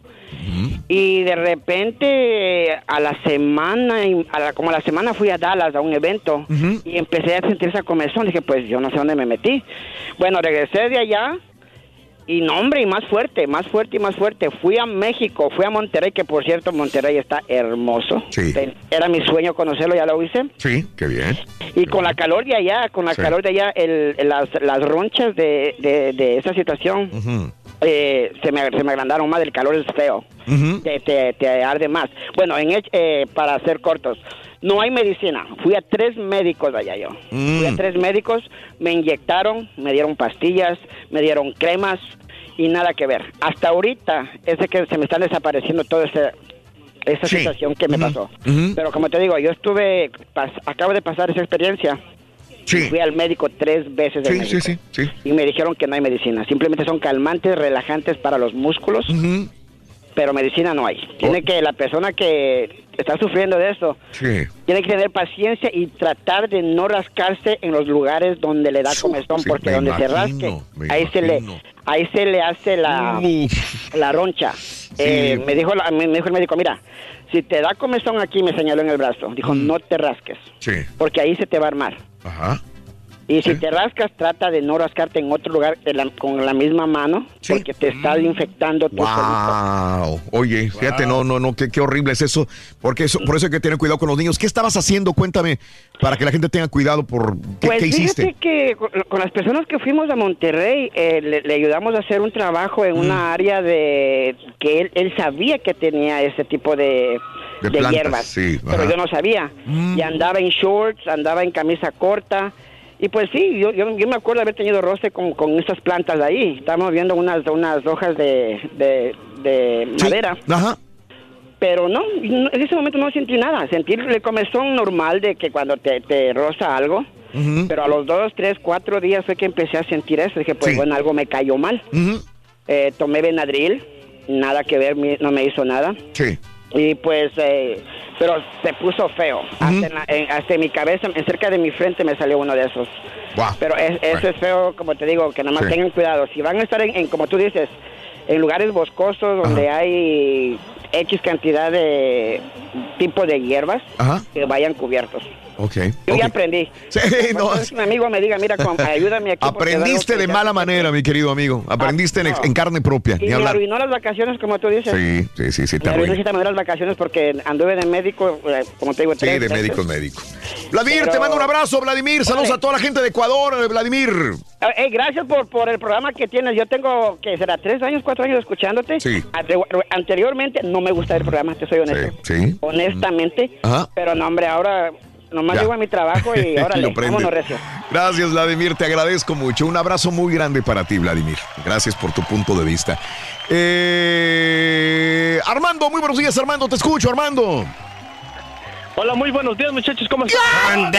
Y de repente a la semana, a la- como a la semana fui a Dallas a un evento y empecé a sentir esa comezón. Dije, pues yo no sé dónde me metí. Bueno, regresé de allá y no, hombre, y más fuerte, más fuerte y más fuerte. Fui a México, fui a Monterrey, que por cierto Monterrey está hermoso. Sí. Era mi sueño conocerlo, ya lo hice. Sí, qué bien. Y con la calor de allá, con la Sí. calor de allá, el, las, las ronchas de, de, de esa situación eh, se, me, se me agrandaron más, el calor es feo, te, te, te arde más. Bueno, en, eh, para ser cortos, no hay medicina. Fui a tres médicos allá yo. Mm. Fui a tres médicos, me inyectaron, me dieron pastillas, me dieron cremas y nada que ver. Hasta ahorita es de que se me está desapareciendo toda esa, esa Sí. situación que me pasó. Pero como te digo, yo estuve, pas- acabo de pasar esa experiencia. Sí. Fui al médico tres veces. Sí, México. sí, sí, sí. Y me dijeron que no hay medicina. Simplemente son calmantes, relajantes para los músculos. Pero medicina no hay. Tiene que la persona que está sufriendo de Sí. tiene que tener paciencia y tratar de no rascarse en los lugares donde le da comezón, sí, porque donde se imagino, rasque, me ahí se le ahí se le hace la la roncha. Eh, me dijo la- me dijo el médico, mira, si te da comezón aquí, me señaló en el brazo, dijo, no te rasques, porque ahí se te va a armar. Ajá. Y si te rascas, trata de no rascarte en otro lugar la- con la misma mano, porque te estás infectando tu. Wow. Oye, fíjate, no, no, no, qué, qué horrible es eso. Porque eso, por eso hay que tener cuidado con los niños. ¿Qué estabas haciendo? Cuéntame, para que la gente tenga cuidado por qué, Pues qué hiciste. que con, con las personas que fuimos a Monterrey eh, le, le ayudamos a hacer un trabajo en Mm. una área de que él, él sabía que tenía ese tipo de, De de plantas, hierbas, sí, pero yo no sabía. Mm. Y andaba en shorts, andaba en camisa corta. Y pues sí, yo, yo, yo me acuerdo haber tenido roce con, con esas plantas ahí. Estábamos viendo unas, unas hojas de, de, de madera. Ajá. pero no, no, en ese momento no sentí nada. Sentí el comezón normal de que cuando te, te roza algo. Pero a los dos, tres, cuatro días fue que empecé a sentir eso. Dije, pues bueno, algo me cayó mal. Eh, tomé Benadryl, nada que ver, no me hizo nada. Sí. Y pues, eh, pero se puso feo. hasta, en la- en- hasta en mi cabeza, en cerca de mi frente me salió uno de esos. Pero es- eso es feo, como te digo, que nada más Sí. tengan cuidado. Si van a estar en, en, como tú dices, en lugares boscosos donde hay X cantidad de tipo de hierbas, que vayan cubiertos. Ok. Yo ok. ya aprendí. Sí, no. Un amigo me diga, mira, compa, ayúdame aquí. Aprendiste de mala manera, mi querido amigo. Aprendiste en, en carne propia. Y me hablar. arruinó las vacaciones, como tú dices. Sí, sí, sí, sí, te Me arruinó las vacaciones porque anduve de médico, eh, como te digo, Sí, tres de meses. médico médico. Vladimir, Pero- te mando un abrazo, Vladimir. Saludos a toda la gente de Ecuador, eh, Vladimir. Eh, eh, gracias por, por el programa que tienes. Yo tengo, que será? ¿Tres años, cuatro años escuchándote? Sí. Ante- Anteriormente no me gusta el programa, te soy honesto. Sí. Honestamente. Ajá. Pero no, hombre, ahora nomás Ya. llego a mi trabajo y órale, Lo prende. vámonos recio. Gracias, Vladimir. Te agradezco mucho. Un abrazo muy grande para ti, Vladimir. Gracias por tu punto de vista. Eh, Armando, muy buenos días, Armando. Te escucho, Armando. Hola, muy buenos días, muchachos. ¿Cómo están?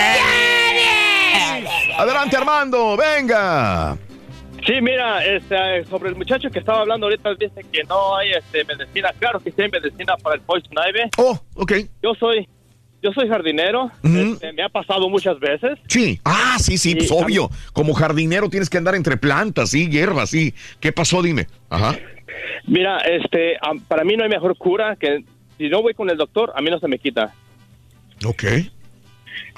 Adelante, Armando. Venga. Sí, mira, este, sobre el muchacho que estaba hablando ahorita, dice que no hay este, medicina. Claro que sí hay medicina para el poison ivy. Oh, ok. Yo soy, yo soy jardinero. Este, me ha pasado muchas veces. Sí. Ah, sí, sí, pues obvio. Como jardinero tienes que andar entre plantas, sí, hierbas, sí. ¿Qué pasó? Dime. Ajá. Mira, este, para mí no hay mejor cura que si no voy con el doctor, a mí no se me quita. Ok.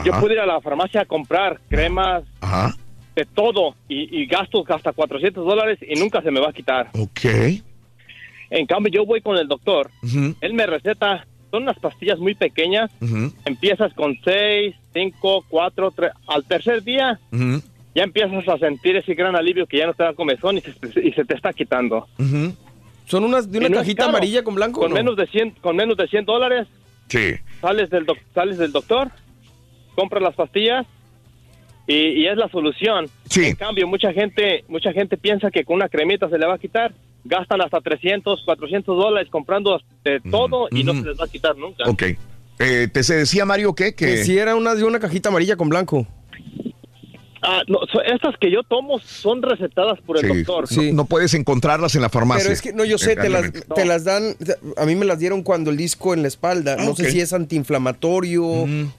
Yo puedo ir a la farmacia a comprar cremas Ajá. de todo y, y gasto hasta 400 dólares y nunca se me va a quitar. Ok. En cambio, yo voy con el doctor. Él me receta, son unas pastillas muy pequeñas. Empiezas con 6, 5, 4, 3. Al tercer día ya empiezas a sentir ese gran alivio que ya no te da comezón y se, y se te está quitando. ¿Son unas de una no cajita caro. amarilla con blanco? Con no? menos de 100, con menos de 100 dólares Sí. sales del, doc- sales del doctor, compras las pastillas y, y es la solución. En cambio, mucha gente, mucha gente piensa que con una cremita se le va a quitar. Gastan hasta 300, 400 dólares comprando de todo y no se les va a quitar nunca. Ok. Eh, ¿Te se decía, Mario, qué? Que, Que si era una de una cajita amarilla con blanco. Ah, no, so- estas que yo tomo son recetadas por el Sí, doctor. No, no puedes encontrarlas en la farmacia. Pero es que, no, yo sé, te las, te las dan, a mí me las dieron cuando el disco en la espalda. Ah, no sé si es antiinflamatorio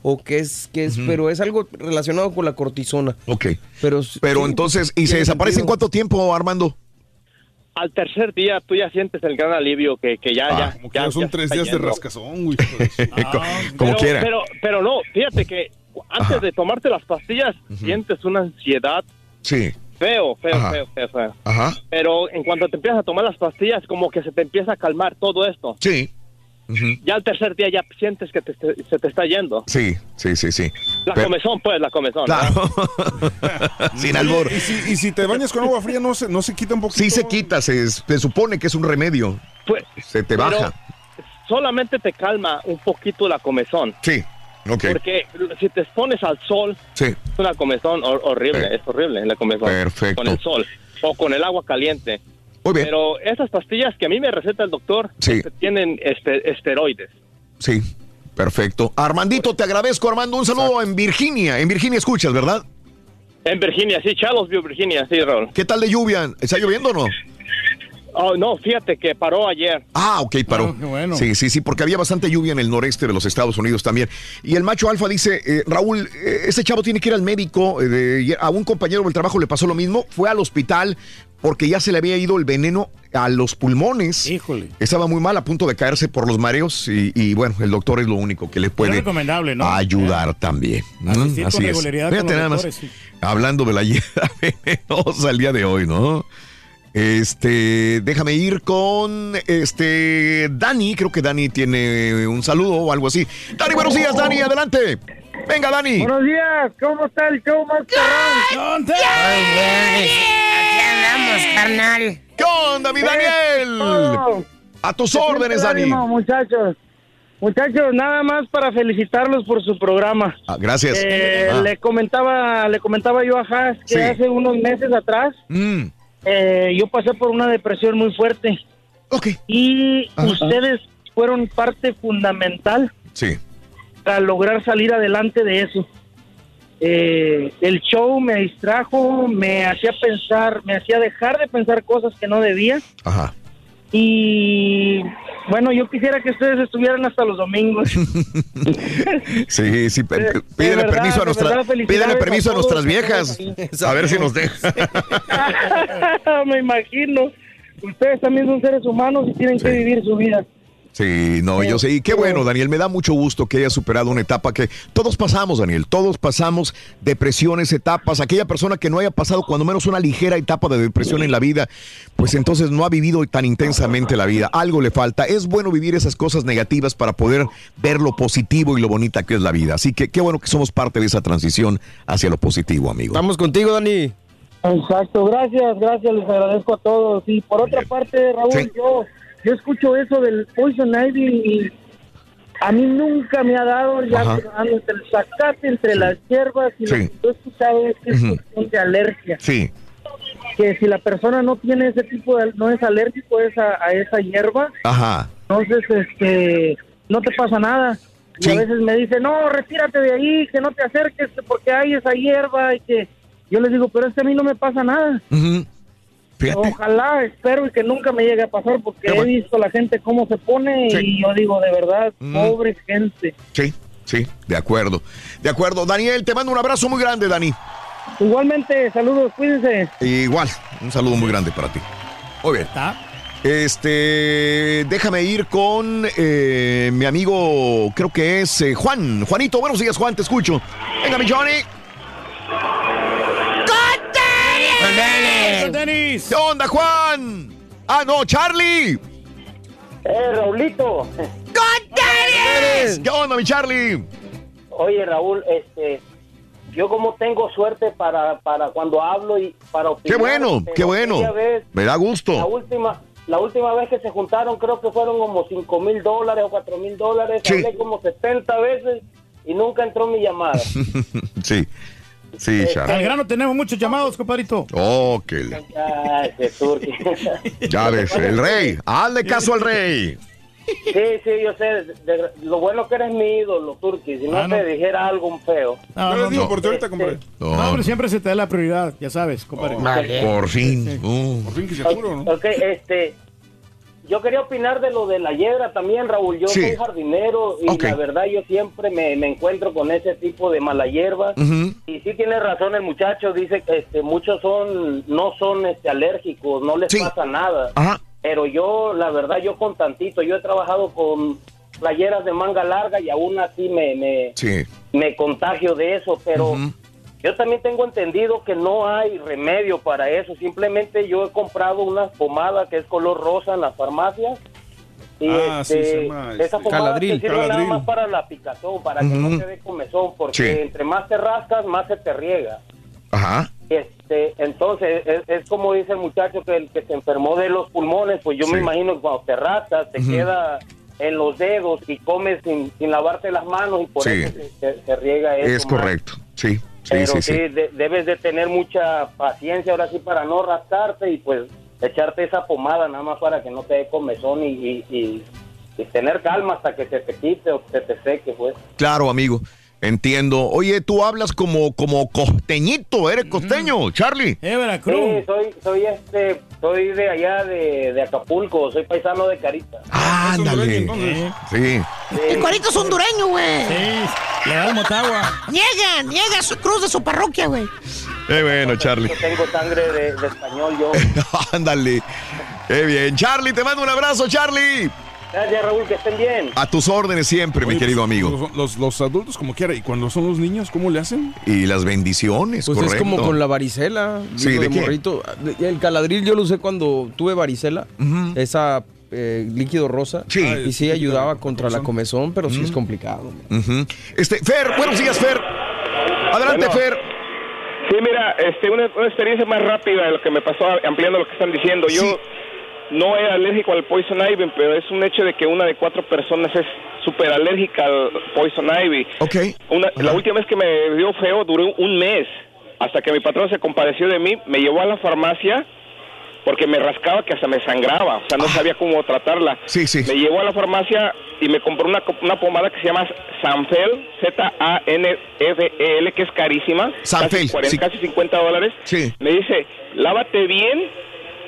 o qué es, qué es pero es algo relacionado con la cortisona. Ok. Pero, Pero sí, entonces, ¿y se desaparece en cuánto tiempo, Armando? Al tercer día tú ya sientes el gran alivio que, que ya, ya, Como que ya, ya son ya tres días de rascazón, güey. Como pero, quiera. Pero, pero no, fíjate que antes Ajá. de tomarte las pastillas sientes una ansiedad Sí. feo, feo, Ajá. feo, feo, feo. Ajá. Pero en cuanto te empiezas a tomar las pastillas, como que se te empieza a calmar todo esto. Sí. Ya al tercer día ya sientes que te- te- se te está yendo. Sí, sí, sí, sí. La Pero- comezón, pues, la comezón. Claro. Sin albor. Y si, y si te bañas con agua fría, ¿no se, no se quita un poquito? Sí se quita, se, se supone que es un remedio. Pues, se te baja. Solamente te calma un poquito la comezón. Sí. Ok. Porque si te expones al sol, Sí. es una comezón hor- horrible, es horrible la comezón. Perfecto. Con el sol o con el agua caliente. Muy bien. Pero esas pastillas que a mí me receta el doctor Sí. este, tienen este, esteroides. Sí. Perfecto. Armandito, te agradezco, Armando. Un saludo en Virginia. En Virginia escuchas, ¿verdad? En Virginia, sí, Charlottesville, Virginia, sí, Raúl. ¿Qué tal de lluvia? ¿Está lloviendo o no? Oh, no, fíjate que paró ayer. Ah, ok, paró. Ah, qué bueno. Sí, sí, sí, porque había bastante lluvia en el noreste de los Estados Unidos también. Y el macho alfa dice, eh, Raúl, eh, ese chavo tiene que ir al médico. eh, de- a un compañero del trabajo le pasó lo mismo. Fue al hospital porque ya se le había ido el veneno a los pulmones. Híjole. Estaba muy mal, a punto de caerse por los mareos. Y, y, bueno, el doctor es lo único que le puede recomendable, ¿no? ayudar también. con Así es. Fíjate nada más, sí. hablando de la hiedra venenosa el día de hoy, ¿no? Este, déjame ir con este Dani, creo que Dani tiene un saludo o algo así. Dani, buenos días, Dani, adelante. Venga, Dani. Buenos días, ¿cómo está el show más? Muy Aquí andamos, carnal. ¿Qué onda, mi Daniel? A tus órdenes, Dani. Ánimo, muchachos. Muchachos, nada más para felicitarlos por su programa. Ah, gracias. Eh, Ah. Le comentaba, le comentaba yo a Haas que Sí. hace unos meses atrás Mm, eh, yo pasé por una depresión muy fuerte. Y Ajá. ustedes fueron parte fundamental Sí. para lograr salir adelante de eso. Eh, el show me distrajo, me hacía pensar, me hacía dejar de pensar cosas que no debía. Ajá. Y bueno, yo quisiera que ustedes estuvieran hasta los domingos. Sí, sí, pídele verdad, permiso a de nuestra, verdad, felicidades pídele permiso a, nuestras viejas. A ver si nos deja. me imagino. Ustedes también son seres humanos y tienen que vivir su vida. Sí, no, yo sé. Y qué bueno, Daniel, me da mucho gusto que hayas superado una etapa que todos pasamos, Daniel. Todos pasamos depresiones, etapas. Aquella persona que no haya pasado cuando menos una ligera etapa de depresión en la vida, pues entonces no ha vivido tan intensamente la vida. Algo le falta. Es bueno vivir esas cosas negativas para poder ver lo positivo y lo bonita que es la vida. Así que qué bueno que somos parte de esa transición hacia lo positivo, amigo. Estamos contigo, Dani. Exacto, gracias, gracias, les agradezco a todos. Y por otra parte, Raúl, Sí. yo, yo escucho eso del Poison Ivy y a mí nunca me ha dado ya entre el zacate, entre las hierbas y lo Sí. que yo he escuchado es que es cuestión de alergia. Sí. Que si la persona no tiene ese tipo de, no es alérgico a esa, a esa hierba, Ajá. entonces este no te pasa nada. Y a veces me dice, no, retírate de ahí, que no te acerques porque hay esa hierba y que yo les digo, pero es que a mí no me pasa nada. Ujú. Fíjate. Ojalá, espero y que nunca me llegue a pasar porque he visto la gente cómo se pone Sí. y yo digo, de verdad, Mm. pobre gente. Sí, sí, de acuerdo. De acuerdo. Daniel, te mando un abrazo muy grande, Dani. Igualmente, saludos, cuídense. Igual, un saludo muy grande para ti. Muy bien. Este, déjame ir con eh, mi amigo, creo que es eh, Juan. Juanito, buenos días, Juan, te escucho. Venga, mi Johnny. Denis! ¿Qué onda, Juan? Ah, no, Charlie. Eh, Raulito. ¿Qué onda, mi Charlie? Oye, Raúl, este, yo como tengo suerte para, para cuando hablo y para Qué opinar. bueno, pero qué bueno. vez, Me da La gusto. última, la última vez que se juntaron creo que fueron como 5 mil dólares o 4 mil dólares. Sí. Hablé como 70 veces y nunca entró mi llamada. sí, sí, Al Charlie. grano tenemos muchos llamados, compadrito. Oh, que le-. Ya ves, el rey. Hazle caso al rey. Sí, sí, yo sé. de- lo bueno que eres mi ídolo, Turki. Si no, Ah, no. te dijera algo un feo. No, no, no. Este, No, No, hombre, siempre se te da la prioridad, ya sabes, compadre. Por fin. Uh. Por fin que se Ok, este. Yo quería opinar de lo de la hiedra también, Raúl. Yo Sí. soy jardinero y la verdad yo siempre me, me encuentro con ese tipo de mala hierba. Y sí tiene razón el muchacho, dice que este, muchos son no son este, alérgicos, no les pasa nada. Ajá. Pero yo, la verdad, yo con tantito, yo he trabajado con playeras de manga larga y aún así me, me, Sí. me contagio de eso, pero yo también tengo entendido que no hay remedio para eso, simplemente yo he comprado una pomada que es color rosa en las farmacias y Ah, sí, este, se llama, esa este, pomada Caladril, te sirve nada más para la picazón, para que Ujú. no te dé comezón, porque Sí. entre más te rascas, más se te riega. Ajá. Este, entonces, es, es como dice el muchacho que el que se enfermó de los pulmones, pues yo Sí. me imagino que cuando te rascas, te queda en los dedos y comes sin, sin lavarte las manos y por Sí. eso se, se- se riega eso. Es correcto. Sí, sí, Pero sí, sí, sí. de- debes de tener mucha paciencia ahora sí para no rascarte y pues echarte esa pomada nada más para que no te dé comezón y, y, y- y tener calma hasta que se te quite o se te seque, pues. Claro, amigo. Entiendo. Oye, tú hablas como, como costeñito, eres costeño, Charlie. Eh, Sí, soy, soy este, soy de allá de, de Acapulco, soy paisano de Carita. Ándale. Sí. El cuarito es hondureño, güey. Sí, le da el Motagua. Niega, niega su cruz de su parroquia, güey. Qué bueno, Charlie. Yo tengo sangre de, de español yo. Ándale. Qué bien. Charlie, te mando un abrazo, Charlie. Gracias, Raúl, que estén bien. A tus órdenes siempre, mi querido pues, amigo. Los, los- los adultos como quiera. ¿Y cuando son los niños, cómo le hacen? Y las bendiciones, Pues correcto. es como con la varicela. Sí, digo, ¿de qué? morrito. El caladril yo lo usé cuando tuve varicela. Esa eh, líquido rosa. Sí. Y sí ayudaba contra la comezón, pero sí es complicado. Ujú. Este, Fer, buenos días, Fer. Adelante, Bueno. Fer. Sí, mira, este, una, una experiencia más rápida de lo que me pasó ampliando lo que están diciendo. Yo no era alérgico al Poison Ivy, pero es un hecho de que una de cuatro personas es súper alérgica al Poison Ivy. Ok. Una, la última vez que me dio feo duró un mes, hasta que mi patrón se compadeció de mí, me llevó a la farmacia porque me rascaba que hasta me sangraba, o sea, no sabía cómo tratarla. Ah. Sí, sí. Me llevó a la farmacia y me compró una, una pomada que se llama Sanfel, Z-A-N-F-E-L, que es carísima. Sanfel, Casi, 40, sí. casi 50 dólares. Sí. Me dice, lávate bien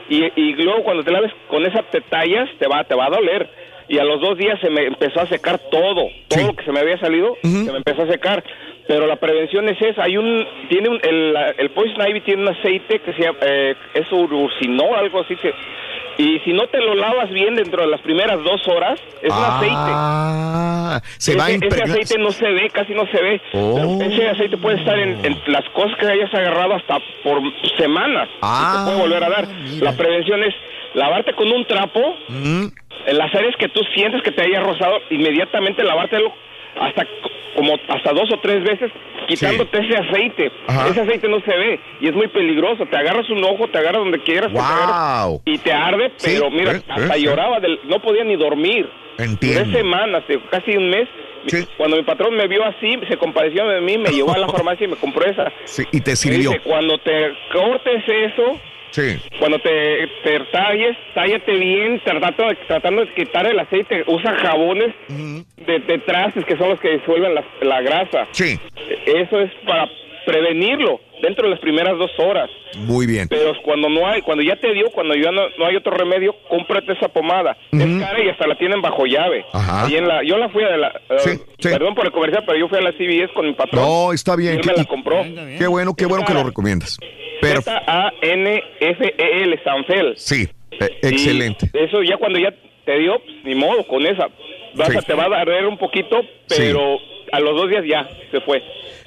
y, y luego cuando te laves con esa te tallas, te va, te va a doler. Y a los dos días se me empezó a secar todo, todo lo que se me había salido, se me empezó a secar. Pero la prevención es esa, hay un, tiene un, el, el Poison Ivy tiene un aceite que se llama, eh, es urucinol, algo así, que, y si no te lo lavas bien dentro de las primeras dos horas, es un aceite. Ah, se va a ese, ese impregnar. aceite no se ve, casi no se ve. Oh. Pero ese aceite puede estar en, en las cosas que hayas agarrado hasta por semanas. y Ah, te puede volver a dar. La prevención es lavarte con un trapo Mm, en las áreas que tú sientes que te haya rozado, inmediatamente lavártelo hasta co- como hasta dos o tres veces quitándote ese aceite. Ajá. Ese aceite no se ve y es muy peligroso. Te agarras un ojo, te agarras donde quieras, que te agarras Wow. y te arde, Sí, pero mira, eh, hasta eh, lloraba, del, no podía ni dormir. Entiendo. Duré semanas, digo, casi un mes. Cuando mi patrón me vio así, se compareció de mí, me llevó a la farmacia y me compró esa. Sí, y te sirvió. dice, cuando te cortes eso, Sí. cuando te, te talles, tállate bien, tratando de, tratando de quitar el aceite. Usa jabones de, de trastes, que son los que disuelven la, la grasa. Sí. Eso es para prevenirlo dentro de las primeras dos horas. Muy bien. Pero cuando no hay, cuando ya te dio, cuando ya no, no hay otro remedio, cómprate esa pomada. Es cara y hasta la tienen bajo llave. Ajá. Ahí en la, yo la fui a la, eh, perdón por el comercial, pero yo fui a la CVS con mi patrón. No, está bien. Y él Qué- me la y- compró. Qué bueno, qué bueno que lo recomiendas. Pero Z-A-N-F-E-L, Sanfel. sí, eh, excelente. Y eso ya cuando ya te dio, pues, ni modo, con esa. Vas Sí. a- te va a arder un poquito, pero a los dos días ya se fue.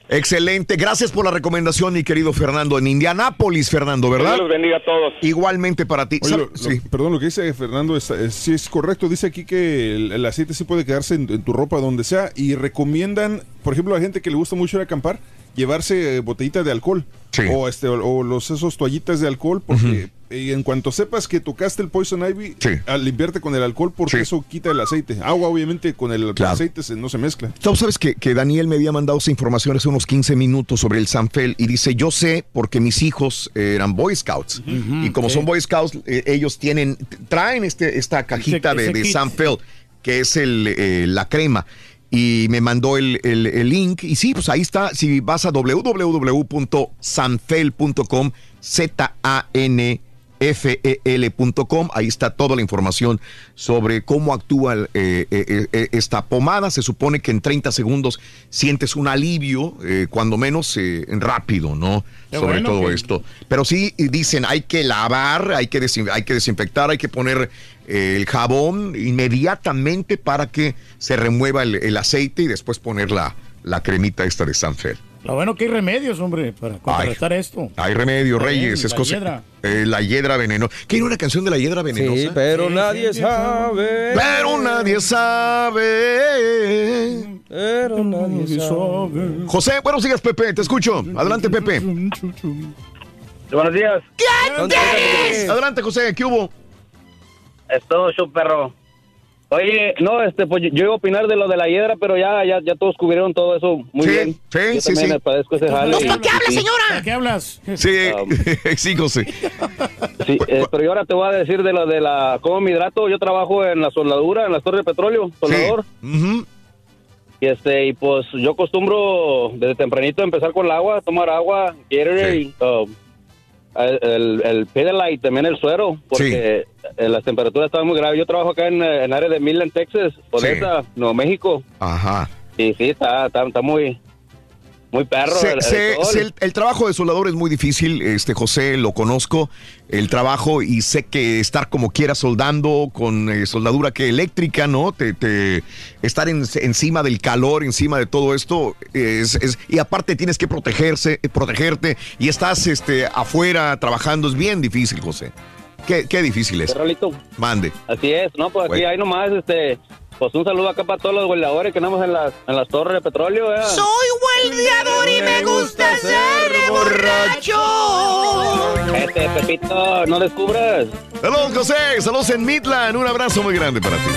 Excelente. Gracias por la recomendación, mi querido Fernando. En Indianápolis, Fernando, ¿verdad? Dios los bendiga a todos. Igualmente para ti. Oye, ¿Sabe- lo- lo- sí. Perdón, lo que dice Fernando es, es- sí es correcto. Dice aquí que el, el aceite sí puede quedarse en, en tu ropa donde sea y recomiendan, por ejemplo, a gente que le gusta mucho ir a acampar, llevarse eh, botellita de alcohol o este o, o los esos toallitas de alcohol porque eh, en cuanto sepas que tocaste el Poison Ivy, al limpiarte con el alcohol porque eso quita el aceite. Agua obviamente con el aceite se- no se mezcla. Tú sabes que, que Daniel me había mandado esa información hace unos 15 minutos sobre el Sanfel y dice, yo sé porque mis hijos eh, eran Boy Scouts y como son Boy Scouts, eh, ellos tienen, traen este, esta cajita Ese- de, ese de. Sanfel, que es el, eh, la crema. Y me mandó el, el- el link. Y sí, pues ahí está. Si vas a www.sanfel.com, Z-A-N fel.com. Ahí está toda la información sobre cómo actúa eh, eh, eh, esta pomada. Se supone que en 30 segundos sientes un alivio, cuando menos rápido, ¿no? Qué sobre bueno todo que- esto. Pero sí dicen, hay que lavar, hay que, desin- hay que desinfectar, hay que poner el jabón inmediatamente para que se remueva el, el aceite y después poner la, la cremita esta de Sanfel. Lo bueno que hay remedios, hombre, para contrarrestar esto. Hay remedio, Está bien, Reyes, es la cosa. hiedra. eh, la hiedra venenosa. ¿Qué era una canción de la hiedra venenosa? Sí, pero nadie sabe. Pero nadie sabe. Pero nadie sabe. José, buenos días, Pepe, te escucho. Adelante, Pepe. Buenos días. Adelante, José, ¿qué hubo? Es todo show, perro. Oye, no, este, pues yo iba a opinar de lo de la hiedra, pero ya, ya, ya todos cubrieron todo eso muy Sí, bien. sí, yo sí, también sí. padezco ese jale. ¿Para y- qué habla, y- señora? ¿Para qué hablas? Sí, sí, José. Sí, eh, pero yo ahora te voy a decir de lo de la cómo me hidrato. Yo trabajo en la soldadura, en las torres de petróleo, soldador. Y este, y pues yo acostumbro desde tempranito empezar con el agua, tomar agua, Gatorade, um, el, el y también el suero, porque eh, las temperaturas estaban muy graves. Yo trabajo acá en, eh, en área de Midland, Texas, Odessa, Nuevo México. Ajá. Y sí, está, está, está muy, muy perro. Se- el- el se- sol. se- el, el trabajo de soldador es muy difícil, este José, lo conozco, el trabajo y sé que estar como quiera soldando con eh, soldadura que eléctrica, ¿no? Te, te- estar en- encima del calor, encima de todo esto, es, es- y aparte tienes que protegerse, protegerte y estás este, afuera trabajando, es bien difícil, José. Qué, qué difícil es. Carnalito. Mande. Así es, no, pues aquí Bueno. hay nomás, este, pues un saludo acá para todos los goleadores que andamos en las, en las torres de petróleo, ¿verdad? Soy hueldeador y me gusta ser borracho. Este, Pepito, no descubras. Saludos, José. Saludos en Midland. Un abrazo muy grande para ti.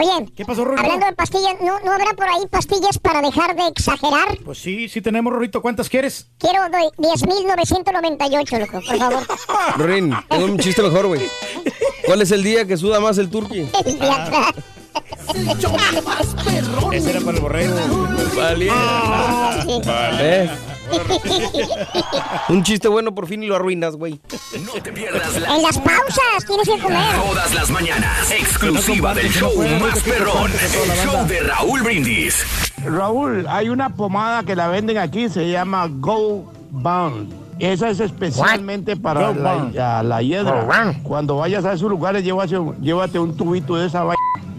Oye, ¿Qué pasó, Rorrito? hablando de pastillas, ¿no, ¿no habrá por ahí pastillas para dejar de exagerar? Pues sí, sí tenemos, Rorrito. ¿Cuántas quieres? Quiero doy 10.998, loco, por favor. Rorín, tengo un chiste mejor, güey. ¿Cuál es el día que suda más el turqui? El atrás. Ese era para el borrego. ¿Eh? Un chiste bueno por fin y lo arruinas, güey. No te pierdas la En las pausas tienes que comer. todas las mañanas. Exclusiva del show más perrón. El show de Raúl Brindis. Raúl, hay una pomada que la venden aquí, se llama Go Bound. Esa es especialmente para Go la, la hiedra. Cuando vayas a esos lugares, llévate, llévate un tubito de esa vaina.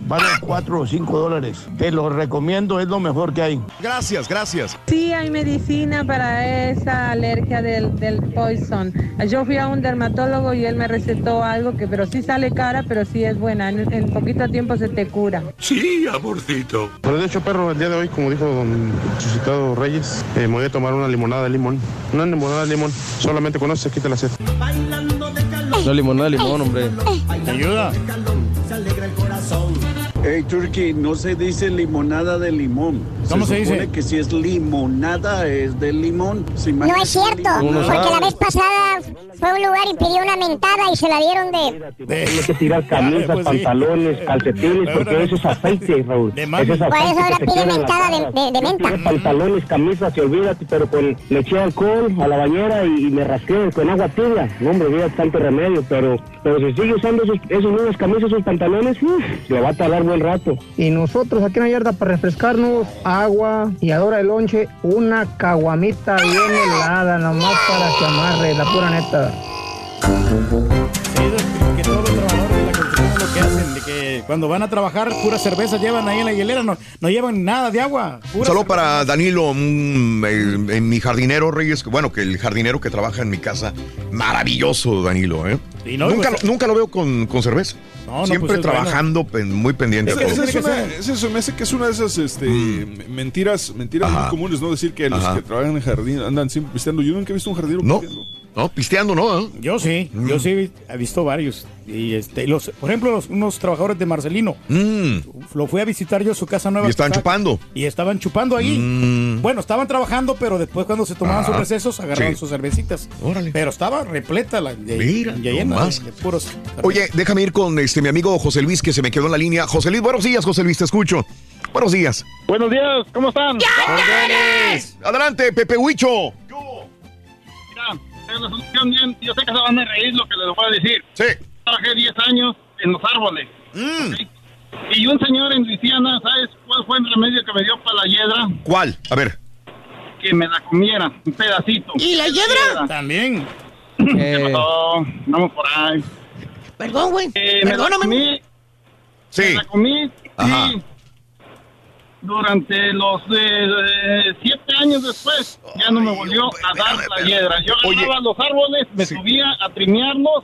Vale 4 o 5 dólares. Te lo recomiendo, es lo mejor que hay. Gracias, gracias. Sí, hay medicina para esa alergia del, del poison. Yo fui a un dermatólogo y él me recetó algo que, pero sí sale cara, pero sí es buena. En, en poquito tiempo se te cura. Sí, amorcito. Pero de hecho, perro, el día de hoy, como dijo don Suscitado Reyes, eh, me voy a tomar una limonada de limón. Una limonada de limón. Solamente con eso se quita la sed. No limonada de limón, hombre. ¿Te ayuda? Hey, Turkey, no se dice limonada de limón. ¿Cómo se dice? supone que si es limonada es de limón. Si No es cierto, porque la vez pasada fue a un lugar y pidió una mentada y se la dieron de... Tienes que tirar camisas, pantalones, calcetines, porque eso es aceite, Raúl. Eso es Por eso ahora pide mentada de, de- de menta. Pantalones, camisas, y olvídate, pero con le eché alcohol a la bañera y, y me rasqué con agua tibia. No, hombre, había tanto remedio, pero, pero si sigue usando esos, esos mismas camisas, esos pantalones, uf, le va a tardar buen rato. Y nosotros aquí en la yarda para refrescarnos, agua y ahora el lonche, una caguamita bien helada, nomás para que amarre, la pura neta. Que todos los trabajadores de la construcción es lo que hacen, de que cuando van a trabajar, pura cerveza llevan ahí en la hielera, no, no llevan nada de agua. pura Solo cerveza. para Danilo, mm, el- en mi jardinero Reyes, bueno, que el jardinero que trabaja en mi casa, maravilloso Danilo, ¿eh? Y no, nunca, pues, lo, nunca lo veo con, con cerveza. No, no, Siempre pues es trabajando, pen- muy pendiente. a Esa, todo. esa es una, esa es- me hace que es una de esas este, mentiras, mentiras Ajá. muy comunes, ¿no? Decir que los Ajá. que trabajan en jardín andan siempre pisteando. Yo nunca he visto un jardinero No, pisteando. No, pisteando no, ¿eh? Yo sí, yo sí he visto varios. Y este, los, por ejemplo, los, unos trabajadores de Marcelino. Lo fui a visitar yo a su casa nueva. Mm. Y estaban chupando. Y estaban chupando ahí. Mm. Bueno, estaban trabajando, pero después cuando se tomaban sus recesos, agarraban Sí. sus cervecitas. Pero estaba repleta la de, Mira, llena de, de puros. Oye, déjame ir con este mi amigo José Luis que se me quedó en la línea. José Luis, buenos días, José Luis, te escucho. Buenos días. Buenos días, ¿cómo están? Adelante, Pepe Huicho. Mira, es la solución bien. Yo sé que se van a reír lo que les voy a decir. Sí. Trabajé 10 años en los árboles. ¿ok? Y un señor en Luisiana, ¿sabes cuál fue el remedio que me dio para la hiedra? ¿Cuál? A ver. Que me la comiera, un pedacito. ¿Y la hiedra? También. ¿Qué pasó? Vamos por ahí. Perdón, güey. Eh, me la Perdóname. comí. Sí. Me la comí. Ajá. y durante los eh, eh, siete años después, ya no me volvió a dar la hiedra. Yo agarraba los árboles, me subía a trimearlos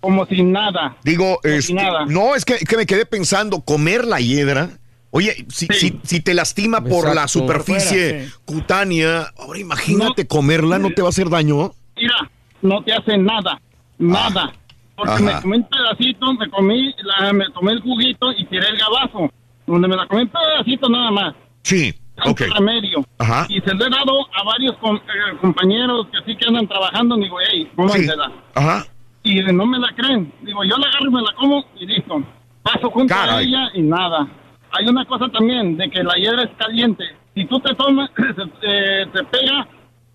como sin nada. Digo, Como este, si nada. no, es que, que me quedé pensando, comer la hiedra. Oye, si, si, si te lastima por la superficie Por fuera, sí. cutánea, ahora imagínate comerla, ¿no te va a hacer daño? Mira, no te hace nada, nada. Porque Ajá. me comí un pedacito, me comí, la, me tomé el juguito y tiré el gabazo. Donde me la comí un pedacito nada más. Sí, Tanto ok. remedio. Ajá. Y se lo he dado a varios com- eh, compañeros que sí que andan trabajando. Digo, hey, cómansela. Ajá. Y no me la creen. Digo, yo la agarro y me la como y listo. Paso junto a Caray. ella y nada. Hay una cosa también de que la hiedra es caliente. Si tú te tomas, eh, te pega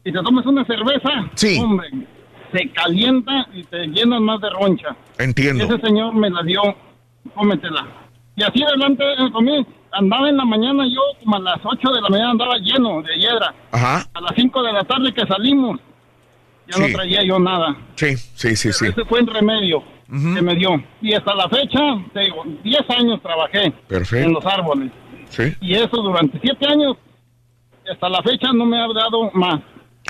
y te tomas una cerveza, Sí. hombre, se calienta y te llenas más de roncha. Entiendo. Ese señor me la dio, cómetela. Y así adelante comí. Andaba en la mañana yo, como a las 8 de la mañana, andaba lleno de hiedra. Ajá. A las 5 de la tarde que salimos, ya Sí. no traía yo nada. Sí, sí, sí, sí. Ese fue el remedio que me dio. Y hasta la fecha, te digo, 10 años trabajé Perfecto. en los árboles. Sí. Y eso durante 7 años, hasta la fecha no me ha dado más.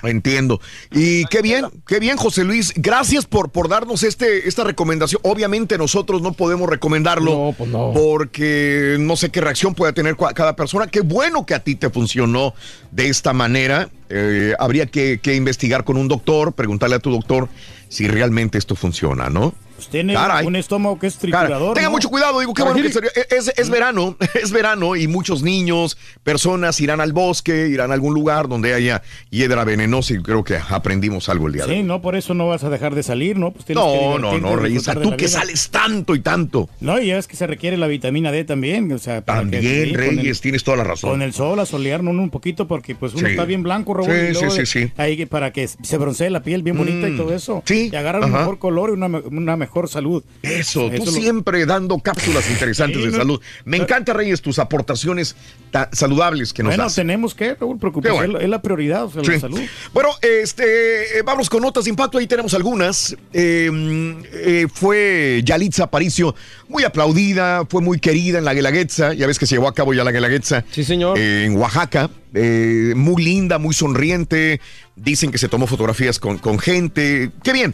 Entiendo. Y qué bien, qué bien, José Luis. Gracias por, por darnos este, esta recomendación. Obviamente nosotros no podemos recomendarlo porque no sé qué reacción pueda tener cada persona. Qué bueno que a ti te funcionó de esta manera. Eh, habría que, que investigar con un doctor, preguntarle a tu doctor si realmente esto funciona, ¿no? Pues tiene Caray. un estómago que es triturador. tenga ¿no? mucho cuidado, digo, qué bueno que es, es verano, es verano y muchos niños, personas irán al bosque, irán a algún lugar donde haya hiedra venenosa y creo que aprendimos algo el día de hoy. Sí, no, por eso no vas a dejar de salir, ¿no? Pues tienes que No, no, no, Reyes, disfrutar de tú que vida. sales tanto y tanto. No, y ya es que se requiere la vitamina D también, o sea, para que- También, sí, con Reyes, el- tienes toda la razón. Con el sol, a solearnos un poquito, porque pues uno Sí. está bien blanco, Raúl. Sí, y luego sí, sí, sí. Ahí que- para que se broncee la piel bien bonita y Mm. todo eso. Sí, Y agarrar un mejor color y una, una mejor salud. Eso, tú lo- siempre dando cápsulas interesantes Sí, de no- salud. Me encanta, Reyes, tus aportaciones ta- saludables que nos Bueno, das. tenemos que, Raúl, bueno. es, la, prioridad, o sea, la salud. Bueno, este, eh, vamos con notas de impacto. Ahí tenemos algunas. Eh, mm, eh, fue Yalitza Aparicio, muy aplaudida, fue muy querida en la Guelaguetza. Ya ves que se llevó a cabo ya la Guelaguetza. Sí, señor. en Oaxaca. Eh, muy linda, muy sonriente. Dicen que se tomó fotografías con, con gente. ¡Qué bien!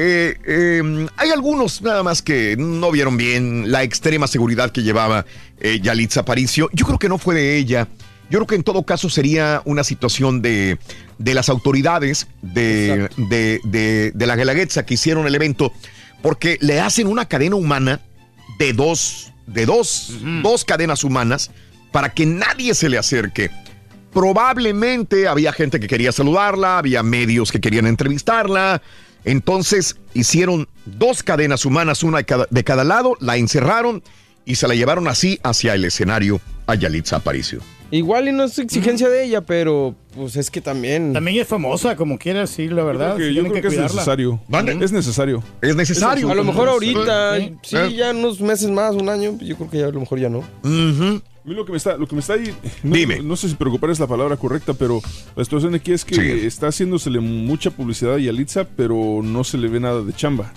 Eh, eh, hay algunos nada más que no vieron bien la extrema seguridad que llevaba eh, Yalitza Aparicio. Yo creo que no fue de ella. Yo creo que en todo caso sería una situación de, de las autoridades de, de, de- de la Guelaguetza que hicieron el evento, porque le hacen una cadena humana de dos, de dos, dos cadenas humanas para que nadie se le acerque. Probablemente había gente que quería saludarla, había medios que querían entrevistarla. Entonces hicieron dos cadenas humanas, una de cada, de cada lado, la encerraron y se la llevaron así hacia el escenario a Yalitza Aparicio. Igual y no es exigencia de ella, pero pues es que también. También es famosa, como quiera decir la verdad. Creo que- sí yo creo que es necesario. Es necesario. Es necesario. A lo mejor ahorita, Sí. sí, ya unos meses más, un año, yo creo que ya a lo mejor ya no. A mí lo que me está, lo que me está ahí, no, Dime. no sé si preocupar es la palabra correcta, pero la situación aquí es que Sí. está haciéndosele mucha publicidad a Yalitza, pero no se le ve nada de chamba.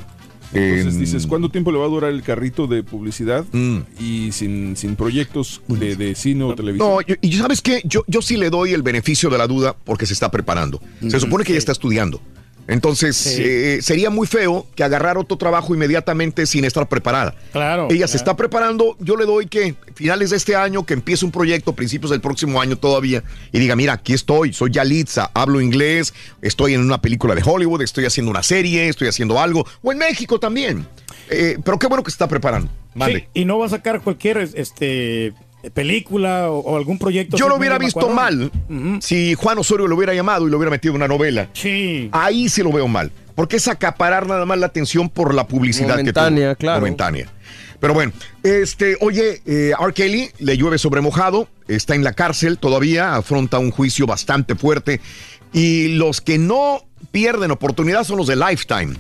Entonces En- dices, ¿cuánto tiempo le va a durar el carrito de publicidad Mm. y sin, sin proyectos de, de cine o televisión? No, yo- y sabes qué, yo, yo sí le doy el beneficio de la duda porque se está preparando. Se supone que ya está estudiando. Entonces, Sí. eh, sería muy feo que agarrar otro trabajo inmediatamente sin estar preparada. Claro. Ella se está preparando, yo le doy que finales de este año, que empiece un proyecto, principios del próximo año todavía, y diga, mira, aquí estoy, soy Yalitza, hablo inglés, estoy en una película de Hollywood, estoy haciendo una serie, estoy haciendo algo, o en México también. Eh, pero qué bueno que se está preparando. Vale. Sí, y no va a sacar cualquier este película o, o algún proyecto. Yo lo hubiera visto mal si Juan Osorio lo hubiera llamado y lo hubiera metido en una novela. Sí. Ahí sí lo veo mal. Porque es acaparar nada más la atención por la publicidad Momentánea, que tuvo. claro. Momentánea. Pero bueno, este, oye, eh, R. Kelly le llueve sobre mojado, está en la cárcel todavía, afronta un juicio bastante fuerte. Y los que no pierden oportunidad son los de Lifetime.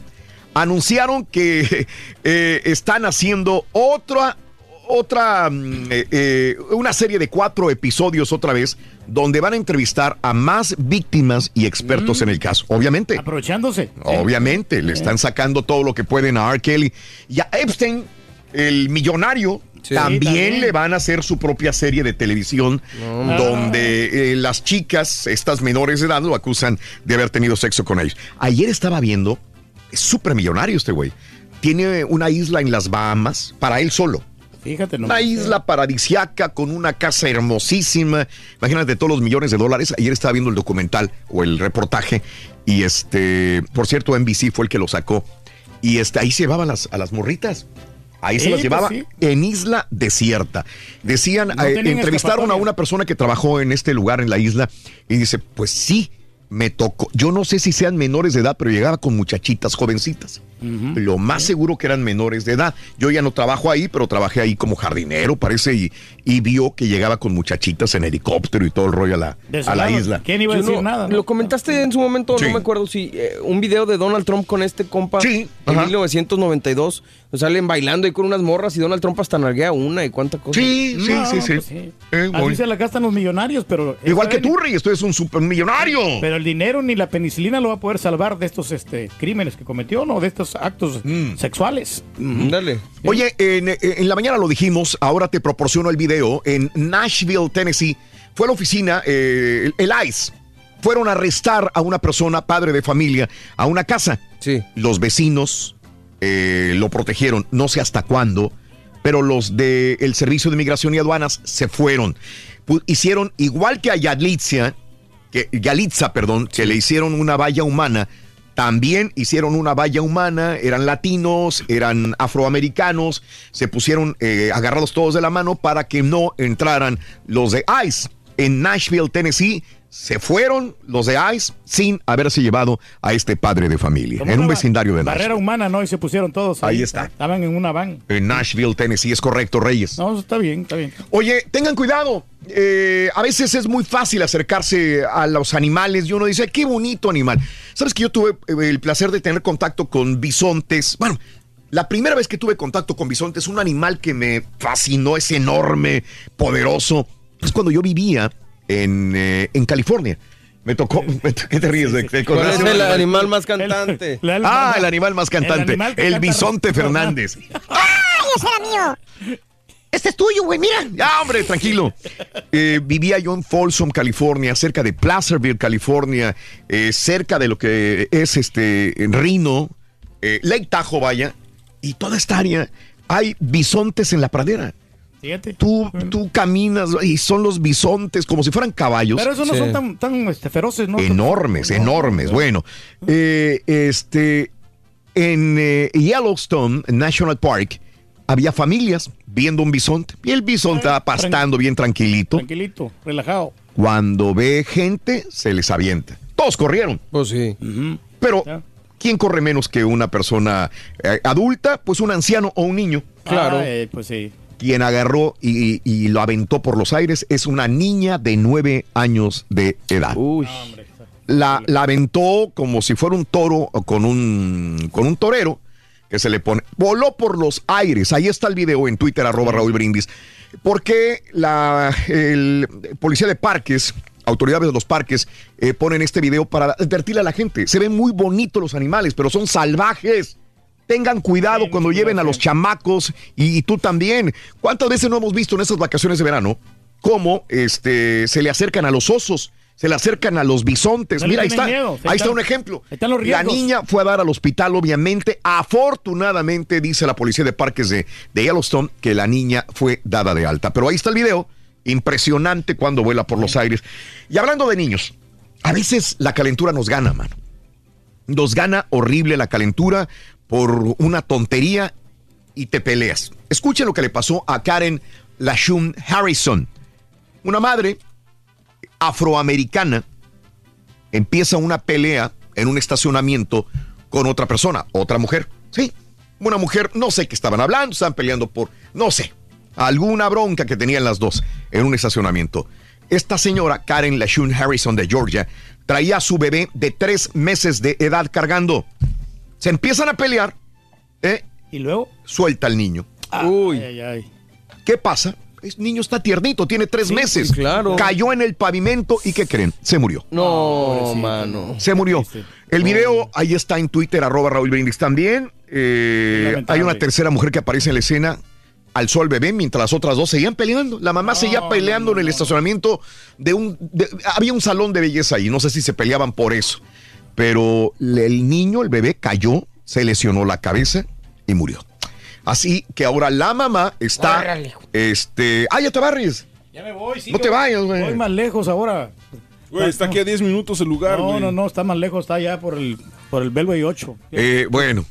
Anunciaron que eh, están haciendo otra otra, mm, eh, eh, una serie de cuatro episodios otra vez, donde van a entrevistar a más víctimas y expertos en el caso. Obviamente. Aprovechándose. Obviamente, le están sacando todo lo que pueden a R. Kelly. Y a Epstein, el millonario, Sí. también, también. le van a hacer su propia serie de televisión, No, donde eh, las chicas, estas menores de edad, lo acusan de haber tenido sexo con ellos. Ayer estaba viendo, es súper millonario este güey. Tiene una isla en las Bahamas para él solo. Fíjate, no. Una isla paradisiaca con una casa hermosísima. Imagínate todos los millones de dólares. Ayer estaba viendo el documental o el reportaje y este, por cierto, NBC fue el que lo sacó. Y este, ahí se llevaban las, a las morritas. Ahí se las pues llevaba sí. en isla desierta. Decían, No eh, entrevistaron a una persona que trabajó en este lugar, en la isla, y dice, pues sí, me tocó. Yo no sé si sean menores de edad, pero llegaba con muchachitas jovencitas. Lo más seguro que eran menores de edad. Yo ya no trabajo ahí, pero trabajé ahí como jardinero, parece, y, y vio que llegaba con muchachitas en helicóptero y todo el rollo a la, a la isla. ¿Quién iba a Yo decir no- nada? no? Lo comentaste en su momento, Sí. no me acuerdo si eh, un video de Donald Trump con este compa Sí, en ajá. 1992. Nos salen bailando ahí con unas morras y Donald Trump hasta narguea una y cuánta cosa. Sí, sí, No, sí, sí. pues sí. Eh, Así se la gastan los millonarios, pero... Igual que tú, Rey, esto es un supermillonario. Pero el dinero ni la penicilina lo va a poder salvar de estos este, crímenes que cometió, ¿no? De estos actos Mm. sexuales. Dale. Oye, en, en la mañana lo dijimos, ahora te proporciono el video. En Nashville, Tennessee, fue a la oficina, eh, el, el ICE. Fueron a arrestar a una persona, padre de familia, a una casa. Sí. Los vecinos eh, lo protegieron, no sé hasta cuándo, pero los del Servicio de Inmigración y Aduanas se fueron. Hicieron igual que a Yalitza, que, Yalitza, perdón, que le hicieron una valla humana también hicieron una valla humana, eran latinos, eran afroamericanos, se pusieron eh, agarrados todos de la mano para que no entraran los de ICE. En Nashville, Tennessee, se fueron los de ICE sin haberse llevado a este padre de familia, Como en un vecindario de Barrera Nashville. humana, ¿no? Y se pusieron todos. Ahí está. Estaban en una van. En Nashville, Tennessee, es correcto, Reyes. No, está bien, está bien. Oye, tengan cuidado. eh, a veces es muy fácil acercarse a los animales y uno dice, qué bonito animal. Sabes que yo tuve eh, el placer de tener contacto con bisontes. Bueno, la primera vez que tuve contacto con bisontes, un animal que me fascinó, es enorme, poderoso. Es cuando yo vivía en, eh, en California. Me tocó. ¿Qué te ríes? de- de- ¿Cuál es con- el animal más cantante? Ah, el animal más cantante. El bisonte. Fernández. ¡Ay, ese era mío! Este es tuyo, güey, mira. Ya, hombre, tranquilo. Eh, vivía yo en Folsom, California, cerca de Placerville, California, eh, cerca de lo que es este Reno, eh, Lake Tahoe, vaya, y toda esta área hay bisontes en la pradera. Fíjate. Tú, tú caminas y son los bisontes como si fueran caballos. Pero esos no son tan, tan este, feroces, ¿no? Enormes, enormes. Bueno, eh, este, en eh, Yellowstone National Park había familias viendo un bisonte y el bisonte estaba pastando bien tranquilito. Tranquilito, relajado. Cuando ve gente, se les avienta. Todos corrieron. Pues sí. Pero, ¿quién corre menos que una persona eh, adulta? Pues un anciano o un niño. Ah, eh, pues sí. Quien agarró y, y lo aventó por los aires es una niña de nueve años de edad. La, la aventó como si fuera un toro o con un, con un torero que se le pone. Voló por los aires. Ahí está el video en Twitter, arroba Raúl Brindis. Porque la el policía de parques, autoridades de los parques, eh, ponen este video para advertirle a la gente. Se ven muy bonitos los animales, pero son salvajes. Tengan cuidado cuando lleven a los chamacos y, y tú también. ¿Cuántas veces no hemos visto en esas vacaciones de verano cómo este, se le acercan a los osos? Se le acercan a los bisontes. No Mira, ahí está. miedo. Ahí está un ejemplo. están los La niña fue a dar al hospital, obviamente. Afortunadamente, dice la policía de parques de, de Yellowstone, que la niña fue dada de alta. Pero ahí está el video. Impresionante cuando vuela por los aires. Y hablando de niños, a veces la calentura nos gana, mano. Nos gana horrible la calentura por una tontería y te peleas. Escuchen lo que le pasó a Karen Lashun Harrison. Una madre afroamericana empieza una pelea en un estacionamiento con otra persona, otra mujer. Sí, una mujer, no sé qué estaban hablando, estaban peleando por, no sé, alguna bronca que tenían las dos en un estacionamiento. Esta señora, Karen Lashun Harrison de Georgia, traía a su bebé de tres meses de edad cargando. Se empiezan a pelear, ¿eh? Y luego suelta al niño. Uy. Ay, ay, ¿Qué pasa? El niño está tiernito, tiene tres Sí, meses. sí, claro. Cayó en el pavimento y ¿qué creen? Se murió. No, mano. Se murió. El video ahí está en Twitter, arroba Raúl Brindis también. Eh, hay una tercera mujer que aparece en la escena. Alzó al bebé mientras las otras dos seguían peleando. La mamá seguía peleando en el estacionamiento de un. de- había un salón de belleza ahí. No sé si se peleaban por eso. Pero el niño, el bebé, cayó, se lesionó la cabeza y murió. Así que ahora la mamá está. Órale. Este. ¡Ah, ya te barres! Ya me voy, sí. No te vayas, güey. Voy más lejos ahora. Güey, está aquí a 10 minutos el lugar, No, güey. no, no, está más lejos, está allá por el, por el Belway 8. Eh, bueno.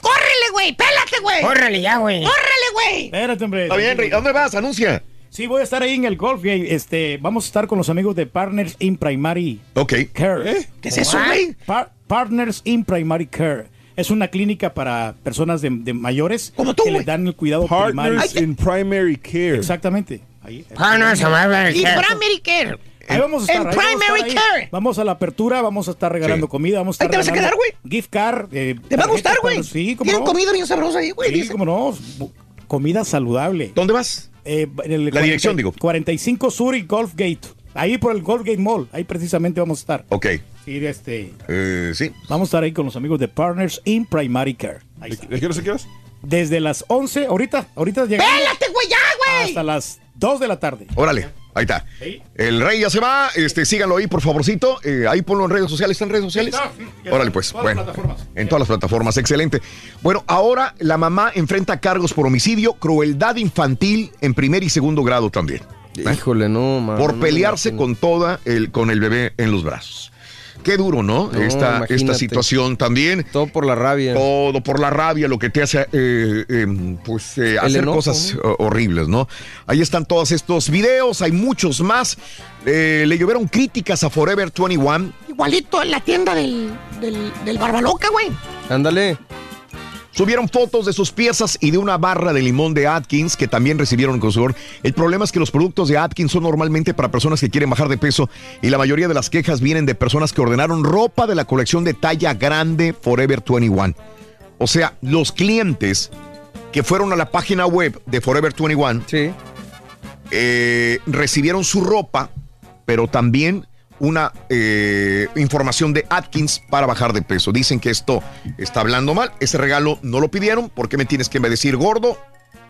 ¡Córrele, güey! ¡Pélate, güey! Córrele ya, güey. ¡Córrele, güey! Espérate, hombre. Está bien, Rey. ¿A dónde vas? Anuncia. Sí, voy a estar ahí en el golf. Gate. Este, vamos a estar con los amigos de Partners in Primary Ok. Care. ¿Qué es eso, güey? Pa- Partners in Primary Care. Es una clínica para personas de, de mayores que les dan el cuidado primario. Partners in Primary Care. Exactamente. Ahí. Partners in Primary Care. Primary Care. Ahí vamos a estar. En ahí vamos a estar Primary ahí. Care. Vamos a la apertura, vamos a estar regalando comida, vamos a Ahí estar te vas a regalando quedar, güey. Gift card. eh, Te va a gustar, güey. Sí, como Tienen no. comida bien sabrosa ahí, güey. Sí, dice. como no. Comida saludable. ¿Dónde vas? En el La dirección, digo. 45 Sur y Golf Gate. Ahí por el Golf Gate Mall. Ahí precisamente vamos a estar. Ok. Sí, este. Eh, sí. Vamos a estar ahí con los amigos de Partners in Primary Care. Ahí está. ¿De qué hora se quedas? Desde las 11, ahorita, ahorita llegamos. ¡Pélate, güey, ya, güey! Hasta las 2 de la tarde. Órale. Ahí está. El rey ya se va. Este, síganlo ahí, por favorcito. Eh, ahí ponlo en redes sociales. ¿Está en redes sociales? Órale, pues. Todas Bueno. las plataformas. En todas las plataformas. Excelente. Bueno, ahora la mamá enfrenta cargos por homicidio, crueldad infantil en primer y segundo grado también. ¿eh? Híjole, no, mano. por no pelearse con toda el, con el bebé en los brazos. Qué duro, ¿no? No, esta, situación también. Todo por la rabia. Todo por la rabia, lo que te hace eh, eh, pues eh, hacer enojo, cosas horribles, ¿no? Ahí están todos estos videos, hay muchos más. Eh, le llovieron críticas a Forever 21. Igualito en la tienda del, del, del Barbaloca, güey. Ándale. Subieron fotos de sus piezas y de una barra de limón de Atkins que también recibieron consumidor. El problema es que los productos de Atkins son normalmente para personas que quieren bajar de peso y la mayoría de las quejas vienen de personas que ordenaron ropa de la colección de talla grande Forever 21. O sea, los clientes que fueron a la página web de Forever 21 eh, recibieron su ropa, pero también una eh, información de Atkins para bajar de peso. Dicen que esto está hablando mal. Ese regalo no lo pidieron. ¿Por qué me tienes que decir gordo?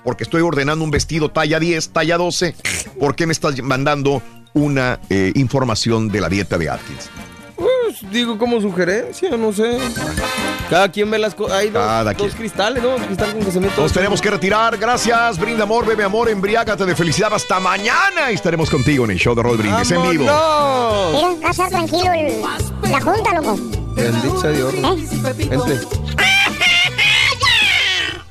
Porque estoy ordenando un vestido talla 10, talla 12. ¿Por qué me estás mandando una eh, información de la dieta de Atkins? Pues digo como sugerencia, no sé. Cada quien ve las cosas. Hay dos, Cada dos cristales, ¿no? Cristal con que se mete Nos tenemos que retirar. Gracias. Brinda amor, bebe amor, embriágate de felicidad. Hasta mañana. Y estaremos contigo en el show de Roll Brindis en vivo. Mira, va a estar tranquilo el- la junta, loco. Bendito sea Dios. Vente.